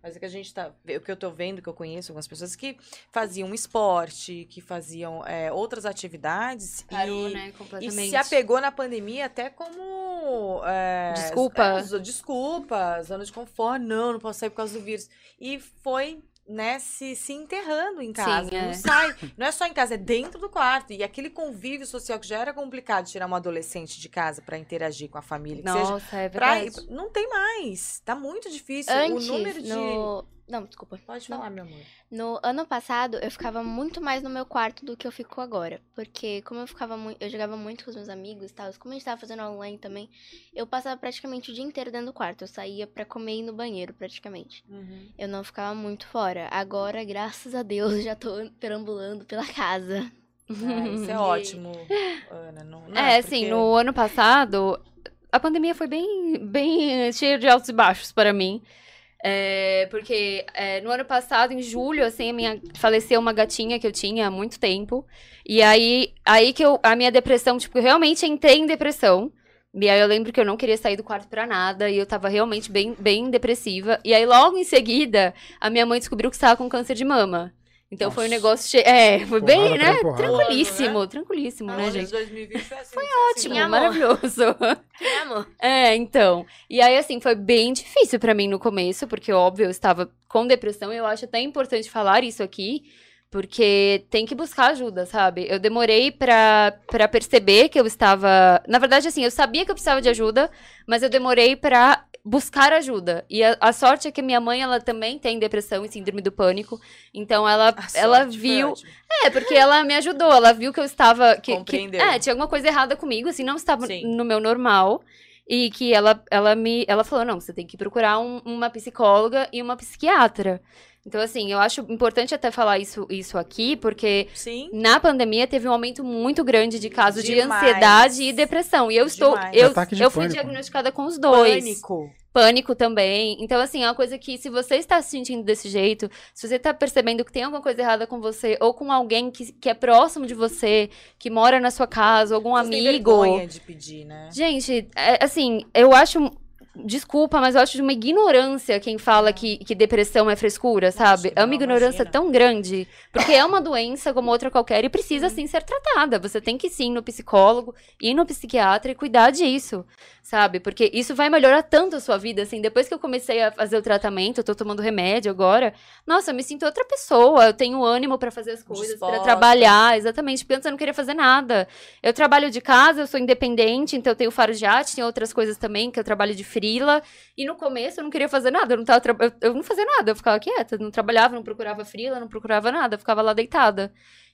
Speaker 3: Mas é que a gente tá. O que eu tô vendo, que eu conheço algumas pessoas que faziam esporte, que faziam é, outras atividades.
Speaker 1: Parou,
Speaker 3: e,
Speaker 1: né?
Speaker 3: e
Speaker 1: Completamente.
Speaker 3: se apegou na pandemia até como. é,
Speaker 1: Desculpa.
Speaker 3: é, desculpa, zona de conforto. Não, não posso sair por causa do vírus. E foi. Né, se, se enterrando em casa.
Speaker 1: é.
Speaker 3: Não sai. Não é só em casa, é dentro do quarto. E aquele convívio social que já era complicado tirar um adolescente de casa pra interagir com a família. Que seja
Speaker 1: Nossa, é
Speaker 3: pra-
Speaker 1: verdade.
Speaker 3: não tem mais. Tá muito difícil.
Speaker 5: Antes,
Speaker 3: o número de.
Speaker 5: no... Não, desculpa.
Speaker 3: Pode falar, meu amor.
Speaker 5: No ano passado, eu ficava muito mais no meu quarto do que eu fico agora. Porque como eu ficava muito. Eu jogava muito com os meus amigos e tal. Como a gente tava fazendo online também, eu passava praticamente o dia inteiro dentro do quarto. Eu saía pra comer e ir no banheiro, praticamente. Eu não ficava muito fora. Agora, graças a Deus, já tô perambulando pela casa.
Speaker 3: Ah, isso é ótimo, Ana. Não, não
Speaker 1: É,
Speaker 3: porque-
Speaker 1: assim, no ano passado, a pandemia foi bem, bem cheia de altos e baixos para mim. É, porque é, no ano passado, em julho, assim, minha, faleceu uma gatinha que eu tinha há muito tempo. E aí, aí que eu, a minha depressão, tipo, eu realmente entrei em depressão. E aí eu lembro que eu não queria sair do quarto pra nada. E eu tava realmente bem, bem depressiva. E aí, logo em seguida, a minha mãe descobriu que estava com câncer de mama. Então foi um
Speaker 2: Nossa.
Speaker 1: negócio cheio. É, foi bem, né?
Speaker 2: porrada.
Speaker 1: Tranquilíssimo, tranquilíssimo, né,
Speaker 3: ano de
Speaker 1: gente?
Speaker 3: 2020 foi assim. Foi
Speaker 1: Ótimo,
Speaker 5: amor.
Speaker 1: maravilhoso.
Speaker 5: Que amor.
Speaker 1: É, então. E aí, assim, foi bem difícil pra mim no começo, porque, óbvio, eu estava com depressão e eu acho até importante falar isso aqui, porque tem que buscar ajuda, sabe? Eu demorei pra, pra perceber que eu estava. Na verdade, assim, eu sabia que eu precisava de ajuda, mas eu demorei pra buscar ajuda. E a, a sorte é que minha mãe, ela também tem depressão e síndrome do pânico. Então, ela,
Speaker 3: A
Speaker 1: ela viu. É, porque ela me ajudou, ela viu que eu estava. Que, que,
Speaker 3: Compreendeu.
Speaker 1: é, tinha alguma coisa errada comigo, assim, não estava
Speaker 3: Sim.
Speaker 1: no meu normal. E que ela, ela me. Ela falou: não, você tem que procurar um- uma psicóloga e uma psiquiatra. Então, assim, eu acho importante até falar isso, isso aqui, porque
Speaker 3: Sim.
Speaker 1: na pandemia teve um aumento muito grande de casos de
Speaker 3: Demais.
Speaker 1: ansiedade e depressão. E eu estou.
Speaker 3: Demais.
Speaker 1: Eu,
Speaker 2: de
Speaker 1: eu fui
Speaker 2: pânico.
Speaker 1: diagnosticada com os dois
Speaker 3: Pânico.
Speaker 1: pânico também. Então, assim, é uma coisa que se você está se sentindo desse jeito, se você está percebendo que tem alguma coisa errada com você, ou com alguém que, que é próximo de você, que mora na sua casa, algum
Speaker 3: Vocês têm
Speaker 1: amigo.
Speaker 3: vergonha de pedir, né?
Speaker 1: Gente, é, assim, eu acho desculpa, mas eu acho de uma ignorância quem fala que, que depressão é frescura, sabe? é uma ignorância tão grande. Porque é uma doença como outra qualquer e precisa sim ser tratada. Você tem que sim no psicólogo, ir no psiquiatra e cuidar disso, sabe? Porque isso vai melhorar tanto a sua vida, assim. Depois que eu comecei a fazer o tratamento, eu tô tomando remédio agora. Nossa, eu me sinto outra pessoa. Eu tenho ânimo pra fazer as coisas, pra
Speaker 3: Disposta.
Speaker 1: trabalhar, exatamente. Porque antes eu não queria fazer nada. Eu trabalho de casa, eu sou independente, então eu tenho faro de arte, tem outras coisas também, que eu trabalho de frila. E no começo eu não queria fazer nada, eu não, tava tra- eu, eu não fazia nada, eu ficava quieta, não trabalhava, não procurava frila, não procurava nada, eu ficava lá deitada.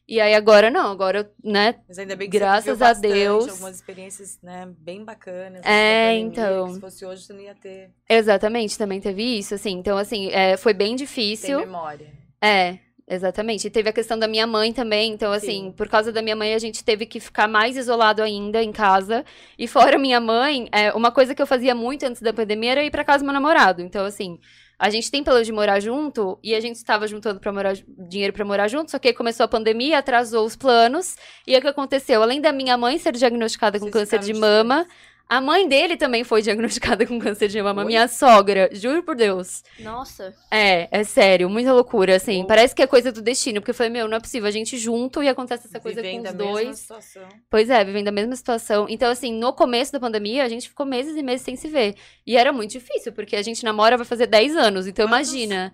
Speaker 1: E aí agora não, agora eu, né,
Speaker 3: Mas ainda bem que
Speaker 1: Graças
Speaker 3: você
Speaker 1: a
Speaker 3: bastante,
Speaker 1: Deus.
Speaker 3: algumas experiências, né, bem bacanas.
Speaker 1: É,
Speaker 3: pandemia,
Speaker 1: então.
Speaker 3: Se fosse hoje, você não ia ter,
Speaker 1: exatamente, também teve isso, assim. Então, assim, é, foi bem difícil.
Speaker 3: memória.
Speaker 1: É, exatamente. E teve a questão da minha mãe também. Então, assim,
Speaker 3: Sim.
Speaker 1: por causa da minha mãe, a gente teve que ficar mais isolado ainda em casa. E fora minha mãe, é, uma coisa que eu fazia muito antes da pandemia era ir pra casa do meu namorado. Então, assim, a gente tem plano de morar junto e a gente estava juntando pra morar, dinheiro pra morar junto, só que aí começou a pandemia, atrasou os planos. E o que aconteceu? Além da minha mãe ser diagnosticada com
Speaker 3: Vocês
Speaker 1: câncer de
Speaker 3: distantes.
Speaker 1: A mãe dele também foi diagnosticada com câncer de mama,
Speaker 3: Oi?
Speaker 1: minha sogra, juro por Deus.
Speaker 5: Nossa.
Speaker 1: É, é sério, muita loucura, assim.
Speaker 3: Oh.
Speaker 1: Parece que é coisa do destino, porque eu falei, meu, não é possível, a gente junto e acontece essa coisa
Speaker 3: Vivendo
Speaker 1: com
Speaker 3: a
Speaker 1: os
Speaker 3: mesma
Speaker 1: dois.
Speaker 3: situação.
Speaker 1: Pois é, vivendo a mesma situação. Então, assim, no começo da pandemia, a gente ficou meses e meses sem se ver. E era muito difícil, porque a gente namora vai fazer 10 anos. Então,
Speaker 3: Quantos?
Speaker 1: imagina,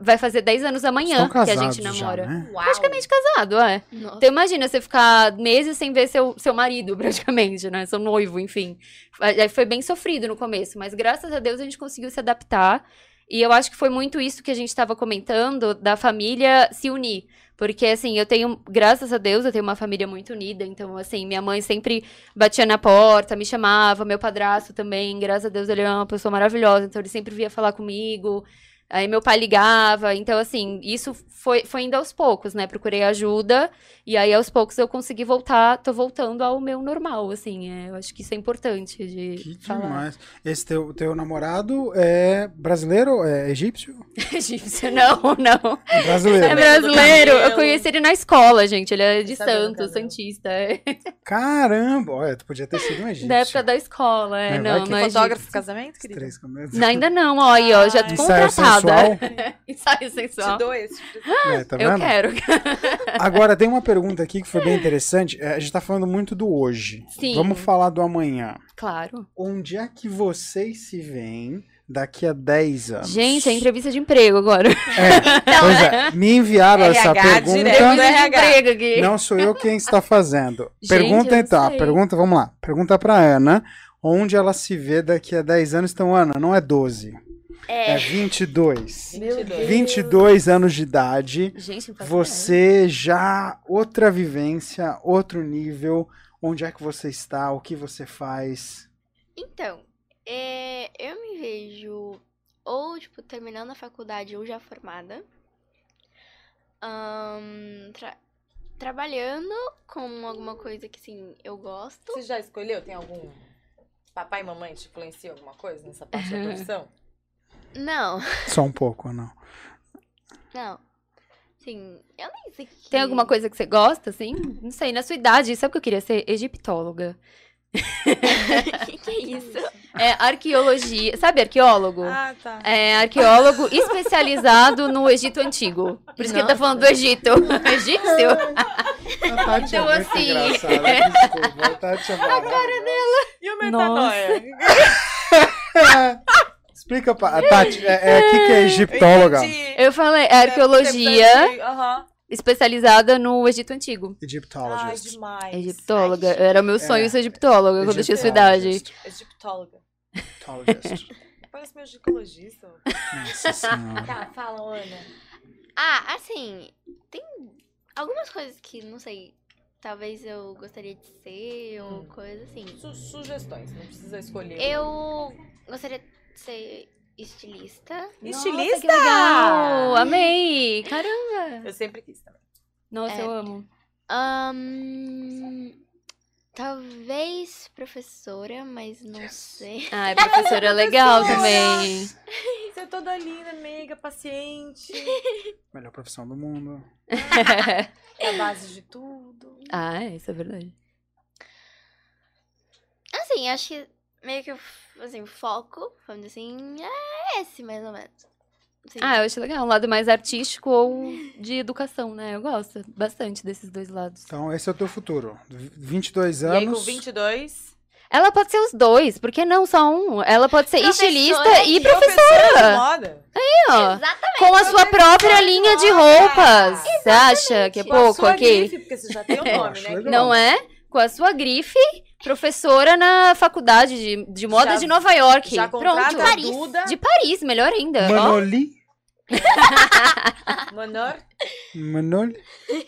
Speaker 1: vai, fazer 10 anos amanhã que a gente
Speaker 2: já,
Speaker 1: namora.
Speaker 2: né?
Speaker 3: Uau.
Speaker 1: Praticamente casado, é.
Speaker 5: Nossa.
Speaker 1: Então imagina você ficar meses sem ver seu, seu marido, praticamente, né? Seu noivo, enfim. Aí foi bem sofrido no começo, mas graças a Deus a gente conseguiu se adaptar. E eu acho que foi muito isso que a gente estava comentando, da família se unir. Porque, assim, eu tenho, graças a Deus, eu tenho uma família muito unida. Então, assim, minha mãe sempre batia na porta, me chamava, meu padrasto também, graças a Deus, ele é uma pessoa maravilhosa. Então, ele sempre via falar comigo. Aí meu pai ligava, então assim, isso foi, foi indo aos poucos, né? Procurei ajuda e aí aos poucos eu consegui voltar, tô voltando ao meu normal, assim. é, eu acho que isso é importante de
Speaker 2: Que
Speaker 1: falar.
Speaker 2: demais. Esse teu, teu namorado é brasileiro? É egípcio?
Speaker 1: Egípcio, não, não.
Speaker 2: É brasileiro.
Speaker 1: É
Speaker 3: do
Speaker 1: brasileiro. Eu conheci ele na escola, gente. Ele é de
Speaker 3: do
Speaker 1: Santos. Santista.
Speaker 2: Caramba! Olha, tu podia ter sido um egípcio.
Speaker 1: Da época da escola, é.
Speaker 2: É,
Speaker 1: não, não é
Speaker 3: Fotógrafo de
Speaker 1: egípcio.
Speaker 3: casamento,
Speaker 2: Os
Speaker 3: querida?
Speaker 2: três.
Speaker 1: Não, ainda não, ó, aí, ó, já
Speaker 3: Ai.
Speaker 1: Tô
Speaker 2: Ensaio sensual.
Speaker 3: Te
Speaker 1: sensual.
Speaker 3: dou esse.
Speaker 2: É, tá
Speaker 1: Eu quero.
Speaker 2: Agora, tem uma pergunta aqui que foi bem interessante. É, A gente tá falando muito do hoje.
Speaker 1: Sim.
Speaker 2: Vamos falar do amanhã.
Speaker 1: Claro.
Speaker 2: Onde é que vocês se veem daqui a 10 anos?
Speaker 1: Gente, é entrevista de emprego agora.
Speaker 2: É, pois é, me enviaram essa
Speaker 3: RH
Speaker 2: pergunta.
Speaker 1: de emprego aqui.
Speaker 2: Não sou eu quem está fazendo.
Speaker 1: Gente,
Speaker 2: pergunta então,
Speaker 1: sei.
Speaker 2: pergunta, vamos lá. Pergunta pra Ana, onde ela se vê daqui a 10 anos. Então, Ana, não é 12, é,
Speaker 5: É.
Speaker 2: 22.
Speaker 3: 22.
Speaker 2: 22 anos de idade.
Speaker 1: Gente,
Speaker 2: Você já outra vivência, outro nível. Onde é que você está? O que você faz?
Speaker 5: Então, é, eu me vejo ou, tipo, terminando a faculdade ou já formada. Ahn, tra- trabalhando com alguma coisa que, assim, eu gosto.
Speaker 3: Você já escolheu? Tem algum papai e mamãe te influenciam alguma coisa nessa parte da profissão?
Speaker 5: Não,
Speaker 2: Só um pouco, não.
Speaker 5: não. Sim, eu nem sei que...
Speaker 1: Tem alguma coisa que você gosta, assim? Não sei, na sua idade, sabe o que eu queria ser? Egiptóloga.
Speaker 5: que que é isso?
Speaker 1: É arqueologia. Sabe arqueólogo?
Speaker 3: Ah, tá.
Speaker 1: É arqueólogo especializado no Egito Antigo. Por isso que ele tá
Speaker 5: Nossa.
Speaker 1: falando do Egito. Egípcio?
Speaker 2: A Tati
Speaker 1: Então,
Speaker 2: é muito
Speaker 1: assim-
Speaker 2: engraçada, desculpa. A Tati é maravilhosa.
Speaker 3: E o
Speaker 1: Nossa.
Speaker 3: metanoia?
Speaker 2: Explica pra Tati, é, é aqui que é egiptóloga.
Speaker 3: Entendi.
Speaker 1: Eu falei, é arqueologia
Speaker 3: Aham.
Speaker 1: especializada no Egito Antigo.
Speaker 3: Ai,
Speaker 2: Egiptologist.
Speaker 3: demais.
Speaker 1: Egiptóloga. Era o meu sonho
Speaker 2: É.
Speaker 1: ser egiptóloga quando eu tinha sua idade.
Speaker 3: Egiptóloga.
Speaker 2: Egiptologist.
Speaker 3: Parece meu ginecologista.
Speaker 2: Nossa senhora.
Speaker 3: Tá, fala, Ana.
Speaker 5: Ah, assim, tem algumas coisas que, não sei, talvez eu gostaria de ser ou
Speaker 3: Hum.
Speaker 5: coisa assim.
Speaker 3: Su- sugestões, não precisa escolher.
Speaker 5: Eu gostaria ser estilista.
Speaker 3: Estilista?
Speaker 1: Nossa, que legal! Amei! Caramba!
Speaker 3: Eu sempre quis também.
Speaker 1: Nossa,
Speaker 5: É.
Speaker 1: eu amo.
Speaker 5: Ahn, talvez professora, mas não sei.
Speaker 1: Ai, professora é legal também.
Speaker 3: Você é toda linda, meiga, paciente.
Speaker 2: Melhor profissão do mundo.
Speaker 3: É a base de tudo.
Speaker 1: ah, é, isso é verdade.
Speaker 5: Assim, acho que meio que, assim, o foco, vamos dizer assim, é esse, mais ou menos. Assim,
Speaker 1: Ah, eu acho legal. Um lado mais artístico ou de educação, né? Eu gosto bastante desses dois lados.
Speaker 2: Então, esse é o teu futuro. V- 22
Speaker 3: E aí, com
Speaker 2: anos.
Speaker 3: 22.
Speaker 1: Ela pode ser os dois, por que não só um? Ela pode ser
Speaker 5: Professora
Speaker 1: estilista e
Speaker 5: de-
Speaker 3: Professora de
Speaker 1: professora.
Speaker 3: moda.
Speaker 1: ó.
Speaker 5: Exatamente.
Speaker 1: Com a sua própria linha de roupas. Você acha que é
Speaker 3: Com a
Speaker 1: pouco
Speaker 3: sua
Speaker 1: aqui?
Speaker 3: grife, porque você já tem o nome, né?
Speaker 1: Não é? Com a sua grife, professora na faculdade de, de moda
Speaker 3: Já-
Speaker 1: de Nova York.
Speaker 3: Já
Speaker 1: Pronto.
Speaker 3: a
Speaker 5: Paris.
Speaker 3: Duda.
Speaker 1: De Paris, melhor ainda.
Speaker 2: Manoli.
Speaker 3: Manor.
Speaker 2: Manoli.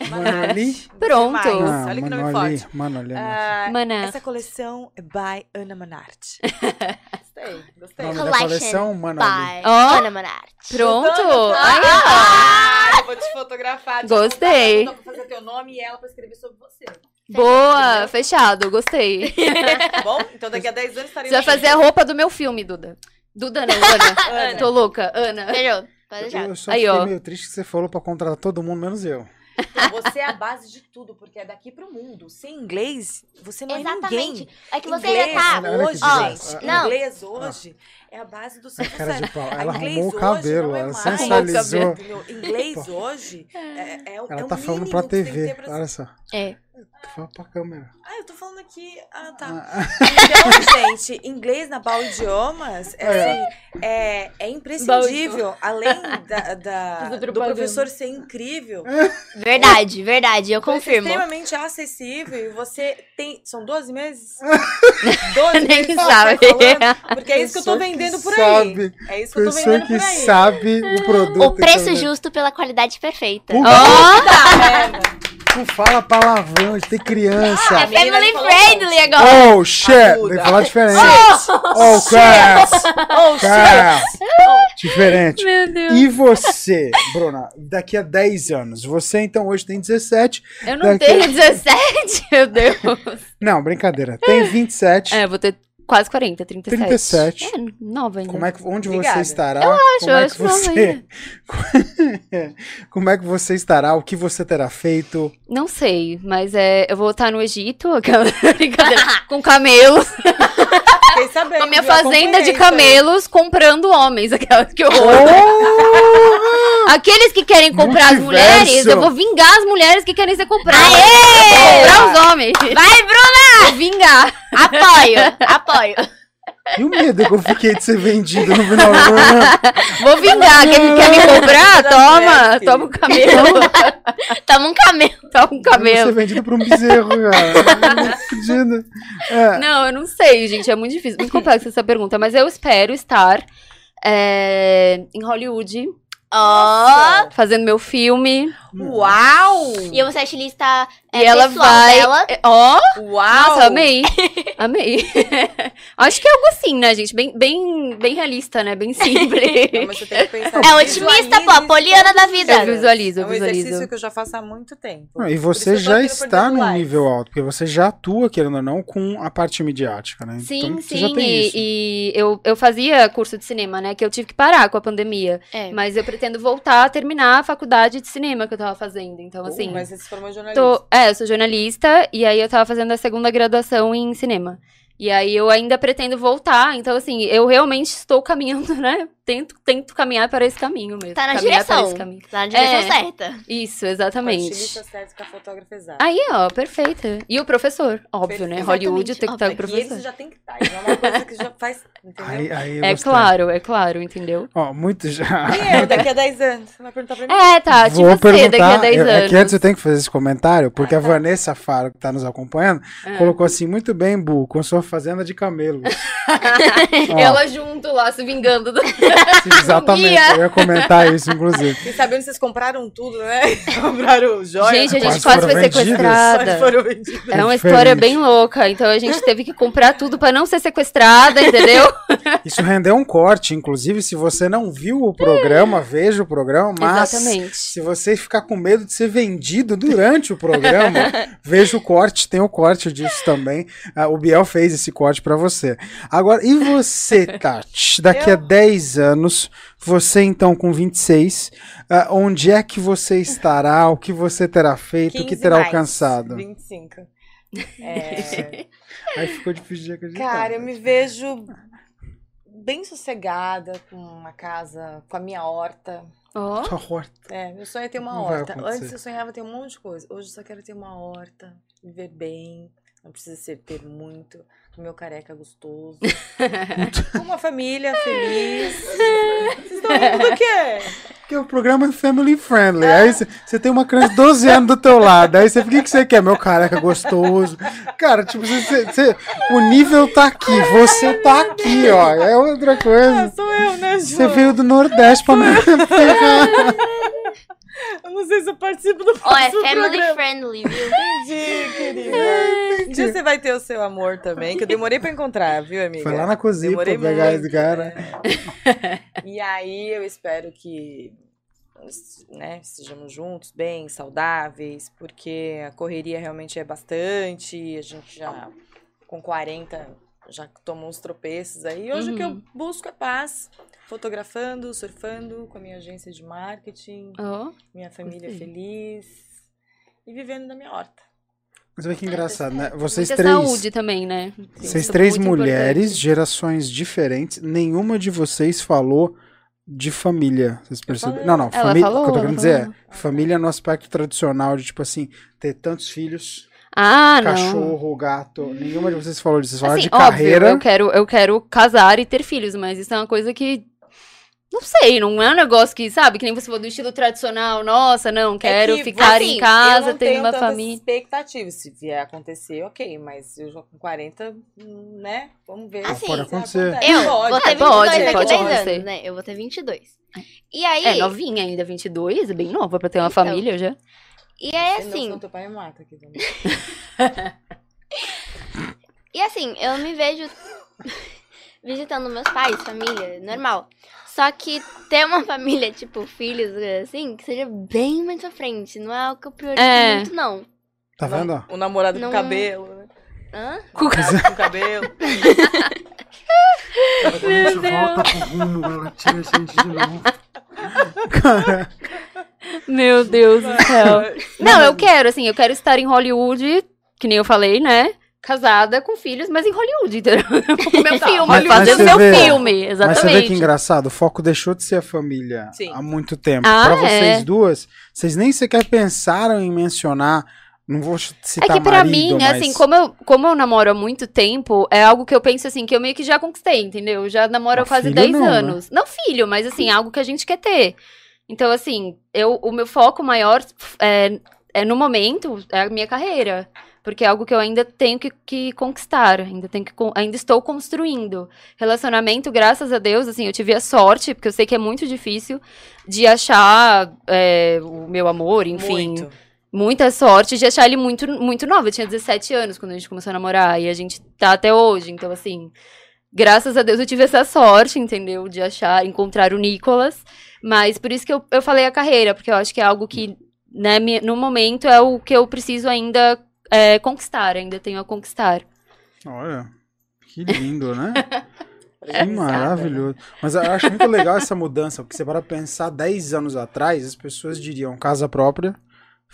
Speaker 2: Manoli.
Speaker 1: Pronto.
Speaker 2: Ah,
Speaker 3: Olha que nome
Speaker 2: Manoli.
Speaker 3: forte.
Speaker 2: Manoli.
Speaker 3: Ah,
Speaker 1: Maná.
Speaker 3: essa coleção é by Ana Manarte. gostei, gostei.
Speaker 2: Nome da coleção, Manoli.
Speaker 5: Pai.
Speaker 1: Ó.
Speaker 5: Ana Manarte.
Speaker 1: Pronto.
Speaker 3: Ah, eu vou te fotografar. te
Speaker 1: Gostei.
Speaker 3: apontar pra fazer teu nome e ela pra escrever sobre você.
Speaker 1: Boa, fechado, gostei.
Speaker 3: Bom? Então daqui a 10 anos
Speaker 1: Você
Speaker 3: estaremos
Speaker 1: vai fazer a roupa do meu filme, Duda. Duda não, Ana.
Speaker 3: Ana.
Speaker 1: Tô louca, Ana.
Speaker 5: Deixar.
Speaker 2: Eu só
Speaker 1: Aí,
Speaker 2: fiquei
Speaker 1: ó.
Speaker 2: meio triste que você falou pra contratar todo mundo, menos eu.
Speaker 3: Então, você é a base de tudo, porque é daqui pro mundo. Sem inglês, você não é
Speaker 5: Exatamente.
Speaker 3: ninguém.
Speaker 5: É que você
Speaker 3: inglês
Speaker 5: ainda tá.
Speaker 3: Hoje,
Speaker 2: desgraça.
Speaker 3: gente,
Speaker 5: Não.
Speaker 3: inglês hoje é a base do seu
Speaker 2: cara de pau. Ela arrumou o cabelo,
Speaker 3: é
Speaker 2: ela sensualizou.
Speaker 3: Inglês hoje é, é, é
Speaker 2: Ela
Speaker 3: é o
Speaker 2: tá falando
Speaker 3: mínimo
Speaker 2: pra
Speaker 3: que você tem que
Speaker 2: TV.
Speaker 3: ter pra-
Speaker 2: Olha só.
Speaker 1: É.
Speaker 2: Fala pra câmera.
Speaker 3: Ah, eu tô falando aqui. Ah, tá.
Speaker 2: Ah,
Speaker 3: Então, gente, inglês na Bal Idiomas é,
Speaker 2: É.
Speaker 3: assim, é, é imprescindível. Além da, da- do professor ser incrível,
Speaker 5: Verdade, verdade. Eu
Speaker 3: ser
Speaker 5: confirmo.
Speaker 3: extremamente acessível e você tem. São 12 meses? 12
Speaker 1: Nem
Speaker 3: meses
Speaker 1: sabe.
Speaker 3: tá falando? Porque é isso que eu tô
Speaker 2: que
Speaker 3: vendendo por
Speaker 2: sabe.
Speaker 3: aí. É isso que eu tô vendendo
Speaker 2: que
Speaker 3: por aí.
Speaker 2: sabe o produto.
Speaker 5: O preço
Speaker 2: também.
Speaker 5: justo pela qualidade perfeita.
Speaker 2: Puta,
Speaker 3: Tá, merda.
Speaker 2: Não fala palavrão, tem criança.
Speaker 5: É family friendly agora.
Speaker 2: Oh, shit! Tem que falar diferente. Oh, crap!
Speaker 3: Oh,
Speaker 2: Crap! Diferente.
Speaker 1: meu Deus.
Speaker 2: E você, Bruna, daqui a 10 anos? Você então hoje tem 17.
Speaker 1: Eu não
Speaker 2: Daqui-
Speaker 1: tenho 17, meu Deus.
Speaker 2: Não, brincadeira. Tem 27.
Speaker 1: É, eu vou ter quase 40, 37.
Speaker 2: 37.
Speaker 1: É, nova ainda.
Speaker 2: Como é que, onde
Speaker 3: Obrigada.
Speaker 2: você estará? Eu acho, Como
Speaker 1: eu
Speaker 2: é
Speaker 1: acho
Speaker 2: que você Como é que você estará? O que você terá feito?
Speaker 1: Não sei, mas é, eu vou estar no Egito, aquela brincadeira, com camelos,
Speaker 3: Fiquei sabendo.
Speaker 1: com a minha fazenda de
Speaker 3: aí.
Speaker 1: camelos, comprando homens, aquela que horror.
Speaker 2: Oh!
Speaker 1: Aqueles que querem comprar as mulheres, eu vou vingar as mulheres que querem ser compradas.
Speaker 5: Aê!
Speaker 1: Comprar os homens.
Speaker 5: Vai, Bruna!
Speaker 1: Vou vingar.
Speaker 5: Apoio, apoio.
Speaker 2: E o medo que eu fiquei de ser vendido no final do ano?
Speaker 1: Vou vingar. Quem quer me comprar?
Speaker 3: Nada
Speaker 1: Toma. Toma o camelo.
Speaker 5: Toma um camelo.
Speaker 1: Toma um
Speaker 2: Eu vou ser
Speaker 1: camelo.
Speaker 2: vendido por um bezerro, cara. É.
Speaker 1: Não, eu não sei, gente. É muito difícil. Muito complexa essa pergunta. Mas eu espero estar é, em Hollywood,
Speaker 5: Ó.
Speaker 1: fazendo meu filme.
Speaker 3: Uau!
Speaker 5: E eu vou ser a estilista é,
Speaker 1: e ela vai.
Speaker 5: dela.
Speaker 1: é, Ó!
Speaker 3: Uau!
Speaker 1: Nossa, amei. Amei. Acho que é algo assim, né, gente? Bem, bem, bem realista, né? Bem
Speaker 3: Não,
Speaker 1: simples.
Speaker 3: mas você tem que pensar
Speaker 5: É otimista, pô, a Poliana da vida.
Speaker 1: Eu visualizo,
Speaker 3: É
Speaker 1: eu
Speaker 3: um exercício
Speaker 1: visualizo.
Speaker 3: que eu já faço há muito tempo.
Speaker 2: Não, e você já está num nível alto, porque você já atua, querendo ou não, com a parte midiática, né?
Speaker 1: Sim,
Speaker 2: então, você já
Speaker 1: sim.
Speaker 2: tem
Speaker 1: E,
Speaker 2: isso.
Speaker 1: e eu, eu fazia curso de cinema, né? Que eu tive que parar com a pandemia.
Speaker 5: É.
Speaker 1: Mas eu pretendo voltar a terminar a faculdade de cinema que eu tava fazendo. Então, assim.
Speaker 3: Uh, mas você se formou jornalista.
Speaker 1: Tô, é, eu sou jornalista e aí eu tava fazendo a segunda graduação em cinema. E aí eu ainda pretendo voltar, então assim, eu realmente estou caminhando, né? Tento, tento caminhar para esse caminho mesmo.
Speaker 5: Tá na
Speaker 1: caminhar
Speaker 5: direção. Tá na direção
Speaker 1: É.
Speaker 5: certa.
Speaker 1: Isso,
Speaker 3: Com a
Speaker 1: exatamente.
Speaker 3: a.
Speaker 1: Aí, ó, perfeita. E o professor, óbvio, né? Hollywood tem que estar com o professor.
Speaker 3: já tem que estar. É uma coisa que já faz. Entendeu?
Speaker 2: Aí, aí
Speaker 1: É
Speaker 2: gostei.
Speaker 1: claro, é claro, entendeu?
Speaker 2: Ó, muito já.
Speaker 3: E eu, daqui a 10 anos? Você vai perguntar pra mim?
Speaker 1: É, tá, tipo
Speaker 2: Vou
Speaker 1: você
Speaker 2: perguntar.
Speaker 1: daqui a 10
Speaker 2: eu-
Speaker 1: anos.
Speaker 2: É que antes eu tenho que fazer esse comentário, porque
Speaker 3: Ah,
Speaker 2: a
Speaker 3: tá.
Speaker 2: Vanessa Faro, que tá nos acompanhando,
Speaker 1: Ah.
Speaker 2: colocou assim: muito bem, Bu, com sua fazenda de camelos.
Speaker 1: Ela junto lá, se vingando. Do...
Speaker 2: exatamente, eu ia comentar isso, inclusive.
Speaker 3: E sabendo que vocês compraram tudo, né? compraram joias.
Speaker 1: Gente, a gente
Speaker 2: Quase
Speaker 1: quase
Speaker 2: foram
Speaker 1: foi
Speaker 2: vendidas.
Speaker 1: sequestrada.
Speaker 3: Quase foram vendidas.
Speaker 1: É uma história bem louca, então a gente teve que comprar tudo pra não ser sequestrada, entendeu?
Speaker 2: Isso rendeu um corte, inclusive, se você não viu o programa, veja o programa, mas
Speaker 1: Exatamente.
Speaker 2: se você ficar com medo de ser vendido durante o programa, veja o corte, tem o corte disso também. Ah, o Biel fez esse corte pra você. Agora, e você, Tati? Daqui a
Speaker 3: Eu?
Speaker 2: 10 anos, você então com 26, ah, onde é que você estará? O que você terá feito? O que
Speaker 3: 15
Speaker 2: terá
Speaker 3: mais,
Speaker 2: alcançado?
Speaker 3: 25. É,
Speaker 2: Aí ficou difícil de acreditar.
Speaker 3: cara, eu me vejo bem sossegada com uma casa, com a minha horta.
Speaker 1: Ó.
Speaker 2: Sua horta.
Speaker 3: É, meu sonho é ter uma
Speaker 2: Não
Speaker 3: horta. Antes eu sonhava ter um monte de coisa. Hoje eu só quero ter uma horta, viver bem. Não precisa ser ter muito. Com meu careca gostoso. uma família feliz. Vocês estão rindo do quê?
Speaker 2: Porque o programa é family friendly. Aí você- tem uma criança de 12 anos do teu lado. Aí você fica, o que você quer? Meu careca gostoso. Cara, tipo, você, você- você- o nível tá aqui. Você tá aqui, ó. É outra
Speaker 3: Ah,
Speaker 2: coisa.
Speaker 3: sou eu, né, Ju?
Speaker 2: Você veio do Nordeste pra me.
Speaker 3: Eu não sei se eu participo do
Speaker 5: é
Speaker 3: próximo
Speaker 5: family
Speaker 3: programa.
Speaker 5: friendly, viu?
Speaker 3: Entendi, querida. Um dia você vai ter o seu amor também, que eu demorei pra encontrar, viu, amiga?
Speaker 2: Foi lá na cozinha pra
Speaker 3: Demorei
Speaker 2: pegar
Speaker 3: muito,
Speaker 2: esse cara.
Speaker 3: né? E aí eu espero que né, estejamos juntos, bem, saudáveis, porque a correria realmente é bastante, a gente já com 40 já tomou uns tropeços aí. Hoje o que eu
Speaker 1: Uhum.
Speaker 3: busco é paz, fotografando, surfando com a minha agência de marketing,
Speaker 1: Ó.
Speaker 3: minha família
Speaker 1: Gostei.
Speaker 3: feliz e vivendo da minha horta.
Speaker 2: Mas olha que engraçado, né? Vocês
Speaker 1: Muita
Speaker 2: três.
Speaker 1: saúde também, né?
Speaker 2: Vocês
Speaker 1: Isso é
Speaker 2: três mulheres,
Speaker 1: importante.
Speaker 2: gerações diferentes, nenhuma de vocês falou de família. Vocês perceberam? Não, não,
Speaker 1: Ela
Speaker 2: família.
Speaker 1: falou,
Speaker 2: o que eu tô querendo dizer é família no aspecto tradicional de, tipo assim, ter tantos filhos,
Speaker 1: Ah, não.
Speaker 2: cachorro, gato. Nenhuma de vocês falou disso. Vocês falaram
Speaker 1: Assim,
Speaker 2: de
Speaker 1: óbvio,
Speaker 2: carreira.
Speaker 1: eu quero, eu quero casar e ter filhos, mas isso é uma coisa que. Não sei, não é um negócio que, sabe, que nem você falou do estilo tradicional, nossa, não, quero
Speaker 3: É que,
Speaker 1: ficar
Speaker 3: assim,
Speaker 1: em
Speaker 3: eu
Speaker 1: casa,
Speaker 3: não
Speaker 1: ter
Speaker 3: tenho
Speaker 1: uma família.
Speaker 3: expectativas. Se vier acontecer, ok, mas eu já com 40, hum, né? Vamos ver.
Speaker 5: Assim,
Speaker 2: pode acontecer.
Speaker 3: acontece.
Speaker 5: Eu
Speaker 3: Pode,
Speaker 5: vou ter 22
Speaker 1: pode,
Speaker 5: daqui a
Speaker 1: pode
Speaker 5: 10
Speaker 1: acontecer.
Speaker 5: anos, né? Eu vou ter 22. E aí...
Speaker 1: É novinha ainda, 22, é bem nova pra ter uma
Speaker 5: Então.
Speaker 1: família já.
Speaker 5: E aí,
Speaker 3: Senão,
Speaker 5: assim...
Speaker 3: senão teu pai mata aqui também.
Speaker 5: E assim, eu me vejo visitando meus pais, família, normal. Só que ter uma família, tipo, filhos, assim, que seja bem mais pra frente. Não é algo que eu priorizo
Speaker 1: É.
Speaker 5: muito, não.
Speaker 2: Tá vendo?
Speaker 3: O namorado
Speaker 5: Não-
Speaker 3: com cabelo, né?
Speaker 5: Hã?
Speaker 3: Namorado com cabelo.
Speaker 2: Meu volta pro rumo, ela tira a gente de novo. Cara,
Speaker 1: Meu Deus do céu. Não, eu quero, assim, eu quero estar em Hollywood, que nem eu falei, né? Casada com filhos, mas em Hollywood, entendeu? Com meu
Speaker 3: Tá,
Speaker 1: filme,
Speaker 2: mas-
Speaker 1: fazendo meu
Speaker 2: vê-
Speaker 1: filme,
Speaker 2: mas você vê que
Speaker 1: exatamente.
Speaker 2: engraçado, o foco deixou de ser a família
Speaker 3: Sim.
Speaker 2: há muito tempo.
Speaker 1: Ah,
Speaker 2: pra vocês
Speaker 1: é.
Speaker 2: duas, vocês nem sequer pensaram em mencionar. Não vou
Speaker 1: É
Speaker 2: citar
Speaker 1: que pra
Speaker 2: marido,
Speaker 1: mim,
Speaker 2: mas...
Speaker 1: assim, como eu, como eu namoro há muito tempo, é algo que eu penso assim, que eu meio que já conquistei, entendeu? Eu já namoro há quase
Speaker 2: filho
Speaker 1: 10
Speaker 2: não, né?
Speaker 1: anos. Não filho, mas assim, algo que a gente quer ter. Então, assim, eu, o meu foco maior é, é no momento, é a minha carreira. Porque é algo que eu ainda tenho que, que conquistar, ainda, tenho que, ainda estou construindo. Relacionamento, graças a Deus, assim, eu tive a sorte, porque eu sei que é muito difícil, de achar é, o meu amor, enfim
Speaker 3: Muito.
Speaker 1: muita sorte de achar ele muito, muito novo. Eu tinha 17 anos quando a gente começou a namorar e a gente tá até hoje. Então, assim, graças a Deus eu tive essa sorte, entendeu? De achar, encontrar o Nicolas. Mas por isso que eu, eu falei a carreira, porque eu acho que é algo que, né, no momento é o que eu preciso ainda é, conquistar, ainda tenho a conquistar.
Speaker 2: Olha, que lindo, né? Que
Speaker 3: Organizada,
Speaker 2: maravilhoso. Mas eu acho muito legal essa mudança, porque você para pensar 10 anos atrás, as pessoas diriam casa própria,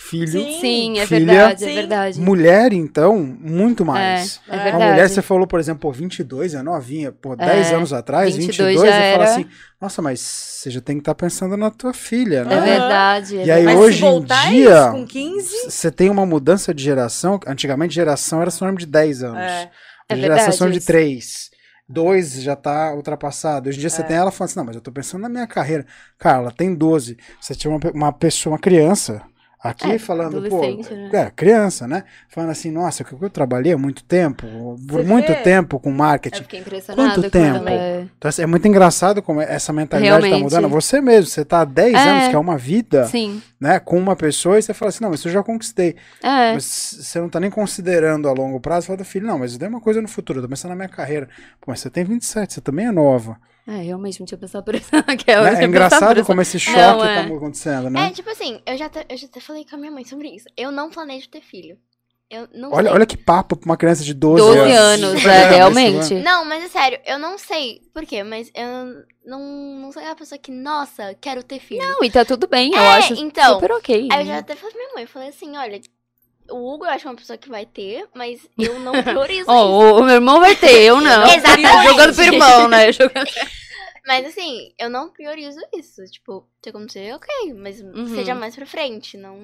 Speaker 2: filho,
Speaker 3: Sim.
Speaker 1: Sim, é
Speaker 2: Filha.
Speaker 1: verdade, é
Speaker 3: Sim.
Speaker 1: verdade.
Speaker 2: mulher, então, muito mais.
Speaker 1: É, é
Speaker 3: É.
Speaker 2: A
Speaker 1: verdade.
Speaker 2: mulher, você falou, por exemplo, pô, 22, é novinha. Pô, 10
Speaker 1: É,
Speaker 2: anos atrás,
Speaker 1: 22
Speaker 2: 22,
Speaker 1: já
Speaker 2: você fala
Speaker 1: era.
Speaker 2: assim, nossa, mas você já tem que estar pensando na tua filha,
Speaker 1: É
Speaker 2: né?
Speaker 1: verdade. é
Speaker 2: E aí,
Speaker 3: Mas
Speaker 1: verdade.
Speaker 2: hoje em dia,
Speaker 3: isso com 15,
Speaker 2: Você tem uma mudança de geração, antigamente geração era sinônimo de 10 anos.
Speaker 3: é.
Speaker 1: É
Speaker 2: geração
Speaker 1: verdade
Speaker 2: são de
Speaker 1: isso.
Speaker 2: 3. Dois já tá ultrapassado. Hoje em dia você
Speaker 3: É.
Speaker 2: tem ela falando assim, não, mas eu tô pensando na minha carreira. Cara, ela tem 12. Você tinha uma, uma pessoa, uma criança, aqui
Speaker 1: É,
Speaker 2: falando, pô,
Speaker 1: né?
Speaker 2: é, criança, né? Falando assim, nossa, que eu trabalhei há muito tempo, por
Speaker 3: Você
Speaker 2: muito
Speaker 3: vê?
Speaker 2: tempo com
Speaker 1: Eu
Speaker 2: marketing.
Speaker 1: impressionada
Speaker 2: Quanto
Speaker 1: com
Speaker 2: tempo?
Speaker 1: ela. é.
Speaker 2: Então, é muito engraçado como essa mentalidade tá
Speaker 1: Realmente.
Speaker 2: mudando. Você mesmo, você tá há 10
Speaker 1: É.
Speaker 2: anos, que é uma vida,
Speaker 1: Sim.
Speaker 2: né, com uma pessoa, e você fala assim, não, mas isso eu já conquistei.
Speaker 1: É.
Speaker 2: Mas você não tá nem considerando a longo prazo, você fala, filho, não, mas isso daí é uma coisa no futuro, eu tô pensando na minha carreira. Pô, mas você tem 27, você também é nova.
Speaker 1: É, realmente não tinha pensado por isso. Que eu
Speaker 2: Né? É engraçado como esse choque
Speaker 1: Não,
Speaker 2: tá
Speaker 1: é.
Speaker 2: acontecendo,
Speaker 5: É,
Speaker 2: né?
Speaker 5: tipo assim, eu já, até- eu já até falei com a minha mãe sobre isso. Eu não planejo ter filho. Eu não
Speaker 2: Olha,
Speaker 5: sei.
Speaker 2: olha que papo pra uma criança de 12,
Speaker 1: 12
Speaker 2: anos.
Speaker 1: anos,
Speaker 2: É,
Speaker 1: é,
Speaker 2: mas
Speaker 1: realmente.
Speaker 5: Não, mas é sério, eu não sei por quê, mas eu não, não sou aquela pessoa que, nossa, quero ter filho.
Speaker 1: Não, e tá tudo bem, eu
Speaker 5: É,
Speaker 1: acho
Speaker 5: então,
Speaker 1: super ok.
Speaker 5: Aí eu
Speaker 1: né?
Speaker 5: já até falei pra minha mãe, eu falei assim, olha, o Hugo eu acho uma pessoa que vai ter, mas eu não priorizo
Speaker 1: Ó,
Speaker 5: isso.
Speaker 1: o, meu irmão vai ter, eu não.
Speaker 5: Exatamente.
Speaker 1: Jogando pro irmão, né? Jogando...
Speaker 5: Mas assim, eu não priorizo isso. Tipo, se acontecer, ok, mas
Speaker 1: Uhum.
Speaker 5: seja mais pra frente, não.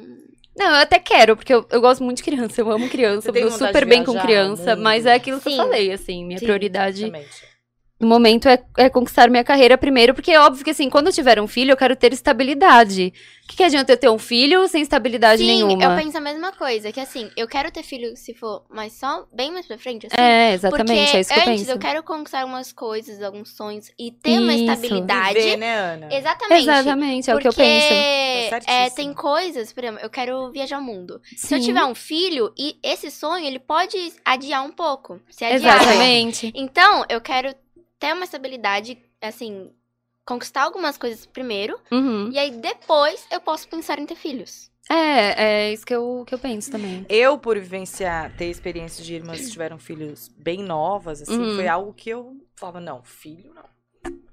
Speaker 1: Não, eu até quero, porque eu, eu gosto muito de criança, eu amo criança, eu
Speaker 3: vontade
Speaker 1: super bem com criança, mas é aquilo que
Speaker 5: Sim.
Speaker 1: eu falei, assim, minha
Speaker 5: Sim,
Speaker 1: prioridade
Speaker 3: Exatamente.
Speaker 1: No momento é, é conquistar minha carreira primeiro, porque é óbvio que assim, quando eu tiver um filho, eu quero ter estabilidade. O que, que adianta eu ter um filho sem estabilidade
Speaker 5: Sim,
Speaker 1: nenhuma?
Speaker 5: eu penso a mesma coisa. Que assim, eu quero ter filho se for, mas só bem mais pra frente, assim.
Speaker 1: É, exatamente,
Speaker 5: Porque
Speaker 1: é isso que eu
Speaker 5: antes
Speaker 1: penso.
Speaker 5: eu quero conquistar algumas coisas, alguns sonhos e ter uma
Speaker 1: Isso.
Speaker 5: estabilidade.
Speaker 3: Viver, né, Ana?
Speaker 5: Exatamente.
Speaker 1: Exatamente, é o que eu
Speaker 5: Porque
Speaker 1: penso.
Speaker 5: É,
Speaker 3: certíssimo.
Speaker 5: tem coisas, por exemplo, eu quero viajar o mundo. Se eu
Speaker 1: Sim.
Speaker 5: tiver um filho, e esse sonho, ele pode adiar um pouco. Se adiar.
Speaker 1: Exatamente.
Speaker 5: Então, eu quero ter uma estabilidade, assim, conquistar algumas coisas primeiro,
Speaker 1: Uhum.
Speaker 5: e aí depois eu posso pensar em ter filhos.
Speaker 1: É, é isso que eu, que eu penso também.
Speaker 3: Eu, por vivenciar, ter experiências de irmãs que tiveram filhos bem novas, assim,
Speaker 1: Uhum.
Speaker 3: foi algo que eu falava, não, filho não.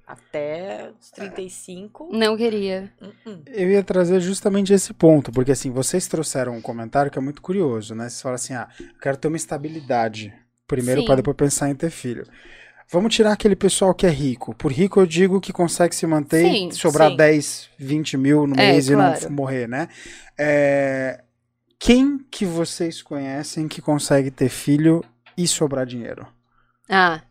Speaker 3: Até os 35.
Speaker 1: Não queria.
Speaker 3: hum, hum.
Speaker 2: Eu ia trazer justamente esse ponto, porque assim, vocês trouxeram um comentário que é muito curioso, né? Vocês falam assim, ah, eu quero ter uma estabilidade primeiro para depois pensar em ter filho. Vamos tirar aquele pessoal que é rico. Por rico eu digo que consegue se manter
Speaker 1: Sim,
Speaker 2: e sobrar
Speaker 3: sim.
Speaker 2: 10, 20 mil no
Speaker 1: É,
Speaker 2: mês e
Speaker 1: claro.
Speaker 2: não morrer, né? É, Quem que vocês conhecem que consegue ter filho e sobrar dinheiro?
Speaker 1: Ah,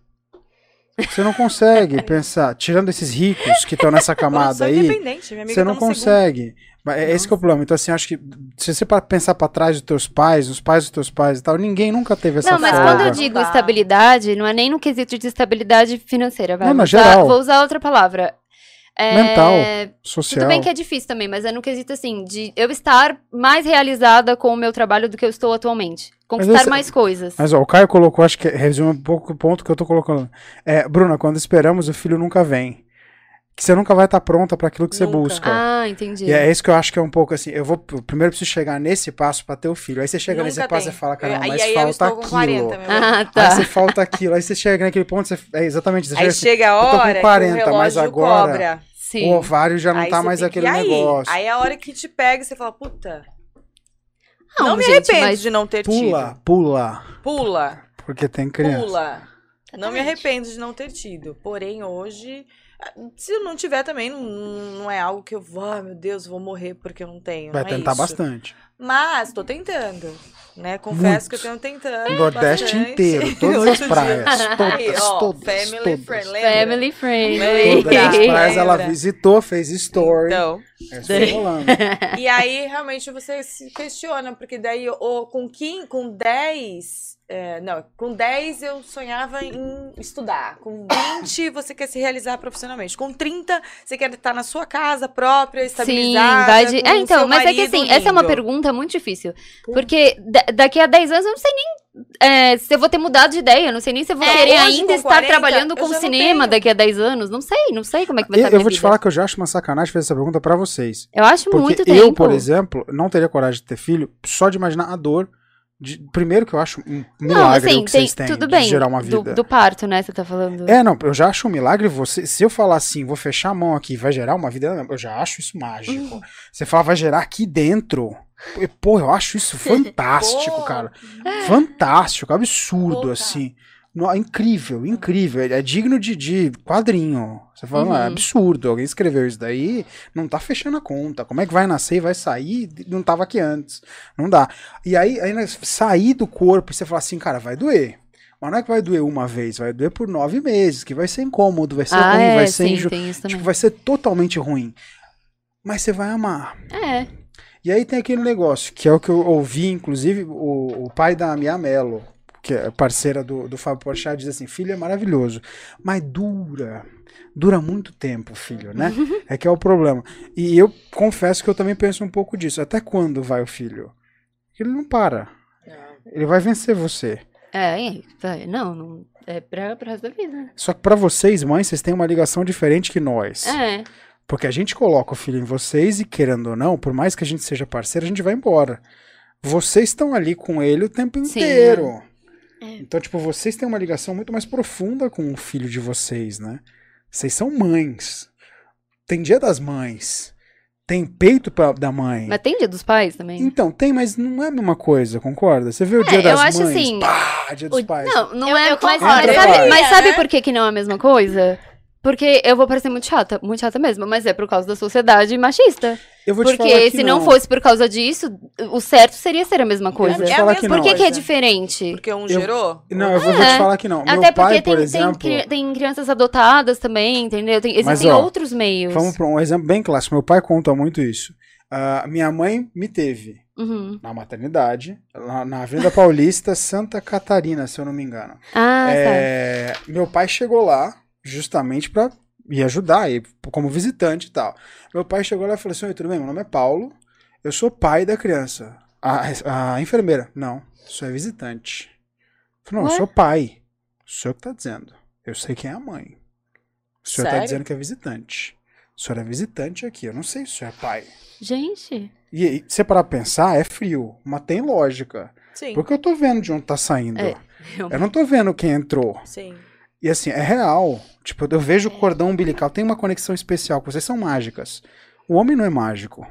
Speaker 2: Você não consegue pensar, tirando esses ricos que estão nessa camada aí,
Speaker 3: independente, minha amiga
Speaker 2: você não
Speaker 3: tá segundo.
Speaker 2: consegue. Mas É esse que é o problema. Então, assim, acho que se você para pensar pra trás dos teus pais, os pais dos teus pais e tal, ninguém nunca teve essa
Speaker 1: não, mas
Speaker 2: folga.
Speaker 1: quando eu digo estabilidade, não é nem no quesito de estabilidade financeira, vai.
Speaker 2: Não,
Speaker 1: vou,
Speaker 2: na
Speaker 1: usar,
Speaker 2: geral.
Speaker 1: vou usar outra palavra. É,
Speaker 2: Mental, social.
Speaker 1: Tudo bem que é difícil também, mas é no quesito assim, de eu estar mais realizada com o meu trabalho do que eu estou atualmente. Conquistar
Speaker 2: esse-
Speaker 1: mais coisas.
Speaker 2: Mas ó, o Caio colocou, acho que resume um pouco o ponto que eu tô colocando. É, Bruna, quando esperamos, o filho nunca vem. Que você nunca vai estar pronta pra aquilo que você
Speaker 3: Nunca.
Speaker 2: busca.
Speaker 1: Ah, entendi.
Speaker 2: E é isso que eu acho que é um pouco assim. Eu vou eu primeiro preciso chegar nesse passo pra ter o filho. Aí você chega nesse
Speaker 3: Nunca
Speaker 2: passo
Speaker 3: tem.
Speaker 2: e fala, caramba, mas
Speaker 3: aí
Speaker 2: falta aquilo.
Speaker 3: 40, meu amor.
Speaker 1: Ah, tá.
Speaker 2: Aí você falta aquilo. Aí você chega naquele ponto, você, é exatamente. Você
Speaker 3: Aí
Speaker 2: chega,
Speaker 3: chega a
Speaker 2: eu tô com
Speaker 3: hora
Speaker 2: 40,
Speaker 3: que o
Speaker 2: mas agora-
Speaker 3: cobra.
Speaker 1: Sim.
Speaker 2: o ovário já não
Speaker 3: Aí
Speaker 2: tá
Speaker 3: você
Speaker 2: mais aquele
Speaker 3: que- aí?
Speaker 2: negócio.
Speaker 3: Aí é a hora que te pega e você fala, puta,
Speaker 1: Não,
Speaker 3: não, me
Speaker 1: gente,
Speaker 3: arrependo
Speaker 1: mas-
Speaker 3: de não ter
Speaker 2: Pula,
Speaker 3: tido.
Speaker 2: pula.
Speaker 3: Pula,
Speaker 2: Porque tem criança.
Speaker 3: pula. Não me arrependo de não ter tido. Porém, hoje, se eu não tiver também, não, não é algo que eu vou, ah, meu Deus, vou morrer porque eu não tenho.
Speaker 2: Vai
Speaker 3: não é
Speaker 2: tentar
Speaker 3: isso.
Speaker 2: bastante.
Speaker 3: Mas tô tentando, né? Confesso que eu tenho tentando.
Speaker 2: Nordeste
Speaker 3: bastante.
Speaker 2: inteiro, todas as praias. Todas,
Speaker 3: Aí, ó,
Speaker 2: todas,
Speaker 3: family
Speaker 2: todas.
Speaker 3: friend?
Speaker 1: Family friendly.
Speaker 3: Lembra?
Speaker 2: Todas as praias ela visitou, fez story.
Speaker 3: Então,
Speaker 2: É rolando.
Speaker 3: e aí realmente você se questiona, porque daí ou, com 15, com 10, é, não, com 10 eu sonhava em estudar. Com 20 você quer se realizar profissionalmente. Com 30 você quer estar na sua casa própria,
Speaker 1: Sim,
Speaker 3: estabilizada.
Speaker 1: vai de. É, então, mas é que assim, essa é uma
Speaker 3: lindo.
Speaker 1: pergunta muito difícil. Porque da- daqui a 10 anos eu não sei nem é, se eu vou ter mudado de ideia. Eu não sei nem se eu vou
Speaker 3: É,
Speaker 1: querer ainda estar
Speaker 3: 40,
Speaker 1: trabalhando
Speaker 3: eu
Speaker 1: com
Speaker 3: não
Speaker 1: cinema
Speaker 3: tenho.
Speaker 1: daqui a 10 anos. Não sei, não sei como é que vai
Speaker 2: Eu,
Speaker 1: estar
Speaker 2: eu
Speaker 1: minha
Speaker 2: vou te
Speaker 1: vida.
Speaker 2: falar que eu já acho uma sacanagem fazer essa pergunta pra vocês.
Speaker 1: Eu acho
Speaker 2: Porque
Speaker 1: muito
Speaker 2: eu,
Speaker 1: tempo.
Speaker 2: por exemplo, não teria coragem de ter filho só de imaginar a dor. de- primeiro que eu acho um
Speaker 1: Não,
Speaker 2: milagre
Speaker 1: assim,
Speaker 2: o que
Speaker 1: tem,
Speaker 2: vocês têm
Speaker 1: tudo
Speaker 2: de
Speaker 1: bem.
Speaker 2: gerar uma
Speaker 1: do,
Speaker 2: vida.
Speaker 1: do parto, né? Você tá falando.
Speaker 2: É, não, eu já acho um milagre você. Se eu falar assim, vou fechar a mão aqui, vai gerar uma vida, eu já acho isso mágico.
Speaker 1: Uhum.
Speaker 2: Você fala, vai gerar aqui dentro. Pô, eu acho isso fantástico, cara. Fantástico, absurdo,
Speaker 3: Pô,
Speaker 2: assim. No- incrível, incrível. É digno de, de quadrinho. Você fala,
Speaker 1: Uhum.
Speaker 2: "Não, é absurdo. Alguém escreveu isso daí, não tá fechando a conta. Como é que vai nascer e vai sair? Não tava aqui antes. Não dá. E aí, aí sair do corpo e você fala assim, cara, vai doer. Mas não é que vai doer uma vez, vai doer por nove meses, que vai ser incômodo, vai ser
Speaker 1: ah,
Speaker 2: ruim,
Speaker 1: é,
Speaker 2: vai ser
Speaker 1: sim,
Speaker 2: inju...
Speaker 1: tem isso também.
Speaker 2: Tipo, vai ser totalmente ruim. Mas você vai amar.
Speaker 1: É.
Speaker 2: E aí tem aquele negócio, que é o que eu ouvi, inclusive, o, o pai da Mia Mello, que é parceira do, do Fábio Porchat, diz assim, filho é maravilhoso, mas dura, dura muito tempo, filho, né? é que é o problema. E eu confesso que eu também penso um pouco disso. Até quando vai o filho? Ele não para. Ele vai vencer você.
Speaker 1: É, é, não, não. É pra, pro resto da vida.
Speaker 2: Só que pra vocês, mães, vocês têm uma ligação diferente que nós.
Speaker 1: É.
Speaker 2: Porque a gente coloca o filho em vocês e, querendo ou não, por mais que a gente seja parceiro, a gente vai embora. Vocês estão ali com ele o tempo
Speaker 1: Sim,
Speaker 2: inteiro.
Speaker 5: É.
Speaker 2: Então, tipo, vocês têm uma ligação muito mais profunda com o filho de vocês, né? Vocês são mães. Tem dia das mães. Tem peito pra, da mãe.
Speaker 1: Mas tem dia dos pais também?
Speaker 2: Então, tem, mas não é a mesma coisa, concorda? Você vê o
Speaker 1: É,
Speaker 2: dia
Speaker 1: eu
Speaker 2: das
Speaker 1: acho
Speaker 2: mães,
Speaker 1: assim,
Speaker 2: pá, dia dos
Speaker 1: O-
Speaker 2: pais.
Speaker 1: Não, não
Speaker 4: Eu-
Speaker 1: é.
Speaker 4: eu
Speaker 1: mas,
Speaker 4: concordo.
Speaker 1: mas
Speaker 2: Entre
Speaker 1: sabe, mas sabe
Speaker 3: né?
Speaker 1: por que, que não é a mesma coisa? Porque eu vou parecer muito chata, muito chata mesmo, mas é por causa da sociedade machista.
Speaker 2: Eu vou te falar
Speaker 1: Porque
Speaker 2: que
Speaker 1: se não. fosse por causa disso, o certo seria ser a mesma coisa.
Speaker 2: vou te
Speaker 3: É a
Speaker 2: falar
Speaker 3: mesma
Speaker 2: que
Speaker 1: Por
Speaker 2: não.
Speaker 1: que, que é diferente?
Speaker 3: Porque um
Speaker 2: Eu-
Speaker 3: gerou?
Speaker 2: Não, eu vou, vou te
Speaker 1: É.
Speaker 2: falar que não. Meu
Speaker 1: Até
Speaker 2: pai,
Speaker 1: porque tem,
Speaker 2: por
Speaker 1: tem
Speaker 2: exemplo.
Speaker 1: cri- tem crianças adotadas também, entendeu? Tem,
Speaker 2: Mas,
Speaker 1: existem
Speaker 2: ó,
Speaker 1: outros meios.
Speaker 2: Vamos para um exemplo bem clássico. Meu pai conta muito isso. Ah, minha mãe me teve
Speaker 1: Uhum.
Speaker 2: na maternidade, lá na Avenida Paulista, Santa Catarina, se eu não me engano.
Speaker 1: Ah, tá.
Speaker 2: É, meu pai chegou lá justamente para ir ajudar, ir como visitante e tal. Meu pai chegou lá e falou assim: Oi, tudo bem? Meu nome é Paulo, eu sou pai da criança. A, a enfermeira, não, sou é visitante. Eu falei, não, eu
Speaker 1: Ué?
Speaker 2: sou pai. O senhor que tá dizendo. Eu sei quem é a mãe. O senhor tá
Speaker 3: Sério?
Speaker 2: dizendo que é visitante. O senhor é visitante aqui, eu não sei se o senhor é pai.
Speaker 1: Gente.
Speaker 2: E, e se você parar pra pensar, é frio, mas tem lógica.
Speaker 3: Sim.
Speaker 2: Porque eu tô vendo de onde tá saindo.
Speaker 1: É.
Speaker 2: Eu não tô vendo quem entrou.
Speaker 3: Sim.
Speaker 2: E assim, é real. Tipo, eu vejo o cordão umbilical, tem uma conexão especial, vocês são mágicas. O homem não é mágico.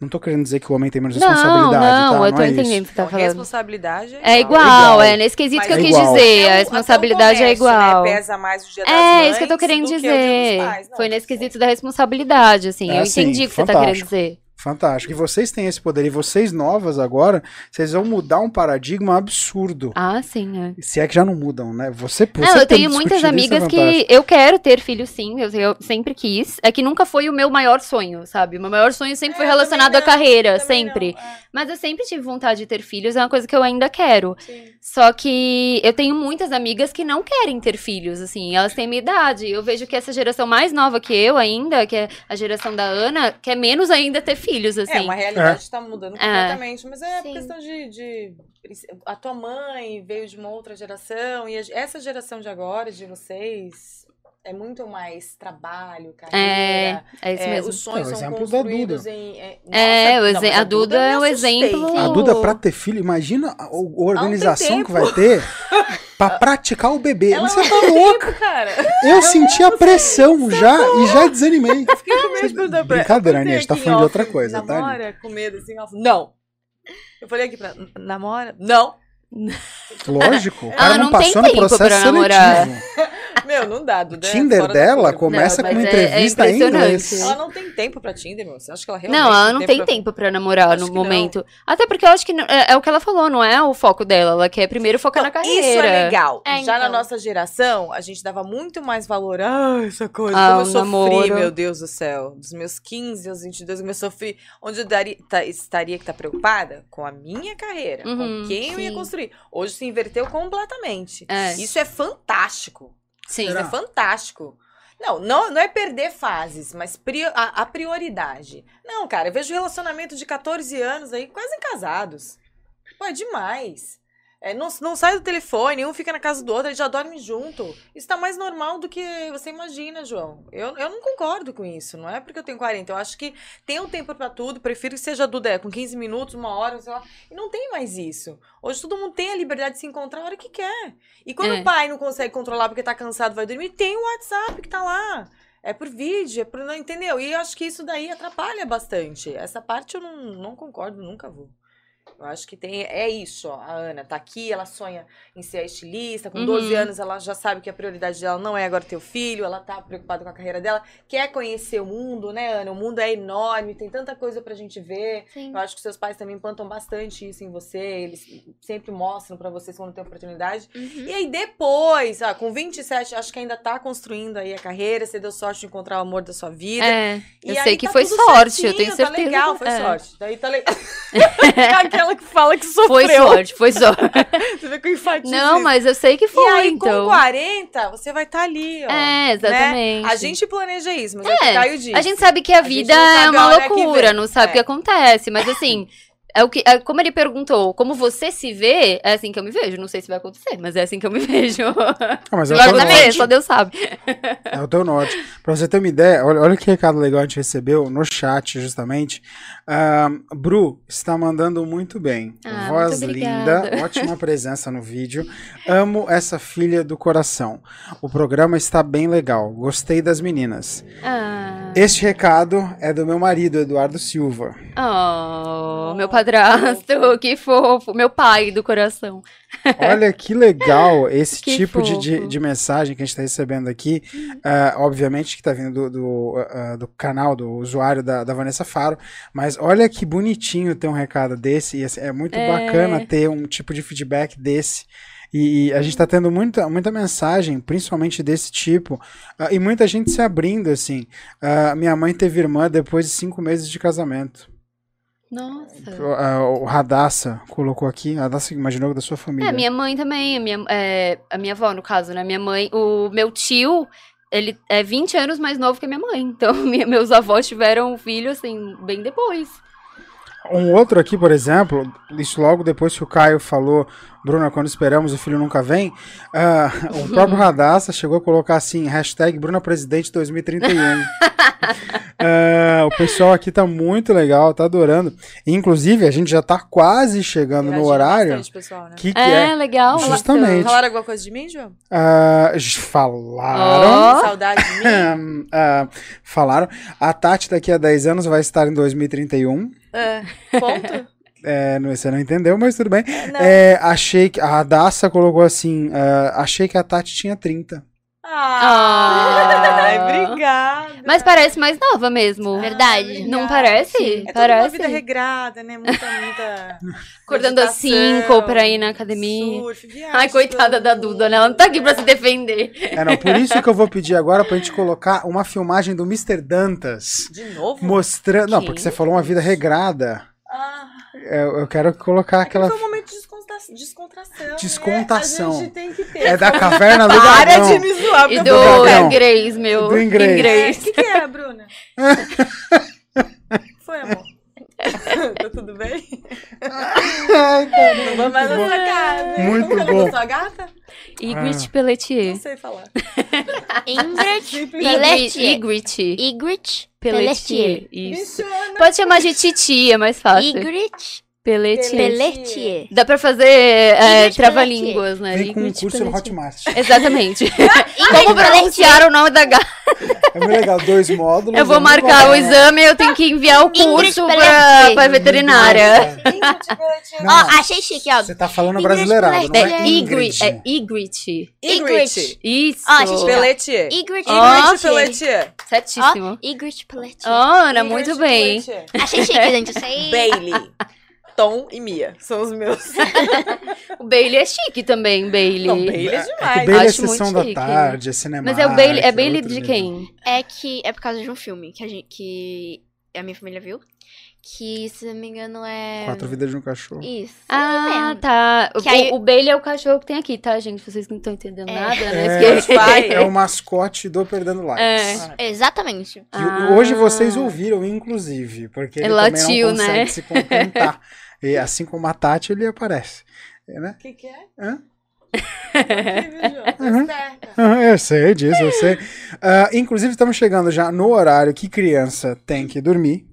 Speaker 2: Não tô querendo dizer que o homem tem menos
Speaker 1: Não,
Speaker 2: responsabilidade,
Speaker 1: não,
Speaker 2: tá?
Speaker 1: eu tô
Speaker 2: não é
Speaker 1: entendendo o que você tá
Speaker 3: Então,
Speaker 1: falando.
Speaker 3: responsabilidade
Speaker 1: É
Speaker 3: igual.
Speaker 1: igual,
Speaker 2: igual.
Speaker 1: é nesse quesito que eu quis
Speaker 2: é igual.
Speaker 1: dizer. A responsabilidade é
Speaker 3: comércio,
Speaker 1: igual.
Speaker 3: Né? Pesa mais o dia das
Speaker 1: É,
Speaker 3: mães
Speaker 1: isso que eu tô querendo
Speaker 3: que
Speaker 1: dizer.
Speaker 3: pais. Não,
Speaker 1: Foi nesse quesito da responsabilidade, assim.
Speaker 2: É,
Speaker 1: eu
Speaker 2: assim,
Speaker 1: entendi o que você tá querendo
Speaker 2: fantástico.
Speaker 1: dizer.
Speaker 2: Fantástico. E vocês têm esse poder. E vocês novas agora, vocês vão mudar um paradigma absurdo.
Speaker 1: Ah, sim, é.
Speaker 2: Se é que já não mudam, né? Você, você
Speaker 1: Não, eu tenho muitas
Speaker 2: é
Speaker 1: amigas que eu quero ter filho sim, eu, eu sempre quis. É que nunca foi o meu maior sonho, sabe? O meu maior sonho sempre
Speaker 3: É,
Speaker 1: foi relacionado à carreira, sempre.
Speaker 3: não, é,
Speaker 1: Mas eu sempre tive vontade de ter filhos, é uma coisa que eu ainda quero.
Speaker 3: sim.
Speaker 1: Só que eu tenho muitas amigas que não querem ter filhos, assim, elas têm minha idade. Eu vejo que essa geração mais nova que eu ainda, que é a geração da Ana, quer menos ainda ter filhos, assim.
Speaker 3: É, uma realidade está mudando
Speaker 1: É.
Speaker 3: completamente, mas é
Speaker 5: Sim.
Speaker 3: questão de, de- A tua mãe veio de uma outra geração, e a- essa geração de agora, de vocês, é muito mais trabalho, carreira.
Speaker 1: É, é isso
Speaker 3: é,
Speaker 1: mesmo.
Speaker 3: Os sonhos
Speaker 2: É, o
Speaker 3: são
Speaker 2: exemplo da
Speaker 3: construídos
Speaker 2: Duda.
Speaker 3: em. É,
Speaker 1: É,
Speaker 3: Nossa,
Speaker 1: o
Speaker 3: não,
Speaker 1: exe-
Speaker 3: mas
Speaker 1: a Duda é o exemplo-
Speaker 2: A Duda, pra ter filho, imagina a, a organização que vai ter pra praticar o bebê.
Speaker 3: Ela
Speaker 2: Você tá louca?
Speaker 3: tempo, cara.
Speaker 2: Eu senti a pressão já e já desanimei.
Speaker 3: Fiquei com medo de.
Speaker 2: Brincadeira,
Speaker 3: Eu
Speaker 2: né? A gente tá falando de outra coisa, tá?
Speaker 3: Namora com medo, assim, falou, não. Eu falei aqui pra namora? Não.
Speaker 2: Lógico. O cara não,
Speaker 1: não tem
Speaker 2: passou no processo seletivo.
Speaker 3: Meu, não dá,
Speaker 2: O
Speaker 3: Duda. é
Speaker 2: Tinder
Speaker 3: fora da
Speaker 2: dela começa
Speaker 1: Não,
Speaker 2: com uma
Speaker 1: é- é
Speaker 2: entrevista em inglês.
Speaker 3: Ela não tem tempo pra Tinder, meu. Você acha que ela realmente
Speaker 1: Não, ela não tem
Speaker 3: pra-
Speaker 1: tempo pra namorar
Speaker 3: Acho
Speaker 1: no
Speaker 3: que não.
Speaker 1: momento. Até porque eu acho que não- é, é o que ela falou, não é o foco dela. Ela quer primeiro focar na carreira.
Speaker 3: Isso é legal.
Speaker 5: É,
Speaker 3: Já na
Speaker 5: então.
Speaker 3: nossa geração, a gente dava muito mais valor. Ah, essa coisa.
Speaker 1: Ah,
Speaker 3: como eu
Speaker 1: o
Speaker 3: sofri,
Speaker 1: namoro.
Speaker 3: meu Deus do céu. Dos meus 15 aos 22, como eu sofri. Onde eu daria, tá- estaria que tá preocupada? Com a minha carreira.
Speaker 1: Uhum,
Speaker 3: com quem eu ia
Speaker 5: sim.
Speaker 3: construir. Hoje se inverteu completamente.
Speaker 1: É.
Speaker 3: Isso é fantástico.
Speaker 1: Sim.
Speaker 3: Isso é fantástico. Não, não, não é perder fases, mas prio- a, a prioridade. Não, cara, eu vejo relacionamento de 14 anos aí, quase casados. Pô, é demais. É, não, não sai do telefone, um fica na casa do outro, eles já dormem junto. Isso tá mais normal do que você imagina, João. Eu, eu não concordo com isso, não é porque eu tenho 40. Eu acho que tem um tempo pra tudo, prefiro que seja Duda é, com 15 minutos, uma hora, sei lá. E não tem mais isso. Hoje todo mundo tem a liberdade de se encontrar a hora que quer. E quando
Speaker 1: É.
Speaker 3: o pai não consegue controlar porque tá cansado, vai dormir, tem o WhatsApp que tá lá. É por vídeo, é por. não Entendeu? E eu acho que isso daí atrapalha bastante. Essa parte eu não, não concordo, nunca vou. Eu acho que tem. É isso, ó. A Ana tá aqui, ela sonha em ser a estilista. Com 12
Speaker 1: Uhum.
Speaker 3: anos, ela já sabe que a prioridade dela não é agora ter o filho, ela tá preocupada com a carreira dela. Quer conhecer o mundo, né, Ana? O mundo é enorme, tem tanta coisa pra gente ver.
Speaker 5: Sim.
Speaker 3: Eu acho que seus pais também implantam bastante isso em você. Eles sempre mostram pra vocês quando tem oportunidade.
Speaker 5: Uhum.
Speaker 3: E aí depois, ah, com 27, acho que ainda tá construindo aí a carreira, você deu sorte de encontrar o amor da sua vida.
Speaker 1: É, eu
Speaker 3: E
Speaker 1: sei
Speaker 3: aí
Speaker 1: que
Speaker 3: tá
Speaker 1: foi sorte, eu tenho
Speaker 3: certinho,
Speaker 1: certeza.
Speaker 3: Tá legal, foi
Speaker 1: É.
Speaker 3: sorte. Daí tá legal. Aquela que fala que sofreu.
Speaker 1: Foi sorte, foi sorte.
Speaker 3: Você vê que eu enfatizo
Speaker 1: Não, mas eu sei que
Speaker 3: E
Speaker 1: foi,
Speaker 3: aí,
Speaker 1: então.
Speaker 3: com 40, você vai estar ali, ó.
Speaker 1: É, exatamente.
Speaker 3: A gente planeja isso, mas é, o que
Speaker 1: É,
Speaker 3: Caio disse.
Speaker 1: A gente sabe que a, vida é
Speaker 3: a
Speaker 1: uma
Speaker 3: hora que
Speaker 1: loucura, não sabe o
Speaker 3: É.
Speaker 1: que acontece. Mas assim, é o que, é como ele perguntou, como você se vê, é assim que eu me vejo. Não sei se vai acontecer, mas é assim que eu me vejo.
Speaker 2: Ah, mas é o teu norte.
Speaker 1: só Deus sabe.
Speaker 2: É o teu norte. Pra você ter uma ideia, olha, olha que recado legal a gente recebeu no chat, justamente. Ahn, Bru está mandando muito bem.
Speaker 1: Ah,
Speaker 2: Voz
Speaker 1: muito
Speaker 2: linda, ótima presença no vídeo. Amo essa filha do coração. O programa está bem legal. Gostei das meninas.
Speaker 1: Ah,
Speaker 2: Este recado é do meu marido, Eduardo Silva.
Speaker 1: Oh, meu padrasto, que fofo. Meu pai do coração.
Speaker 2: Olha que legal esse
Speaker 1: Que
Speaker 2: tipo de, de, de mensagem que a gente está recebendo aqui. Ah, obviamente que está vindo do, do, ah, do canal, do usuário da, da Vanessa Faro. Mas olha que bonitinho ter um recado desse. É muito
Speaker 1: É.
Speaker 2: bacana ter um tipo de feedback desse. E, a gente está tendo muita, muita mensagem, principalmente desse tipo. ah, e muita gente se abrindo, assim. Ah, minha mãe teve irmã depois de cinco meses de casamento.
Speaker 1: Nossa.
Speaker 2: O, ah, o Radassa colocou aqui. Radassa imaginou da sua família.
Speaker 1: É, minha mãe também, a minha, é, a minha avó, no caso, né? Minha mãe, o meu tio, ele é 20 anos mais novo que a minha mãe. Então, minha- meus avós tiveram um filho, assim, bem depois.
Speaker 2: Um outro aqui, por exemplo, isso logo depois que o Caio falou, Bruna, quando esperamos o filho nunca vem, ah, o próprio Radassa chegou a colocar assim, hashtag Bruna Presidente 2031. Ah, o pessoal aqui tá muito legal, tá adorando. Inclusive, a gente já tá quase chegando no horário.
Speaker 3: bastante, pessoal, né?
Speaker 2: Que que
Speaker 1: É,
Speaker 2: é?
Speaker 1: legal.
Speaker 2: Justamente.
Speaker 3: Falaram alguma coisa de mim, João?
Speaker 2: Ah, j- falaram.
Speaker 1: Ó.
Speaker 3: Saudade de mim?
Speaker 2: ah, falaram. A Tati daqui a 10 anos vai estar em 2031.
Speaker 3: É. Ponto?
Speaker 2: É, você não entendeu, mas tudo bem.
Speaker 3: Não.
Speaker 2: É, achei que. A Radassa colocou assim: ah, achei que a Tati tinha 30.
Speaker 3: Ai,
Speaker 1: Ah.
Speaker 3: obrigada.
Speaker 1: Mas parece mais nova mesmo.
Speaker 5: Verdade.
Speaker 1: Não parece?
Speaker 3: É toda
Speaker 1: parece.
Speaker 3: uma vida regrada, né? Muita, muita...
Speaker 1: Acordando às
Speaker 3: meditação,
Speaker 1: cinco pra ir na academia.
Speaker 3: Surf, viagem
Speaker 1: Ai, coitada da Duda, né? Ela não tá aqui pra se defender.
Speaker 2: É, não, por isso que eu vou pedir agora pra gente colocar uma filmagem do Mr. Dantas.
Speaker 3: De novo?
Speaker 2: Mostrando. Não,
Speaker 1: Que
Speaker 2: porque você falou uma vida regrada.
Speaker 3: Ah,
Speaker 2: Eu, eu quero colocar aquela.
Speaker 3: foi um momento de descontração.
Speaker 2: Descontração.
Speaker 3: Né? A gente tem que ter.
Speaker 2: É da caverna do
Speaker 3: Para
Speaker 2: dragão.
Speaker 3: de me zoar,
Speaker 1: E do inglês, meu.
Speaker 2: Do inglês.
Speaker 3: O que, que é, Bruna? Foi, amor? tá tudo bem?
Speaker 2: Ai, cara,
Speaker 3: Não vou mais na
Speaker 2: muito
Speaker 3: sua
Speaker 2: bom.
Speaker 3: casa.
Speaker 2: Muito
Speaker 3: Como que é o
Speaker 2: bom.
Speaker 3: sua gata?
Speaker 1: Ygritte
Speaker 2: Ah.
Speaker 1: Pelletier.
Speaker 3: Não sei falar.
Speaker 5: Ingrid. Pelletier.
Speaker 1: Ygritte
Speaker 5: Ygritte
Speaker 1: Pelletier. Isso. Pode chamar de Titi, é mais fácil.
Speaker 5: Ygritte
Speaker 1: Pelletier.
Speaker 5: Pelletier.
Speaker 1: Dá pra fazer é, trava-línguas, né?
Speaker 2: Vem com um curso no. Hotmart.
Speaker 1: Exatamente.
Speaker 5: Ingrid
Speaker 1: Como pronunciar o nome da gata?
Speaker 2: É muito legal, dois módulos.
Speaker 1: Eu vou
Speaker 2: é
Speaker 1: marcar
Speaker 2: bom.
Speaker 1: o exame e eu tenho que enviar o
Speaker 5: Ingrid
Speaker 1: curso pra,
Speaker 5: Pelletier.
Speaker 1: pra veterinária.
Speaker 5: Ó, achei chique, ó.
Speaker 2: Você tá falando
Speaker 5: Ingrid
Speaker 2: brasileirado, não
Speaker 1: É
Speaker 2: é. Ingrid.
Speaker 1: É Ygritte.
Speaker 3: Ygritte.
Speaker 1: Isso.
Speaker 5: Ó, gente,
Speaker 3: Pelletier.
Speaker 5: Ygritte
Speaker 3: Ygritte
Speaker 5: Pelletier.
Speaker 1: Certíssimo.
Speaker 5: Ygritte Pelletier.
Speaker 1: Ó, Ana,
Speaker 3: Ygritte
Speaker 1: muito bem.
Speaker 5: Achei chique, gente.
Speaker 3: Bailey. Tom e Mia. São os meus.
Speaker 1: O Bailey é chique também, Bailey.
Speaker 3: Não, Bailey é
Speaker 2: É
Speaker 3: demais.
Speaker 2: Bailey é
Speaker 1: Acho muito
Speaker 2: sessão da
Speaker 1: chique.
Speaker 2: tarde, é cinema.
Speaker 1: Mas é o Bailey, é Bailey de quem?
Speaker 5: É que é por causa de um filme que a, gente, que a minha família viu. Que, se não me engano, é.
Speaker 2: Quatro vidas de um cachorro.
Speaker 5: Isso.
Speaker 1: Ah,
Speaker 5: mesmo.
Speaker 1: tá. O,
Speaker 5: Que aí-
Speaker 1: o Bailey é o cachorro que tem aqui, tá, gente? Vocês que não estão entendendo
Speaker 5: É.
Speaker 1: nada, né?
Speaker 2: É,
Speaker 3: Vai.
Speaker 2: é o mascote do Perdendo Likes.
Speaker 1: É.
Speaker 5: Exatamente.
Speaker 2: Que
Speaker 1: Ah.
Speaker 2: hoje vocês ouviram, inclusive, porque ele
Speaker 1: Ele
Speaker 2: também
Speaker 1: latiu,
Speaker 2: não consegue
Speaker 1: né?
Speaker 2: se contentar. e assim como a Tati, ele aparece. É, né?
Speaker 3: O que, que é?
Speaker 2: Hã? Uhum. Ah, eu sei disso, eu sei. Ah, inclusive, estamos chegando já no horário que criança tem que dormir.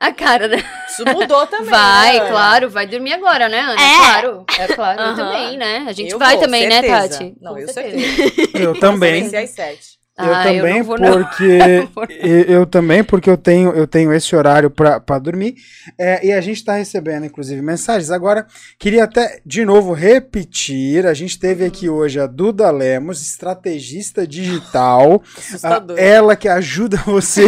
Speaker 1: A cara da...
Speaker 3: Isso mudou também.
Speaker 1: Vai,
Speaker 3: né?
Speaker 1: claro, vai dormir agora, né, Ana?
Speaker 5: É.
Speaker 1: Claro, é claro, eu
Speaker 3: Aham.
Speaker 1: também, né? A gente
Speaker 3: Eu
Speaker 1: vai
Speaker 3: vou,
Speaker 1: também, né,
Speaker 3: certeza.
Speaker 1: Tati?
Speaker 3: Não,
Speaker 1: Com
Speaker 3: eu
Speaker 1: certeza.
Speaker 3: certeza.
Speaker 2: Eu também.
Speaker 3: Comecei às sete.
Speaker 2: Eu
Speaker 1: Ah,
Speaker 2: também,
Speaker 1: não vou,
Speaker 2: porque eu, eu também, porque eu tenho, eu tenho esse horário pra dormir. É, e a gente tá recebendo, inclusive, mensagens. Agora, queria até de novo repetir. A gente teve aqui hoje a Duda Lemos, estrategista digital.
Speaker 3: Assustador.
Speaker 2: Ah, ela que ajuda você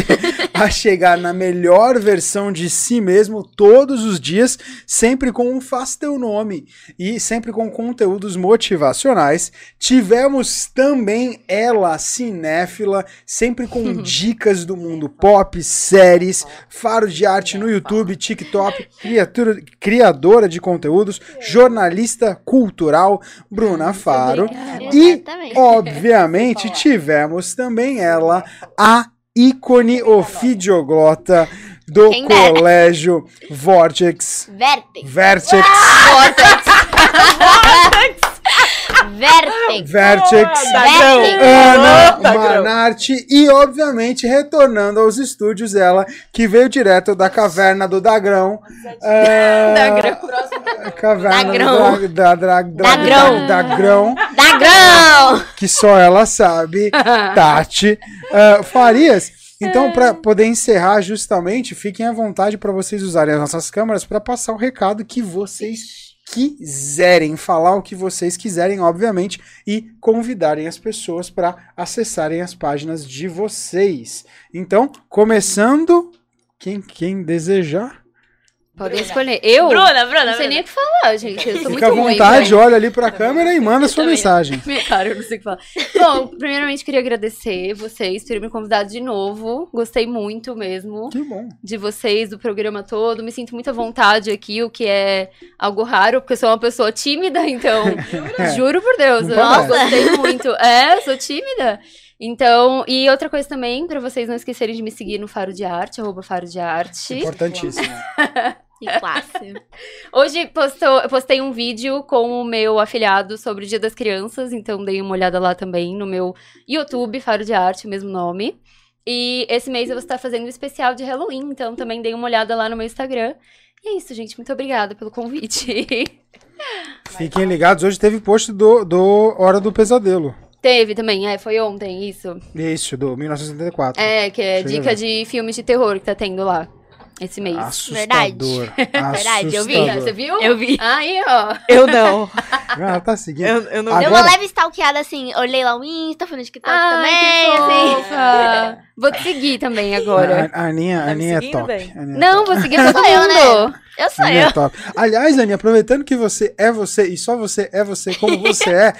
Speaker 2: a chegar na melhor versão de si mesmo todos os dias, sempre com um Faz Teu Nome e sempre com conteúdos motivacionais. Tivemos também ela, cinéfila, sempre com dicas do mundo pop, séries, faro de arte no YouTube, TikTok, criatura, criadora de conteúdos, jornalista cultural, Bruna Faro. E, obviamente, tivemos também ela, a ícone ofidioglota do
Speaker 5: Quem
Speaker 2: colégio Vortex.
Speaker 5: Vértex.
Speaker 2: Vertex.
Speaker 5: Vertex.
Speaker 2: Ana. Manarte e, obviamente, retornando aos estúdios, ela que veio direto da caverna do Dagrão. É,
Speaker 1: Dagrão.
Speaker 2: Caverna
Speaker 5: Dagrão.
Speaker 2: do da, da, da,
Speaker 5: Dagrão.
Speaker 2: da- Dagrão,
Speaker 5: Dagrão!
Speaker 2: que só ela sabe, Tati. Ah, Farias, então, para poder encerrar justamente, fiquem à vontade para vocês usarem as nossas câmeras para passar o recado que vocês quiserem, falar o que vocês quiserem, obviamente, e convidarem as pessoas para acessarem as páginas de vocês. Então, começando, quem, quem desejar,
Speaker 1: Podem escolher. Eu?
Speaker 5: Bruna, Bruna,
Speaker 1: Não sei
Speaker 5: Bruna.
Speaker 1: nem o que falar, gente. Eu sou
Speaker 2: fica à
Speaker 1: muito ruim,
Speaker 2: vontade,
Speaker 1: velho.
Speaker 2: olha ali para a câmera e manda sua
Speaker 5: também.
Speaker 2: mensagem.
Speaker 1: Cara, eu não sei o que falar. Bom, primeiramente queria agradecer vocês por me convidado de novo. Gostei muito mesmo
Speaker 2: Que bom.
Speaker 1: de vocês, do programa todo. Me sinto muito à vontade aqui, o que é algo raro, porque eu sou uma pessoa tímida, então. Juro por Deus.
Speaker 2: Não
Speaker 1: Eu
Speaker 2: parece.
Speaker 1: gostei muito. É, eu sou tímida. Então, e outra coisa também, pra vocês não esquecerem de me seguir no Faro de Arte, arroba Faro de Arte.
Speaker 2: Importantíssimo.
Speaker 5: Que classe.
Speaker 1: Hoje postou, eu postei um vídeo com o meu afiliado sobre o Dia das Crianças, então dei uma olhada lá também no meu YouTube, Faro de Arte, o mesmo nome. E esse mês eu vou estar fazendo um especial de Halloween, então também dei uma olhada lá no meu Instagram. E é isso, gente. Muito obrigada pelo convite.
Speaker 2: Fiquem ligados, hoje teve post do, do Hora do Pesadelo.
Speaker 1: Teve também, é, foi ontem isso.
Speaker 2: Isso, do 1974.
Speaker 1: É, que é
Speaker 2: Chega
Speaker 1: dica de filmes de terror que tá tendo lá. Esse mês.
Speaker 2: Assustador.
Speaker 5: Verdade, eu vi.
Speaker 1: Você viu?
Speaker 5: Eu vi.
Speaker 1: Aí, ó.
Speaker 3: Eu não.
Speaker 2: Ah, tá seguindo.
Speaker 3: Eu, eu não
Speaker 2: Agora-
Speaker 5: Deu uma leve stalkeada assim, olhei lá o Insta, fui no TikTok
Speaker 1: Ai,
Speaker 5: também,
Speaker 1: que
Speaker 5: assim.
Speaker 1: Vou te seguir também agora.
Speaker 2: A, a Aninha,
Speaker 3: Tá
Speaker 2: Aninha é top. Aninha é
Speaker 1: Não,
Speaker 2: top.
Speaker 1: vou seguir todo
Speaker 5: Sou eu,
Speaker 1: mundo.
Speaker 5: né? Eu sou
Speaker 2: Aninha
Speaker 5: eu.
Speaker 2: é top. Aliás, Aninha, aproveitando que você é você e só você é você como você é,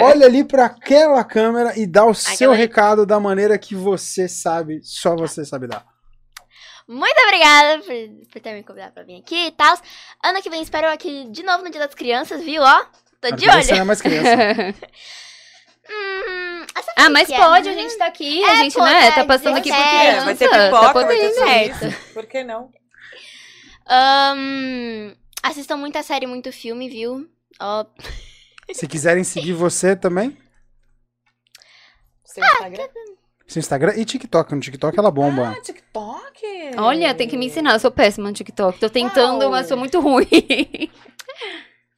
Speaker 2: olha ali pra aquela câmera e dá o seu
Speaker 5: Aquela ali.
Speaker 2: recado da maneira que você sabe, só você sabe dar.
Speaker 5: Muito obrigada por, por ter me convidado pra vir aqui e tal. Ano que vem espero aqui de novo no Dia das Crianças, viu? Ó, tô de
Speaker 2: Porque Você não é
Speaker 5: olho.
Speaker 2: mais criança.
Speaker 5: Hum,
Speaker 1: ah, mas
Speaker 5: é,
Speaker 1: pode, a
Speaker 5: né?
Speaker 1: gente tá aqui,
Speaker 5: É,
Speaker 1: a gente,
Speaker 5: pô,
Speaker 1: né,
Speaker 5: é,
Speaker 1: tá passando aqui por
Speaker 5: 17,
Speaker 1: criança.
Speaker 3: vai ter
Speaker 1: tá
Speaker 3: pipoca, vai ter
Speaker 5: certo.
Speaker 3: Por que não?
Speaker 5: Ahn, assistam muita série, muito filme, viu? Ó,
Speaker 2: Se quiserem seguir você também,
Speaker 3: Seu Instagram?
Speaker 2: Seu Instagram e TikTok. No TikTok ela bomba.
Speaker 3: Ah, TikTok?
Speaker 1: Olha, tem que me ensinar, eu sou péssima no TikTok. Tô tentando,
Speaker 3: Uau.
Speaker 1: mas sou muito ruim.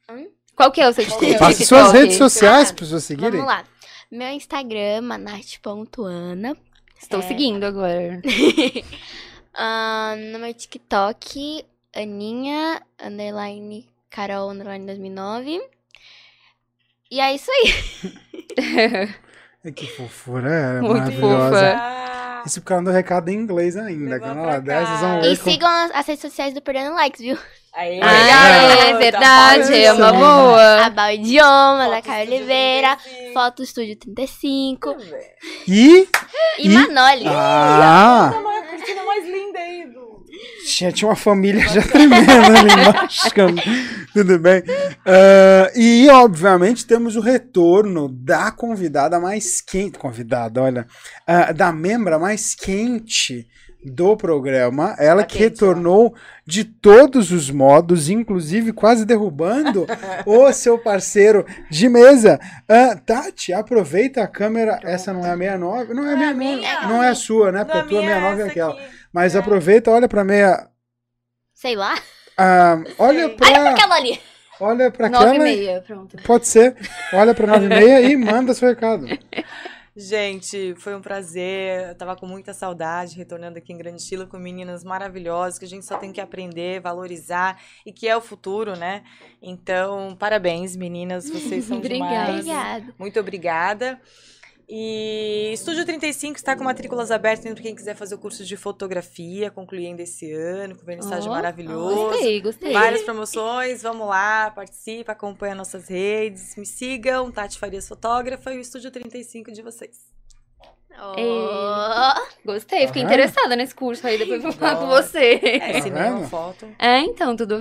Speaker 5: Hum?
Speaker 1: Qual que é o seu TikTok?
Speaker 2: Faça suas redes sociais para pessoas seguirem.
Speaker 5: vamos lá. Meu Instagram, manarte.ana.
Speaker 1: Estou
Speaker 5: É.
Speaker 1: seguindo agora.
Speaker 5: Ahn, no meu TikTok, Aninha, underline, Carol, underline 2009. E é isso aí.
Speaker 2: Que fofura, é
Speaker 1: Muito
Speaker 2: maravilhosa.
Speaker 1: fofa.
Speaker 3: Ah,
Speaker 2: Isso porque ela mandou recado em inglês ainda. Vão
Speaker 3: cá.
Speaker 2: ver
Speaker 5: E sigam as, as redes sociais do Perdendo Likes, viu?
Speaker 3: aí,
Speaker 1: Ah,
Speaker 3: garota,
Speaker 1: é verdade, é uma boa.
Speaker 5: A Bal Idioma, da
Speaker 3: Foto Estúdio
Speaker 5: Oliveira,
Speaker 3: 35.
Speaker 5: Foto Estúdio 35
Speaker 2: E.
Speaker 5: e,
Speaker 2: E-
Speaker 5: Manoli.
Speaker 2: Ah!
Speaker 3: A maior cortina mais linda aí do...
Speaker 2: Tinha, tinha uma família já tremenda ali embaixo. Tudo bem. Ah, e, obviamente, temos o retorno da convidada mais quente. Convidada, olha. ah, da membra mais quente do programa. Ela
Speaker 3: Tá
Speaker 2: que
Speaker 3: quente,
Speaker 2: retornou de todos os modos, inclusive quase derrubando o seu parceiro de mesa. Ah, Tati, aproveita a câmera. Essa não é a 69? Não é a
Speaker 3: Não é a
Speaker 2: 69.
Speaker 3: minha.
Speaker 2: Não é a sua, né? Porque a
Speaker 3: Na
Speaker 2: tua
Speaker 3: minha,
Speaker 2: 69 é aquela.
Speaker 3: aqui.
Speaker 2: Mas
Speaker 3: É.
Speaker 2: aproveita, olha pra meia.
Speaker 5: Sei lá.
Speaker 2: ah, olha
Speaker 3: Sei.
Speaker 2: pra.
Speaker 5: Olha pra aquela ali.
Speaker 2: Olha pra
Speaker 1: Nove e
Speaker 2: aquela.
Speaker 1: meia, pronto.
Speaker 2: Pode ser. Olha pra 9 e meia e manda seu recado.
Speaker 3: Gente, foi um prazer. Eu tava com muita saudade, retornando aqui em grande estilo com meninas maravilhosas, que a gente só tem que aprender, valorizar e que é o futuro, né? Então, parabéns, meninas. Vocês são
Speaker 1: Obrigada.
Speaker 3: demais.
Speaker 5: Obrigada.
Speaker 3: Muito obrigada. E Estúdio 35 está com matrículas abertas para quem quiser fazer o curso de fotografia, concluindo esse ano, com vernissagem
Speaker 1: Ó,
Speaker 3: maravilhoso.
Speaker 1: Gostei, gostei.
Speaker 3: Várias promoções, vamos lá, participa, acompanha nossas redes, me sigam, Tati Farias Fotógrafa e o Estúdio 35 de vocês.
Speaker 5: Oh.
Speaker 1: Gostei, fiquei
Speaker 2: Tá
Speaker 1: interessada nesse curso aí, depois vou falar com você.
Speaker 3: É,
Speaker 2: Tá
Speaker 3: cinema,
Speaker 2: vendo?
Speaker 3: foto,
Speaker 1: É, então, tudo a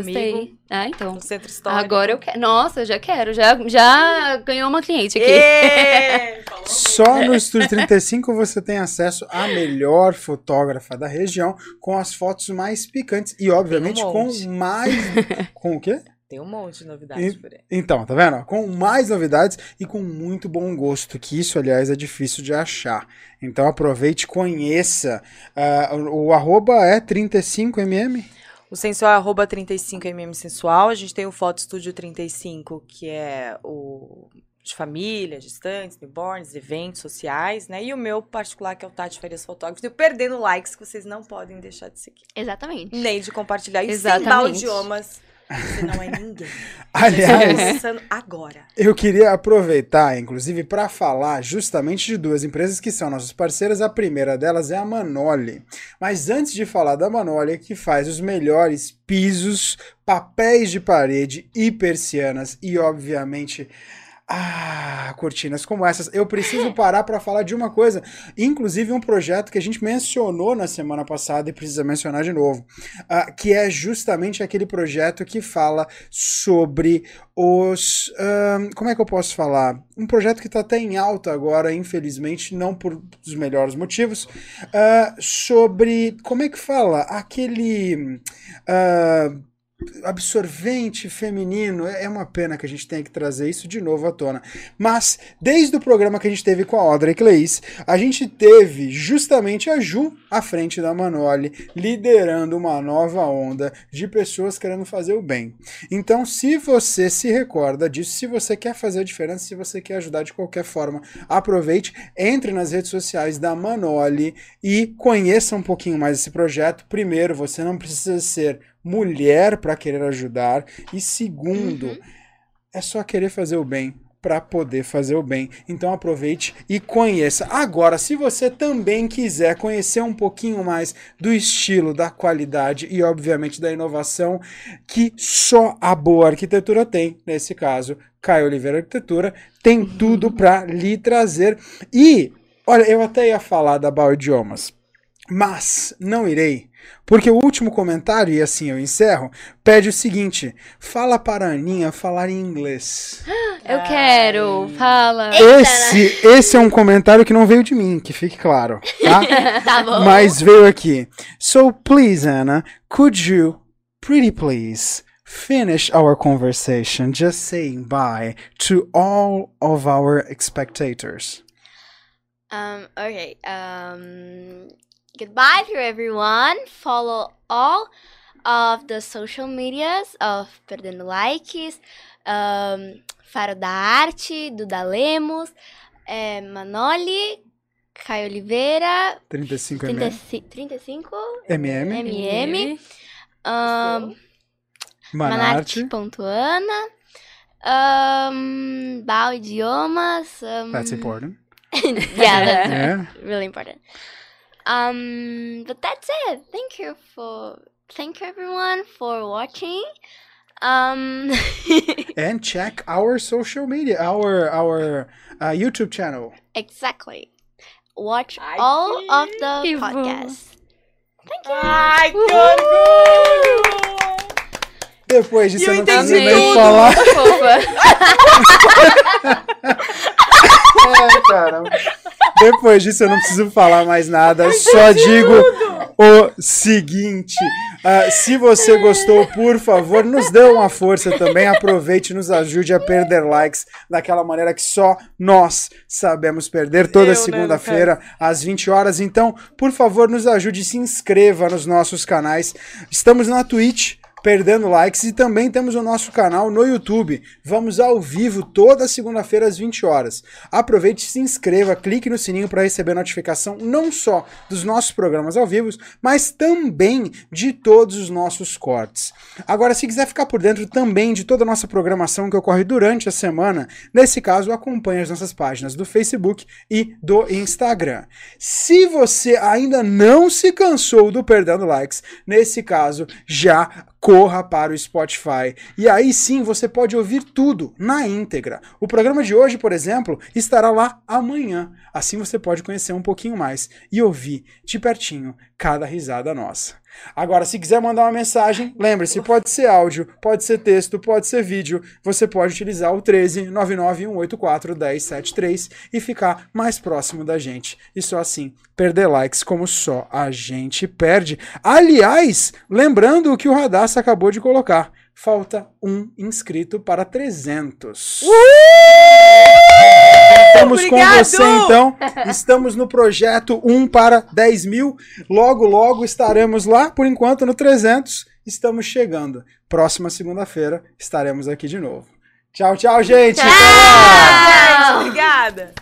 Speaker 1: ver. Gostei.
Speaker 3: Comigo.
Speaker 1: Ah, então.
Speaker 3: no Centro Histórico.
Speaker 1: Agora eu quero. Nossa, eu já quero. Já, já ganhou uma cliente aqui.
Speaker 2: Só no Estúdio 35 você tem acesso à melhor fotógrafa da região, com as fotos mais picantes e, obviamente,
Speaker 3: um
Speaker 2: com mais. Com o quê?
Speaker 3: Tem um monte de novidades
Speaker 2: E-
Speaker 3: por aí.
Speaker 2: Então, tá vendo? Com mais novidades e com muito bom gosto, que isso, aliás, é difícil de achar. Então aproveite, conheça. Ah, o, o arroba é 35mm.
Speaker 3: O sensual é arroba 35mm sensual. A gente tem o Foto Estúdio 35, que é o de família, gestantes, newborns, eventos sociais, né? E o meu particular, que é o Tati Farias Fotógrafo. E o Perdendo Likes, que vocês não podem deixar de seguir.
Speaker 5: Exatamente.
Speaker 3: Nem de compartilhar. E sem
Speaker 1: Exatamente.
Speaker 3: Você não é ninguém.
Speaker 2: Aliás,
Speaker 3: Está começando agora.
Speaker 2: eu queria aproveitar, inclusive, para falar justamente de duas empresas que são nossas parceiras. A primeira delas é a Manoli. Mas antes de falar da Manoli, que faz os melhores pisos, papéis de parede e persianas e, obviamente, ah, cortinas como essas. Eu preciso parar para falar de uma coisa, inclusive um projeto que a gente mencionou na semana passada e precisa mencionar de novo, ah, que é justamente aquele projeto que fala sobre os. ahn, como é que eu posso falar? Um projeto que está até em alta agora, infelizmente, não por os melhores motivos, ah, sobre. Como é que fala? Aquele. ah, absorvente feminino. É uma pena que a gente tenha que trazer isso de novo à tona. Mas, desde o programa que a gente teve com a Audrey Cleis, a gente teve justamente a Ju à frente da Manoli, liderando uma nova onda de pessoas querendo fazer o bem. Então, se você se recorda disso, se você quer fazer a diferença, se você quer ajudar de qualquer forma, aproveite, entre nas redes sociais da Manoli e conheça um pouquinho mais esse projeto. Primeiro, você não precisa ser mulher para querer ajudar. E segundo, é só querer fazer o bem para poder fazer o bem. Então aproveite e conheça. Agora, se você também quiser conhecer um pouquinho mais do estilo, da qualidade e obviamente da inovação que só a boa arquitetura tem, nesse caso, Caio Oliveira Arquitetura, tem tudo para lhe trazer. E olha, eu até ia falar da Bao Idiomas, mas não irei, porque o último comentário, e assim eu encerro, pede o seguinte: fala para a Aninha falar em inglês.
Speaker 1: Eu quero, fala.
Speaker 2: Esse, esse é um comentário que não veio de mim, que fique claro, tá?
Speaker 5: Tá bom.
Speaker 2: Mas veio aqui. So please, Anna, could you, pretty please, finish our conversation just saying bye to all of our spectators?
Speaker 5: Um, okay. Um, goodbye to everyone. Follow all of the social medias of Perdendo Likes, um, Faro da Arte, Duda Lemos, eh, Manoli, Caio Oliveira,
Speaker 2: 35 mm.
Speaker 5: 35, 35
Speaker 2: MM,
Speaker 5: MM, um. Manarte.ana, um, Bao Idiomas. Um,
Speaker 2: That's important.
Speaker 5: yeah, that's
Speaker 2: Yeah.
Speaker 5: really important. Um, but that's it. Thank you for thank you everyone for watching. Um,
Speaker 2: And check our social media, our our uh, YouTube channel.
Speaker 5: exactly. Watch
Speaker 3: Ai,
Speaker 5: all
Speaker 3: que
Speaker 5: of the
Speaker 1: que
Speaker 5: podcasts. Thank you.
Speaker 3: Ai, que orgulho!
Speaker 2: Depois disso,
Speaker 3: E eu
Speaker 2: eu não preciso nem falar.
Speaker 1: Fofa.
Speaker 2: Ai, caramba. Depois disso, eu não preciso falar mais nada. Só digo o seguinte: ah, se você gostou, por favor, nos dê uma força também. Aproveite e nos ajude a perder likes daquela maneira que só nós sabemos perder toda
Speaker 3: Eu, né,
Speaker 2: segunda-feira às 20 horas. Então, por favor, nos ajude e se inscreva nos nossos canais. Estamos na Twitch. Perdendo likes e também temos o nosso canal no YouTube. Vamos ao vivo toda segunda-feira às 20 horas. Aproveite, se inscreva, clique no sininho para receber notificação não só dos nossos programas ao vivo, mas também de todos os nossos cortes. Agora, se quiser ficar por dentro também de toda a nossa programação que ocorre durante a semana, nesse caso, acompanhe as nossas páginas do Facebook e do Instagram. Se você ainda não se cansou do Perdendo Likes, nesse caso, já corra para o Spotify. E aí sim você pode ouvir tudo na íntegra. O programa de hoje, por exemplo, estará lá amanhã. Assim você pode conhecer um pouquinho mais e ouvir de pertinho cada risada nossa. Agora, se quiser mandar uma mensagem, lembre-se, pode ser áudio, pode ser texto, pode ser vídeo. Você pode utilizar o 13 99184 1073 e ficar mais próximo da gente. E só assim perder likes como só a gente perde. Aliás, lembrando o que o Radassa acabou de colocar. Falta um inscrito para 300.
Speaker 3: Uh!
Speaker 2: Estamos com
Speaker 3: Obrigado!
Speaker 2: você, então. Estamos no projeto 1 para 10 mil. Logo, logo estaremos lá. Por enquanto, no 300, estamos chegando. Próxima segunda-feira estaremos aqui de novo. Tchau, tchau, gente. Até lá!
Speaker 3: Gente, obrigada.